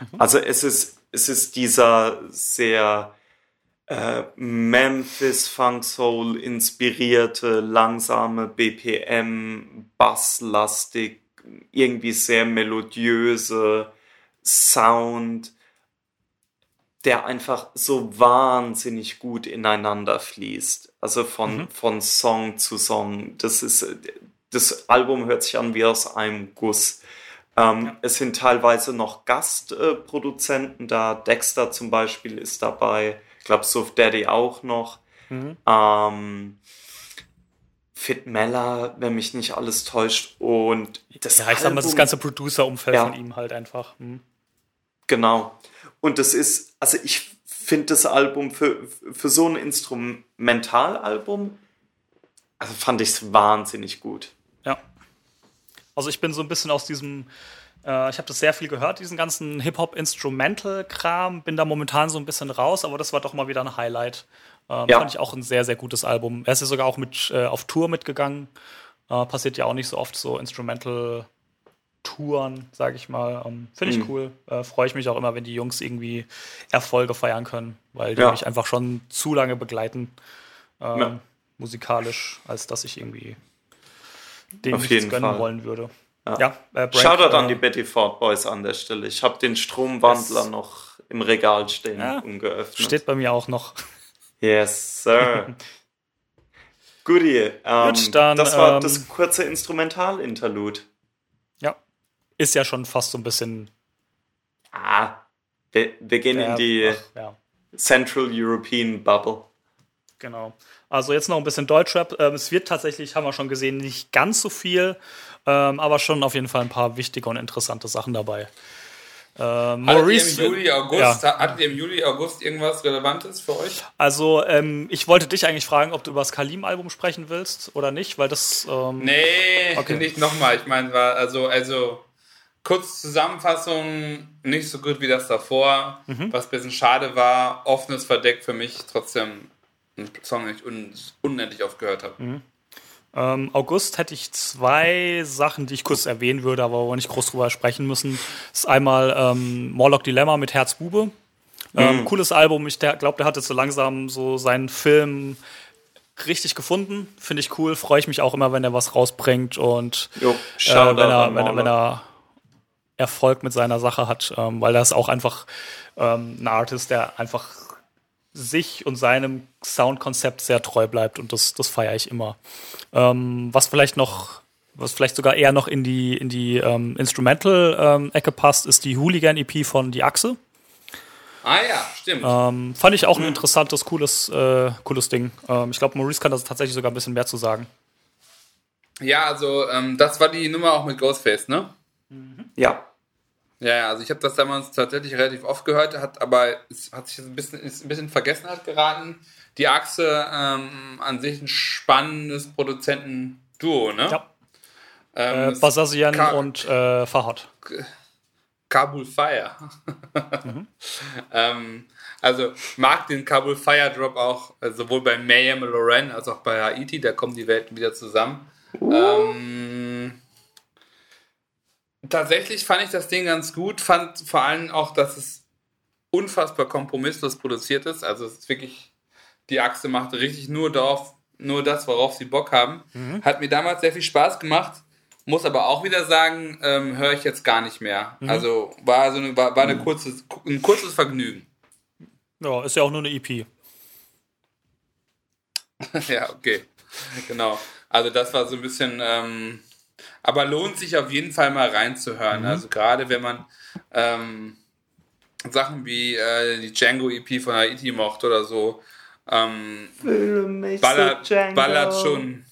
Mhm. Also es ist, es ist dieser sehr äh, Memphis Funk Soul inspirierte, langsame BPM, basslastig, irgendwie sehr melodiöse Sound der einfach so wahnsinnig gut ineinander fließt. Also von, mhm. von Song zu Song. Das ist, das Album hört sich an wie aus einem Guss. Ähm, ja. Es sind teilweise noch Gastproduzenten da. Dexter zum Beispiel ist dabei. Ich glaube, Suf Daddy auch noch. Mhm. Ähm, Fit Meller, wenn mich nicht alles täuscht. Und das Ja, ich Album, sag mal, das ganze Producer-Umfeld ja. von ihm halt einfach. Mhm. Genau. Und das ist, also ich finde das Album für, für so ein Instrumentalalbum, also fand ich es wahnsinnig gut. Ja. Also ich bin so ein bisschen aus diesem, äh, ich habe das sehr viel gehört, diesen ganzen Hip-Hop-Instrumental-Kram, bin da momentan so ein bisschen raus, aber das war doch mal wieder ein Highlight. Ähm, ja. Fand ich auch ein sehr, sehr gutes Album. Er ist ja sogar auch mit äh, auf Tour mitgegangen. Äh, passiert ja auch nicht so oft so Instrumental- Touren, sage ich mal. Ähm, Finde ich mhm. cool. Äh, Freue ich mich auch immer, wenn die Jungs irgendwie Erfolge feiern können, weil die ja. mich einfach schon zu lange begleiten, ähm, ja. musikalisch, als dass ich irgendwie den Auf nichts gönnen Fall. wollen würde. Ja, äh, Break, Shoutout äh, an die Betty Ford Boys an der Stelle. Ich habe den Stromwandler noch im Regal stehen, ja, ungeöffnet. Steht bei mir auch noch. Yes, Sir. Goodie. Ähm, Gut, dann, das war ähm, das kurze Instrumentalinterlude. Ja. Ist ja schon fast so ein bisschen. Ah, wir, wir gehen ja, in die ach, ja. Central European Bubble. Genau. Also jetzt noch ein bisschen Deutschrap. Ähm, es wird tatsächlich, haben wir schon gesehen, nicht ganz so viel, ähm, aber schon auf jeden Fall ein paar wichtige und interessante Sachen dabei. Äh, Maurice, hattet, ihr Juli, August, ja. hattet ihr im Juli, August irgendwas Relevantes für euch? Also, ähm, ich wollte dich eigentlich fragen, ob du über das Kalim-Album sprechen willst oder nicht, weil das. Ähm, nee, okay. nicht nochmal. Ich meine, war also, also kurz Zusammenfassung, nicht so gut wie das davor. Mhm. Was ein bisschen schade war, offenes Verdeck für mich trotzdem ein Song, den ich un unendlich oft gehört habe. Mhm. Ähm, August hätte ich zwei Sachen, die ich kurz erwähnen würde, aber wo wir nicht groß drüber sprechen müssen. Das ist einmal ähm, Morlock Dilemma mit Herzbube. Ähm, mhm. Cooles Album. Ich glaube, der hat jetzt so langsam so seinen Film richtig gefunden. Finde ich cool. Freue ich mich auch immer, wenn er was rausbringt und jo, äh, wenn, er, wenn, wenn, er Erfolg mit seiner Sache hat, ähm, weil er ist auch einfach ähm, ein Artist, der einfach sich und seinem Soundkonzept sehr treu bleibt und das, das feiere ich immer. Ähm, was vielleicht noch, was vielleicht sogar eher noch in die, in die ähm, Instrumental-Ecke ähm, passt, ist die Hooligan-EP von Die Achse. Ah ja, stimmt. Ähm, fand ich auch ein interessantes, cooles, äh, cooles Ding. Ähm, ich glaube, Maurice kann da tatsächlich sogar ein bisschen mehr zu sagen. Ja, also ähm, das war die Nummer auch mit Ghostface, ne? Mhm. Ja. Ja, also ich habe das damals tatsächlich relativ oft gehört, hat aber es hat sich ein bisschen, ist ein bisschen in Vergessenheit geraten. Die Achse ähm, an sich ein spannendes Produzentenduo, ne? Ja. Ähm, äh, Basazian und äh, Fahad. Kabul Fire. mhm. ähm, also mag den Kabul Fire Drop auch äh, sowohl bei Mayhem Loren als auch bei Haiti, da kommen die Welten wieder zusammen. Uh. Ähm, Tatsächlich fand ich das Ding ganz gut, fand vor allem auch, dass es unfassbar kompromisslos produziert ist. Also es ist wirklich, die Achse macht richtig nur darauf, nur das, worauf sie Bock haben. Mhm. Hat mir damals sehr viel Spaß gemacht. Muss aber auch wieder sagen, ähm, höre ich jetzt gar nicht mehr. Mhm. Also war so eine, war, war eine mhm. kurzes, ein kurzes Vergnügen. Ja, ist ja auch nur eine EP. ja, okay. Genau. Also das war so ein bisschen, ähm, aber lohnt sich auf jeden Fall mal reinzuhören. Mhm. Also gerade wenn man ähm, Sachen wie äh, die Django EP von Haiti mochte oder so, ähm, ballert, ballert schon.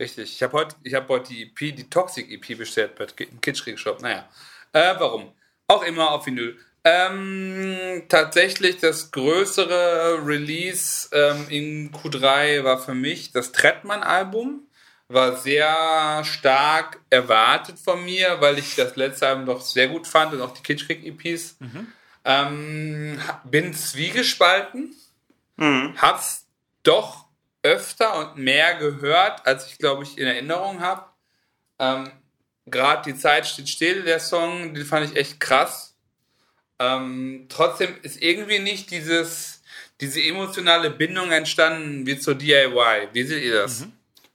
Richtig. Ich habe heute hab heut die EP, die Toxic EP bestellt bei Kitschrig Shop. Naja. Äh, warum? Auch immer auf Vinyl. Ähm, tatsächlich das größere Release ähm, in Q3 war für mich das Trettmann-Album war sehr stark erwartet von mir, weil ich das letzte Album doch sehr gut fand und auch die Kitschkrieg-EPs. Mhm. Ähm, bin zwiegespalten, mhm. hab's doch öfter und mehr gehört, als ich glaube ich in Erinnerung habe. Ähm, Gerade die Zeit steht still, der Song, den fand ich echt krass. Ähm, trotzdem ist irgendwie nicht dieses, diese emotionale Bindung entstanden wie zur DIY. Wie seht ihr das? Mhm.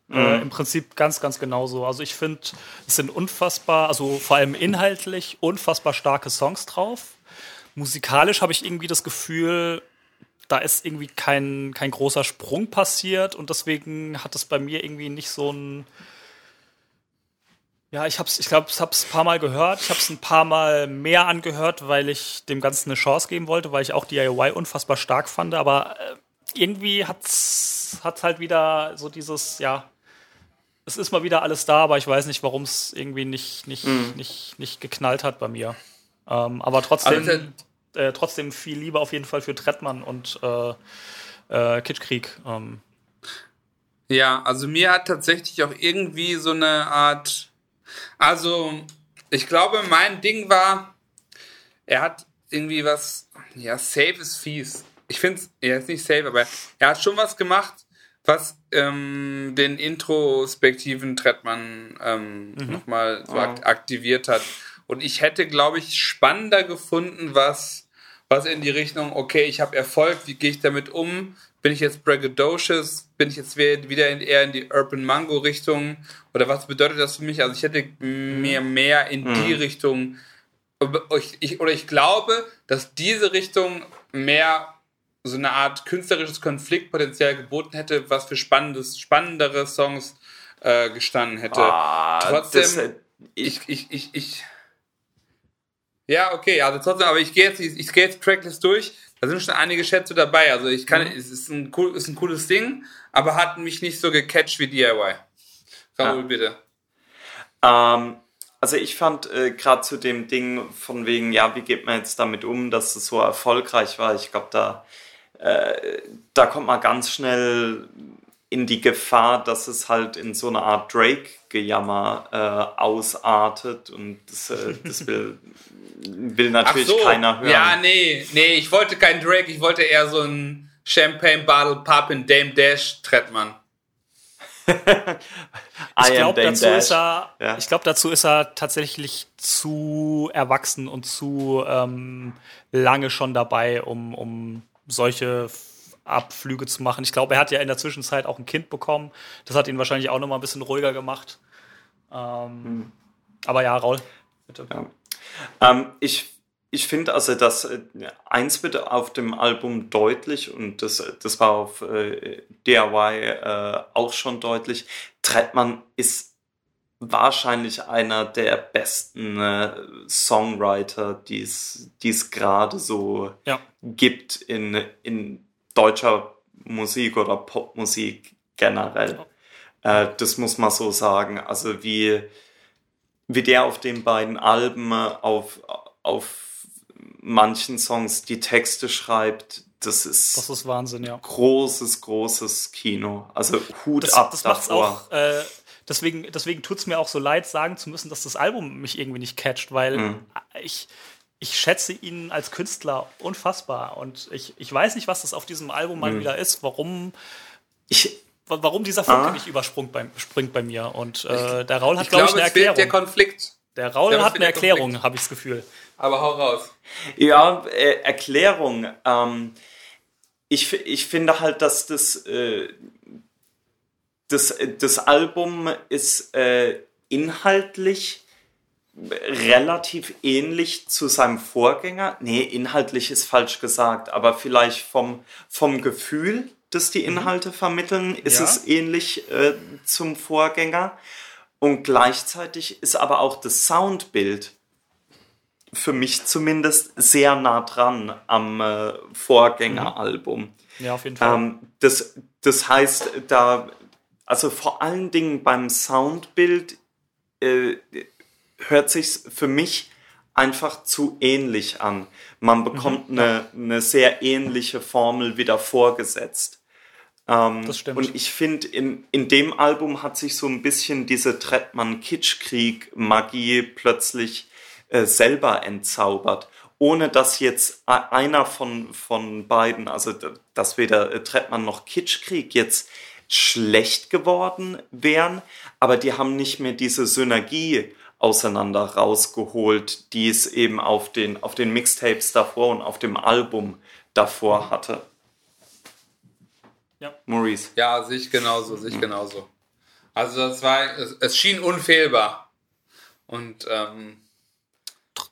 Äh, mhm. Im Prinzip ganz, ganz genauso. Also ich finde, es sind unfassbar, also vor allem inhaltlich unfassbar starke Songs drauf. Musikalisch habe ich irgendwie das Gefühl, da ist irgendwie kein, kein großer Sprung passiert und deswegen hat es bei mir irgendwie nicht so ein. Ja, ich hab's, ich glaube, ich habe es ein paar Mal gehört. Ich habe es ein paar Mal mehr angehört, weil ich dem Ganzen eine Chance geben wollte, weil ich auch DIY unfassbar stark fand. Aber äh, irgendwie hat's, hat's halt wieder so dieses, ja, es ist mal wieder alles da, aber ich weiß nicht, warum es irgendwie nicht, nicht, mhm. nicht, nicht geknallt hat bei mir. Ähm, aber trotzdem, also, äh, trotzdem viel Liebe auf jeden Fall für Trettmann und äh, äh, Kitschkrieg. Ähm. Ja, also mir hat tatsächlich auch irgendwie so eine Art, also ich glaube, mein Ding war, er hat irgendwie was, ja, safe ist fies. Ich finde es, er ist nicht safe, aber er hat schon was gemacht, was ähm, den introspektiven Trettmann ähm, mhm. nochmal so oh. aktiviert hat. Und ich hätte, glaube ich, spannender gefunden, was, was in die Richtung, okay, ich habe Erfolg, wie gehe ich damit um? Bin ich jetzt braggadocious? Bin ich jetzt wieder in, eher in die Urban Mango Richtung? Oder was bedeutet das für mich? Also ich hätte mir mehr in die Mhm. Richtung, ich, oder ich glaube, dass diese Richtung mehr so eine Art künstlerisches Konfliktpotenzial geboten hätte, was für spannendes, spannendere Songs äh, gestanden hätte. Ah, Trotzdem, das, äh, ich, ich, ich, ich. Ja, okay, also trotzdem, aber ich gehe jetzt, ich, ich gehe jetzt Tracklist durch. Da sind schon einige Schätze dabei. Also ich kann, es ist ein, cool, ist ein cooles Ding, aber hat mich nicht so gecatcht wie DIY. Raoul, Ja. bitte. Ähm, also ich fand äh, gerade zu dem Ding von wegen, ja, wie geht man jetzt damit um, dass es so erfolgreich war. Ich glaube, da, äh, da kommt man ganz schnell in die Gefahr, dass es halt in so eine Art Drake-Gejammer äh, ausartet und das, äh, das will, will natürlich keiner hören. Ja, nee, nee, ich wollte keinen Drake, ich wollte eher so einen Champagne Bottle Poppin' Dame Dash Trettmann. Ich glaube, dazu, ist er, Ja. ich glaub, dazu ist er tatsächlich zu erwachsen und zu ähm, lange schon dabei, um, um solche Abflüge zu machen. Ich glaube, er hat ja in der Zwischenzeit auch ein Kind bekommen. Das hat ihn wahrscheinlich auch noch mal ein bisschen ruhiger gemacht. Ähm, Aber ja, Raul, bitte. Ja. Ähm, ich ich finde also, dass äh, eins wird auf dem Album deutlich und das, das war auf äh, DIY äh, auch schon deutlich. Trettmann ist wahrscheinlich einer der besten äh, Songwriter, die es gerade so Ja. gibt in, in deutscher Musik oder Popmusik generell. Äh, das muss man so sagen. Also wie, wie der auf den beiden Alben äh, auf, auf manchen Songs die Texte schreibt, das ist, Das ist Wahnsinn, ja. großes, großes Kino. Also Hut Das, ab das macht's davor. auch. Äh, deswegen deswegen tut es mir auch so leid, sagen zu müssen, dass das Album mich irgendwie nicht catcht, weil Mhm. ich, ich schätze ihn als Künstler unfassbar. Und ich, ich weiß nicht, was das auf diesem Album mal Mhm. wieder ist, warum, Ich, wa- warum dieser Funke Ah. nicht überspringt bei, springt bei mir. Und äh, der Raul hat, Ich glaube ich, glaube, eine es fehlt der Erklärung. Konflikt. Der Raul glaube, hat eine Erklärung, habe ich das Gefühl. Aber hau raus. Ja, äh, Erklärung. Ähm, ich, ich finde halt, dass das, äh, das, das Album ist äh, inhaltlich relativ ähnlich zu seinem Vorgänger. Nee, inhaltlich ist falsch gesagt, aber vielleicht vom, vom Gefühl, das die Inhalte vermitteln, ist Ja. es ähnlich äh, zum Vorgänger. Und gleichzeitig ist aber auch das Soundbild für mich zumindest sehr nah dran am äh, Vorgängeralbum. Ja, auf jeden Fall. Ähm, das, das heißt, da, also vor allen Dingen beim Soundbild äh, hört sich für mich einfach zu ähnlich an. Man bekommt eine, eine sehr ähnliche Formel wieder vorgesetzt. Ähm, Das stimmt. Und ich finde, in, in dem Album hat sich so ein bisschen diese Trettmann-Kitschkrieg-Magie plötzlich äh, selber entzaubert. Ohne dass jetzt einer von, von beiden, also dass weder Trettmann noch Kitschkrieg jetzt schlecht geworden wären, aber die haben nicht mehr diese Synergie auseinander rausgeholt, die es eben auf den, auf den Mixtapes davor und auf dem Album davor hatte. Ja. Maurice. Ja, sehe ich genauso, sehe ich genauso. Also das war, es, es schien unfehlbar. Und ähm,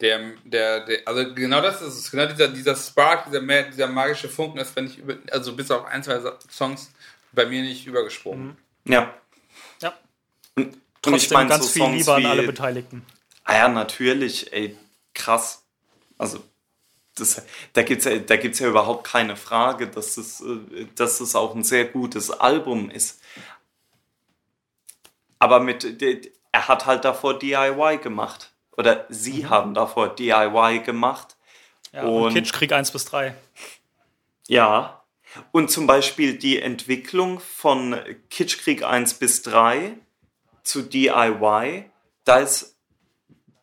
der, der, der, also genau das ist es, genau dieser, dieser Spark, dieser, dieser magische Funken ist, wenn ich über, also bis auf ein, zwei Songs bei mir nicht übergesprungen. Ja. ja. Und, und ich Trotzdem meine, ganz so viel Songs Liebe an alle Beteiligten. Ah ja, natürlich, ey, krass. Also, das, da gibt es ja, da gibt's ja überhaupt keine Frage, dass es, äh, dass es auch ein sehr gutes Album ist. Aber mit, er hat halt davor DIY gemacht. Oder sie haben davor DIY gemacht. Ja, und und- Kitschkrieg 1 bis 3. Ja. Und zum Beispiel die Entwicklung von Kitschkrieg 1 bis 3 zu DIY, da ist,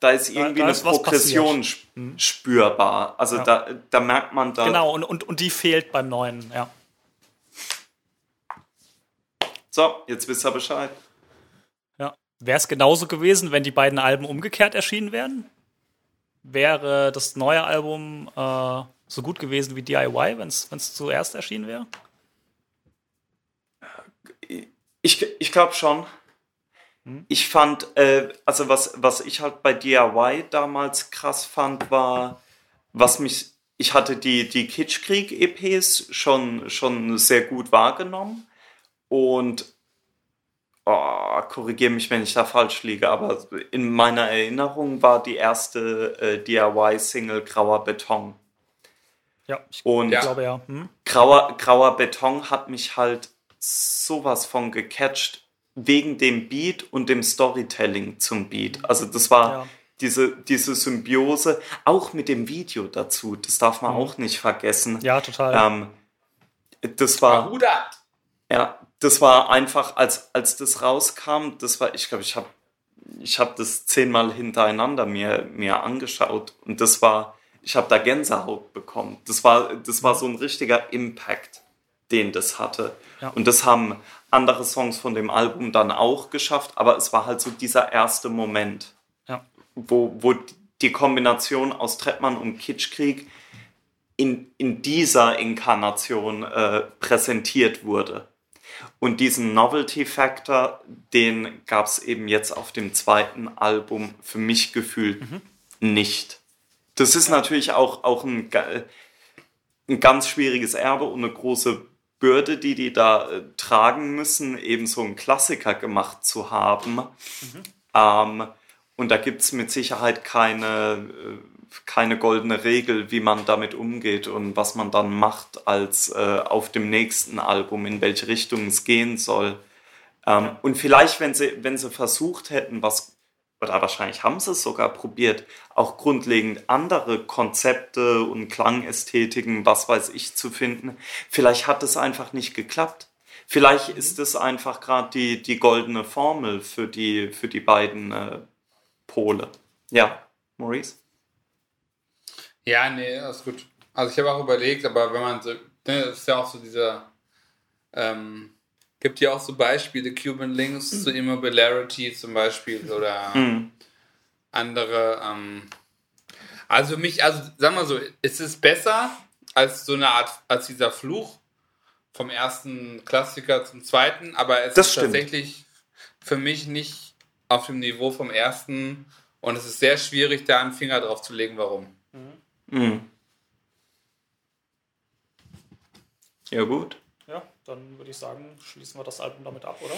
da ist irgendwie da eine ist was Progression passiert. sp- spürbar. Also Ja. da, da merkt man da. Genau, und, und, und die fehlt beim neuen, ja. So, jetzt wisst ihr Bescheid. ja. Wäre es genauso gewesen, wenn die beiden Alben umgekehrt erschienen wären? Wäre das neue Album äh, so gut gewesen wie DIY, wenn es zuerst erschienen wäre? Ich, ich glaube schon. Hm? Ich fand, äh, also was, was ich halt bei DIY damals krass fand, war, was mich, ich hatte die, die Kitschkrieg-EPs schon, schon sehr gut wahrgenommen und oh, korrigiere mich, wenn ich da falsch liege, aber in meiner Erinnerung war die erste äh, DIY-Single Grauer Beton. Ja, ich und glaube ja. Hm? Grauer, Grauer Beton hat mich halt sowas von gecatcht wegen dem Beat und dem Storytelling zum Beat. Also das war ja. diese, diese Symbiose, auch mit dem Video dazu, das darf man mhm. auch nicht vergessen. Ja, total. Ähm, das war. Ja, das war einfach, als, als das rauskam, das war, ich glaube, ich habe ich hab das zehnmal hintereinander mir, mir angeschaut und das war, ich habe da Gänsehaut bekommen. Das war, das war so ein richtiger Impact, den das hatte. Ja. Und das haben andere Songs von dem Album dann auch geschafft, aber es war halt so dieser erste Moment, ja. wo, wo die Kombination aus Trettmann und Kitschkrieg in, in dieser Inkarnation äh, präsentiert wurde. Und diesen Novelty Factor, den gab es eben jetzt auf dem zweiten Album für mich gefühlt mhm. nicht. Das ist natürlich auch, auch ein, ein ganz schwieriges Erbe und eine große Bürde, die die da äh, tragen müssen, eben so einen Klassiker gemacht zu haben. Mhm. Ähm, und da gibt es mit Sicherheit keine, äh, keine goldene Regel, wie man damit umgeht und was man dann macht als äh, auf dem nächsten Album, in welche Richtung es gehen soll. Ähm, und vielleicht, wenn sie, wenn sie versucht hätten, was oder wahrscheinlich haben sie es sogar probiert, auch grundlegend andere Konzepte und Klangästhetiken, was weiß ich, zu finden. Vielleicht hat es einfach nicht geklappt. Vielleicht ist es einfach gerade die, die goldene Formel für die, für die beiden äh, Pole. Ja, Maurice? Ja, nee, ist gut. Also ich habe auch überlegt, aber wenn man so, ne, das ist ja auch so dieser, ähm, Gibt ja auch so Beispiele, Cuban Links mhm. zu Immobilarity zum Beispiel oder mhm. andere. Ähm, also mich, also sagen wir so, es ist besser als so eine Art, als dieser Fluch vom ersten Klassiker zum zweiten, aber es das ist stimmt. tatsächlich für mich nicht auf dem Niveau vom ersten und es ist sehr schwierig, da einen Finger drauf zu legen, warum. Mhm. Ja, gut dann würde ich sagen, schließen wir das Album damit ab, oder?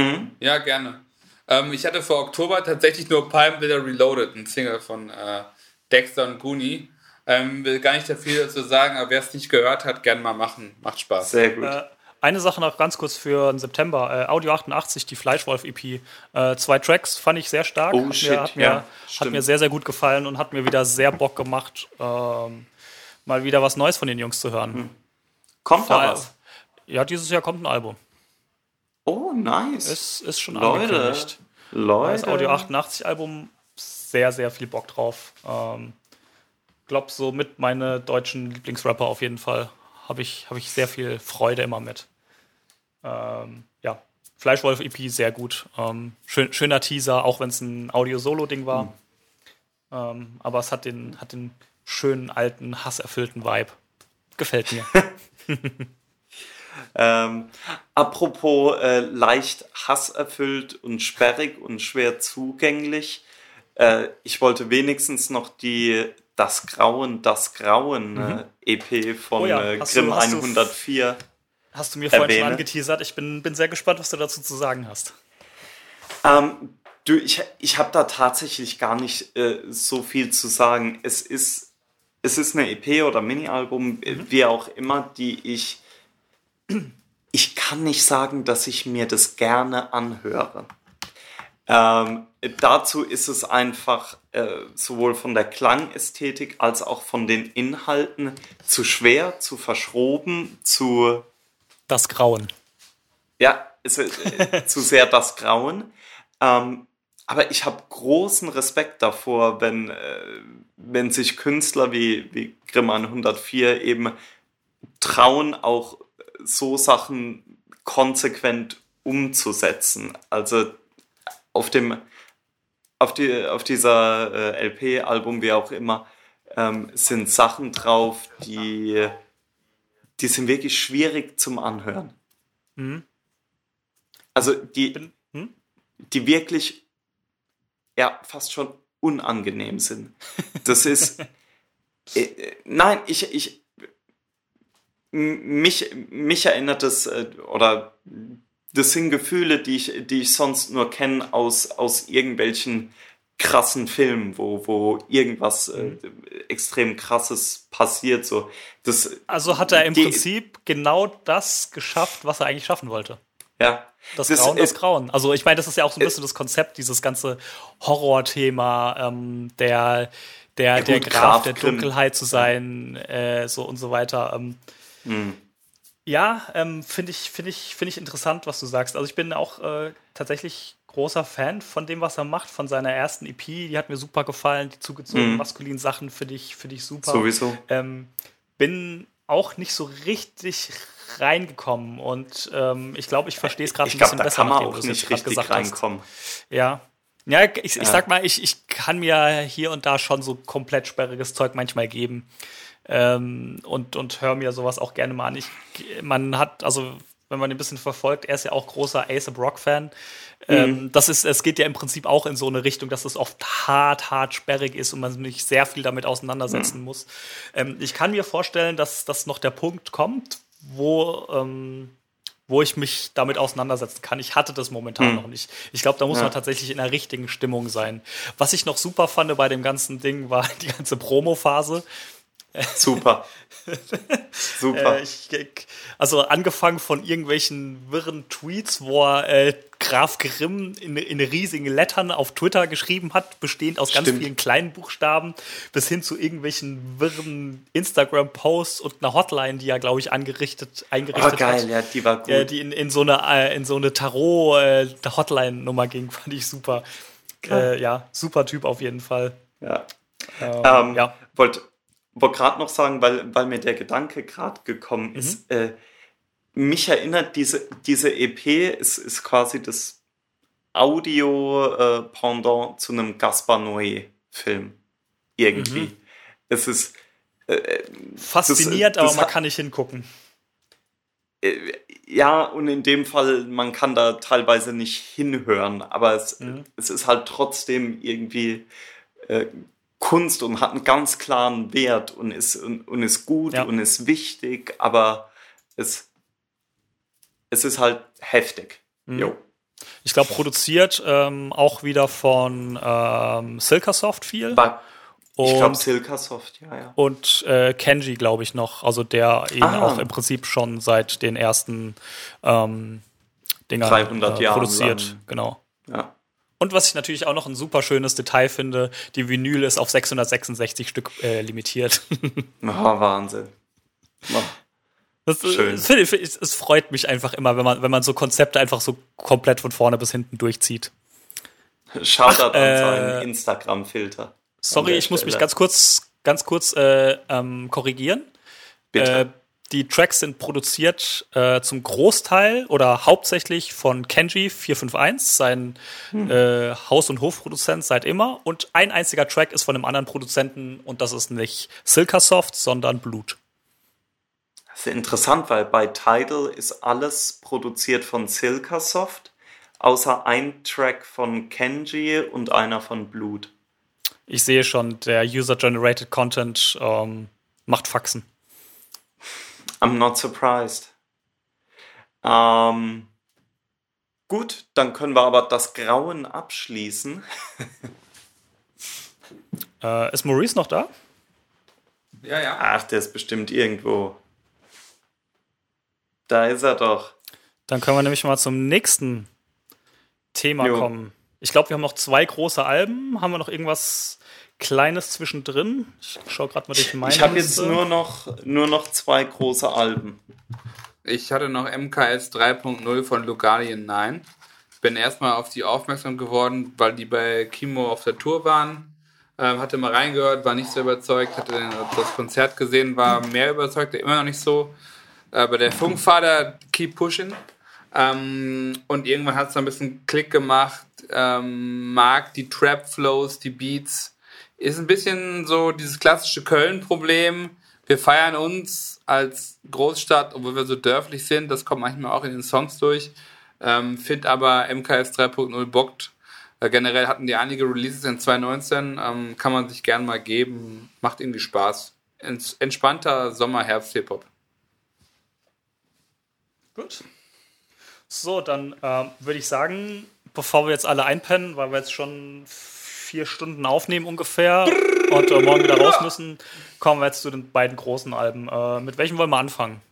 Mhm. Ja, gerne. Ähm, ich hatte vor Oktober tatsächlich nur Palm Bilder Reloaded, ein Single von äh, Dexter und Goonie. Ähm, will gar nicht da viel dazu sagen, aber wer es nicht gehört hat, gerne mal machen. Macht Spaß. Sehr gut. Äh, eine Sache noch ganz kurz für den September. Äh, Audio 88, die Fleischwolf-EP. Äh, zwei Tracks fand ich sehr stark. Oh, hat, shit, mir, hat, mir, ja, hat mir sehr, sehr gut gefallen und hat mir wieder sehr Bock gemacht, ähm, mal wieder was Neues von den Jungs zu hören. Hm. Kommt da was? Ja, dieses Jahr kommt ein Album. Oh, nice. Es ist schon Leute, angekündigt. Leute. Das Audio 88 Album, sehr, sehr viel Bock drauf. Ähm, glaub, so mit meine deutschen Lieblingsrapper auf jeden Fall. Habe ich, hab ich sehr viel Freude immer mit. Ähm, ja, Fleischwolf EP sehr gut. Ähm, schön, schöner Teaser, auch wenn es ein Audio-Solo-Ding war. Mhm. Ähm, aber es hat den, hat den schönen, alten, hasserfüllten Vibe. Gefällt mir. Ähm, apropos äh, leicht hasserfüllt und sperrig und schwer zugänglich. Äh, ich wollte wenigstens noch die Das Grauen, Das Grauen mhm. äh, EP von oh ja. Äh, Grimm du, 104. hast du mir vorhin erwähne. schon angeteasert. Ich bin, bin sehr gespannt, was du dazu zu sagen hast. Ähm, du, ich, ich habe da tatsächlich gar nicht äh, so viel zu sagen. Es ist, es ist eine EP oder Mini-Album, mhm. wie auch immer, die ich ich kann nicht sagen, dass ich mir das gerne anhöre. Ähm, dazu ist es einfach äh, sowohl von der Klangästhetik als auch von den Inhalten zu schwer, zu verschroben, zu. Das Grauen. Ja, ist, äh, zu sehr das Grauen. Ähm, aber ich habe großen Respekt davor, wenn, äh, wenn sich Künstler wie, wie Grimm 104 eben trauen, auch so Sachen konsequent umzusetzen. Also auf dem auf, die, auf dieser äh, LP-Album, wie auch immer, ähm, sind Sachen drauf, die, die sind wirklich schwierig zum Anhören. Mhm. Also die, hm? die wirklich ja fast schon unangenehm sind. Das ist äh, nein, ich ich mich mich erinnert es äh, oder das sind Gefühle, die ich die ich sonst nur kenne aus aus irgendwelchen krassen Film, wo, wo irgendwas äh, mhm. extrem krasses passiert. So. Das, also hat er im die, Prinzip genau das geschafft, was er eigentlich schaffen wollte. Ja. Das, das Grauen, das Grauen. Also ich meine, das ist ja auch so ein bisschen das Konzept, dieses ganze Horrorthema, ähm, der, der, ja, der Graf, der Dunkelheit zu sein, äh, so und so weiter. Ähm, hm. Ja, ähm, finde ich, finde ich, finde ich interessant, was du sagst. Also ich bin auch äh, tatsächlich großer Fan von dem, was er macht, von seiner ersten EP. Die hat mir super gefallen. Die zugezogenen mhm. maskulinen Sachen finde ich, find ich super. Sowieso. Ähm, bin auch nicht so richtig reingekommen und ähm, ich glaube, ich verstehe es gerade ein glaub, bisschen besser, kann man auch nicht richtig reinkommen. Hast. Ja. Ja, ich, ich sag mal, ich, ich kann mir hier und da schon so komplett sperriges Zeug manchmal geben. Ähm, und, und höre mir sowas auch gerne mal an. Ich, man hat, also wenn man ihn ein bisschen verfolgt, er ist ja auch großer Ace Rock Fan. Ähm, mhm. das ist, es geht ja im Prinzip auch in so eine Richtung, dass es oft hart, hart sperrig ist und man sich sehr viel damit auseinandersetzen mhm. muss. Ähm, ich kann mir vorstellen, dass das noch der Punkt kommt, wo, ähm, wo ich mich damit auseinandersetzen kann. Ich hatte das momentan mhm. noch nicht. Ich glaube, da muss ja. man tatsächlich in der richtigen Stimmung sein. Was ich noch super fand bei dem ganzen Ding war die ganze Promo-Phase. Super. Super. Äh, ich, also angefangen von irgendwelchen wirren Tweets, wo er äh, Graf Grimm in, in riesigen Lettern auf Twitter geschrieben hat, bestehend aus ganz vielen kleinen Buchstaben, bis hin zu irgendwelchen wirren Instagram-Posts und einer Hotline, die er, glaube ich, angerichtet, eingerichtet oh, geil, hat. ja, die war gut. Äh, die in, in so eine, äh, in so eine Tarot-Hotline-Nummer äh, ging, fand ich super. Äh, ja, super Typ auf jeden Fall. Ja. Ähm, ähm, ja. Wollte wollte gerade noch sagen, weil, weil mir der Gedanke gerade gekommen mhm. ist, äh, mich erinnert diese, diese EP ist, ist quasi das Audio-Pendant äh, zu einem Gaspar Noé-Film. Irgendwie. Mhm. Es ist. Äh, Fasziniert, das, das aber man kann nicht hingucken. Äh, ja, und in dem Fall, man kann da teilweise nicht hinhören, aber es, mhm. es ist halt trotzdem irgendwie äh, Kunst und hat einen ganz klaren Wert und ist, und, und ist gut ja. und ist wichtig, aber es, es ist halt heftig. Mhm. Ich glaube, produziert ähm, auch wieder von ähm, Silkasoft viel. Bei, ich glaube Silkasoft, ja, ja. Und äh, Kenji, glaube ich, noch. Also der ihn ah. auch im Prinzip schon seit den ersten ähm, Dingern 300 äh, produziert. Lang. Genau. Ja. Und was ich natürlich auch noch ein super schönes Detail finde, die Vinyl ist auf 666 Stück äh, limitiert. oh, Wahnsinn. Oh. Das, äh, Schön. Das, ich, es freut mich einfach immer, wenn man, wenn man so Konzepte einfach so komplett von vorne bis hinten durchzieht. Shoutout an äh, seinen Instagram-Filter. Sorry, ich muss mich ganz kurz, ganz kurz äh, ähm, korrigieren. Bitte. Äh, die Tracks sind produziert äh, zum Großteil oder hauptsächlich von Kenji 451, sein hm. äh, Haus- und Hofproduzent seit immer. Und ein einziger Track ist von einem anderen Produzenten und das ist nicht Silkasoft, sondern Blut. Das ist interessant, weil bei Tidal ist alles produziert von Silkasoft, außer ein Track von Kenji und einer von Blut. Ich sehe schon, der User-Generated Content ähm, macht Faxen. I'm not surprised. Ähm, gut, dann können wir aber das Grauen abschließen. äh, ist Maurice noch da? Ja, ja. Ach, der ist bestimmt irgendwo. Da ist er doch. Dann können wir nämlich mal zum nächsten Thema jo. kommen. Ich glaube, wir haben noch zwei große Alben. Haben wir noch irgendwas Kleines zwischendrin. Ich schaue gerade mal durch meine Ich habe jetzt nur noch, nur noch zwei große Alben. Ich hatte noch MKS 3.0 von Lugalien 9. Bin erstmal auf die aufmerksam geworden, weil die bei Kimo auf der Tour waren. Ähm, hatte mal reingehört, war nicht so überzeugt, hatte das Konzert gesehen, war mehr überzeugt, immer noch nicht so. Aber der Funkvater Keep Pushing. Ähm, und irgendwann hat es ein bisschen Klick gemacht. Ähm, mag die Trap-Flows, die Beats ist ein bisschen so dieses klassische Köln-Problem. Wir feiern uns als Großstadt, obwohl wir so dörflich sind. Das kommt manchmal auch in den Songs durch. Ähm, Finde aber MKS 3.0 bockt. Äh, generell hatten die einige Releases in 2019. Ähm, kann man sich gern mal geben. Macht irgendwie Spaß. Ents entspannter Sommer-Herbst-Hip-Hop. Gut. So, dann äh, würde ich sagen, bevor wir jetzt alle einpennen, weil wir jetzt schon vier Stunden aufnehmen ungefähr und äh, morgen wieder raus müssen, kommen wir jetzt zu den beiden großen Alben. Äh, mit welchem wollen wir anfangen?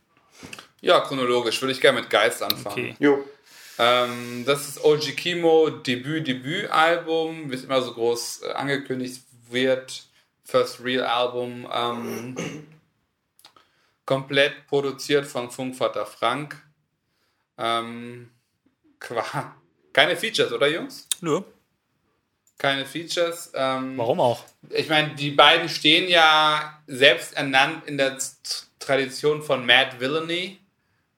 Ja, chronologisch würde ich gerne mit Geist anfangen. Okay. Jo. Ähm, das ist OG Kimo Debüt, Debütalbum, wie es immer so groß äh, angekündigt wird. First Real Album. Ähm, komplett produziert von Funkvater Frank. Ähm, keine Features, oder Jungs? Nö. Keine Features. Ähm, Warum auch? Ich meine, die beiden stehen ja selbst ernannt in der Tradition von Mad Villainy.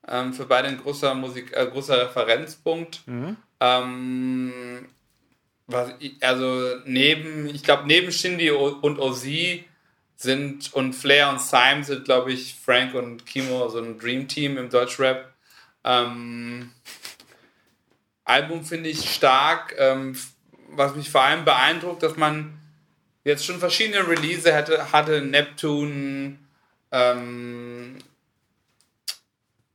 Ähm, für beide ein großer Musik, äh, großer Referenzpunkt. Mhm. Ähm, was, also neben, ich glaube, neben Shindy und Ozzy sind und Flair und Syme sind, glaube ich, Frank und Kimo so ein Dream Team im Deutschrap. Ähm, Album finde ich stark. Ähm, was mich vor allem beeindruckt, dass man jetzt schon verschiedene Release hatte, hatte Neptune, ähm,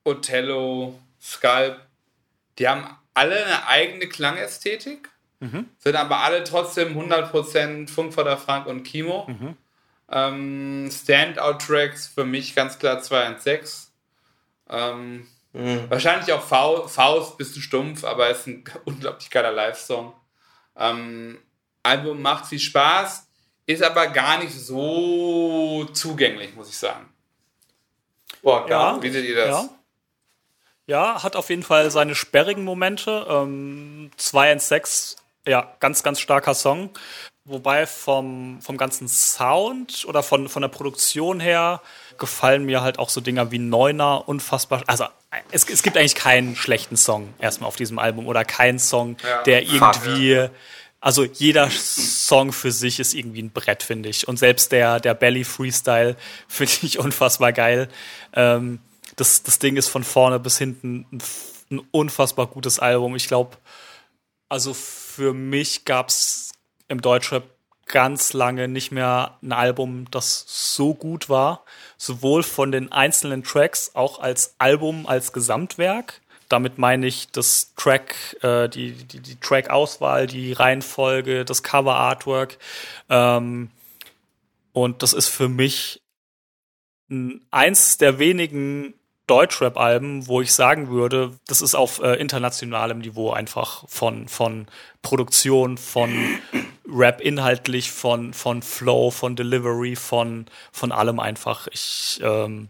Othello, Sculp. Die haben alle eine eigene Klangästhetik, mhm. sind aber alle trotzdem 100% Funkvater Frank und Kimo. Mhm. Ähm, Standout-Tracks für mich ganz klar 2 und 6. Ähm, mhm. Wahrscheinlich auch Faust, Faust, bisschen stumpf, aber ist ein unglaublich geiler Live-Song. Ähm, Album macht viel Spaß, ist aber gar nicht so zugänglich, muss ich sagen. Boah, ja, wie seht ihr das? Ja. Ja, hat auf jeden Fall seine sperrigen Momente. Ähm, 2 and 6, ja, ganz, ganz starker Song. Wobei vom, vom ganzen Sound oder von, von der Produktion her gefallen mir halt auch so Dinger wie Neuner unfassbar. Also es, es gibt eigentlich keinen schlechten Song erstmal auf diesem Album oder keinen Song, ja, der irgendwie. Also jeder Song für sich ist irgendwie ein Brett, finde ich. Und selbst der, der Belly Freestyle finde ich unfassbar geil. Ähm, das, das Ding ist von vorne bis hinten ein, ein unfassbar gutes Album. Ich glaube, also für mich gab es im Deutschrap ganz lange nicht mehr ein Album, das so gut war. Sowohl von den einzelnen Tracks, auch als Album, als Gesamtwerk. Damit meine ich das Track, äh, die, die, die Track-Auswahl, die Reihenfolge, das Cover-Artwork. Ähm, und das ist für mich eins der wenigen Deutschrap-Alben, wo ich sagen würde, das ist auf äh, internationalem Niveau einfach von, von Produktion, von Rap inhaltlich, von, von Flow, von Delivery, von, von allem einfach. Ich ähm,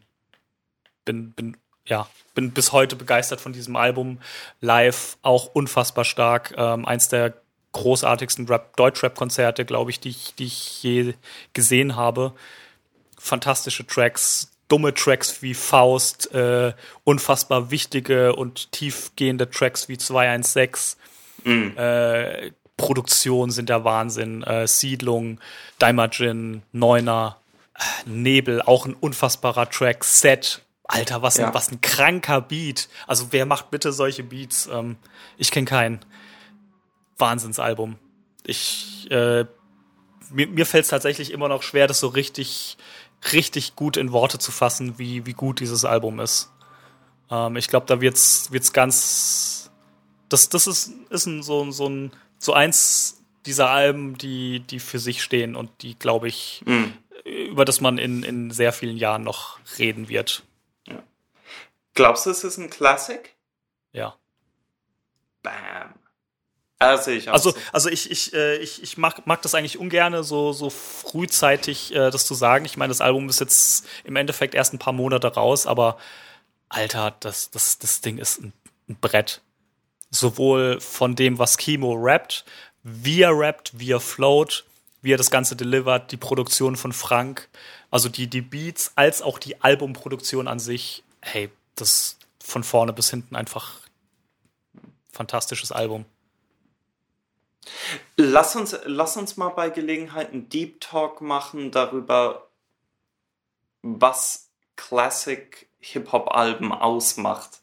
bin, bin, ja, bin bis heute begeistert von diesem Album. Live auch unfassbar stark. Ähm, eins der großartigsten Rap, Deutschrap-Konzerte, glaube ich, die ich, die ich je gesehen habe. Fantastische Tracks, dumme Tracks wie Faust, äh, unfassbar wichtige und tiefgehende Tracks wie 216. Mhm. Äh, Produktion sind der Wahnsinn. Äh, Siedlung, Daimajin, Neuner, Nebel, auch ein unfassbarer Track. Set, Alter, was, ja. ein, was ein kranker Beat. Also wer macht bitte solche Beats? Ähm, ich kenne keinen. Wahnsinnsalbum. Ich, äh, mir, mir fällt es tatsächlich immer noch schwer, das so richtig richtig gut in Worte zu fassen, wie, wie gut dieses Album ist. Ähm, ich glaube, da wird's, wird's ganz. Das, das ist, ist ein, so, so, ein, so eins dieser Alben, die, die für sich stehen und die, glaube ich, mhm. über das man in, in sehr vielen Jahren noch reden wird. Ja. Glaubst du, es ist ein Classic? Ja. Bam. Also ich, also, also ich, ich, äh, ich, ich mag, mag das eigentlich ungern, so, so frühzeitig äh, das zu sagen. Ich meine, das Album ist jetzt im Endeffekt erst ein paar Monate raus, aber Alter, das, das, das Ding ist ein, ein Brett. Sowohl von dem, was Kimo rappt, wie er rappt, wie er float, wie er das Ganze delivert, die Produktion von Frank, also die, die Beats, als auch die Albumproduktion an sich. Hey, das von vorne bis hinten einfach fantastisches Album. Lass uns, lass uns mal bei Gelegenheit einen Deep Talk machen darüber, was Classic Hip-Hop-Alben ausmacht.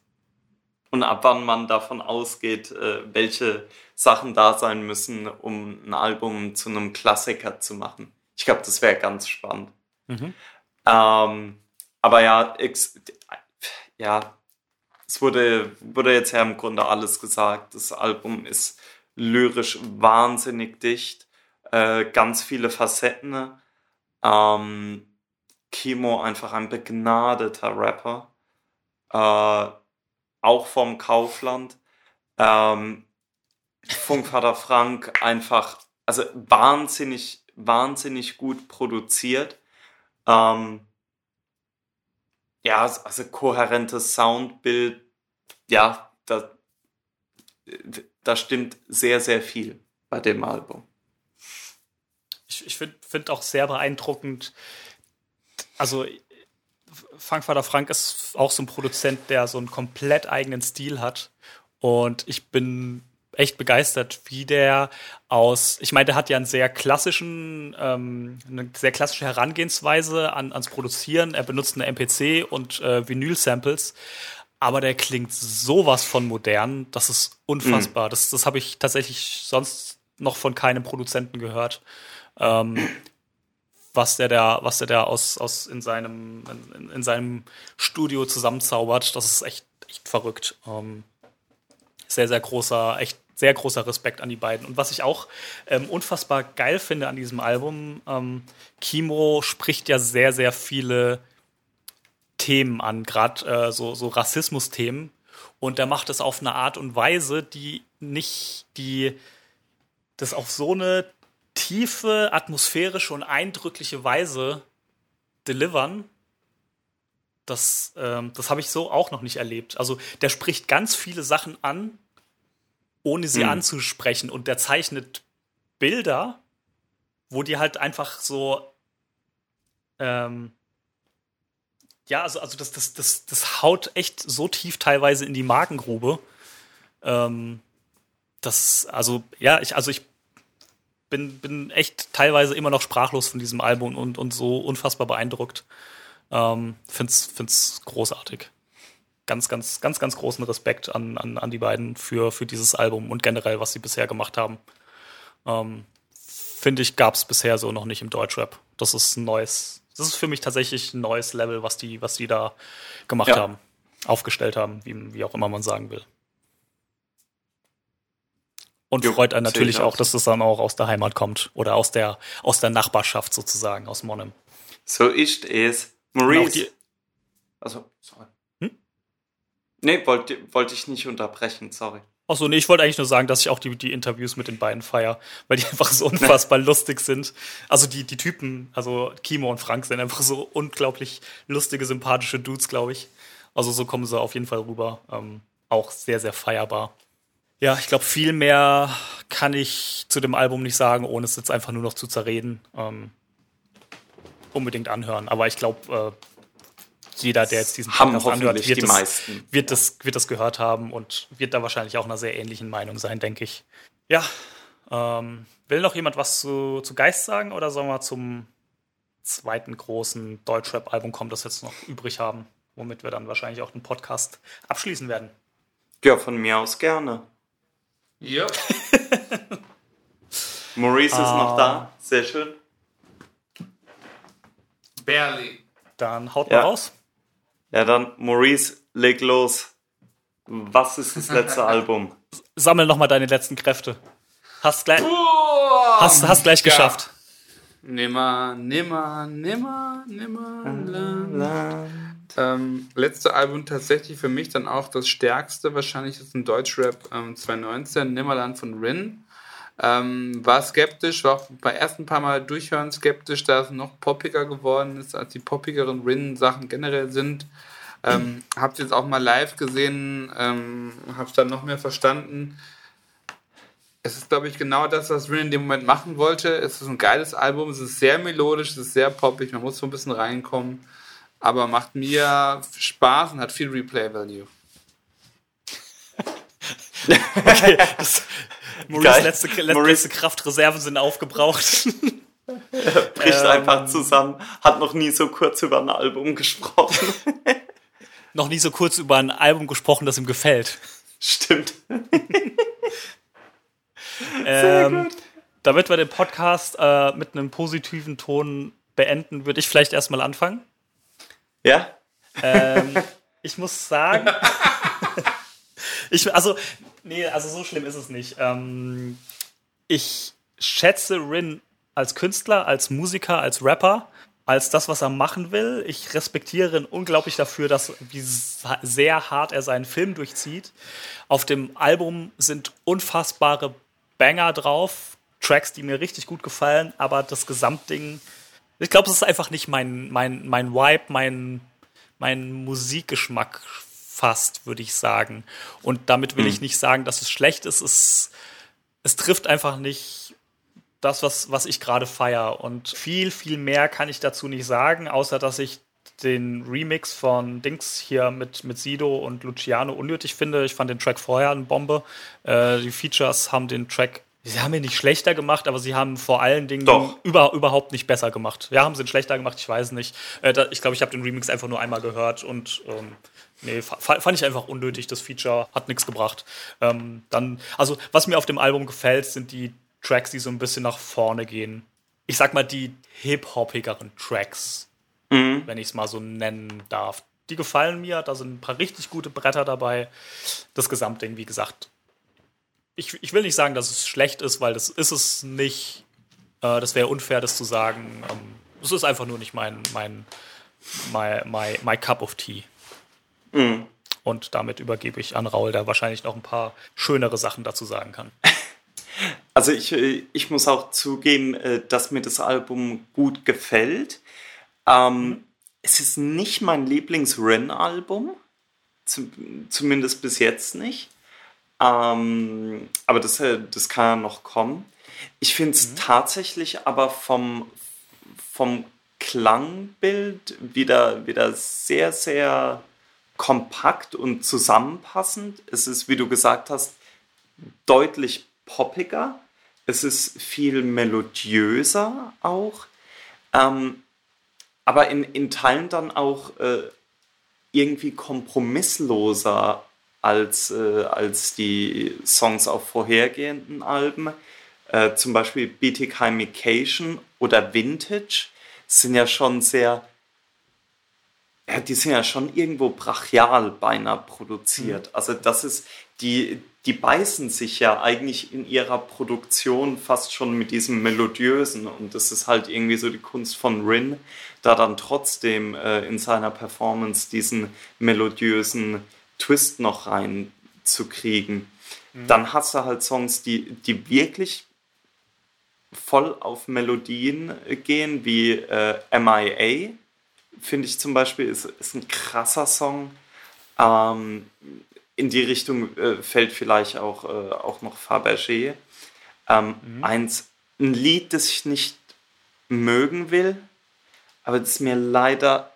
Und ab wann man davon ausgeht, äh, welche Sachen da sein müssen, um ein Album zu einem Klassiker zu machen. Ich glaube, das wäre ganz spannend. Mhm. Ähm, aber ja, ex, ja, es wurde, wurde jetzt ja im Grunde alles gesagt. Das Album ist lyrisch wahnsinnig dicht, äh, ganz viele Facetten. Ähm, Kimo einfach ein begnadeter Rapper, äh, auch vom Kaufland. Ähm, Funkvater Frank einfach, also wahnsinnig, wahnsinnig gut produziert. Ähm, ja, also kohärentes Soundbild, ja, da, da stimmt sehr, sehr viel bei dem Album. Ich, ich finde find auch sehr beeindruckend, also Funkvater Frank ist auch so ein Produzent, der so einen komplett eigenen Stil hat. Und ich bin echt begeistert, wie der aus, ich meine, der hat ja einen sehr klassischen, ähm, eine sehr klassische Herangehensweise an, ans Produzieren. Er benutzt eine MPC und äh, Vinyl-Samples, aber der klingt sowas von modern, das ist unfassbar. Mhm. Das, das habe ich tatsächlich sonst noch von keinem Produzenten gehört. Ähm, was der da, was der da aus, aus in seinem, in, in seinem Studio zusammenzaubert, das ist echt, echt verrückt. Ähm, sehr, sehr großer, echt sehr großer Respekt an die beiden. Und was ich auch ähm, unfassbar geil finde an diesem Album, ähm, Kimo spricht ja sehr, sehr viele Themen an, gerade äh, so, so Rassismus-Themen. Und er macht es auf eine Art und Weise, die nicht, die das auf so eine tiefe, atmosphärische und eindrückliche Weise delivern. Das, ähm, das habe ich so auch noch nicht erlebt. Also der spricht ganz viele Sachen an, ohne sie mhm. anzusprechen. Und der zeichnet Bilder, wo die halt einfach so. Ähm, ja, also, also das, das, das, das haut echt so tief teilweise in die Magengrube. Ähm, das, also, ja, ich, also ich bin, bin echt teilweise immer noch sprachlos von diesem Album und, und so unfassbar beeindruckt. Ähm, find's, find's großartig ganz, ganz, ganz, ganz großen Respekt an, an, an die beiden für, für dieses Album und generell, was sie bisher gemacht haben. Ähm, Finde ich, gab es bisher so noch nicht im Deutschrap. Das ist ein neues, das ist für mich tatsächlich ein neues Level, was die, was die da gemacht ja. haben, aufgestellt haben, wie, wie auch immer man sagen will. Und jo, freut einen natürlich auch, dass das dann auch aus der Heimat kommt oder aus der, aus der Nachbarschaft sozusagen, aus Monem. So ist es. Maurice. Also, sorry. Nee, wollte wollt ich nicht unterbrechen, sorry. Achso, nee, ich wollte eigentlich nur sagen, dass ich auch die, die Interviews mit den beiden feier, weil die einfach so unfassbar lustig sind. Also die, die Typen, also Kimo und Frank sind einfach so unglaublich lustige, sympathische Dudes, glaube ich. Also so kommen sie auf jeden Fall rüber. Ähm, auch sehr, sehr feierbar. Ja, ich glaube, viel mehr kann ich zu dem Album nicht sagen, ohne es jetzt einfach nur noch zu zerreden. Ähm, unbedingt anhören. Aber ich glaube, äh, jeder, der jetzt diesen Podcast anhört, wird das, wird, das, wird das gehört haben und wird da wahrscheinlich auch einer sehr ähnlichen Meinung sein, denke ich. Ja, ähm, will noch jemand was zu, zu Geist sagen oder sollen wir zum zweiten großen Deutschrap-Album kommen, das jetzt noch übrig haben, womit wir dann wahrscheinlich auch den Podcast abschließen werden? Ja, von mir aus gerne. Ja. Maurice ist noch da. Ah. Sehr schön. Barely. Dann haut mal raus. Ja, dann Maurice, leg los. Was ist das letzte Album? Sammel nochmal deine letzten Kräfte. Hast gleich, oh, hast, hast gleich ja. geschafft. Nimmer, nimmer, nimmer, nimmer. Ähm, letzte Album tatsächlich für mich dann auch das stärkste, wahrscheinlich ist ein Deutschrap ähm, 2019, Nimmerland von Rin. Ähm, war skeptisch, war auch bei ersten paar Mal durchhören skeptisch, da es noch poppiger geworden ist, als die poppigeren Rin-Sachen generell sind. Ähm, hab's jetzt auch mal live gesehen, ähm, hab's dann noch mehr verstanden. Es ist, glaube ich, genau das, was Rin in dem Moment machen wollte. Es ist ein geiles Album, es ist sehr melodisch, es ist sehr poppig, man muss so ein bisschen reinkommen, aber macht mir Spaß und hat viel Replay-Value. okay, das, Maurice letzte, letzte Maurice. Kraftreserven sind aufgebraucht. bricht ähm, einfach zusammen. Hat noch nie so kurz über ein Album gesprochen. noch nie so kurz über ein Album gesprochen, das ihm gefällt. Stimmt. ähm, damit wir den Podcast äh, mit einem positiven Ton beenden, würde ich vielleicht erstmal anfangen. Ja? Ähm, ich muss sagen, ich, also, nee, also so schlimm ist es nicht. Ähm, ich schätze Rin als Künstler, als Musiker, als Rapper, als das, was er machen will. Ich respektiere ihn unglaublich dafür, dass wie sehr hart er seinen Film durchzieht. Auf dem Album sind unfassbare Banger drauf, Tracks, die mir richtig gut gefallen, aber das Gesamtding, ich glaube, es ist einfach nicht mein, mein, mein Vibe, mein, mein Musikgeschmack fast, würde ich sagen. Und damit will mhm. ich nicht sagen, dass es schlecht ist. Es, es trifft einfach nicht das, was, was ich gerade feiere. Und viel, viel mehr kann ich dazu nicht sagen, außer dass ich den Remix von Dings hier mit, mit Sido und Luciano unnötig finde. Ich fand den Track vorher eine Bombe. Äh, die Features haben den Track Sie haben ihn nicht schlechter gemacht, aber sie haben vor allen Dingen über, überhaupt nicht besser gemacht. Ja, haben sie ihn schlechter gemacht, ich weiß nicht. Äh, da, ich glaube, ich habe den Remix einfach nur einmal gehört und ähm, nee, fand ich einfach unnötig. Das Feature hat nichts gebracht. Ähm, dann, also, was mir auf dem Album gefällt, sind die Tracks, die so ein bisschen nach vorne gehen. Ich sag mal, die hip-hoppigeren Tracks, mhm. wenn ich es mal so nennen darf. Die gefallen mir, da sind ein paar richtig gute Bretter dabei. Das Gesamtding, wie gesagt, ich, ich will nicht sagen, dass es schlecht ist, weil das ist es nicht. Äh, das wäre unfair, das zu sagen. Ähm, es ist einfach nur nicht mein, mein, my, my, my cup of tea. Mhm. Und damit übergebe ich an Raul, der wahrscheinlich noch ein paar schönere Sachen dazu sagen kann. Also ich, äh, ich muss auch zugeben, äh, dass mir das Album gut gefällt. Ähm, mhm. Es ist nicht mein Lieblings-Ren-Album, zumindest bis jetzt nicht. Ähm, aber das, äh, das kann ja noch kommen. Ich finde es mhm. tatsächlich aber vom, vom Klangbild wieder, wieder sehr, sehr kompakt und zusammenpassend. Es ist, wie du gesagt hast, deutlich poppiger. Es ist viel melodiöser auch. Ähm, aber in, in Teilen dann auch äh, irgendwie kompromissloser als, äh, als die Songs auf vorhergehenden Alben. Äh, zum Beispiel Beating Hymication oder Vintage sind ja schon sehr, ja, die sind ja schon irgendwo brachial beinahe produziert. Mhm. Also das ist, die, die beißen sich ja eigentlich in ihrer Produktion fast schon mit diesem Melodiösen und das ist halt irgendwie so die Kunst von Rin, da dann trotzdem äh, in seiner Performance diesen melodiösen Twist noch reinzukriegen. Mhm. Dann hast du halt Songs, die, die wirklich voll auf Melodien gehen, wie äh, MIA, finde ich zum Beispiel, ist, ist ein krasser Song. Ähm, in die Richtung äh, fällt vielleicht auch, äh, auch noch Fabergé. Ähm, mhm. eins, ein Lied, das ich nicht mögen will, aber das mir leider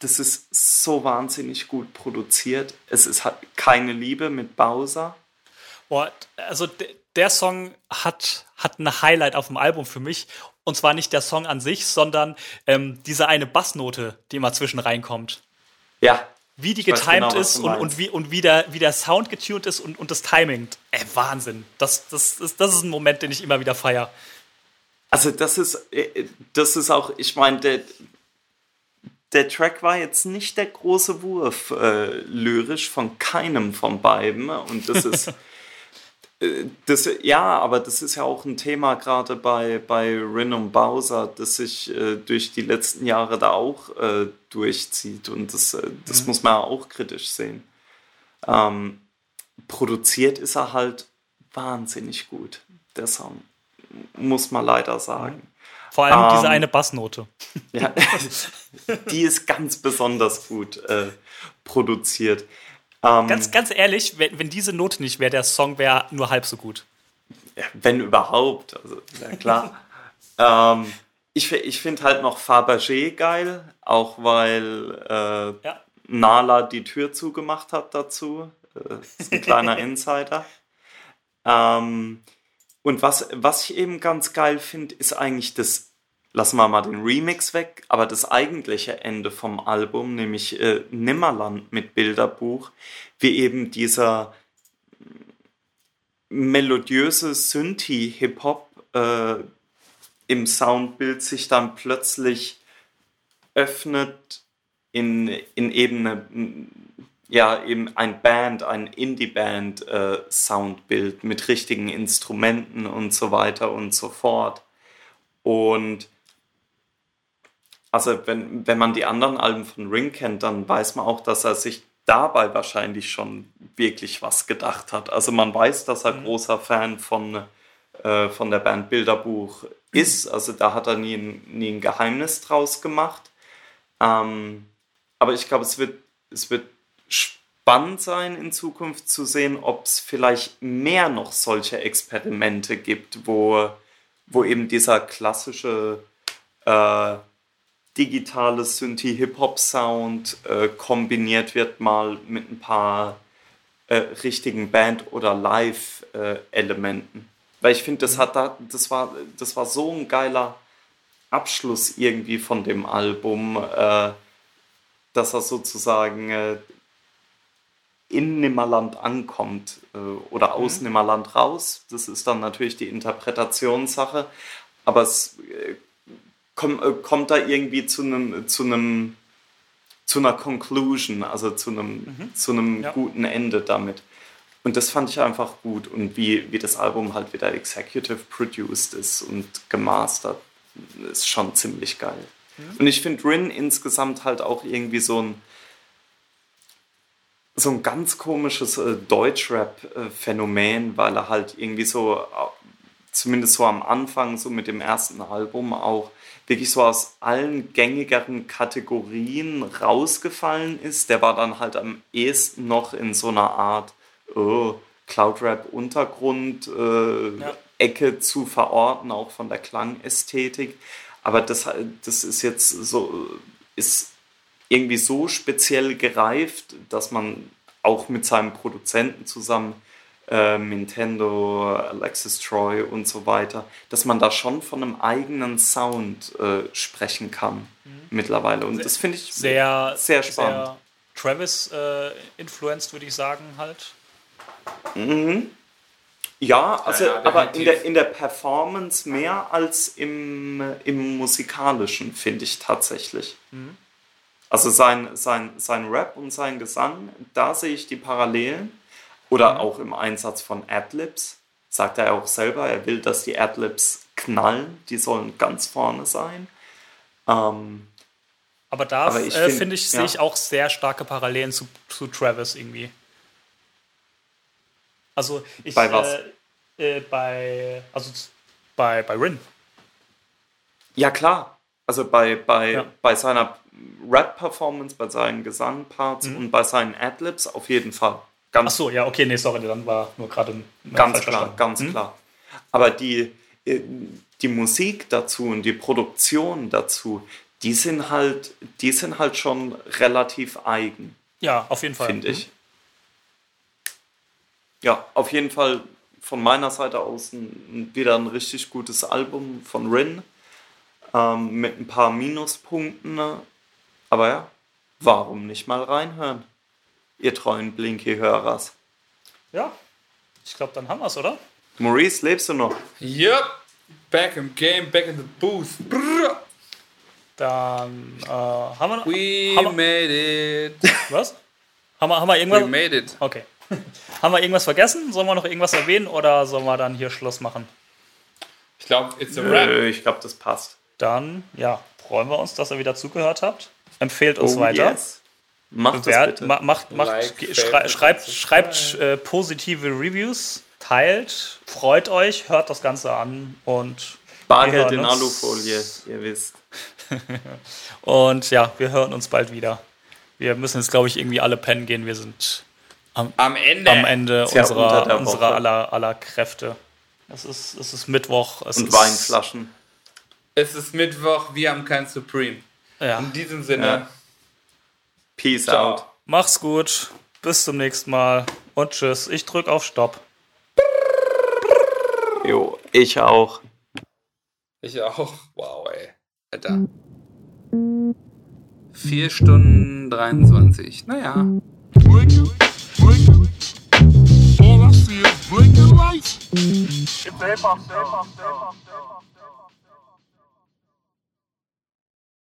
das ist so wahnsinnig gut produziert. Es ist halt keine Liebe mit Bowser. Boah, also der Song hat, hat eine Highlight auf dem Album für mich. Und zwar nicht der Song an sich, sondern ähm, diese eine Bassnote, die immer zwischen reinkommt. Ja. Wie die getimed genau, ist und, und, wie, und wie, der, wie der Sound getuned ist und, und das Timing. Ey, Wahnsinn. Das, das, das, das ist ein Moment, den ich immer wieder feiere. Also das ist, äh, das ist auch, ich meine, der Track war jetzt nicht der große Wurf äh, lyrisch von keinem von beiden. Und das ist. äh, das, ja, aber das ist ja auch ein Thema gerade bei, bei Rin und Bowser, das sich äh, durch die letzten Jahre da auch äh, durchzieht. Und das, äh, das mhm. muss man ja auch kritisch sehen. Ähm, produziert ist er halt wahnsinnig gut, der Song. Muss man leider sagen. Vor allem um, diese ähm, eine Bassnote. Ja, die ist ganz besonders gut äh, produziert. Ähm, ganz, ganz ehrlich, wenn, wenn diese Note nicht wäre, der Song wäre nur halb so gut. Ja, wenn überhaupt, also ja klar. ähm, ich ich finde halt noch Fabergé geil, auch weil äh, ja. Nala die Tür zugemacht hat dazu. Das äh, ist ein kleiner Insider. Ähm, und was, was ich eben ganz geil finde, ist eigentlich das lassen wir mal den Remix weg, aber das eigentliche Ende vom Album, nämlich äh, Nimmerland mit Bilderbuch, wie eben dieser melodiöse Synthi-Hip-Hop äh, im Soundbild sich dann plötzlich öffnet in, in eben eine, ja, eben ein Band, ein Indie-Band-Soundbild äh, mit richtigen Instrumenten und so weiter und so fort. Und also wenn, wenn man die anderen Alben von Ring kennt, dann weiß man auch, dass er sich dabei wahrscheinlich schon wirklich was gedacht hat. Also man weiß, dass er mhm. großer Fan von, äh, von der Band Bilderbuch ist. Also da hat er nie, nie ein Geheimnis draus gemacht. Ähm, aber ich glaube, es wird, es wird spannend sein in Zukunft zu sehen, ob es vielleicht mehr noch solche Experimente gibt, wo, wo eben dieser klassische äh, digitale Synthie-Hip-Hop-Sound äh, kombiniert wird mal mit ein paar äh, richtigen Band- oder Live-Elementen. Weil ich finde, das, da, das, war, das war so ein geiler Abschluss irgendwie von dem Album, äh, dass er sozusagen äh, in Nimmerland ankommt äh, oder aus mhm. Nimmerland raus. Das ist dann natürlich die Interpretationssache, aber es äh, komm, äh, kommt da irgendwie zu einem zu einem zu einer Conclusion, also zu einem mhm. zu einem ja. guten Ende damit. Und das fand ich einfach gut und wie, wie das Album halt wieder executive produced ist und gemastert, ist schon ziemlich geil. Mhm. Und ich finde Rin insgesamt halt auch irgendwie so ein so ein ganz komisches äh, Deutschrap-Phänomen, weil er halt irgendwie so, äh, zumindest so am Anfang, so mit dem ersten Album auch, wirklich so aus allen gängigeren Kategorien rausgefallen ist. Der war dann halt am ehesten noch in so einer Art oh, Cloudrap-Untergrund, äh, ja. Zu verorten, auch von der Klangästhetik. Aber das, das ist jetzt so, ist irgendwie so speziell gereift, dass man auch mit seinem Produzenten zusammen, äh, Nintendo, Alexis Troy und so weiter, dass man da schon von einem eigenen Sound äh, sprechen kann mhm. mittlerweile. Und sehr, das finde ich sehr, sehr spannend. Sehr Travis äh, influenced, würde ich sagen, halt. Mhm. Ja, also ja, ja, aber in der, in der Performance mehr als im, im musikalischen, finde ich tatsächlich. Mhm. Also sein, sein, sein Rap und sein Gesang, da sehe ich die Parallelen. Oder mhm. auch im Einsatz von Adlibs. Sagt er auch selber, er will, dass die Adlibs knallen, die sollen ganz vorne sein. Ähm, aber da äh, finde find ich, ja. sehe ich auch sehr starke Parallelen zu, zu Travis irgendwie. Also ich, bei was? Äh, äh, bei, also bei, bei Rin. Ja, klar. Also bei, bei, ja. bei seiner Rap-Performance, bei seinen Gesangparts mhm. und bei seinen Adlibs auf jeden Fall. Ganz Ach so, ja, okay, nee, sorry, dann war nur gerade ein Ganz klar, ganz mhm. klar. Aber die, äh, die Musik dazu und die Produktion dazu, die sind halt, die sind halt schon relativ eigen. Ja, auf jeden Fall. Finde ich. Mhm ja, auf jeden Fall von meiner Seite aus ein, wieder ein richtig gutes Album von Rin ähm, mit ein paar Minuspunkten. Ne? Aber ja, warum nicht mal reinhören, ihr treuen Blinky-Hörers? Ja, ich glaube, dann haben wir es, oder? Maurice, lebst du noch? Yep, back im Game, back in the booth. Brrr. Dann äh, haben wir noch. We haben made it. Was? Haben wir, haben wir irgendwas? We made it. Okay. Haben wir irgendwas vergessen? Sollen wir noch irgendwas erwähnen oder sollen wir dann hier Schluss machen? Ich glaube, it's a wrap. Ich glaube, das passt. Dann, ja, freuen wir uns, dass ihr wieder zugehört habt. Empfehlt uns oh, weiter. Yes. Macht Bewert. Ma macht, macht, like, schrei schreibt, schreibt äh, positive Reviews, teilt, freut euch, hört das Ganze an und Bargeld in Alufolie, ihr wisst. und ja, wir hören uns bald wieder. Wir müssen jetzt, glaube ich, irgendwie alle pennen gehen. Wir sind am, am Ende, am Ende unserer, unserer aller, aller Kräfte. Es ist, es ist Mittwoch. Es Und ist, Weinflaschen. Es ist Mittwoch, wir haben kein Supreme. Ja. In diesem Sinne. Ja. Peace Ciao. out. Mach's gut. Bis zum nächsten Mal. Und tschüss. Ich drück auf Stopp. Jo, ich auch. Ich auch. Wow, ey. Alter. 4 Stunden 23. Naja. Blinking, blinking. All I see is blinking lights. It's